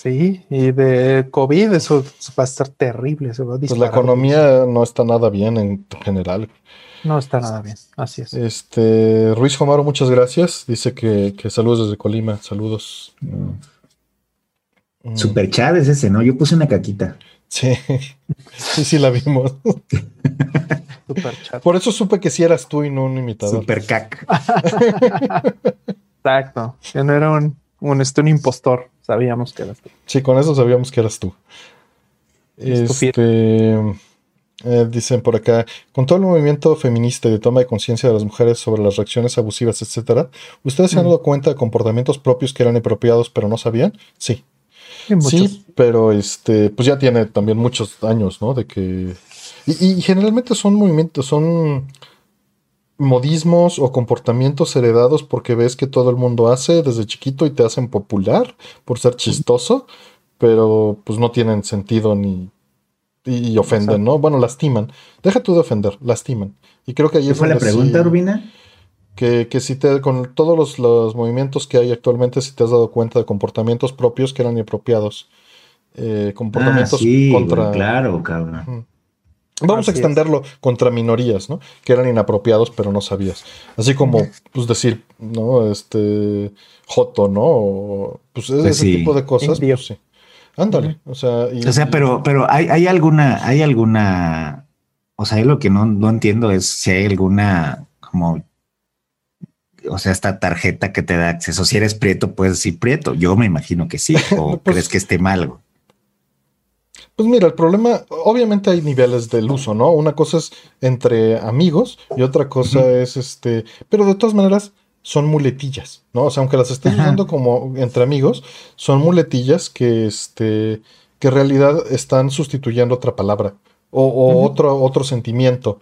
Sí, y de COVID eso va a estar terrible. Se va a Pues la economía no está nada bien en general. No está nada bien. Así es. Este, Ruiz Homaro, muchas gracias. Dice que, que saludos desde Colima. Saludos. Mm, Super chat es ese, ¿no? Yo puse una caquita. Sí, sí, sí la vimos. Super chat. Por eso supe que sí eras tú y no un imitador. Super cac. Exacto. Que no era un, un, este, un impostor. Sabíamos que era tú. Sí, con eso sabíamos que eras tú. Este, Eh, dicen por acá, con todo el movimiento feminista y de toma de conciencia de las mujeres sobre las reacciones abusivas, etcétera, ¿ustedes se han Mm. dado cuenta de comportamientos propios que eran inapropiados pero no sabían? Sí. Sí, pero este, pues ya tiene también muchos años, ¿no? De que. Y, y generalmente son movimientos, son modismos o comportamientos heredados porque ves que todo el mundo hace desde chiquito y te hacen popular por ser chistoso, pero pues no tienen sentido ni. Y, y ofenden, ¿no? Bueno, lastiman. Deja tú de ofender, lastiman. Y creo que ahí ¿Qué es fue la pregunta, sí- Urbina? que, que si te, con todos los, los movimientos que hay actualmente, si te has dado cuenta de comportamientos propios que eran inapropiados, eh, Ah, comportamientos sí, contra... claro, cabrón. Vamos a es. extenderlo contra minorías, ¿no? Que eran inapropiados, pero no sabías. Así como, pues decir, ¿no? Este, Joto, ¿no? O, pues ese Pues sí. tipo de cosas, pues sí. Ándale, o sea... y- O sea, pero, pero hay, hay alguna, hay alguna, o sea, lo que no, no entiendo es si hay alguna como, o sea, esta tarjeta que te da acceso. Si eres prieto, puedes decir prieto. Yo me imagino que sí. O Pues- crees que esté mal. Pues mira, el problema, obviamente hay niveles del uso, ¿no? Una cosa es entre amigos y otra cosa es este, pero de todas maneras son muletillas, ¿no? O sea, aunque las estés Ajá. usando como entre amigos, son muletillas que este, que en realidad están sustituyendo otra palabra o, otro, otro sentimiento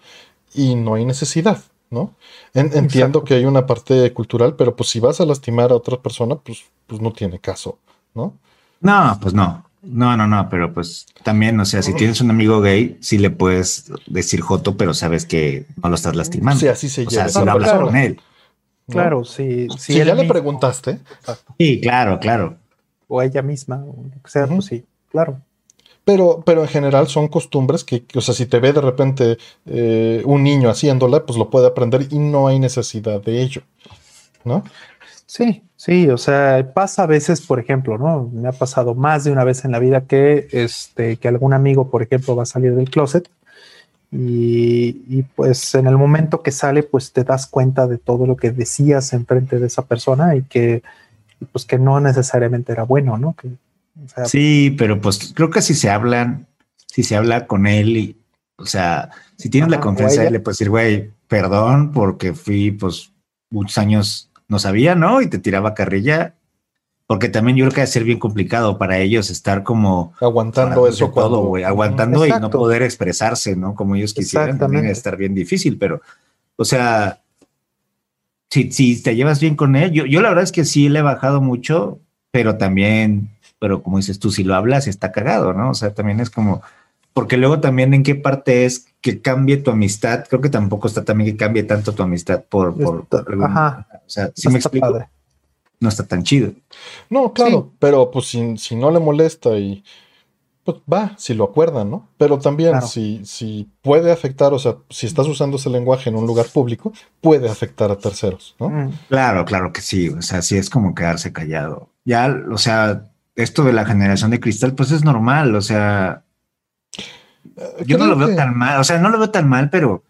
y no hay necesidad, ¿no? En- entiendo Exacto. que hay una parte cultural, pero pues si vas a lastimar a otra persona, pues, pues no tiene caso, ¿no? No, pues no. No, no, no, pero pues también, o sea, si tienes un amigo gay, sí le puedes decir joto, pero sabes que no lo estás lastimando. Si así se o sea, si no hablas persona, con él. ¿no? Claro, si, si Si él ya le mismo preguntaste, Sí, claro, claro. o ella misma, o lo que sea, Ujú. pues sí, claro. pero, pero en general son costumbres que, que, o sea, si te ve de repente eh, un niño haciéndola, pues lo puede aprender y no hay necesidad de ello, ¿no? Sí, sí, o sea, pasa a veces, por ejemplo, ¿no? Me ha pasado más de una vez en la vida que, este, que algún amigo, por ejemplo, va a salir del closet y, y, pues en el momento que sale, pues te das cuenta de todo lo que decías enfrente de esa persona y que, pues que no necesariamente era bueno, ¿no? Que, o sea, Sí, pero pues creo que si se hablan, si se habla con él y, o sea, si tienes la confianza, le puedes decir, güey, perdón porque fui, pues, muchos años no sabía, ¿no? Y te tiraba carrilla. Porque también yo creo que va a ser bien complicado para ellos estar como Aguantando eso todo, güey, aguantando y no poder expresarse, ¿no? Como ellos quisieran, también estar bien difícil, pero, o sea, si, si te llevas bien con él, yo, yo la verdad es que sí le he bajado mucho, pero también, pero como dices tú, si lo hablas está cagado, ¿no? O sea, también es como, porque luego también en qué parte es que cambie tu amistad, creo que tampoco está también que cambie tanto tu amistad por, por, Está- por algún- ajá. o sea, si no me está explico, padre. no está tan chido. No, claro, pero pues si, si no le molesta y pues va, si lo acuerdan, ¿no? Pero también Claro. si, si puede afectar, o sea, si estás usando ese lenguaje en un lugar público, puede afectar a terceros, ¿no? Mm, Claro, claro que sí. O sea, sí es como quedarse callado. Ya, o sea, esto de la generación de cristal, pues es normal. O sea, yo no lo veo que- tan mal. O sea, no lo veo tan mal, pero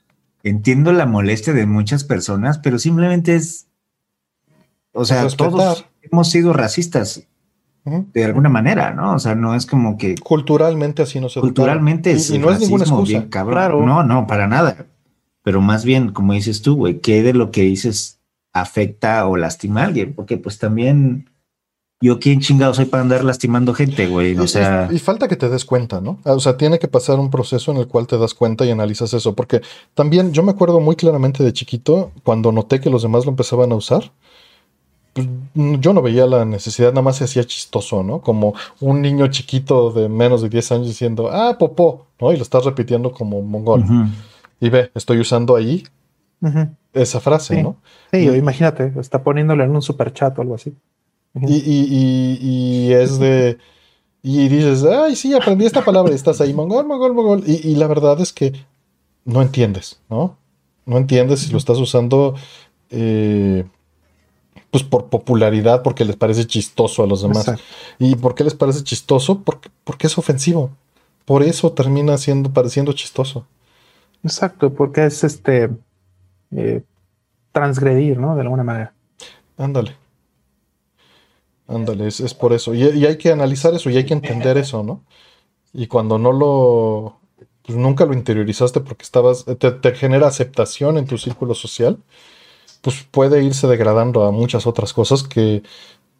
entiendo la molestia de muchas personas, pero simplemente es. O sea, Respetar. todos hemos sido racistas de alguna manera, ¿no? O sea, no es como que Culturalmente así no se culturalmente es y, no es ninguna excusa. bien cabrón. Claro. No, no, para nada. Pero más bien, como dices tú, güey, ¿qué de lo que dices afecta o lastima a alguien? Porque pues también yo quién chingado soy para andar lastimando gente, güey. O sea, y, y falta que te des cuenta, ¿no? O sea, tiene que pasar un proceso en el cual te das cuenta y analizas eso. Porque también yo me acuerdo muy claramente de chiquito, cuando noté que los demás lo empezaban a usar, pues, mm, yo no veía la necesidad, nada más se hacía chistoso, ¿no? Como un niño chiquito de menos de 10 años diciendo, ah, popó, ¿no? Y lo estás repitiendo como mongol. Y ve, estoy usando ahí esa frase, Sí. ¿no? Sí, Y- imagínate, está poniéndole en un super chat o algo así. Y, y- y- y es de. Y dices, ay, sí, aprendí esta palabra y estás ahí, mongol, mongol, mongol. Y, y la verdad es que no entiendes, ¿no? No entiendes si lo estás usando, eh, pues por popularidad, porque les parece chistoso a los demás. Exacto. ¿Y por qué les parece chistoso? Porque, porque es ofensivo. Por eso termina siendo, pareciendo chistoso. Exacto, porque es este eh, transgredir, ¿no? De alguna manera. Ándale. Ándale, es, es por eso. Y, y hay que analizar eso y hay que entender eso, ¿no? Y cuando no lo. pues nunca lo interiorizaste porque estabas, te, te genera aceptación en tu círculo social, pues puede irse degradando a muchas otras cosas que,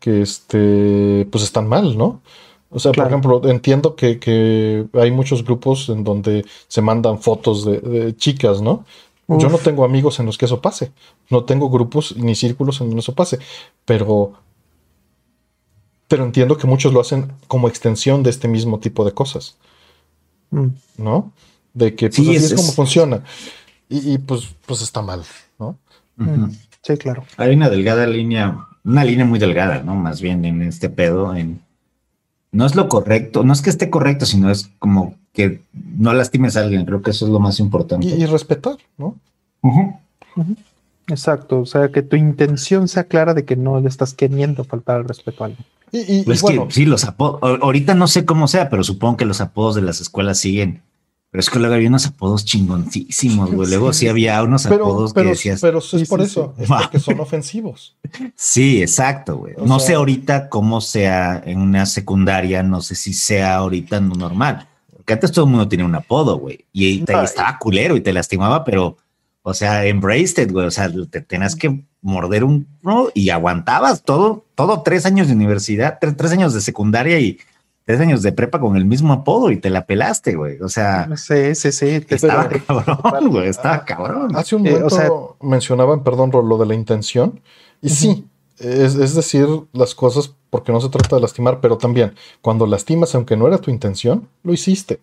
que este, pues están mal, ¿no? O sea, Claro. por ejemplo, entiendo que, que hay muchos grupos en donde se mandan fotos de, de chicas, ¿no? Yo no tengo amigos en los que eso pase. No tengo grupos ni círculos en donde eso pase. Pero, pero entiendo que muchos lo hacen como extensión de este mismo tipo de cosas, Mm. ¿no? De que pues, Sí, así es- es, como es- funciona. Y, y, pues, pues está mal, ¿no? Mm. Sí, claro. Hay una delgada línea, una línea muy delgada, ¿no? Más bien en este pedo, en no es lo correcto, no es que esté correcto, sino es como que no lastimes a alguien, creo que eso es lo más importante. Y, y respetar, ¿no? Exacto. O sea, que tu intención sea clara de que no le estás queriendo faltar al respeto a alguien. Y, y- y Pues es que sí, los apodos, ahorita no sé cómo sea, pero supongo que los apodos de las escuelas siguen. Pero es que luego había unos apodos chingoncísimos, güey. Luego sí, Sí. había unos pero, apodos pero, que decías. pero es Sí, por sí, eso, es porque son ofensivos. Sí, exacto, güey. O No sea- sé ahorita cómo sea en una secundaria, no sé si sea ahorita no normal. Porque antes todo el mundo tenía un apodo, güey. Y, te- Ay. estaba culero y te lastimaba, pero, o sea, embraced it, güey. O sea, te tenías que morder un ¿no? y aguantabas todo, todo tres años de universidad, tres, tres años de secundaria y tres años de prepa con el mismo apodo y te la pelaste, güey. O sea, Sí, sí, sí. te- estaba te- cabrón, güey. Estaba cabrón. Hace un Eh, momento o sea- mencionaban, perdón, lo de la intención. Y sí, es, es decir las cosas porque no se trata de lastimar, pero también cuando lastimas, aunque no era tu intención, lo hiciste.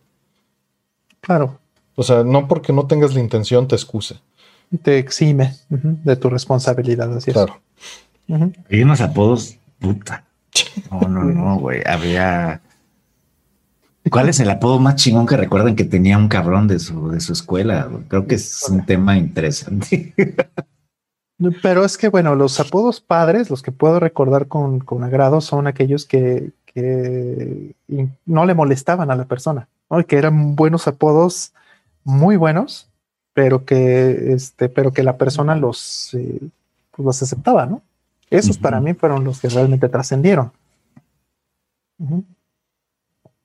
Claro. O sea, no porque no tengas la intención te excuse. Te exime de tu responsabilidad. Así es. Claro. Ujú. Hay unos apodos, puta. No, no, no, güey. Había. ¿Cuál es el apodo más chingón que recuerdan que tenía un cabrón de su, de su escuela? güey? Creo que es un tema interesante. Pero es que, bueno, los apodos padres, los que puedo recordar con, con agrado, son aquellos que, que no le molestaban a la persona, ¿no? Y que eran buenos apodos, muy buenos, pero que, este, pero que la persona los, eh, pues los aceptaba, ¿no? Esos para mí fueron los que realmente trascendieron.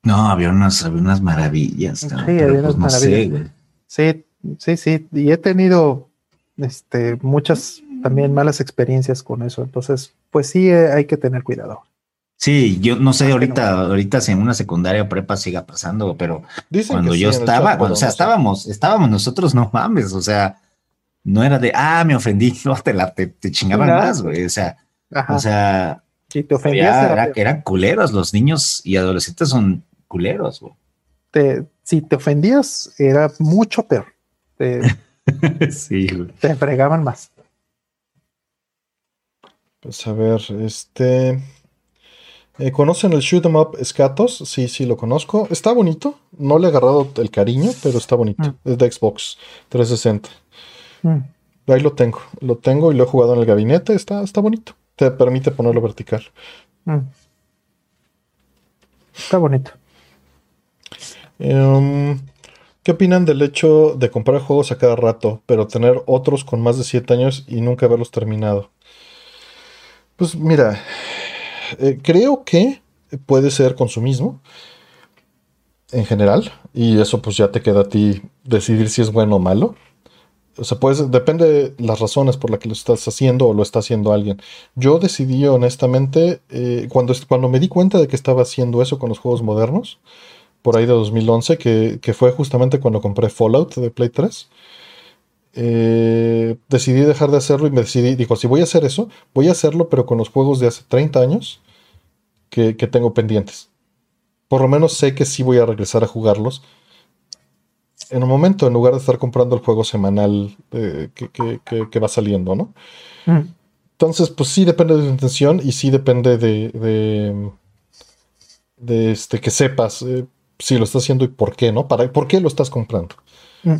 No, había unas, había unas maravillas. Sí, había unas pues no sé, maravillas. Sí, sí, sí. Y he tenido este, muchas también malas experiencias con eso. Entonces, pues sí, eh, hay que tener cuidado. Sí, yo no sé Ah, ahorita, no. ahorita si en una secundaria o prepa siga pasando, pero Dicen cuando yo sí estaba, cuando, o sea, estábamos, estábamos nosotros, no mames, o sea, no era de, ah, me ofendí, no, te la, te, te chingaban más, güey, o sea, Ajá. o sea, si te ofendías, era eran culeros, los niños y adolescentes son culeros, güey. Te- si te ofendías, era mucho peor. Te, sí, güey. te fregaban más. Pues a ver, este. eh, ¿Conocen el Shoot 'em Up Scatos? Sí, sí, lo conozco. Está bonito. No le he agarrado el cariño, pero está bonito. Mm. Es de Xbox 360. Mm. Ahí lo tengo. Lo tengo y lo he jugado en el gabinete. Está, está bonito. Te permite ponerlo vertical. Mm. Está bonito. Em, ¿Qué opinan del hecho de comprar juegos a cada rato, pero tener otros con más de 7 años y nunca haberlos terminado? Pues mira, eh, creo que puede ser consumismo en general, y eso pues ya te queda a ti decidir si es bueno o malo. O sea, pues depende de las razones por las que lo estás haciendo o lo está haciendo alguien. Yo decidí honestamente, eh, cuando, cuando me di cuenta de que estaba haciendo eso con los juegos modernos, por ahí de 2011, que, que fue justamente cuando compré Fallout de Play 3. eh, decidí dejar de hacerlo y me decidí, digo, si voy a hacer eso, voy a hacerlo, pero con los juegos de hace 30 años que, que tengo pendientes. Por lo menos sé que sí voy a regresar a jugarlos en un momento, en lugar de estar comprando el juego semanal eh, que, que- que- que va saliendo, ¿no? Mm. Entonces, pues sí depende de tu intención y sí depende de, de, de, este, que sepas eh, si lo estás haciendo y por qué, ¿no? Para, ¿Por qué lo estás comprando? Mm.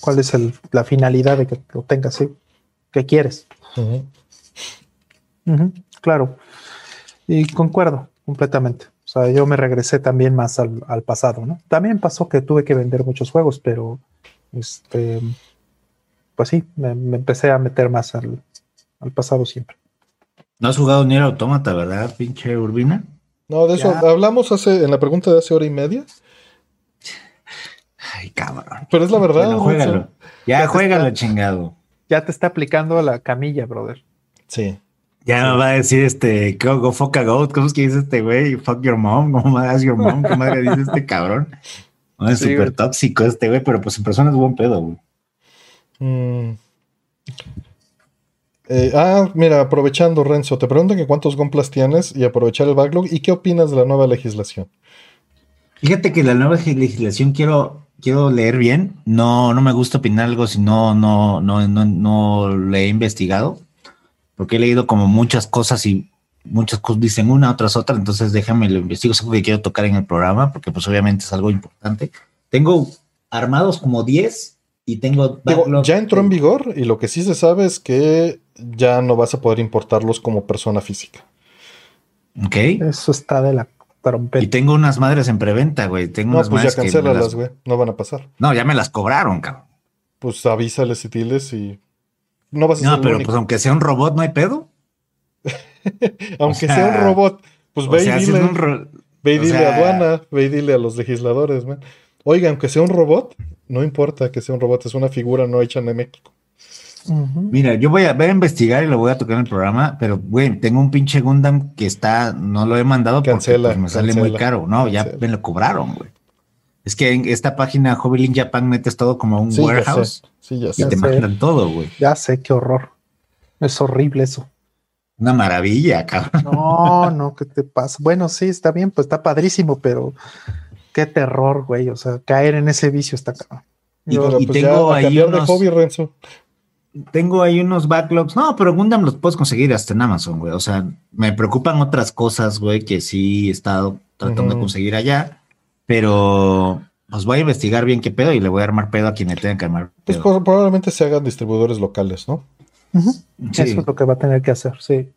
¿Cuál es el- la finalidad de que lo tengas? ¿sí? ¿Qué quieres? Claro. Y concuerdo completamente. O sea, yo me regresé también más al, al pasado, ¿no? También pasó que tuve que vender muchos juegos, pero este, pues sí, me, me empecé a meter más al, al pasado siempre. No has jugado ni el autómata, ¿verdad, pinche Urbina? No, de eso Ya. hablamos hace, en la pregunta de hace hora y media. Ay, cabrón. Pero es la verdad. Bueno, juégalo. Ya, Ya juégalo, está- chingado. Ya te está aplicando la camilla, brother. Sí. Ya me va a decir este, go, go fuck a goat. ¿Cómo es que dice este güey? Fuck your mom. ¿Cómo más your mom? ¿Qué madre dice este cabrón? No, es Sí, súper tóxico este güey, pero pues en persona es buen pedo, güey. Mm. Eh, ah, mira, aprovechando, Renzo, te preguntan que cuántos Gomplas tienes y aprovechar el backlog. ¿Y qué opinas de la nueva legislación? Fíjate que la nueva legislación quiero, quiero leer bien. No, no me gusta opinar algo si no, no, no, no, no le he investigado. Porque he leído como muchas cosas y muchas cosas dicen una, otras otra. Entonces déjame lo investigo. Es algo que quiero tocar en el programa porque pues obviamente es algo importante. Tengo armados como 10 y tengo Digo, ya entró en vigor y lo que sí se sabe es que ya no vas a poder importarlos como persona física. Ok. Eso está de la Y trompeta. tengo unas madres en preventa, güey. Tengo No, unas pues ya madres que me cancélalas, las- güey. No van a pasar. No, ya me las cobraron, cabrón. Pues avísales y diles y no vas a No, ser el pero único. pues aunque sea un robot, no hay pedo. Aunque o sea, sea un robot, pues ve y dile, un ro- ve y o dile sea- a aduana, ve y dile a los legisladores, man. Oiga, aunque sea un robot, no importa que sea un robot, es una figura no hecha en México. Mira, yo voy a, voy a investigar y lo voy a tocar en el programa, pero güey, tengo un pinche Gundam que está, no lo he mandado porque pues, me sale muy caro. No, ya me lo cobraron, güey. Es que en esta página Hobbylink Japan metes todo como un Sí, ya warehouse sé. Sí, ya y sé. Ya te mandan todo, güey. Ya sé, qué horror. Es horrible eso. Una maravilla, cabrón. No, no, ¿qué te pasa? Bueno, sí, está bien, pues está padrísimo, pero qué terror, güey. O sea, caer en ese vicio está cabrón. Y- y pues tengo ya ahí unos- de hobby, Renzo. Tengo ahí unos backlogs. No, pero Gundam los puedes conseguir hasta en Amazon, güey. O sea, me preocupan otras cosas, güey, que sí he estado tratando de conseguir allá. Pero pues voy a investigar bien qué pedo y le voy a armar pedo a quien le tenga que armar Pues pedo. pro- probablemente se hagan distribuidores locales, ¿no? Sí. Eso es lo que va a tener que hacer, sí.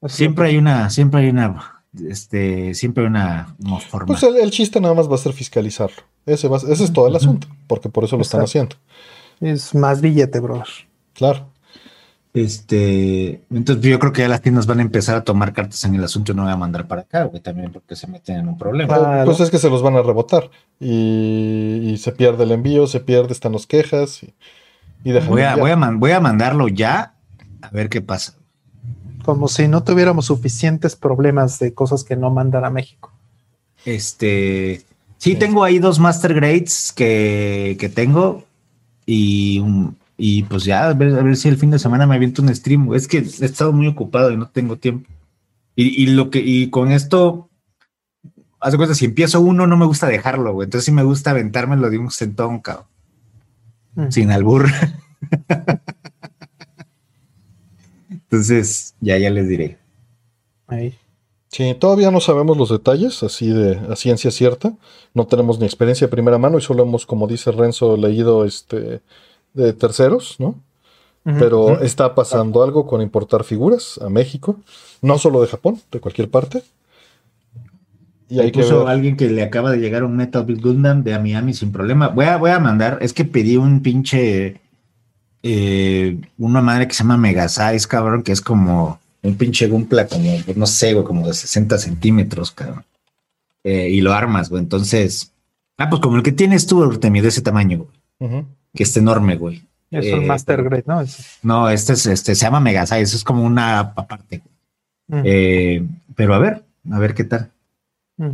Eso Siempre hay una, siempre hay una, este, siempre hay una, una forma. Pues el, el chiste nada más va a ser fiscalizarlo. Ese, va- ese es todo el asunto, porque por eso lo están haciendo. es más billete, brother. Claro. Este, entonces yo creo que ya las tiendas van a empezar a tomar cartas en el asunto y no voy a mandar para acá, güey, también porque se meten en un problema. Claro. Pues es que se los van a rebotar. Y, y se pierde el envío, se pierde, están los quejas y, y dejan Voy a, voy a, man- voy a mandarlo ya a ver qué pasa. Como si no tuviéramos suficientes problemas de cosas que no mandan a México. Este, sí, Sí. tengo ahí dos master grades que, que tengo y, un- y pues ya a ver, a ver si el fin de semana me aviento un stream. Es que he estado muy ocupado y no tengo tiempo. Y, y lo que, y con esto, haz de cuenta, si empiezo uno, no me gusta dejarlo, güey. Entonces sí me gusta aventármelo de un centón, cabrón. Mm. Sin albur. Entonces, ya, ya les diré. Ahí. Sí, todavía no sabemos los detalles, así de a ciencia cierta. No tenemos ni experiencia de primera mano y solo hemos, como dice Renzo, leído este de terceros, ¿no? Pero está pasando algo con importar figuras a México, no solo de Japón, de cualquier parte. Y hay que puso ver. alguien que le acaba de llegar un Metal Build Gundam de a Miami sin problema. Voy a, voy a mandar, es que pedí un pinche, eh, una madre que se llama Mega Size, cabrón, que es como un pinche Gumpla como, no sé, güey, como de 60 centímetros, cabrón. Eh, y lo armas, güey. Entonces, ah, pues como el que tienes tú, Artemio, de ese tamaño, güey, Ujú. Que está enorme, güey. Es Eh, un Master pero- Grade, ¿no? Es- No, este es, este se llama Mega Size, es como una aparte. Mm, Eh, pero a ver, a ver qué tal. mm.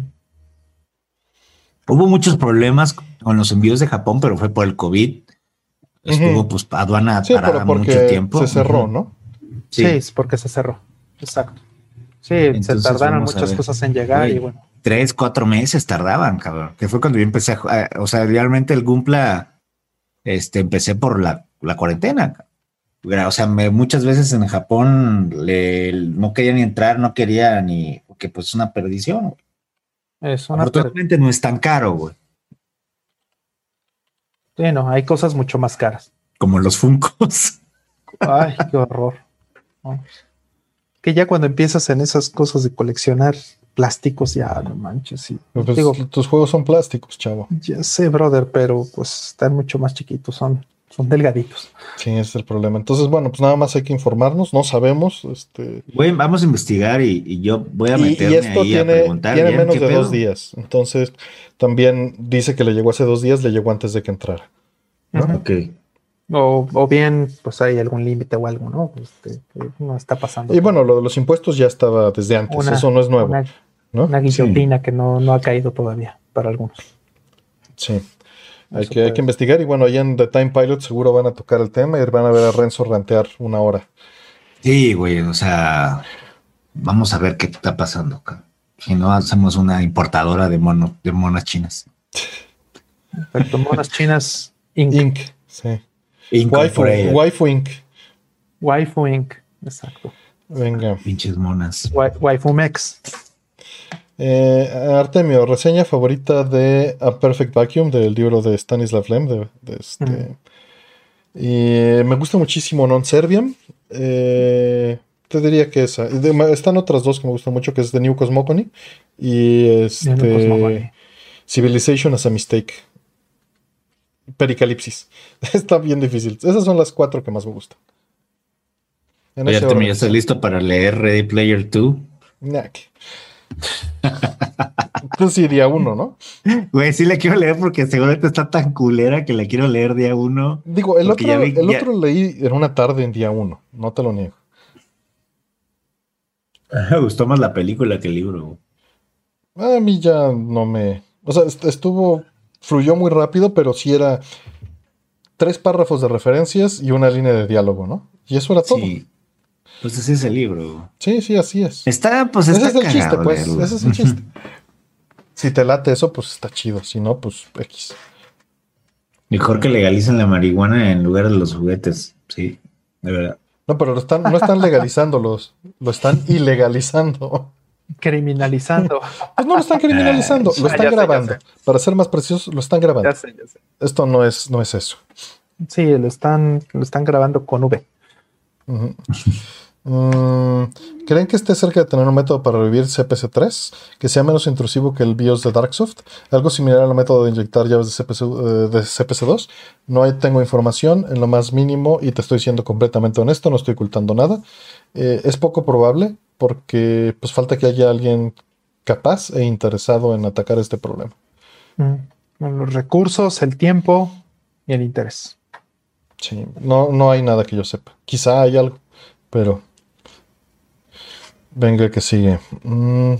Hubo muchos problemas con los envíos de Japón, pero fue por el COVID. Estuvo pues aduana Sí, parada mucho tiempo. se cerró. ¿no? Sí. Sí, es porque se cerró. Exacto. Sí, Entonces, se tardaron muchas cosas en llegar y bueno. tres, cuatro meses tardaban, cabrón. Que fue cuando yo empecé a, a- o sea, realmente el Gumpla, este, empecé por la, la cuarentena. O sea, me- muchas veces en Japón le, no quería ni entrar, no quería ni, porque pues es una perdición. Es una Afortunadamente no es tan caro, güey, Sí, no, hay cosas mucho más caras. como los Funcos. Ay, qué horror. Que ya cuando empiezas en esas cosas de coleccionar plásticos, ya no manches. Sí. Pues, Digo, tus juegos son plásticos, chavo. ya sé, brother, pero pues están mucho más chiquitos. Son son delgaditos. Sí, ese es el problema. Entonces, bueno, pues nada más hay que informarnos, no sabemos. Este, Voy- vamos a investigar y, y yo voy a y, y meterme esto ahí a tiene, preguntar. tiene bien, menos ¿qué de pedo? dos días. Entonces, también dice que le llegó hace dos días, le llegó antes de que entrara. ¿no? Ujú. Ok. O, o bien, pues hay algún límite o algo, ¿no? Este, que no está pasando. Y bueno, lo de los impuestos ya estaba desde antes, Una- eso no es nuevo, una, ¿no? una guillotina que no, no ha caído todavía para algunos. Sí. Hay que, hay que investigar y bueno, allá en The Time Pilot seguro van a tocar el tema y van a ver a Renzo rantear una hora. Sí, güey, o sea, vamos a ver qué está pasando. cabrón. Si no, hacemos una importadora de mono, de monas chinas. Monas chinas Inc. Inc. Sí. Waifu, Inc. Waifu Inc. Exacto. Venga. Pinches monas. Wai- Waifu Mex. Eh, Artemio, reseña favorita de A Perfect Vacuum del libro de Stanislav Lem. De, de este, y me gusta muchísimo Non Serviam. Eh, te diría que esa. De- están otras dos que me gustan mucho, que es The New Cosmogony y este, no vale. Civilization as a Mistake. Pericalipsis. Está bien difícil. Esas son las cuatro que más me gustan. En Oye, Artemio. ¿ya estás listo para leer Ready Player 2? Nah, que- Tú sí, día uno, ¿no? Güey, sí la quiero leer porque seguramente está tan culera que la quiero leer día uno. Digo, el otro, vi- el ya- otro leí en una tarde en día uno, no te lo niego. Me gustó más la película que el libro. A mí ya no me. O sea, est- estuvo. Fluyó muy rápido, pero sí era tres párrafos de referencias y una línea de diálogo, ¿no? Y eso era todo. Sí, Sí. Pues ese es el libro. sí, así es. Está, pues Ese está es el chiste, pues. leerlo. Ese es el chiste. si te late eso, pues está chido. Si no, pues X. Mejor que legalicen la marihuana en lugar de los juguetes. Sí, de verdad. No, pero lo están, no están legalizándolos, lo están ilegalizando. Criminalizando. Pues no lo están criminalizando, lo Ah, están sé, ya grabando. sé. Para ser más precisos, lo están grabando. ya sé, ya sé. Esto no es, no es eso. Sí, lo están, lo están grabando con V. Mm, ¿Creen que esté cerca de tener un método para revivir CPC3 que sea menos intrusivo que el BIOS de Darksoft? Algo similar al método de inyectar llaves de, CPC, eh, de CPC2. No hay, tengo información en lo más mínimo y te estoy siendo completamente honesto, no estoy ocultando nada. Eh, es poco probable porque pues falta que haya alguien capaz e interesado en atacar este problema. Mm. Los recursos, el tiempo y el interés. Sí, no, no hay nada que yo sepa. Quizá hay algo, pero. Venga, que sigue. Mm,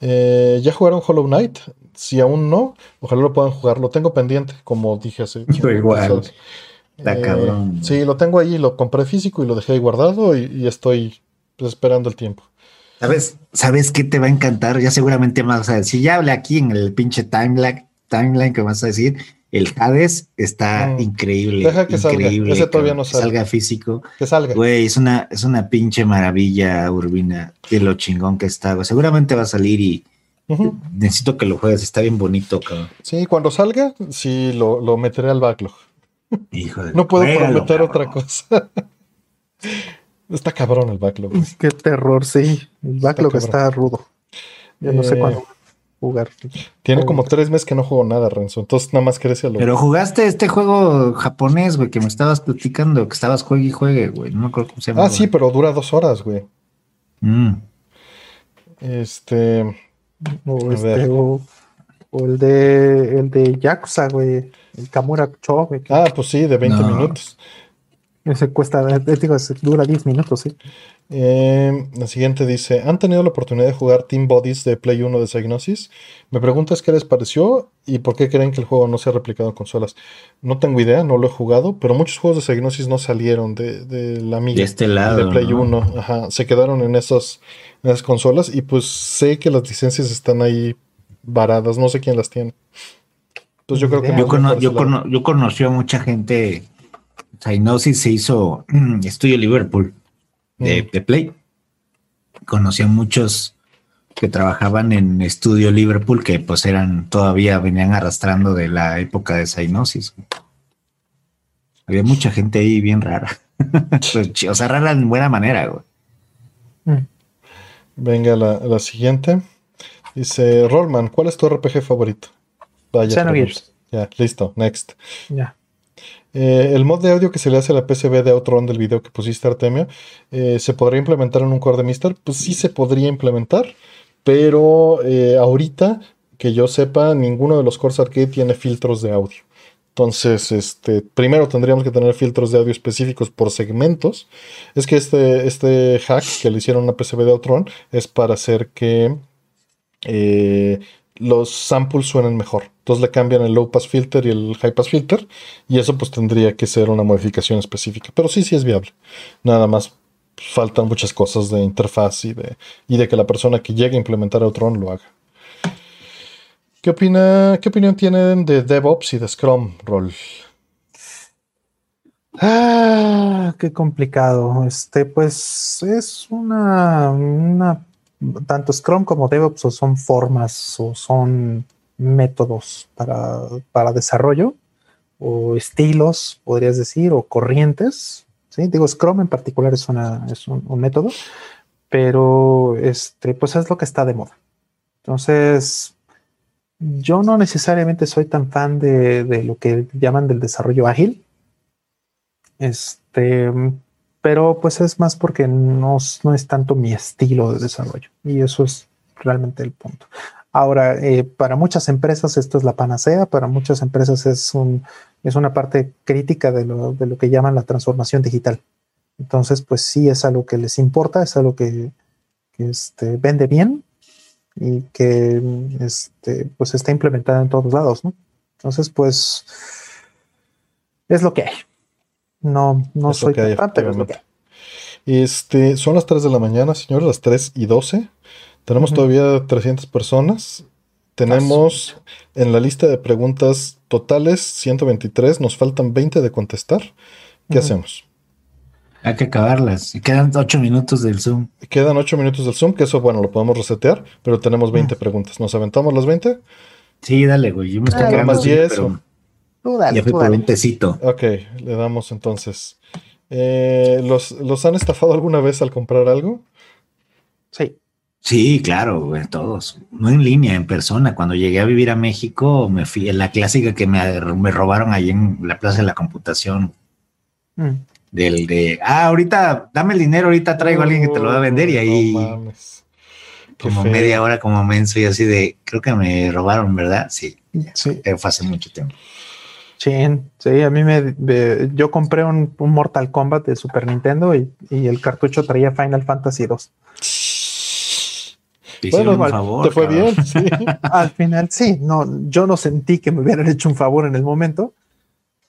eh, ¿Ya jugaron Hollow Knight? Si aún no, ojalá lo puedan jugar. Lo tengo pendiente, como dije hace. Yo igual. Está Eh, cabrón. Sí, lo tengo ahí, lo compré físico y lo dejé ahí guardado y, y estoy pues, esperando el tiempo. ¿Sabes, ¿Sabes qué te va a encantar? Ya seguramente más a decir, ya hablé aquí en el pinche timeline, timeline que vas a decir, el Hades está Mm. increíble. Deja que salga. increíble, Ese todavía no que sale. Salga físico. Que salga. Güey, es una, es una pinche maravilla, Urbina, de lo chingón que está. Seguramente va a salir y necesito que lo juegues. Está bien bonito, cabrón. Sí, cuando salga, sí lo, lo meteré al backlog. Hijo de No puedo juégalo, prometer cabrón. otra cosa. Está cabrón el backlog. güey. Qué terror, sí. El backlog está, rudo. Yo no sé Eh, cuándo jugar. Tiene Oh. como tres meses que no juego nada, Renzo. Entonces nada más crece a lo. Pero jugaste este juego japonés, güey, que me estabas platicando, que estabas juegue y juegue, güey. No me acuerdo cómo se llama. ah, sí, pero dura dos horas, güey. Mm. Este. O, este, o, o el de el de Yakuza, güey. El Kamura Cho, güey. Ah, pues sí, de 20 No. minutos. Ese cuesta, eh, digo, ese dura 10 minutos, sí. Eh, la siguiente dice: ¿Han tenido la oportunidad de jugar Team Bodies de Play 1 de Psygnosis? Me preguntas qué les pareció y por qué creen que el juego no se ha replicado en consolas. No tengo idea, no lo he jugado, pero muchos juegos de Psygnosis no salieron de, de la Amiga. De este lado. de Play ¿no? 1, ajá, se quedaron en esas, en esas consolas y pues sé que las licencias están ahí varadas, no sé quién las tiene. Entonces yo creo que Yo cono- yo, cono- yo conocí a mucha gente. Psygnosis se hizo estudio Liverpool de, Mm. de Play. Conocí a muchos que trabajaban en estudio Liverpool que pues eran todavía venían arrastrando de la época de Psygnosis. Había mucha gente ahí bien rara. Pues, o sea, rara en buena manera, güey. Mm. Venga, la, la siguiente. Dice, Rollman, ¿cuál es tu RPG favorito? Vaya. Ya, listo, next. Ya. Eh, el mod de audio que se le hace a la PCB de Outrun del video que pusiste, Artemio, eh, ¿se podría implementar en un core de Mister? Pues sí se podría implementar, pero eh, ahorita, que yo sepa, ninguno de los cores arcade tiene filtros de audio. Entonces, este, primero tendríamos que tener filtros de audio específicos por segmentos. Es que este, este hack que le hicieron a PCB de Outrun es para hacer que los samples suenan mejor. Entonces le cambian el low pass filter y el high pass filter. Y eso pues tendría que ser una modificación específica. Pero sí, sí es viable. Nada más faltan muchas cosas de interfaz y de, y de que la persona que llegue a implementar Outron lo haga. ¿Qué, opina, ¿Qué opinión tienen de DevOps y de Scrum, Roll? Ah, qué complicado. Este, pues es una, una tanto Scrum como DevOps son formas o son métodos para, desarrollo o estilos, podrías decir, o corrientes. ¿sí? Digo, Scrum en particular es, una, es un, método, pero este, pues es lo que está de moda. Entonces, yo no necesariamente soy tan fan de, de lo que llaman del desarrollo ágil. Este, pero pues es más porque no, no es tanto mi estilo de desarrollo y eso es realmente el punto. Ahora, eh, para muchas empresas esto es la panacea, para muchas empresas es, un, es una parte crítica de lo, de lo que llaman la transformación digital. Entonces, pues sí es algo que les importa, es algo que, que este, vende bien y que este, pues está implementada en todos lados, ¿no? Entonces, pues es lo que hay. No, no soy tan pero Este, son las 3 de la mañana, señores, las 3 y 12. Tenemos todavía 300 personas. Tenemos en la lista de preguntas totales 123. Nos faltan 20 de contestar. ¿Qué hacemos? Hay que acabarlas. Quedan 8 minutos del Zoom. Quedan 8 minutos del Zoom, que eso, bueno, lo podemos resetear, pero tenemos 20 mm. preguntas. ¿Nos aventamos las 20? Sí, dale, güey. Yo me estoy ah, más 10. Pero... Tú dale, ya fui por un tecito. Ok, le damos entonces. Eh, ¿los, ¿Los han estafado alguna vez al comprar algo? Sí. Sí, claro, todos. No en línea, en persona. Cuando llegué a vivir a México, me fui en la clásica que me, me robaron ahí en la Plaza de la Computación. Mm. Del de, ah, ahorita, dame el dinero, ahorita traigo a alguien que te lo va a vender y ahí. como media hora como menso y así de, creo que me robaron, ¿verdad? Sí, sí. fue hace mucho tiempo. Sí, sí, a mí me, yo compré un, Mortal Kombat de Super Nintendo y, el cartucho traía Final Fantasy 2. Te bueno, un favor, te fue bien, sí. Al final sí, no, yo no sentí que me hubieran hecho un favor en el momento,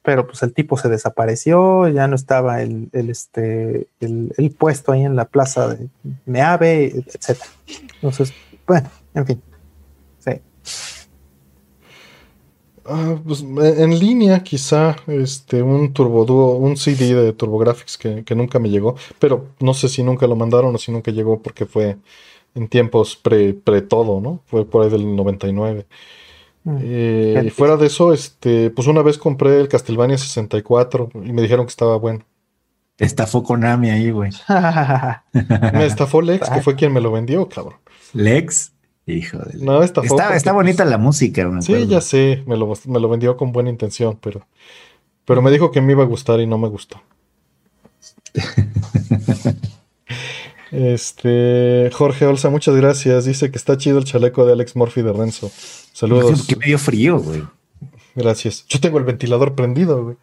pero pues el tipo se desapareció, ya no estaba el, el este, el, el, puesto ahí en la plaza de Meave, etcétera. Entonces, bueno, en fin. Ah, pues, en línea, quizá este, un Turbo un CD de TurboGrafx que, que, nunca me llegó, pero no sé si nunca lo mandaron o si nunca llegó porque fue en tiempos pre, pre todo, ¿no? Fue por ahí del 99. Mm, eh, y fuera de eso, este, pues una vez compré el Castlevania 64 y me dijeron que estaba bueno. Estafó Konami ahí, güey. me estafó Lex, que fue quien me lo vendió, cabrón. Lex. Hijo de... No, está, está bonita la música. sí, ya sé, me lo, me lo, vendió con buena intención, pero, pero me dijo que me iba a gustar y no me gustó. este Jorge Olsa, muchas gracias. Dice que está chido el chaleco de Alex Murphy de Renzo. Saludos. Que medio frío, güey. Gracias. Yo tengo el ventilador prendido, güey.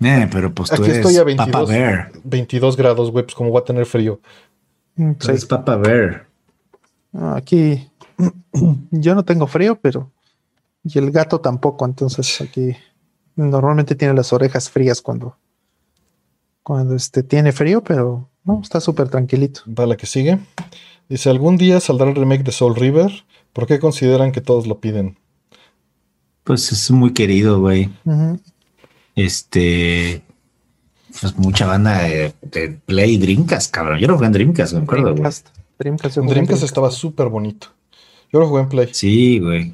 Eh, pero pues tú Aquí estoy a 22, 22 grados, güey, pues como va a tener frío. Eres Papa Bear. Aquí yo no tengo frío, pero y el gato tampoco, entonces aquí normalmente tiene las orejas frías cuando cuando este tiene frío, pero no, está súper tranquilito. Vale, que sigue. Dice, ¿algún día saldrá el remake de Soul River? ¿Por qué consideran que todos lo piden? Pues es muy querido, güey. Este, pues mucha banda de, Play Dreamcast, cabrón. Yo no jugué en Dreamcast, me acuerdo. Dreamcast. Dreamcast, Dreamcast estaba súper bonito. Yo lo jugué en Play. Sí, güey.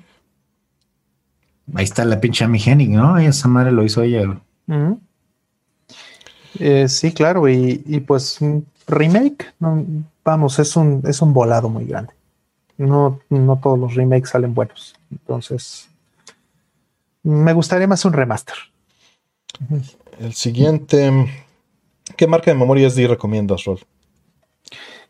Ahí está la pinche Amy Henning, ¿no? Esa madre lo hizo ella, eh, sí, claro, y, y pues remake, vamos, es un, es un volado muy grande. No, no todos los remakes salen buenos. Entonces, me gustaría más un remaster. El siguiente. ¿Qué marca de memoria SD recomiendas, Rol?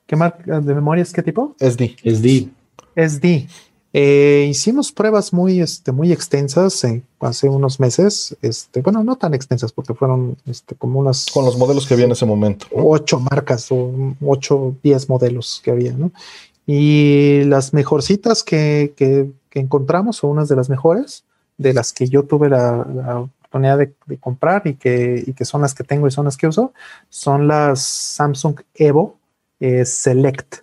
¿Qué marca de memoria es qué tipo? SD. SD. SD. Eh, hicimos pruebas muy, este, muy extensas en- hace unos meses. Este, bueno, no tan extensas porque fueron este, como unas Con los modelos que había en ese momento. ¿no? ocho marcas o ocho, diez modelos que había, ¿no? Y las mejorcitas que, que, que encontramos, o unas de las mejores, de las que yo tuve la, la oportunidad de, de comprar y que, y que son las que tengo y son las que uso, son las Samsung Evo eh, Select.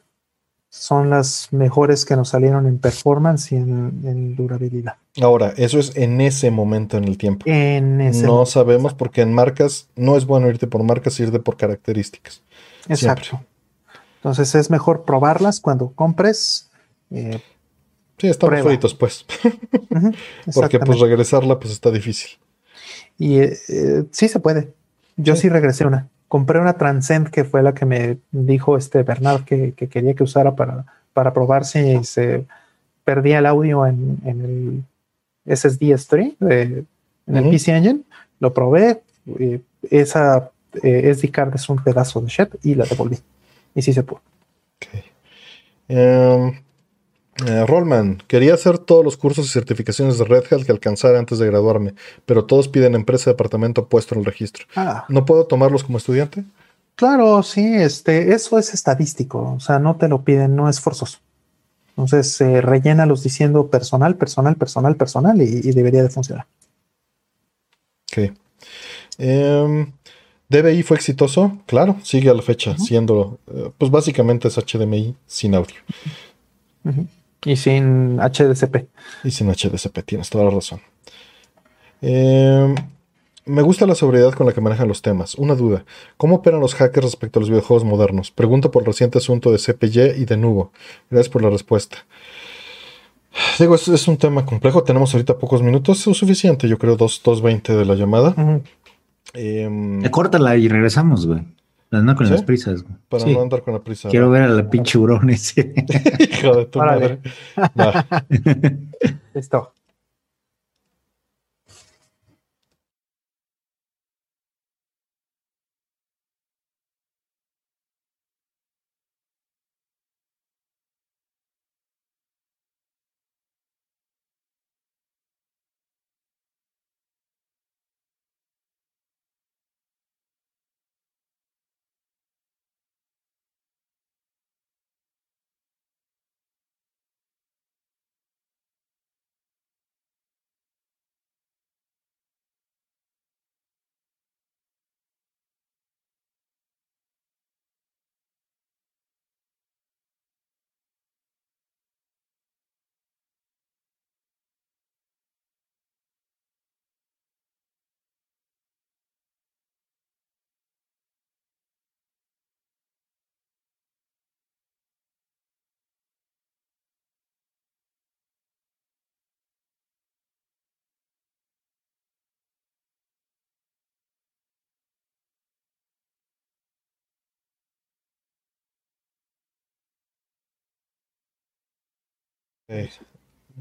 Son las mejores que nos salieron en performance y en, en durabilidad. Ahora, eso es en ese momento en el tiempo. En ese No sabemos porque en marcas no es bueno irte por marcas, irte por características. Exacto. Entonces es mejor probarlas cuando compres. eh, Sí, estamos Prueba. fritos, pues. Porque pues regresarla pues está difícil. Y eh, eh, sí se puede. Yo sí. Sí. regresé una. Compré una Transcend que fue la que me dijo este Bernard que, que quería que usara para, para probar si se perdía el audio en, en el SSD S3 de- en el. PC Engine. Lo probé. eh, esa eh, SD card es un pedazo de shit y la devolví. Y sí se pudo. Ok. Em, eh, Rollman, quería hacer todos los cursos y certificaciones de Red Hat que alcanzara antes de graduarme, pero todos piden empresa, departamento puesto en el registro. Ah, ¿No puedo tomarlos como estudiante? Claro, sí, este, eso es estadístico, o sea, no te lo piden, no es forzoso. Entonces, eh, rellénalos diciendo personal, personal, personal, personal y, y debería de funcionar. Ok. Em, ¿DBI fue exitoso? Claro, sigue a la fecha eh, pues básicamente es HDMI sin audio Ujú. Y sin HDCP. y sin HDCP, tienes toda la razón. Em, me gusta la sobriedad con la que manejan los temas. Una duda, ¿cómo operan los hackers respecto a los videojuegos modernos? Pregunto por el reciente asunto de CPY y de Nubo. Gracias por la respuesta. Digo, es, es un tema complejo, tenemos ahorita pocos minutos, es suficiente, yo creo, 2.20 de la llamada. Ujú. Em, Eh, Córtala y regresamos, güey. No con ¿Sí? las prisas, güey. para Sí. no andar con la prisa. Quiero ver a la pinche hurón ese. Hijo de tu madre. Va. Listo.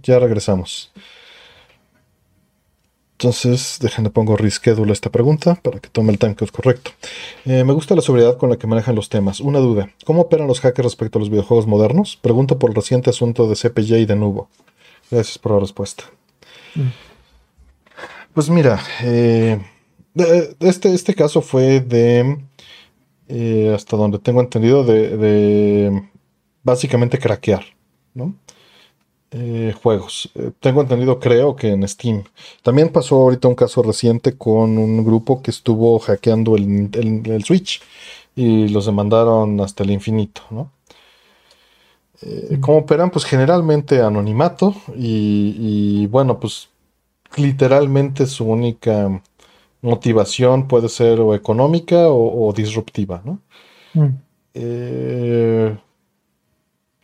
Ya regresamos. Entonces, déjenme pongo reschedule esta pregunta para que tome el timecode correcto. Eh, me gusta la sobriedad con la que manejan los temas. Una duda. ¿Cómo operan los hackers respecto a los videojuegos modernos? Pregunto por el reciente asunto de CPY y de Nubo. Gracias por la respuesta. Pues mira, eh, este, este caso fue de, eh, hasta donde tengo entendido, de, de básicamente craquear, ¿no? Eh, juegos. Eh, tengo entendido, creo que en Steam. También pasó ahorita un caso reciente con un grupo que estuvo hackeando el, el- el Switch y los demandaron hasta el infinito, ¿no? Eh, Mm. ¿Cómo operan? Pues generalmente anonimato y, y, bueno, pues literalmente su única motivación puede ser o económica o, o disruptiva, ¿no? Mm, Eh,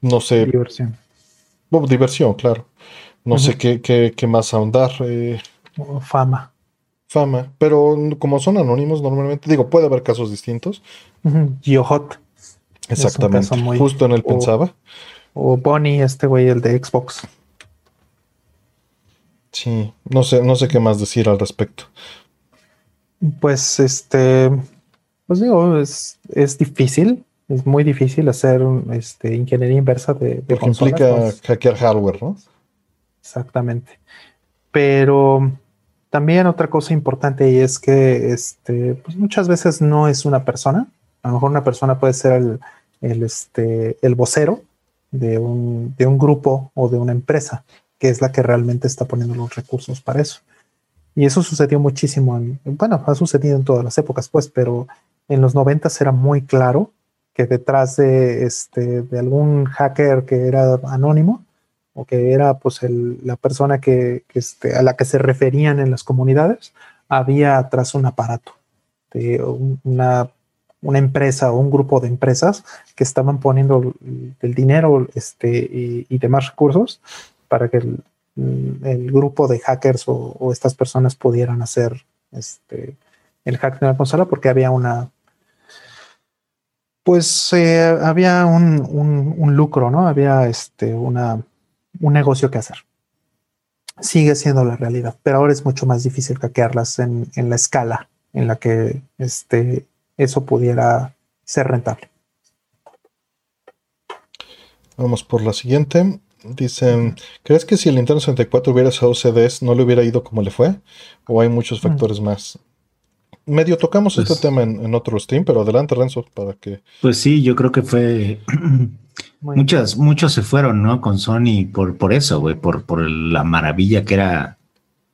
no sé, diversión. Bueno, diversión, claro. No sé qué, qué- qué más ahondar. eh, fama. fama, pero como son anónimos normalmente, digo, puede haber casos distintos. Ujú. Geohot Exactamente. caso muy- Justo en él o- pensaba. o Bonnie, este güey, el de Xbox. Sí, no sé, no sé qué más decir al respecto. Pues este, pues digo, es, es difícil, es muy difícil hacer este, ingeniería inversa de, de Porque implica pues. hackear hardware, ¿no? Exactamente. Pero también otra cosa importante y es que este, pues muchas veces no es una persona. A lo mejor una persona puede ser el, el, este, el vocero de un, de un grupo o de una empresa, que es la que realmente está poniendo los recursos para eso. Y eso sucedió muchísimo, en, bueno, ha sucedido en todas las épocas, pues, pero en los noventas era muy claro que detrás de, este, de algún hacker que era anónimo o que era pues el, la persona que, este, a la que se referían en las comunidades, había atrás un aparato, de una, una, empresa o un grupo de empresas que estaban poniendo el, dinero este, y, y, demás recursos para que el, el grupo de hackers o, o, estas personas pudieran hacer este, el hack de la consola porque había una pues eh, había un, un, un, lucro, ¿no? Había este, una, un negocio que hacer. Sigue siendo la realidad, pero ahora es mucho más difícil hackearlas en, en la escala en la que este, eso pudiera ser rentable. Vamos por la siguiente. Dicen, ¿crees que si el Nintendo 64 hubiera usado CDs no le hubiera ido como le fue? ¿O hay muchos factores mm. más? Medio tocamos pues, este tema en, en, otro stream, pero adelante Renzo, para que... Pues sí, yo creo que fue... Muchas, muchos se fueron, ¿no? Con Sony por, por eso, güey, por, por la maravilla que era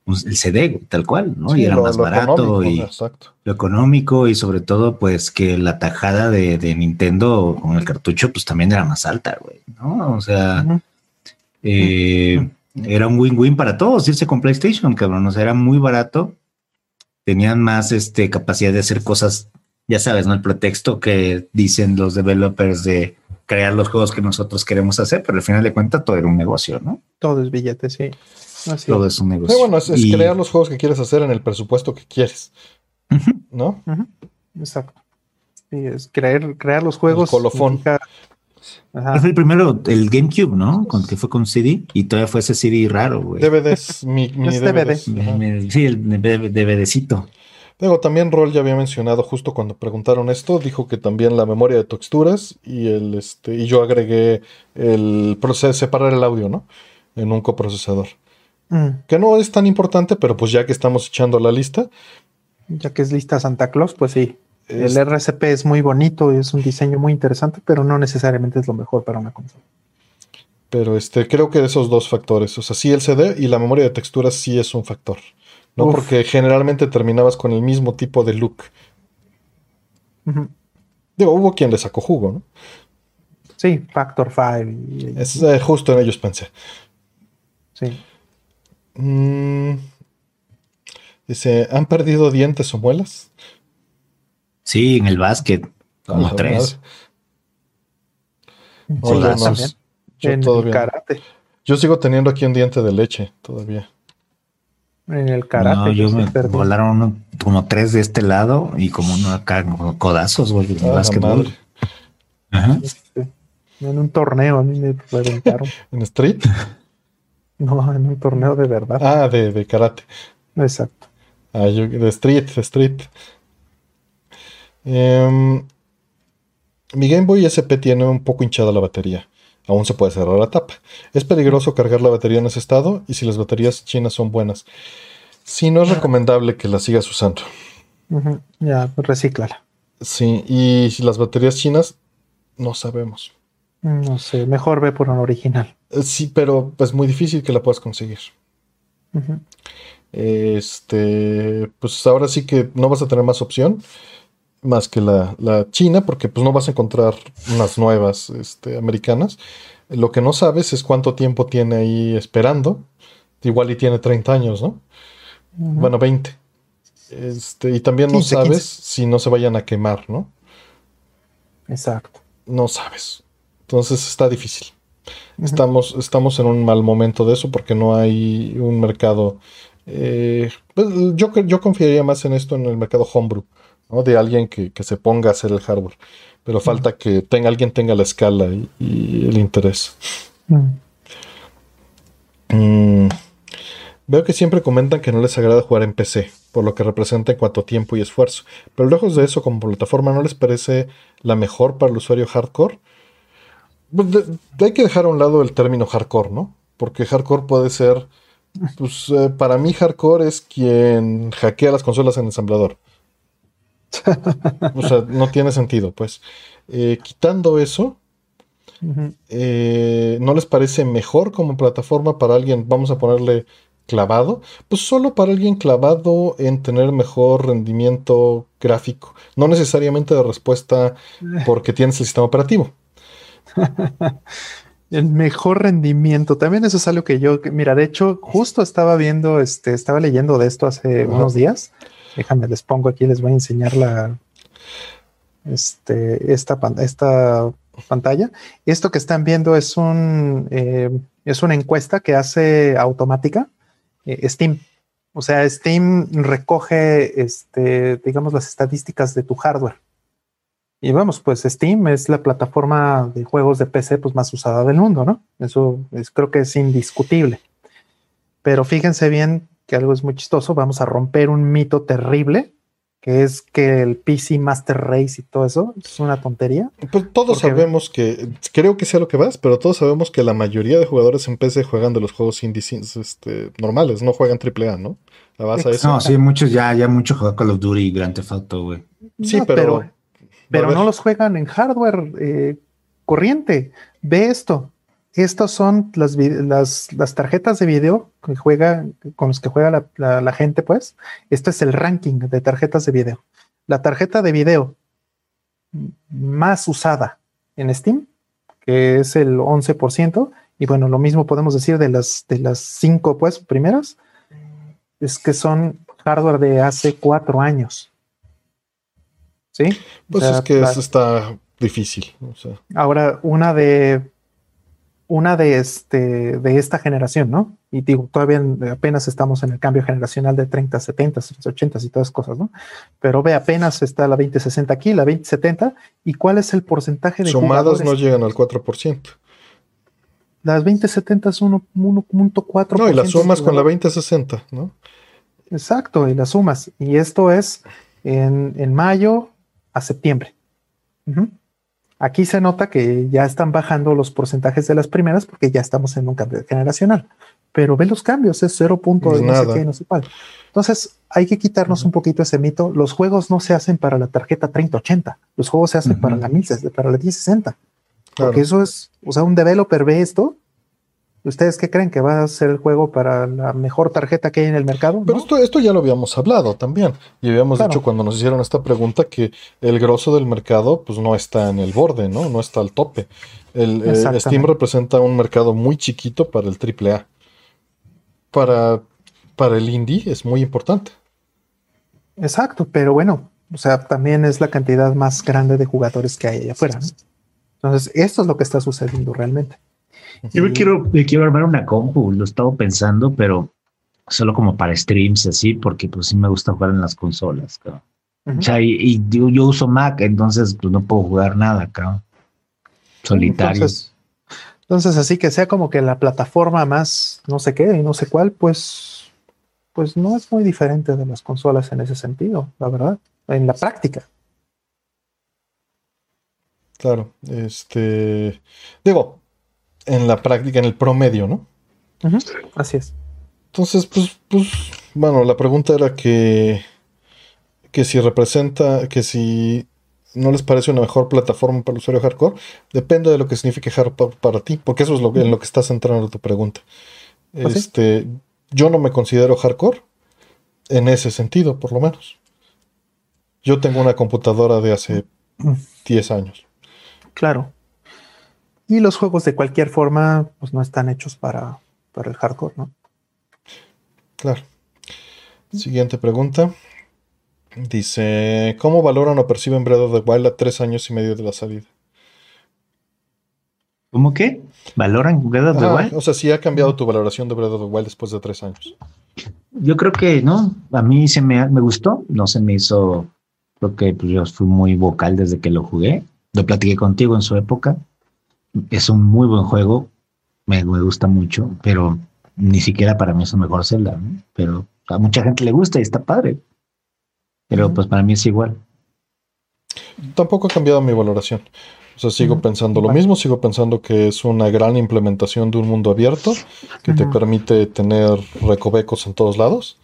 el CD, tal cual, ¿no? Sí, y era lo, más lo barato y exacto. lo económico y sobre todo, pues que la tajada de, de, Nintendo con el cartucho, pues también era más alta, güey, ¿no? O sea, uh -huh. eh, uh -huh. era un win-win para todos irse con PlayStation, cabrón, o sea, era muy barato, tenían más este, capacidad de hacer cosas, ya sabes, ¿no? El pretexto que dicen los developers de crear los juegos que nosotros queremos hacer, pero al final de cuentas todo era un negocio, ¿no? Todo es billete, sí. Así todo es un negocio. Sí, bueno, es, es y... crear los juegos que quieres hacer en el presupuesto que quieres, uh -huh. ¿no? Uh -huh. Exacto. Sí, es crear, crear los juegos. El colofón. Significa... Fue el primero, el GameCube, ¿no? Con que fue con CD y todavía fue ese CD raro, güey. DVDs, mi, mi es DVD. DVD. Sí, el DVDcito. Luego también Roll ya había mencionado justo cuando preguntaron esto, dijo que también la memoria de texturas y el este y yo agregué el proceso separar el audio, ¿no? En un coprocesador. Mm. Que no es tan importante, pero pues ya que estamos echando la lista, ya que es lista Santa Claus, pues sí. El RCP es muy bonito, es un diseño muy interesante, pero no necesariamente es lo mejor para una consola. Pero este, creo que esos dos factores, o sea, sí el CD y la memoria de texturas sí es un factor. ¿no? Uf. Porque generalmente terminabas con el mismo tipo de look. Uh -huh. Digo, hubo quien le sacó jugo, ¿no? Sí, Factor 5. Es eh, justo en ellos pensé. Sí. Mm, dice, ¿han perdido dientes o muelas? Sí, en el básquet, como ah, tres. Sí, no, yo, en todavía. el karate. Yo sigo teniendo aquí un diente de leche todavía. En el karate. No, yo me perdí. volaron uno, como tres de este lado y como uno acá, como codazos, güey, en ah, básquetbol. Ajá. Este, en un torneo a mí me reventaron. ¿En street? No, en un torneo de verdad. Ah, de, de karate. Exacto. Ah, yo, de street, de street. Eh, mi Game Boy SP tiene un poco hinchada la batería. Aún se puede cerrar la tapa. Es peligroso cargar la batería en ese estado y si las baterías chinas son buenas. Si no es recomendable que las sigas usando. Uh -huh. Ya, recíclala. Sí, y si las baterías chinas, no sabemos. No sé, mejor ve por una original. Sí, pero es muy difícil que la puedas conseguir. Uh -huh. Este, pues ahora sí que no vas a tener más opción más que la, la, China, porque pues no vas a encontrar unas nuevas este, americanas. Lo que no sabes es cuánto tiempo tiene ahí esperando. Igual y tiene 30 años, ¿no? Uh -huh. Bueno, 20. Este, y también 15, no sabes 15. si no se vayan a quemar, ¿no? Exacto. No sabes. Entonces está difícil. Uh -huh. estamos, estamos en un mal momento de eso porque no hay un mercado. Eh, pues yo, yo confiaría más en esto en el mercado homebrew. ¿No? de alguien que, que, se ponga a hacer el hardware. Pero mm. falta que tenga, alguien tenga la escala y, y el interés. Mm. Mm. Veo que siempre comentan que no les agrada jugar en PC, por lo que representa en cuanto a tiempo y esfuerzo. Pero lejos de eso, como plataforma, ¿no les parece la mejor para el usuario hardcore? Pues hay que dejar a un lado el término hardcore, ¿no? Porque hardcore puede ser, pues eh, para mí hardcore es quien hackea las consolas en ensamblador. o sea, no tiene sentido, pues. Eh, quitando eso, eh, ¿no les parece mejor como plataforma para alguien, vamos a ponerle clavado? Pues solo para alguien clavado en tener mejor rendimiento gráfico, no necesariamente de respuesta porque tienes el sistema operativo. el mejor rendimiento, también eso es algo que yo, mira, de hecho, justo estaba viendo, este, estaba leyendo de esto hace unos días. Déjame, les pongo aquí, les voy a enseñar la, este, esta, esta pantalla. Esto que están viendo es, un, eh, es una encuesta que hace automática eh, Steam. O sea, Steam recoge, este, digamos, las estadísticas de tu hardware. Y vamos, pues Steam es la plataforma de juegos de PC pues, más usada del mundo, ¿no? Eso es, creo que es indiscutible. Pero fíjense bien que algo es muy chistoso. Vamos a romper un mito terrible que es que el PC Master Race y todo eso es una tontería. Pues todos sabemos que, creo que sea lo que vas, pero todos sabemos que la mayoría de jugadores en PC juegan de los juegos indies este, normales, no juegan AAA, ¿no? La vas a eso. No, sí, muchos ya, ya muchos juegan Call of Duty y Grand Theft Auto, güey. Sí, pero. Pero, no los juegan en hardware eh, corriente. Ve esto. Estas son las, las, tarjetas de video que juega, con los que juega la, gente, pues. Este es el ranking de tarjetas de video. La tarjeta de video más usada en Steam, que es el 11%, y bueno, lo mismo podemos decir de las, de las cinco, pues, primeras, es que son hardware de hace cuatro años. ¿Sí? Pues es que eso está difícil. Ahora, una de una de, este, de esta generación, ¿no? Y digo, todavía apenas estamos en el cambio generacional de 30, 70, 80 y todas cosas, ¿no? Pero ve, apenas está la 2060 aquí, la 2070, ¿y cuál es el porcentaje de Sumados no llegan al 4%. Las 2070 es 1.4%. No, y las sumas con la 2060, ¿no? Exacto, y las sumas. Y esto es en, mayo a septiembre. Aquí se nota que ya están bajando los porcentajes de las primeras porque ya estamos en un cambio generacional. Pero ve los cambios, es 0. no sé qué, no sé cuál. Entonces hay que quitarnos un poquito ese mito. Los juegos no se hacen para la tarjeta 3080, los juegos se hacen para la 1060, para la 1060. Porque eso es, o sea, un developer ve esto ¿Ustedes qué creen que va a ser el juego para la mejor tarjeta que hay en el mercado? Pero esto, esto ya lo habíamos hablado también. Y habíamos dicho cuando nos hicieron esta pregunta que el grosso del mercado pues no está en el borde, ¿no? No está al tope. El, eh, Steam representa un mercado muy chiquito para el AAA. Para, para el indie es muy importante. Exacto, pero bueno, o sea, también es la cantidad más grande de jugadores que hay allá afuera. Entonces, esto es lo que está sucediendo realmente. Yo me quiero, quiero armar una compu, lo he estado pensando, pero solo como para streams así, porque pues sí me gusta jugar en las consolas, O sea, y, yo, uso Mac, entonces pues no puedo jugar nada, acá Solitario. Entonces, así que sea como que la plataforma más no sé qué y no sé cuál, pues, pues no es muy diferente de las consolas en ese sentido, la verdad, en la práctica. Claro, este, digo, en la práctica, en el promedio, ¿no? Así es. Entonces, pues, pues, bueno, la pregunta era que, que si representa, que si no les parece una mejor plataforma para el usuario hardcore, depende de lo que signifique hardcore para ti, porque eso es lo, en lo que estás centrando tu pregunta. ¿Ah, este, yo no me considero hardcore en ese sentido, por lo menos. Yo tengo una computadora de hace 10 mm. años. Claro. Y los juegos de cualquier forma, pues no están hechos para, para el hardcore, ¿no? Claro. Siguiente pregunta. Dice, ¿cómo valoran o perciben Breath of the Wild a tres años y medio de la salida? ¿Cómo qué? ¿Valoran Breath of the Wild? O sea, si ha cambiado tu valoración de Breath of the Wild después de tres años. Yo creo que no. A mí se me, me gustó. No se me hizo. Creo que pues, yo fui muy vocal desde que lo jugué. Lo platiqué contigo en su época es un muy buen juego, me, gusta mucho, pero ni siquiera para mí es un mejor Zelda, ¿no? pero a mucha gente le gusta y está padre. Pero pues para mí es igual. Tampoco ha cambiado mi valoración. O sea, sigo pensando lo mismo, sigo pensando que es una gran implementación de un mundo abierto que te permite tener recovecos en todos lados.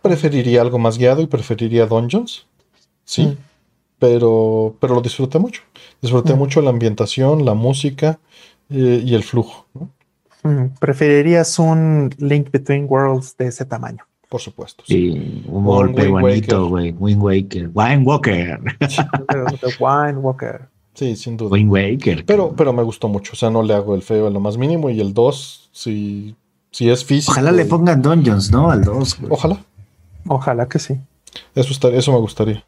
Preferiría algo más guiado y preferiría dungeons. Sí. Pero, pero lo disfruté mucho. Disfruté Mm. mucho la ambientación, la música eh, y el flujo, ¿no? ¿Preferirías un Link Between Worlds de ese tamaño? Por supuesto. sí. Sí, un golpe bonito, güey. Wind Waker. Wind Walker. The Wine Walker. Sí, sin duda. Wind Waker. Pero, pero me gustó mucho. O sea, no le hago el feo en lo más mínimo. Y el 2, si, si es físico. Ojalá le pongan Dungeons, ¿no? Al 2. Ojalá. Ojalá que sí. Eso, estaría- eso me gustaría.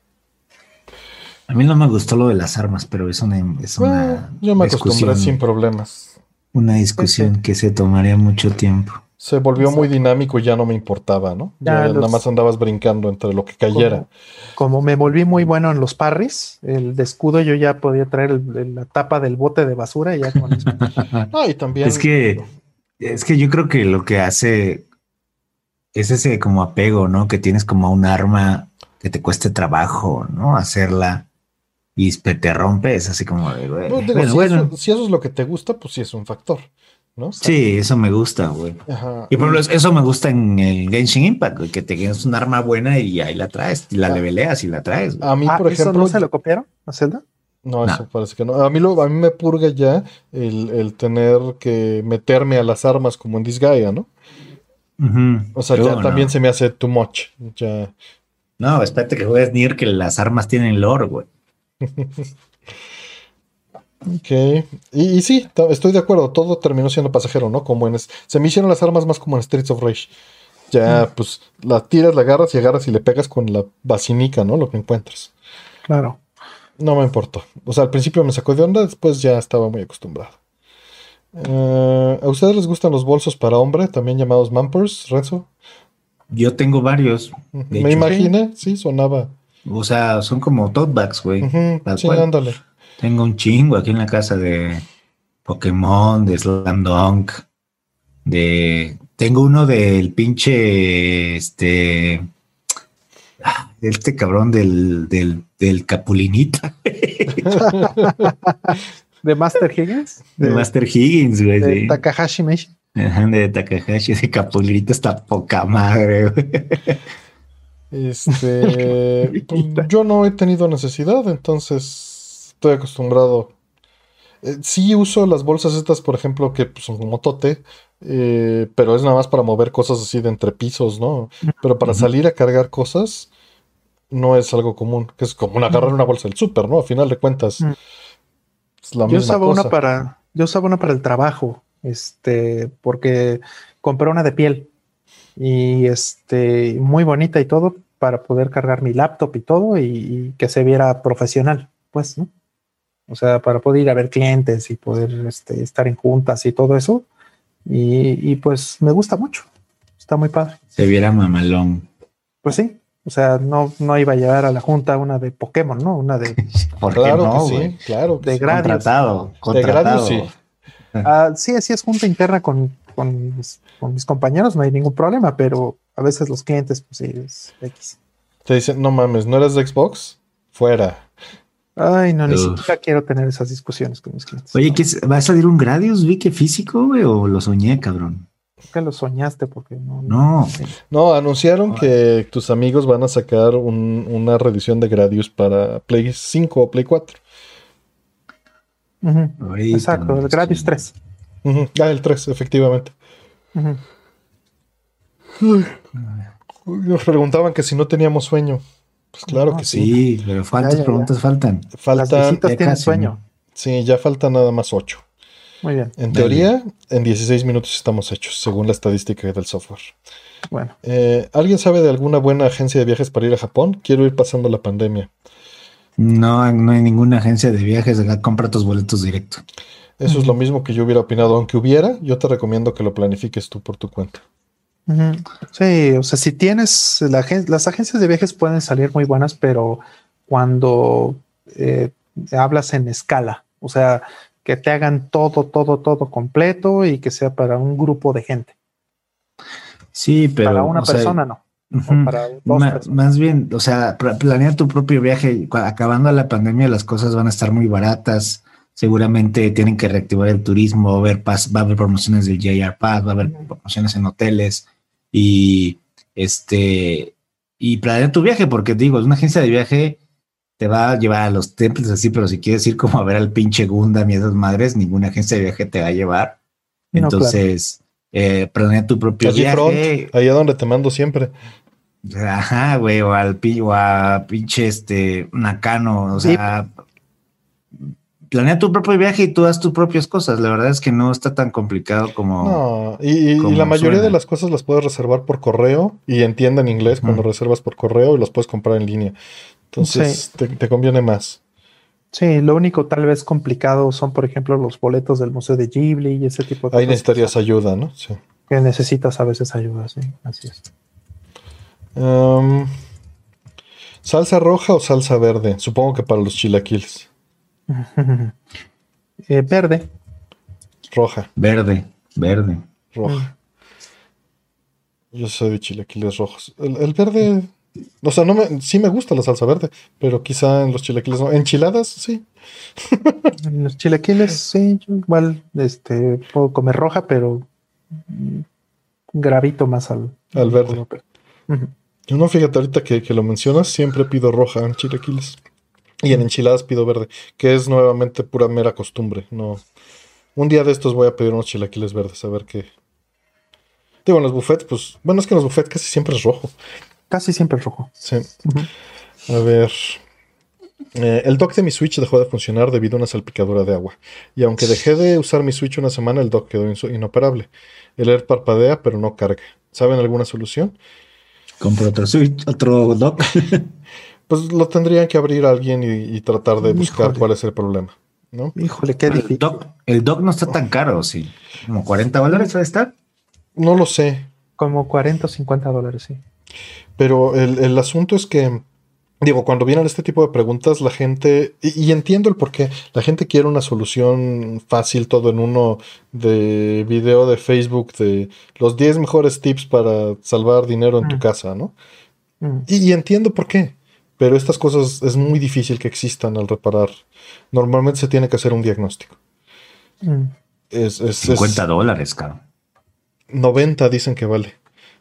A mí no me gustó lo de las armas, pero es una, es Bueno, una yo me acostumbré discusión, sin problemas. una discusión que se tomaría mucho tiempo. Se volvió muy dinámico y ya no me importaba, ¿no? Ya Ya los- nada más andabas brincando entre lo que cayera. Como, como me volví muy bueno en los parries, el de escudo yo ya podía traer el- el- la tapa del bote de basura y ya con eso. Ah, y también. Es que, es que yo creo que lo que hace es ese como apego, ¿no? Que tienes como un arma que te cueste trabajo, ¿no? Hacerla y te rompe, es así como de, güey. No, digo, Bueno, si, bueno. Eso, si eso es lo que te gusta, pues sí es un factor, ¿no? Sí, eso me gusta, güey. Ajá. Y por ejemplo, eso me gusta en el Genshin Impact, güey, que te tienes un arma buena y ahí la traes, y la Ah. leveleas y la traes. güey. A mí, Ah, por ¿eso ejemplo. no se lo copiaron a Zelda? No, No. eso parece que no. A mí, lo, a mí me purga ya el, el tener que meterme a las armas como en Disgaea, ¿no? O sea, Yo ya no. también se me hace too much. Ya. No, espérate que juegues Nier, que las armas tienen lore, güey. Ok. Y, y sí, estoy de acuerdo. Todo terminó siendo pasajero, ¿no? Como en. es- Se me hicieron las armas más como en Streets of Rage. Ya, pues, la tiras, la agarras y agarras y le pegas con la basinica, ¿no? Lo que encuentras. Claro. No me importó. O sea, al principio me sacó de onda, después ya estaba muy acostumbrado. Eh, ¿A ustedes les gustan los bolsos para hombre, también llamados mampers, Renzo? Yo tengo varios. Me hecho, imaginé, sí, sonaba. O sea, son como tote bags, güey. Ujú, tal sí, ándale. Tengo un chingo aquí en la casa de Pokémon, de Slam Dunk, de... Tengo uno del pinche, este... ah, Este cabrón del, del, del Capulinita, ¿De Master Higgins? de Master Higgins, güey. de sí. Takahashi Meshi. Ajá, de Takahashi, ese Capulinita está poca madre, güey. Este, pues, yo no he tenido necesidad, entonces estoy acostumbrado. Eh, sí uso las bolsas estas, por ejemplo, que pues, son como tote, eh, pero es nada más para mover cosas así de entre pisos, ¿no? Pero para salir a cargar cosas no es algo común, que es como agarrar una bolsa del súper, ¿no? A final de cuentas Mm. es la Yo misma usaba cosa. una para, yo usaba una para el trabajo, este, porque compré una de piel y este, muy bonita y todo para poder cargar mi laptop y todo y, y que se viera profesional, pues, ¿no? O sea, para poder ir a ver clientes y poder este, estar en juntas y todo eso. Y, y, pues me gusta mucho. Está muy padre. Se viera mamalón. Pues sí. O sea, no, no iba a llevar a la junta una de Pokémon, ¿no? Una de, ¿Por qué Claro no, que sí, claro que de sí. Gradius. Contratado, De contratado. Gradius, sí. Ah, sí, así es junta interna con, con mis, compañeros no hay ningún problema, pero a veces los clientes, pues sí, es X. Te dicen, no mames, ¿no eres de Xbox? Fuera. Ay, no, ni siquiera quiero tener esas discusiones con mis clientes. Oye, ¿qué ¿va a salir un Gradius, vi que físico, güey, o lo soñé, cabrón? Creo que lo soñaste porque no. No, anunciaron que tus amigos van a sacar una revisión de Gradius para Play 5 o Play 4. Uh. Exacto, el Gradius 3. -huh. Ah, el 3, efectivamente. Uh. Nos preguntaban que si no teníamos sueño. Pues claro que sí. Sí, pero ¿cuántas preguntas faltan? Faltan. Las tienen sueño. Sí, ya faltan nada más 8. Muy bien. En teoría, en 16 minutos estamos hechos, según la estadística del software. Bueno. Eh, ¿Alguien sabe de alguna buena agencia de viajes para ir a Japón? Quiero ir pasando la pandemia. No, no hay ninguna agencia de viajes. Compra tus boletos directo. Eso es lo mismo que yo hubiera opinado. Aunque hubiera, yo te recomiendo que lo planifiques tú por tu cuenta. Sí, o sea, si tienes la las agencias de viajes pueden salir muy buenas, pero cuando eh, hablas en escala, o sea, que te hagan todo, todo, todo completo y que sea para un grupo de gente. Sí, pero. para una sea, persona no. Para personas. más bien, o sea, pla- planea tu propio viaje. Acabando la pandemia, las cosas van a estar muy baratas. Seguramente tienen que reactivar el turismo, va a haber, pas- va a haber promociones del JR Pass, va a haber promociones en hoteles y este y planea tu viaje, porque digo, es una agencia de viaje te va a llevar a los templos así, pero si quieres ir como a ver al pinche Gundam y esas madres, ninguna agencia de viaje te va a llevar. No, Entonces, eh, planea tu propio Allí viaje. front, allá donde te mando siempre. Ajá, güey, o al o a pinche este Nakano, o sea, planea tu propio viaje y tú haz tus propias cosas. La verdad es que no está tan complicado como No, y, y- y como la mayoría suena. de las cosas las puedes reservar por correo y entienden inglés cuando reservas por correo y los puedes comprar en línea. Entonces te, te conviene más. Sí, lo único tal vez complicado son, por ejemplo, los boletos del Museo de Ghibli y ese tipo de Ahí cosas necesitarías ayuda, ¿no? Sí. que necesitas a veces ayuda, sí, así es. Um, ¿Salsa roja o salsa verde? Supongo que para los chilaquiles. Eh, verde. Roja, verde, verde. roja. Yo soy de chilaquiles rojos. El, el verde, o sea, no me, sí me gusta la salsa verde, pero quizá en los chilaquiles no. Enchiladas, sí. En Los chilaquiles, sí, yo igual este, puedo comer roja, pero mm, gravito más al, Al verde. Yo no, fíjate, ahorita que, que lo mencionas, siempre pido roja en chilaquiles. Y en enchiladas pido verde, que es nuevamente pura mera costumbre. No. Un día de estos voy a pedir unos chilaquiles verdes, a ver qué. Digo, en los buffets, pues. Bueno, es que en los buffets casi siempre es rojo. Casi siempre es rojo. Sí. A ver. Eh, el dock de mi Switch dejó de funcionar debido a una salpicadura de agua. Y aunque dejé de usar mi Switch una semana, el dock quedó inoperable. El Air parpadea, pero no carga. ¿Saben alguna solución? Compro otro Switch, otro dock. Pues lo tendrían que abrir a alguien y, y tratar de buscar Híjole. cuál es el problema. ¿No? Híjole, qué el, difícil. dock el dock no está tan caro, sí. Como 40 dólares va a estar. No lo sé. Como 40 o 50 dólares, sí. Pero el, el asunto es que, digo, cuando vienen este tipo de preguntas, la gente, y, y entiendo el por qué, la gente quiere una solución fácil, todo en uno de video de Facebook de los 10 mejores tips para salvar dinero en tu Mm. casa, ¿no? Mm. Y, y entiendo por qué, pero estas cosas es muy difícil que existan al reparar. Normalmente se tiene que hacer un diagnóstico. Mm. Es, es, es 50 dólares, cabrón. 90 dicen que vale.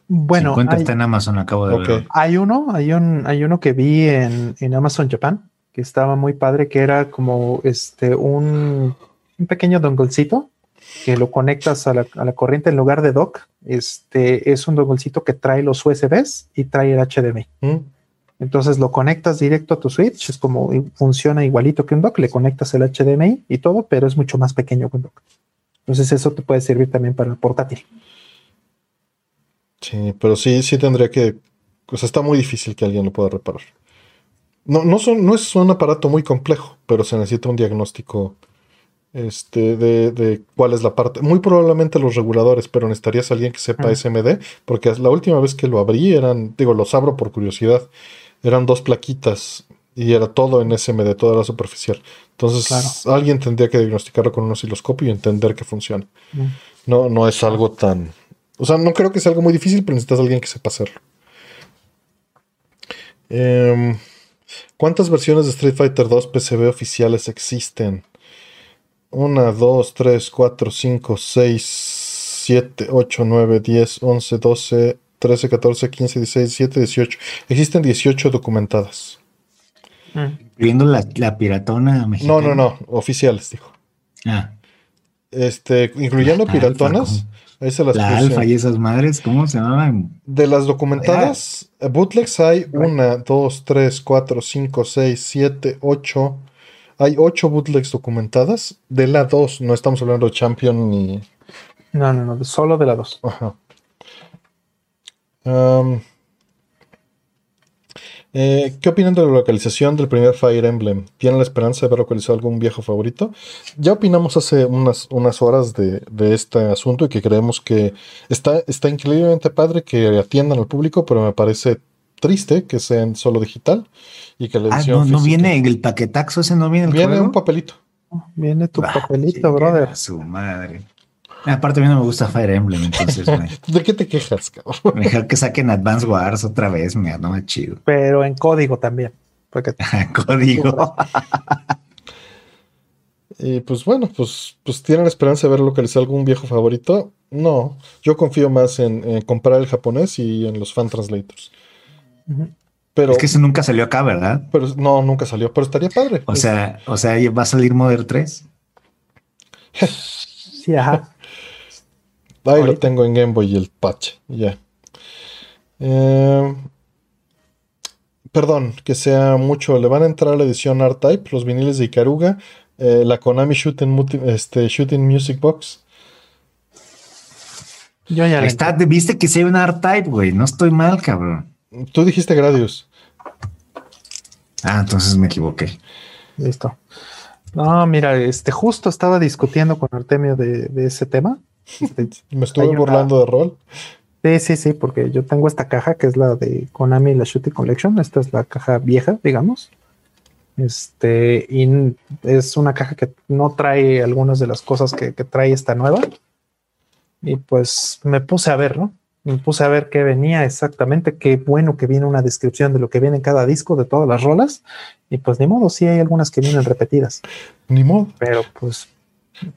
Bueno, 50 hay, está en Amazon, acabo de ver. hay uno, hay un, hay uno que vi en, en Amazon Japan que estaba muy padre, que era como este un, un pequeño donglecito que lo conectas a la, a la corriente en lugar de dock. Este es un donglecito que trae los USBs y trae el HDMI. ¿Mm? Entonces lo conectas directo a tu Switch, es como funciona igualito que un dock, le conectas el HDMI y todo, pero es mucho más pequeño que un dock. Entonces eso te puede servir también para el portátil. Sí, pero sí, sí tendría que. O sea, está muy difícil que alguien lo pueda reparar. No, no, son, no es un aparato muy complejo, pero se necesita un diagnóstico este, de, de cuál es la parte. Muy probablemente los reguladores, pero necesitarías a alguien que sepa Mm. SMD, porque la última vez que lo abrí eran, digo, los abro por curiosidad, eran dos plaquitas y era todo en SMD, toda la superficial. Entonces, Claro. alguien tendría que diagnosticarlo con un osciloscopio y entender que funciona. Mm. No, no es algo tan. O sea, no creo que sea algo muy difícil, pero necesitas alguien que sepa hacerlo. Em, ¿Cuántas versiones de Street Fighter 2 PCB oficiales existen? 1, 2, 3, 4, 5, 6, 7, 8, 9, 10, 11, 12, 13, 14, 15, 16, 17, 18. Existen 18 documentadas. Mm. Incluyendo la, la piratona mexicana. No, no, no, oficiales, dijo. Ah, Este, incluyendo La piratonas. alfa, Ahí se las la puse. alfa y esas madres, ¿cómo se llamaban? De las documentadas, eh, bootlegs hay una, dos, tres, cuatro, cinco, seis, siete, ocho. Hay ocho bootlegs documentadas. De la 2, no estamos hablando de Champion ni. No, no, no, solo de la dos. Ajá. Eh, ¿Qué opinan de la localización del primer Fire Emblem? ¿Tienen la esperanza de haber localizado algún viejo favorito? Ya opinamos hace unas, unas horas de, de este asunto y que creemos que está, está increíblemente padre que atiendan al público, pero me parece triste que sea en solo digital y que la Ah, edición no, no física- viene en el paquetaxo, ese no viene en el Viene juego? un papelito. Viene tu Ah, papelito, brother. Su madre. Aparte a mí no me gusta Fire Emblem, entonces, güey. ¿De qué te quejas, cabrón? Mejor que saquen Advance Wars otra vez, me no más chido. Pero en código también. Porque Código. Y pues bueno, pues, pues tienen esperanza de ver lo que les salga un viejo favorito. No, yo confío más en, en comprar el japonés y en los fan translators. Pero, Es que eso nunca salió acá, ¿verdad? pero no, nunca salió. Pero estaría padre. O sea, o sea, va a salir Modern 3. sí, ajá. Ahí lo tengo en Game Boy y el patch. Ya. Eh, perdón, que sea mucho. Le van a entrar a la edición R-Type, los viniles de Ikaruga, eh, la Konami Shooting, este, Shooting Music Box. Yo ya está, viste que se ve un R-Type, güey. No estoy mal, cabrón. Tú dijiste Gradius. Ah, entonces me equivoqué. Listo. No, mira, este justo estaba discutiendo con Artemio de, de ese tema. Me estuve Hay una- burlando de rol. sí, sí, sí, porque yo tengo esta caja que es la de Konami, la Shooting Collection. Esta es la caja vieja, digamos. Este, y es una caja que no trae algunas de las cosas que, que trae esta nueva. Y pues me puse a ver, ¿no? Me puse a ver qué venía exactamente. Qué bueno que viene una descripción de lo que viene en cada disco, de todas las rolas. Y pues ni modo, sí hay algunas que vienen repetidas. Ni modo. pero pues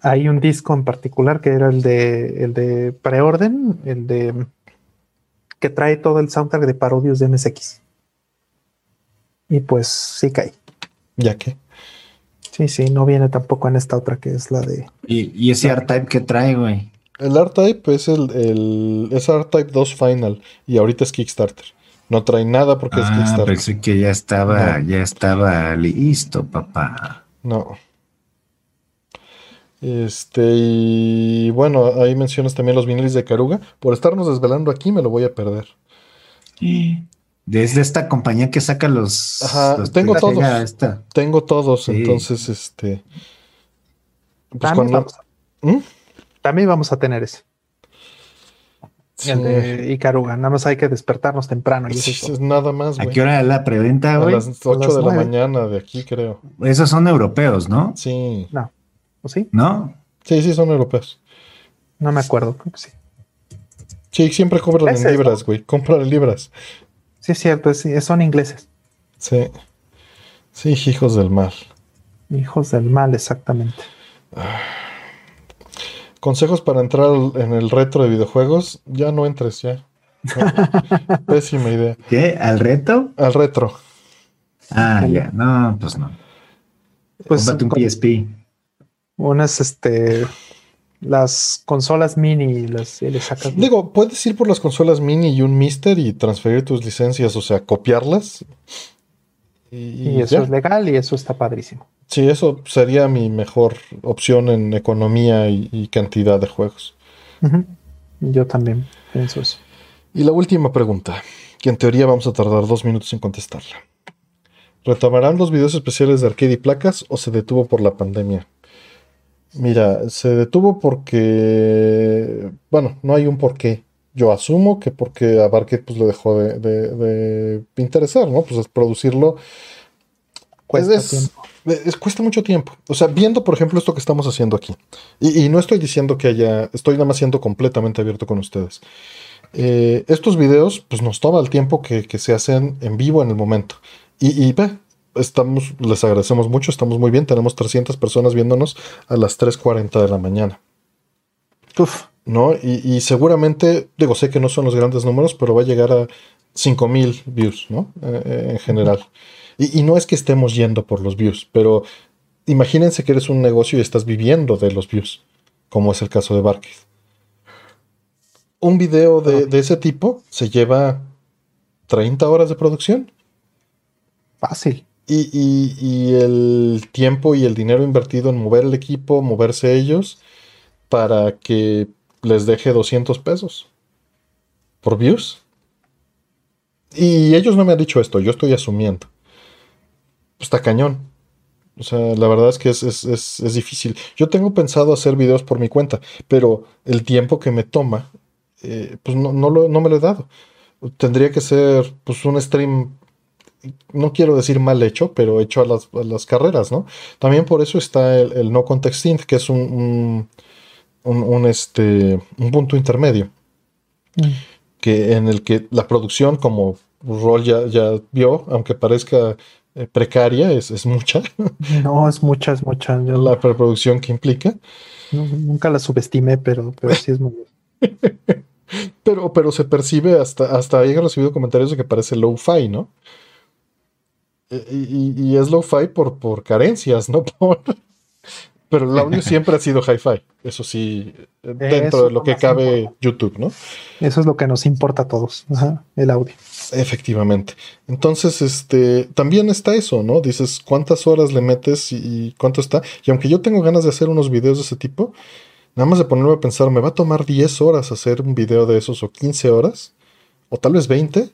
hay un disco en particular que era el de el de preorden, el de que trae todo el soundtrack de parodios de MSX. Y pues sí cae. Ya que. Sí, sí, no viene tampoco en esta otra que es la de ¿Y, y ese R-Type que trae, güey? El R-Type es el, el es R-Type 2 Final y ahorita es Kickstarter. No trae nada porque es Ah, Kickstarter. pensé que ya estaba, No. ya estaba listo, papá. No. Este, y bueno, ahí mencionas también los viniles de Caruga. Por estarnos desvelando aquí me lo voy a perder. Desde esta compañía que saca los. Ajá, los tengo todos. esta. Tengo todos, Sí. entonces, este. Pues también, cuando- vamos, ¿Mm? también vamos a tener ese. Sí, El de Icaruga. Nada más hay que despertarnos temprano. Y sí, es nada más, ¿A qué hora es la preventa, A las 8 las de la mañana de aquí, creo. Esos son europeos, ¿no? Sí. ¿O sí? ¿No? Sí, sí, son europeos. No me acuerdo. Creo que sí. Sí, siempre compran en libras, güey. Compran en libras. Sí, es cierto. sí, son ingleses. Sí. Sí, hijos del mal. Hijos del mal, exactamente. Consejos para entrar en el retro de videojuegos. Ya no entres, ya. No, Pésima idea. ¿Qué? ¿Al reto? Al retro. Ah, ya. No, pues no. Pues Cómprate un PSP. Unas, este, las consolas mini y las y le sacas. Digo, puedes ir por las consolas mini y un Mister y transferir tus licencias, o sea, copiarlas. Y, y eso ya. es legal y eso está padrísimo. Sí, eso sería mi mejor opción en economía y, y cantidad de juegos. Yo también pienso eso. Y la última pregunta, que en teoría vamos a tardar dos minutos en contestarla. ¿Retomarán los videos especiales de arcade y placas o se detuvo por la pandemia? Mira, se detuvo porque, bueno, no hay un porqué. Yo asumo que porque a Barket pues le dejó de, de- de interesar, ¿no? Pues es producirlo Cuesta es- tiempo. es- cuesta mucho tiempo. O sea, viendo, por ejemplo, esto que estamos haciendo aquí. Y, y no estoy diciendo que haya. Estoy nada más siendo completamente abierto con ustedes. Eh, estos videos, pues nos toma el tiempo que, que se hacen en vivo en el momento. Y, y ve, estamos, les agradecemos mucho, estamos muy bien. Tenemos 300 personas viéndonos a las 3:40 de la mañana. Uf, ¿no? Y, y seguramente, digo, sé que no son los grandes números, pero va a llegar a 5000 views, ¿no? Eh, eh, en general. Y, y no es que estemos yendo por los views, pero imagínense que eres un negocio y estás viviendo de los views, como es el caso de Barkid. Un video de, de ese tipo se lleva 30 horas de producción fácil. Y, y- y el tiempo y el dinero invertido en mover el equipo, moverse ellos, para que les deje 200 pesos por views. Y ellos no me han dicho esto, yo estoy asumiendo. Está cañón. O sea, la verdad es que es, es- es- es difícil. Yo tengo pensado hacer videos por mi cuenta, pero el tiempo que me toma, eh, pues no, no, lo- no me lo he dado. Tendría que ser pues un stream no quiero decir mal hecho, pero hecho a las, a las carreras, ¿no? También por eso está el, el No Context Synth, que es un, un- un, un, este, un punto intermedio. Mm. Que en el que la producción, como Roll ya, ya vio, aunque parezca eh, precaria, es, es mucha. No, es mucha, es mucha. Yo la preproducción que implica. no- nunca la subestimé, pero, pero sí es muy. Pero, pero se percibe hasta, hasta ahí he recibido comentarios de que parece low-fi, ¿no? E- Y, es low-fi por, por carencias, ¿no? Por... Pero el audio siempre ha sido hi-fi. Eso sí, dentro Eso de lo que cabe. YouTube, ¿no? Eso es lo que nos importa a todos, ajá, el audio. Efectivamente. Entonces, este, también está eso, ¿no? Dices cuántas horas le metes y, y cuánto está. Y aunque yo tengo ganas de hacer unos videos de ese tipo, nada más de ponerme a pensar, me va a tomar 10 horas hacer un video de esos o 15 horas, o tal vez 20.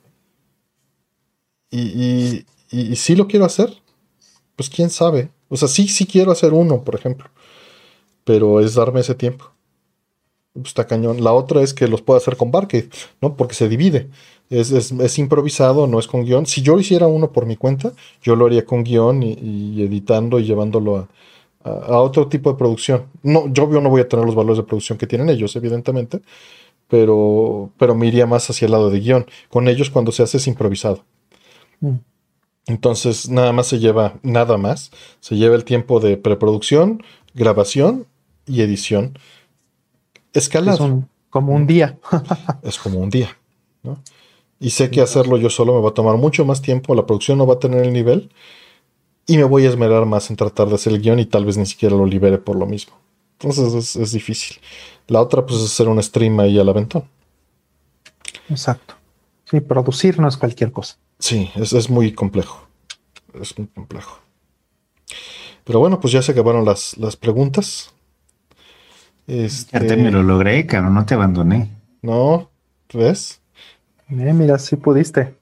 Y, y, y, y sí lo quiero hacer, pues quién sabe. O sea, sí, sí quiero hacer uno, por ejemplo. Pero es darme ese tiempo. Pues está cañón. La otra es que los puedo hacer con Barcade, ¿no? Porque se divide. Es, es- es improvisado, no es con guion. Si yo hiciera uno por mi cuenta, yo lo haría con guion y, editando y llevándolo a, a- otro tipo de producción. No, yo obvio no voy a tener los valores de producción que tienen ellos, evidentemente, pero, pero me iría más hacia el lado de guion. Con ellos cuando se hace es improvisado. Mm. Entonces nada más se lleva, nada más, se lleva el tiempo de preproducción, grabación y edición. Escalado Es un- como un día. es como un día. ¿no? Y sé que hacerlo yo solo me va a tomar mucho más tiempo, la producción no va a tener el nivel y me voy a esmerar más en tratar de hacer el guion y tal vez ni siquiera lo libere por lo mismo. Entonces es, es difícil. La otra pues es hacer un stream ahí al aventón. Exacto. Sí, producir no es cualquier cosa. Sí, es, es muy complejo. Es muy complejo. Pero bueno, pues ya se acabaron las, las preguntas. Este, Ya te me lo logré, cabrón, no te abandoné. No, ¿ves? Eh, mira, sí pudiste.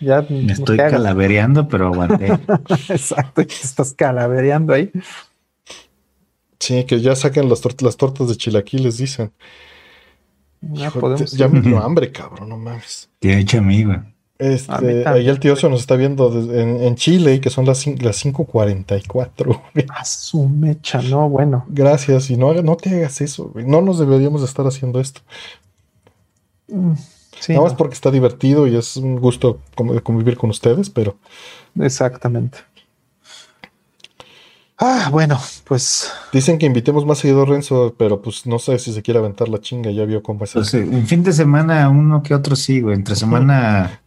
Ya Me estoy calavereando, pero aguanté. Exacto, estás calavereando ahí. Sí, que ya saquen las, tort- las tortas de chilaquiles, dicen. Ya Hijo, podemos. te- ya me dio hambre, cabrón, no mames. Te he hecho amigo. Este, ahí el tío se nos está viendo desde- en, en Chile, que son las, las 5:44. güey. A su mecha, no, bueno. Gracias, y no, haga- no te hagas eso, güey. No nos deberíamos de estar haciendo esto. Mm, Sí, Nada más no, porque está divertido y es un gusto convivir con ustedes, pero exactamente. Ah, bueno, pues dicen que invitemos más seguido a Renzo, pero pues no sé si se quiere aventar la chinga, ya vio cómo es. Pues, eh, en fin de semana, uno que otro sí, güey. Entre semana,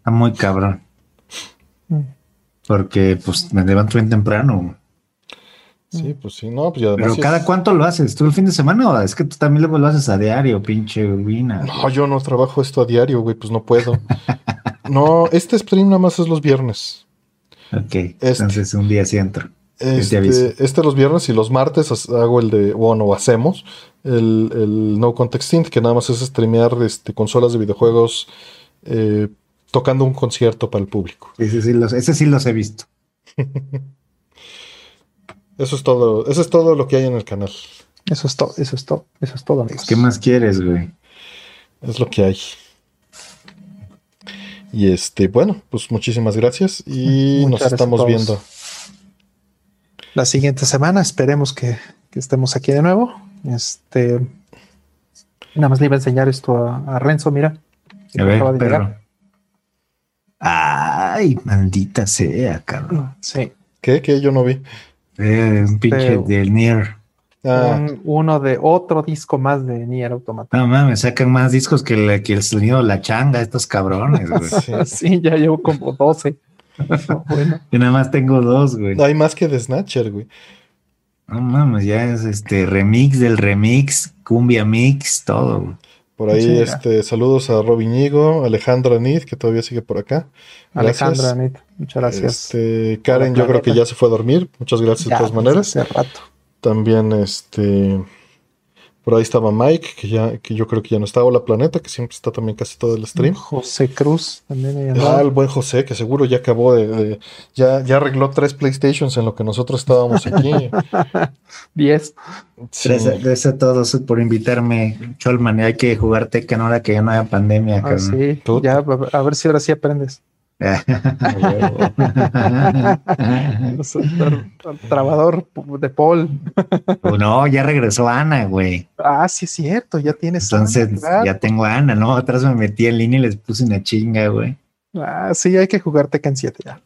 está muy cabrón. mm, Porque, pues, me levanto bien temprano. güey. Sí, pues sí, no, pues Pero cada es- cuánto lo haces, tú el fin de semana o es que tú también luego lo haces a diario, pinche Urbina. No, yo no trabajo esto a diario, güey, pues no puedo. No, este stream nada más es los viernes. Ok, entonces un día sí entro. te aviso. Este, este los viernes y los martes hago el de, bueno, hacemos el, el No Context Int, que nada más es streamear este, consolas de videojuegos eh, tocando un concierto para el público. Ese sí los, ese sí los he visto. Eso es todo, eso es todo lo que hay en el canal. eso es todo, eso es todo, eso es todo. amigos. ¿Qué más quieres, güey? Es lo que hay. Y este, bueno, pues muchísimas gracias y Muchas nos estamos viendo. La siguiente semana esperemos que, que estemos aquí de nuevo. Este, nada más le iba a enseñar esto a, a Renzo, mira. A ver, Acaba de perro. llegar. Ay, maldita sea, cabrón. Sí, ¿Qué? ¿Qué? Yo no vi. Eh, un pinche Pero- del Nier. Ah, un- uno de otro disco más de Nier Automata. No mames, sacan más discos que, la- que el sonido de la changa, estos cabrones, güey. sí. Ya llevo como 12. No, bueno, Yo nada más tengo dos, güey. Hay más que de Snatcher, güey. No mames, ya es este remix del remix, cumbia mix, todo. güey. Por ahí, Sí, este, saludos a Robin Ñigo, Alejandra Nid, que todavía sigue por acá. Gracias. Alejandra, Anit, muchas gracias. Este, Karen, yo creo que ya se fue a dormir. Muchas gracias Ya, de todas maneras. Hace rato. También, este, por ahí estaba Mike, que ya, que yo creo que ya no está. Hola Planeta, que siempre está también casi todo el stream. José Cruz también ahí Ah, el buen José, que seguro ya acabó de, de- ya, ya arregló tres PlayStations en lo que nosotros estábamos aquí. 10. Sí. Gracias, gracias a todos por invitarme, Cholman. y Hay que jugar Tekken ahora que ya no haya pandemia, Ah, sí, ya a ver si ahora sí aprendes. trabador de Paul. no, ya regresó Ana, güey. Ah, sí es cierto, ya tienes. Entonces, ya tengo a Ana, ¿no? Atrás me metí en línea y les puse una chinga, güey. Ah, sí, hay que jugar Tekken 7 ya.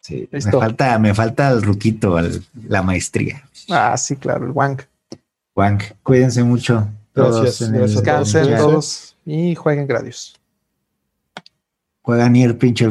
Sí, me falta, me falta el ruquito, la maestría. Ah, sí, claro, el Wang. Wang, cuídense mucho. Gracias, Descansen todos y jueguen Gradius. Juegan ir pinche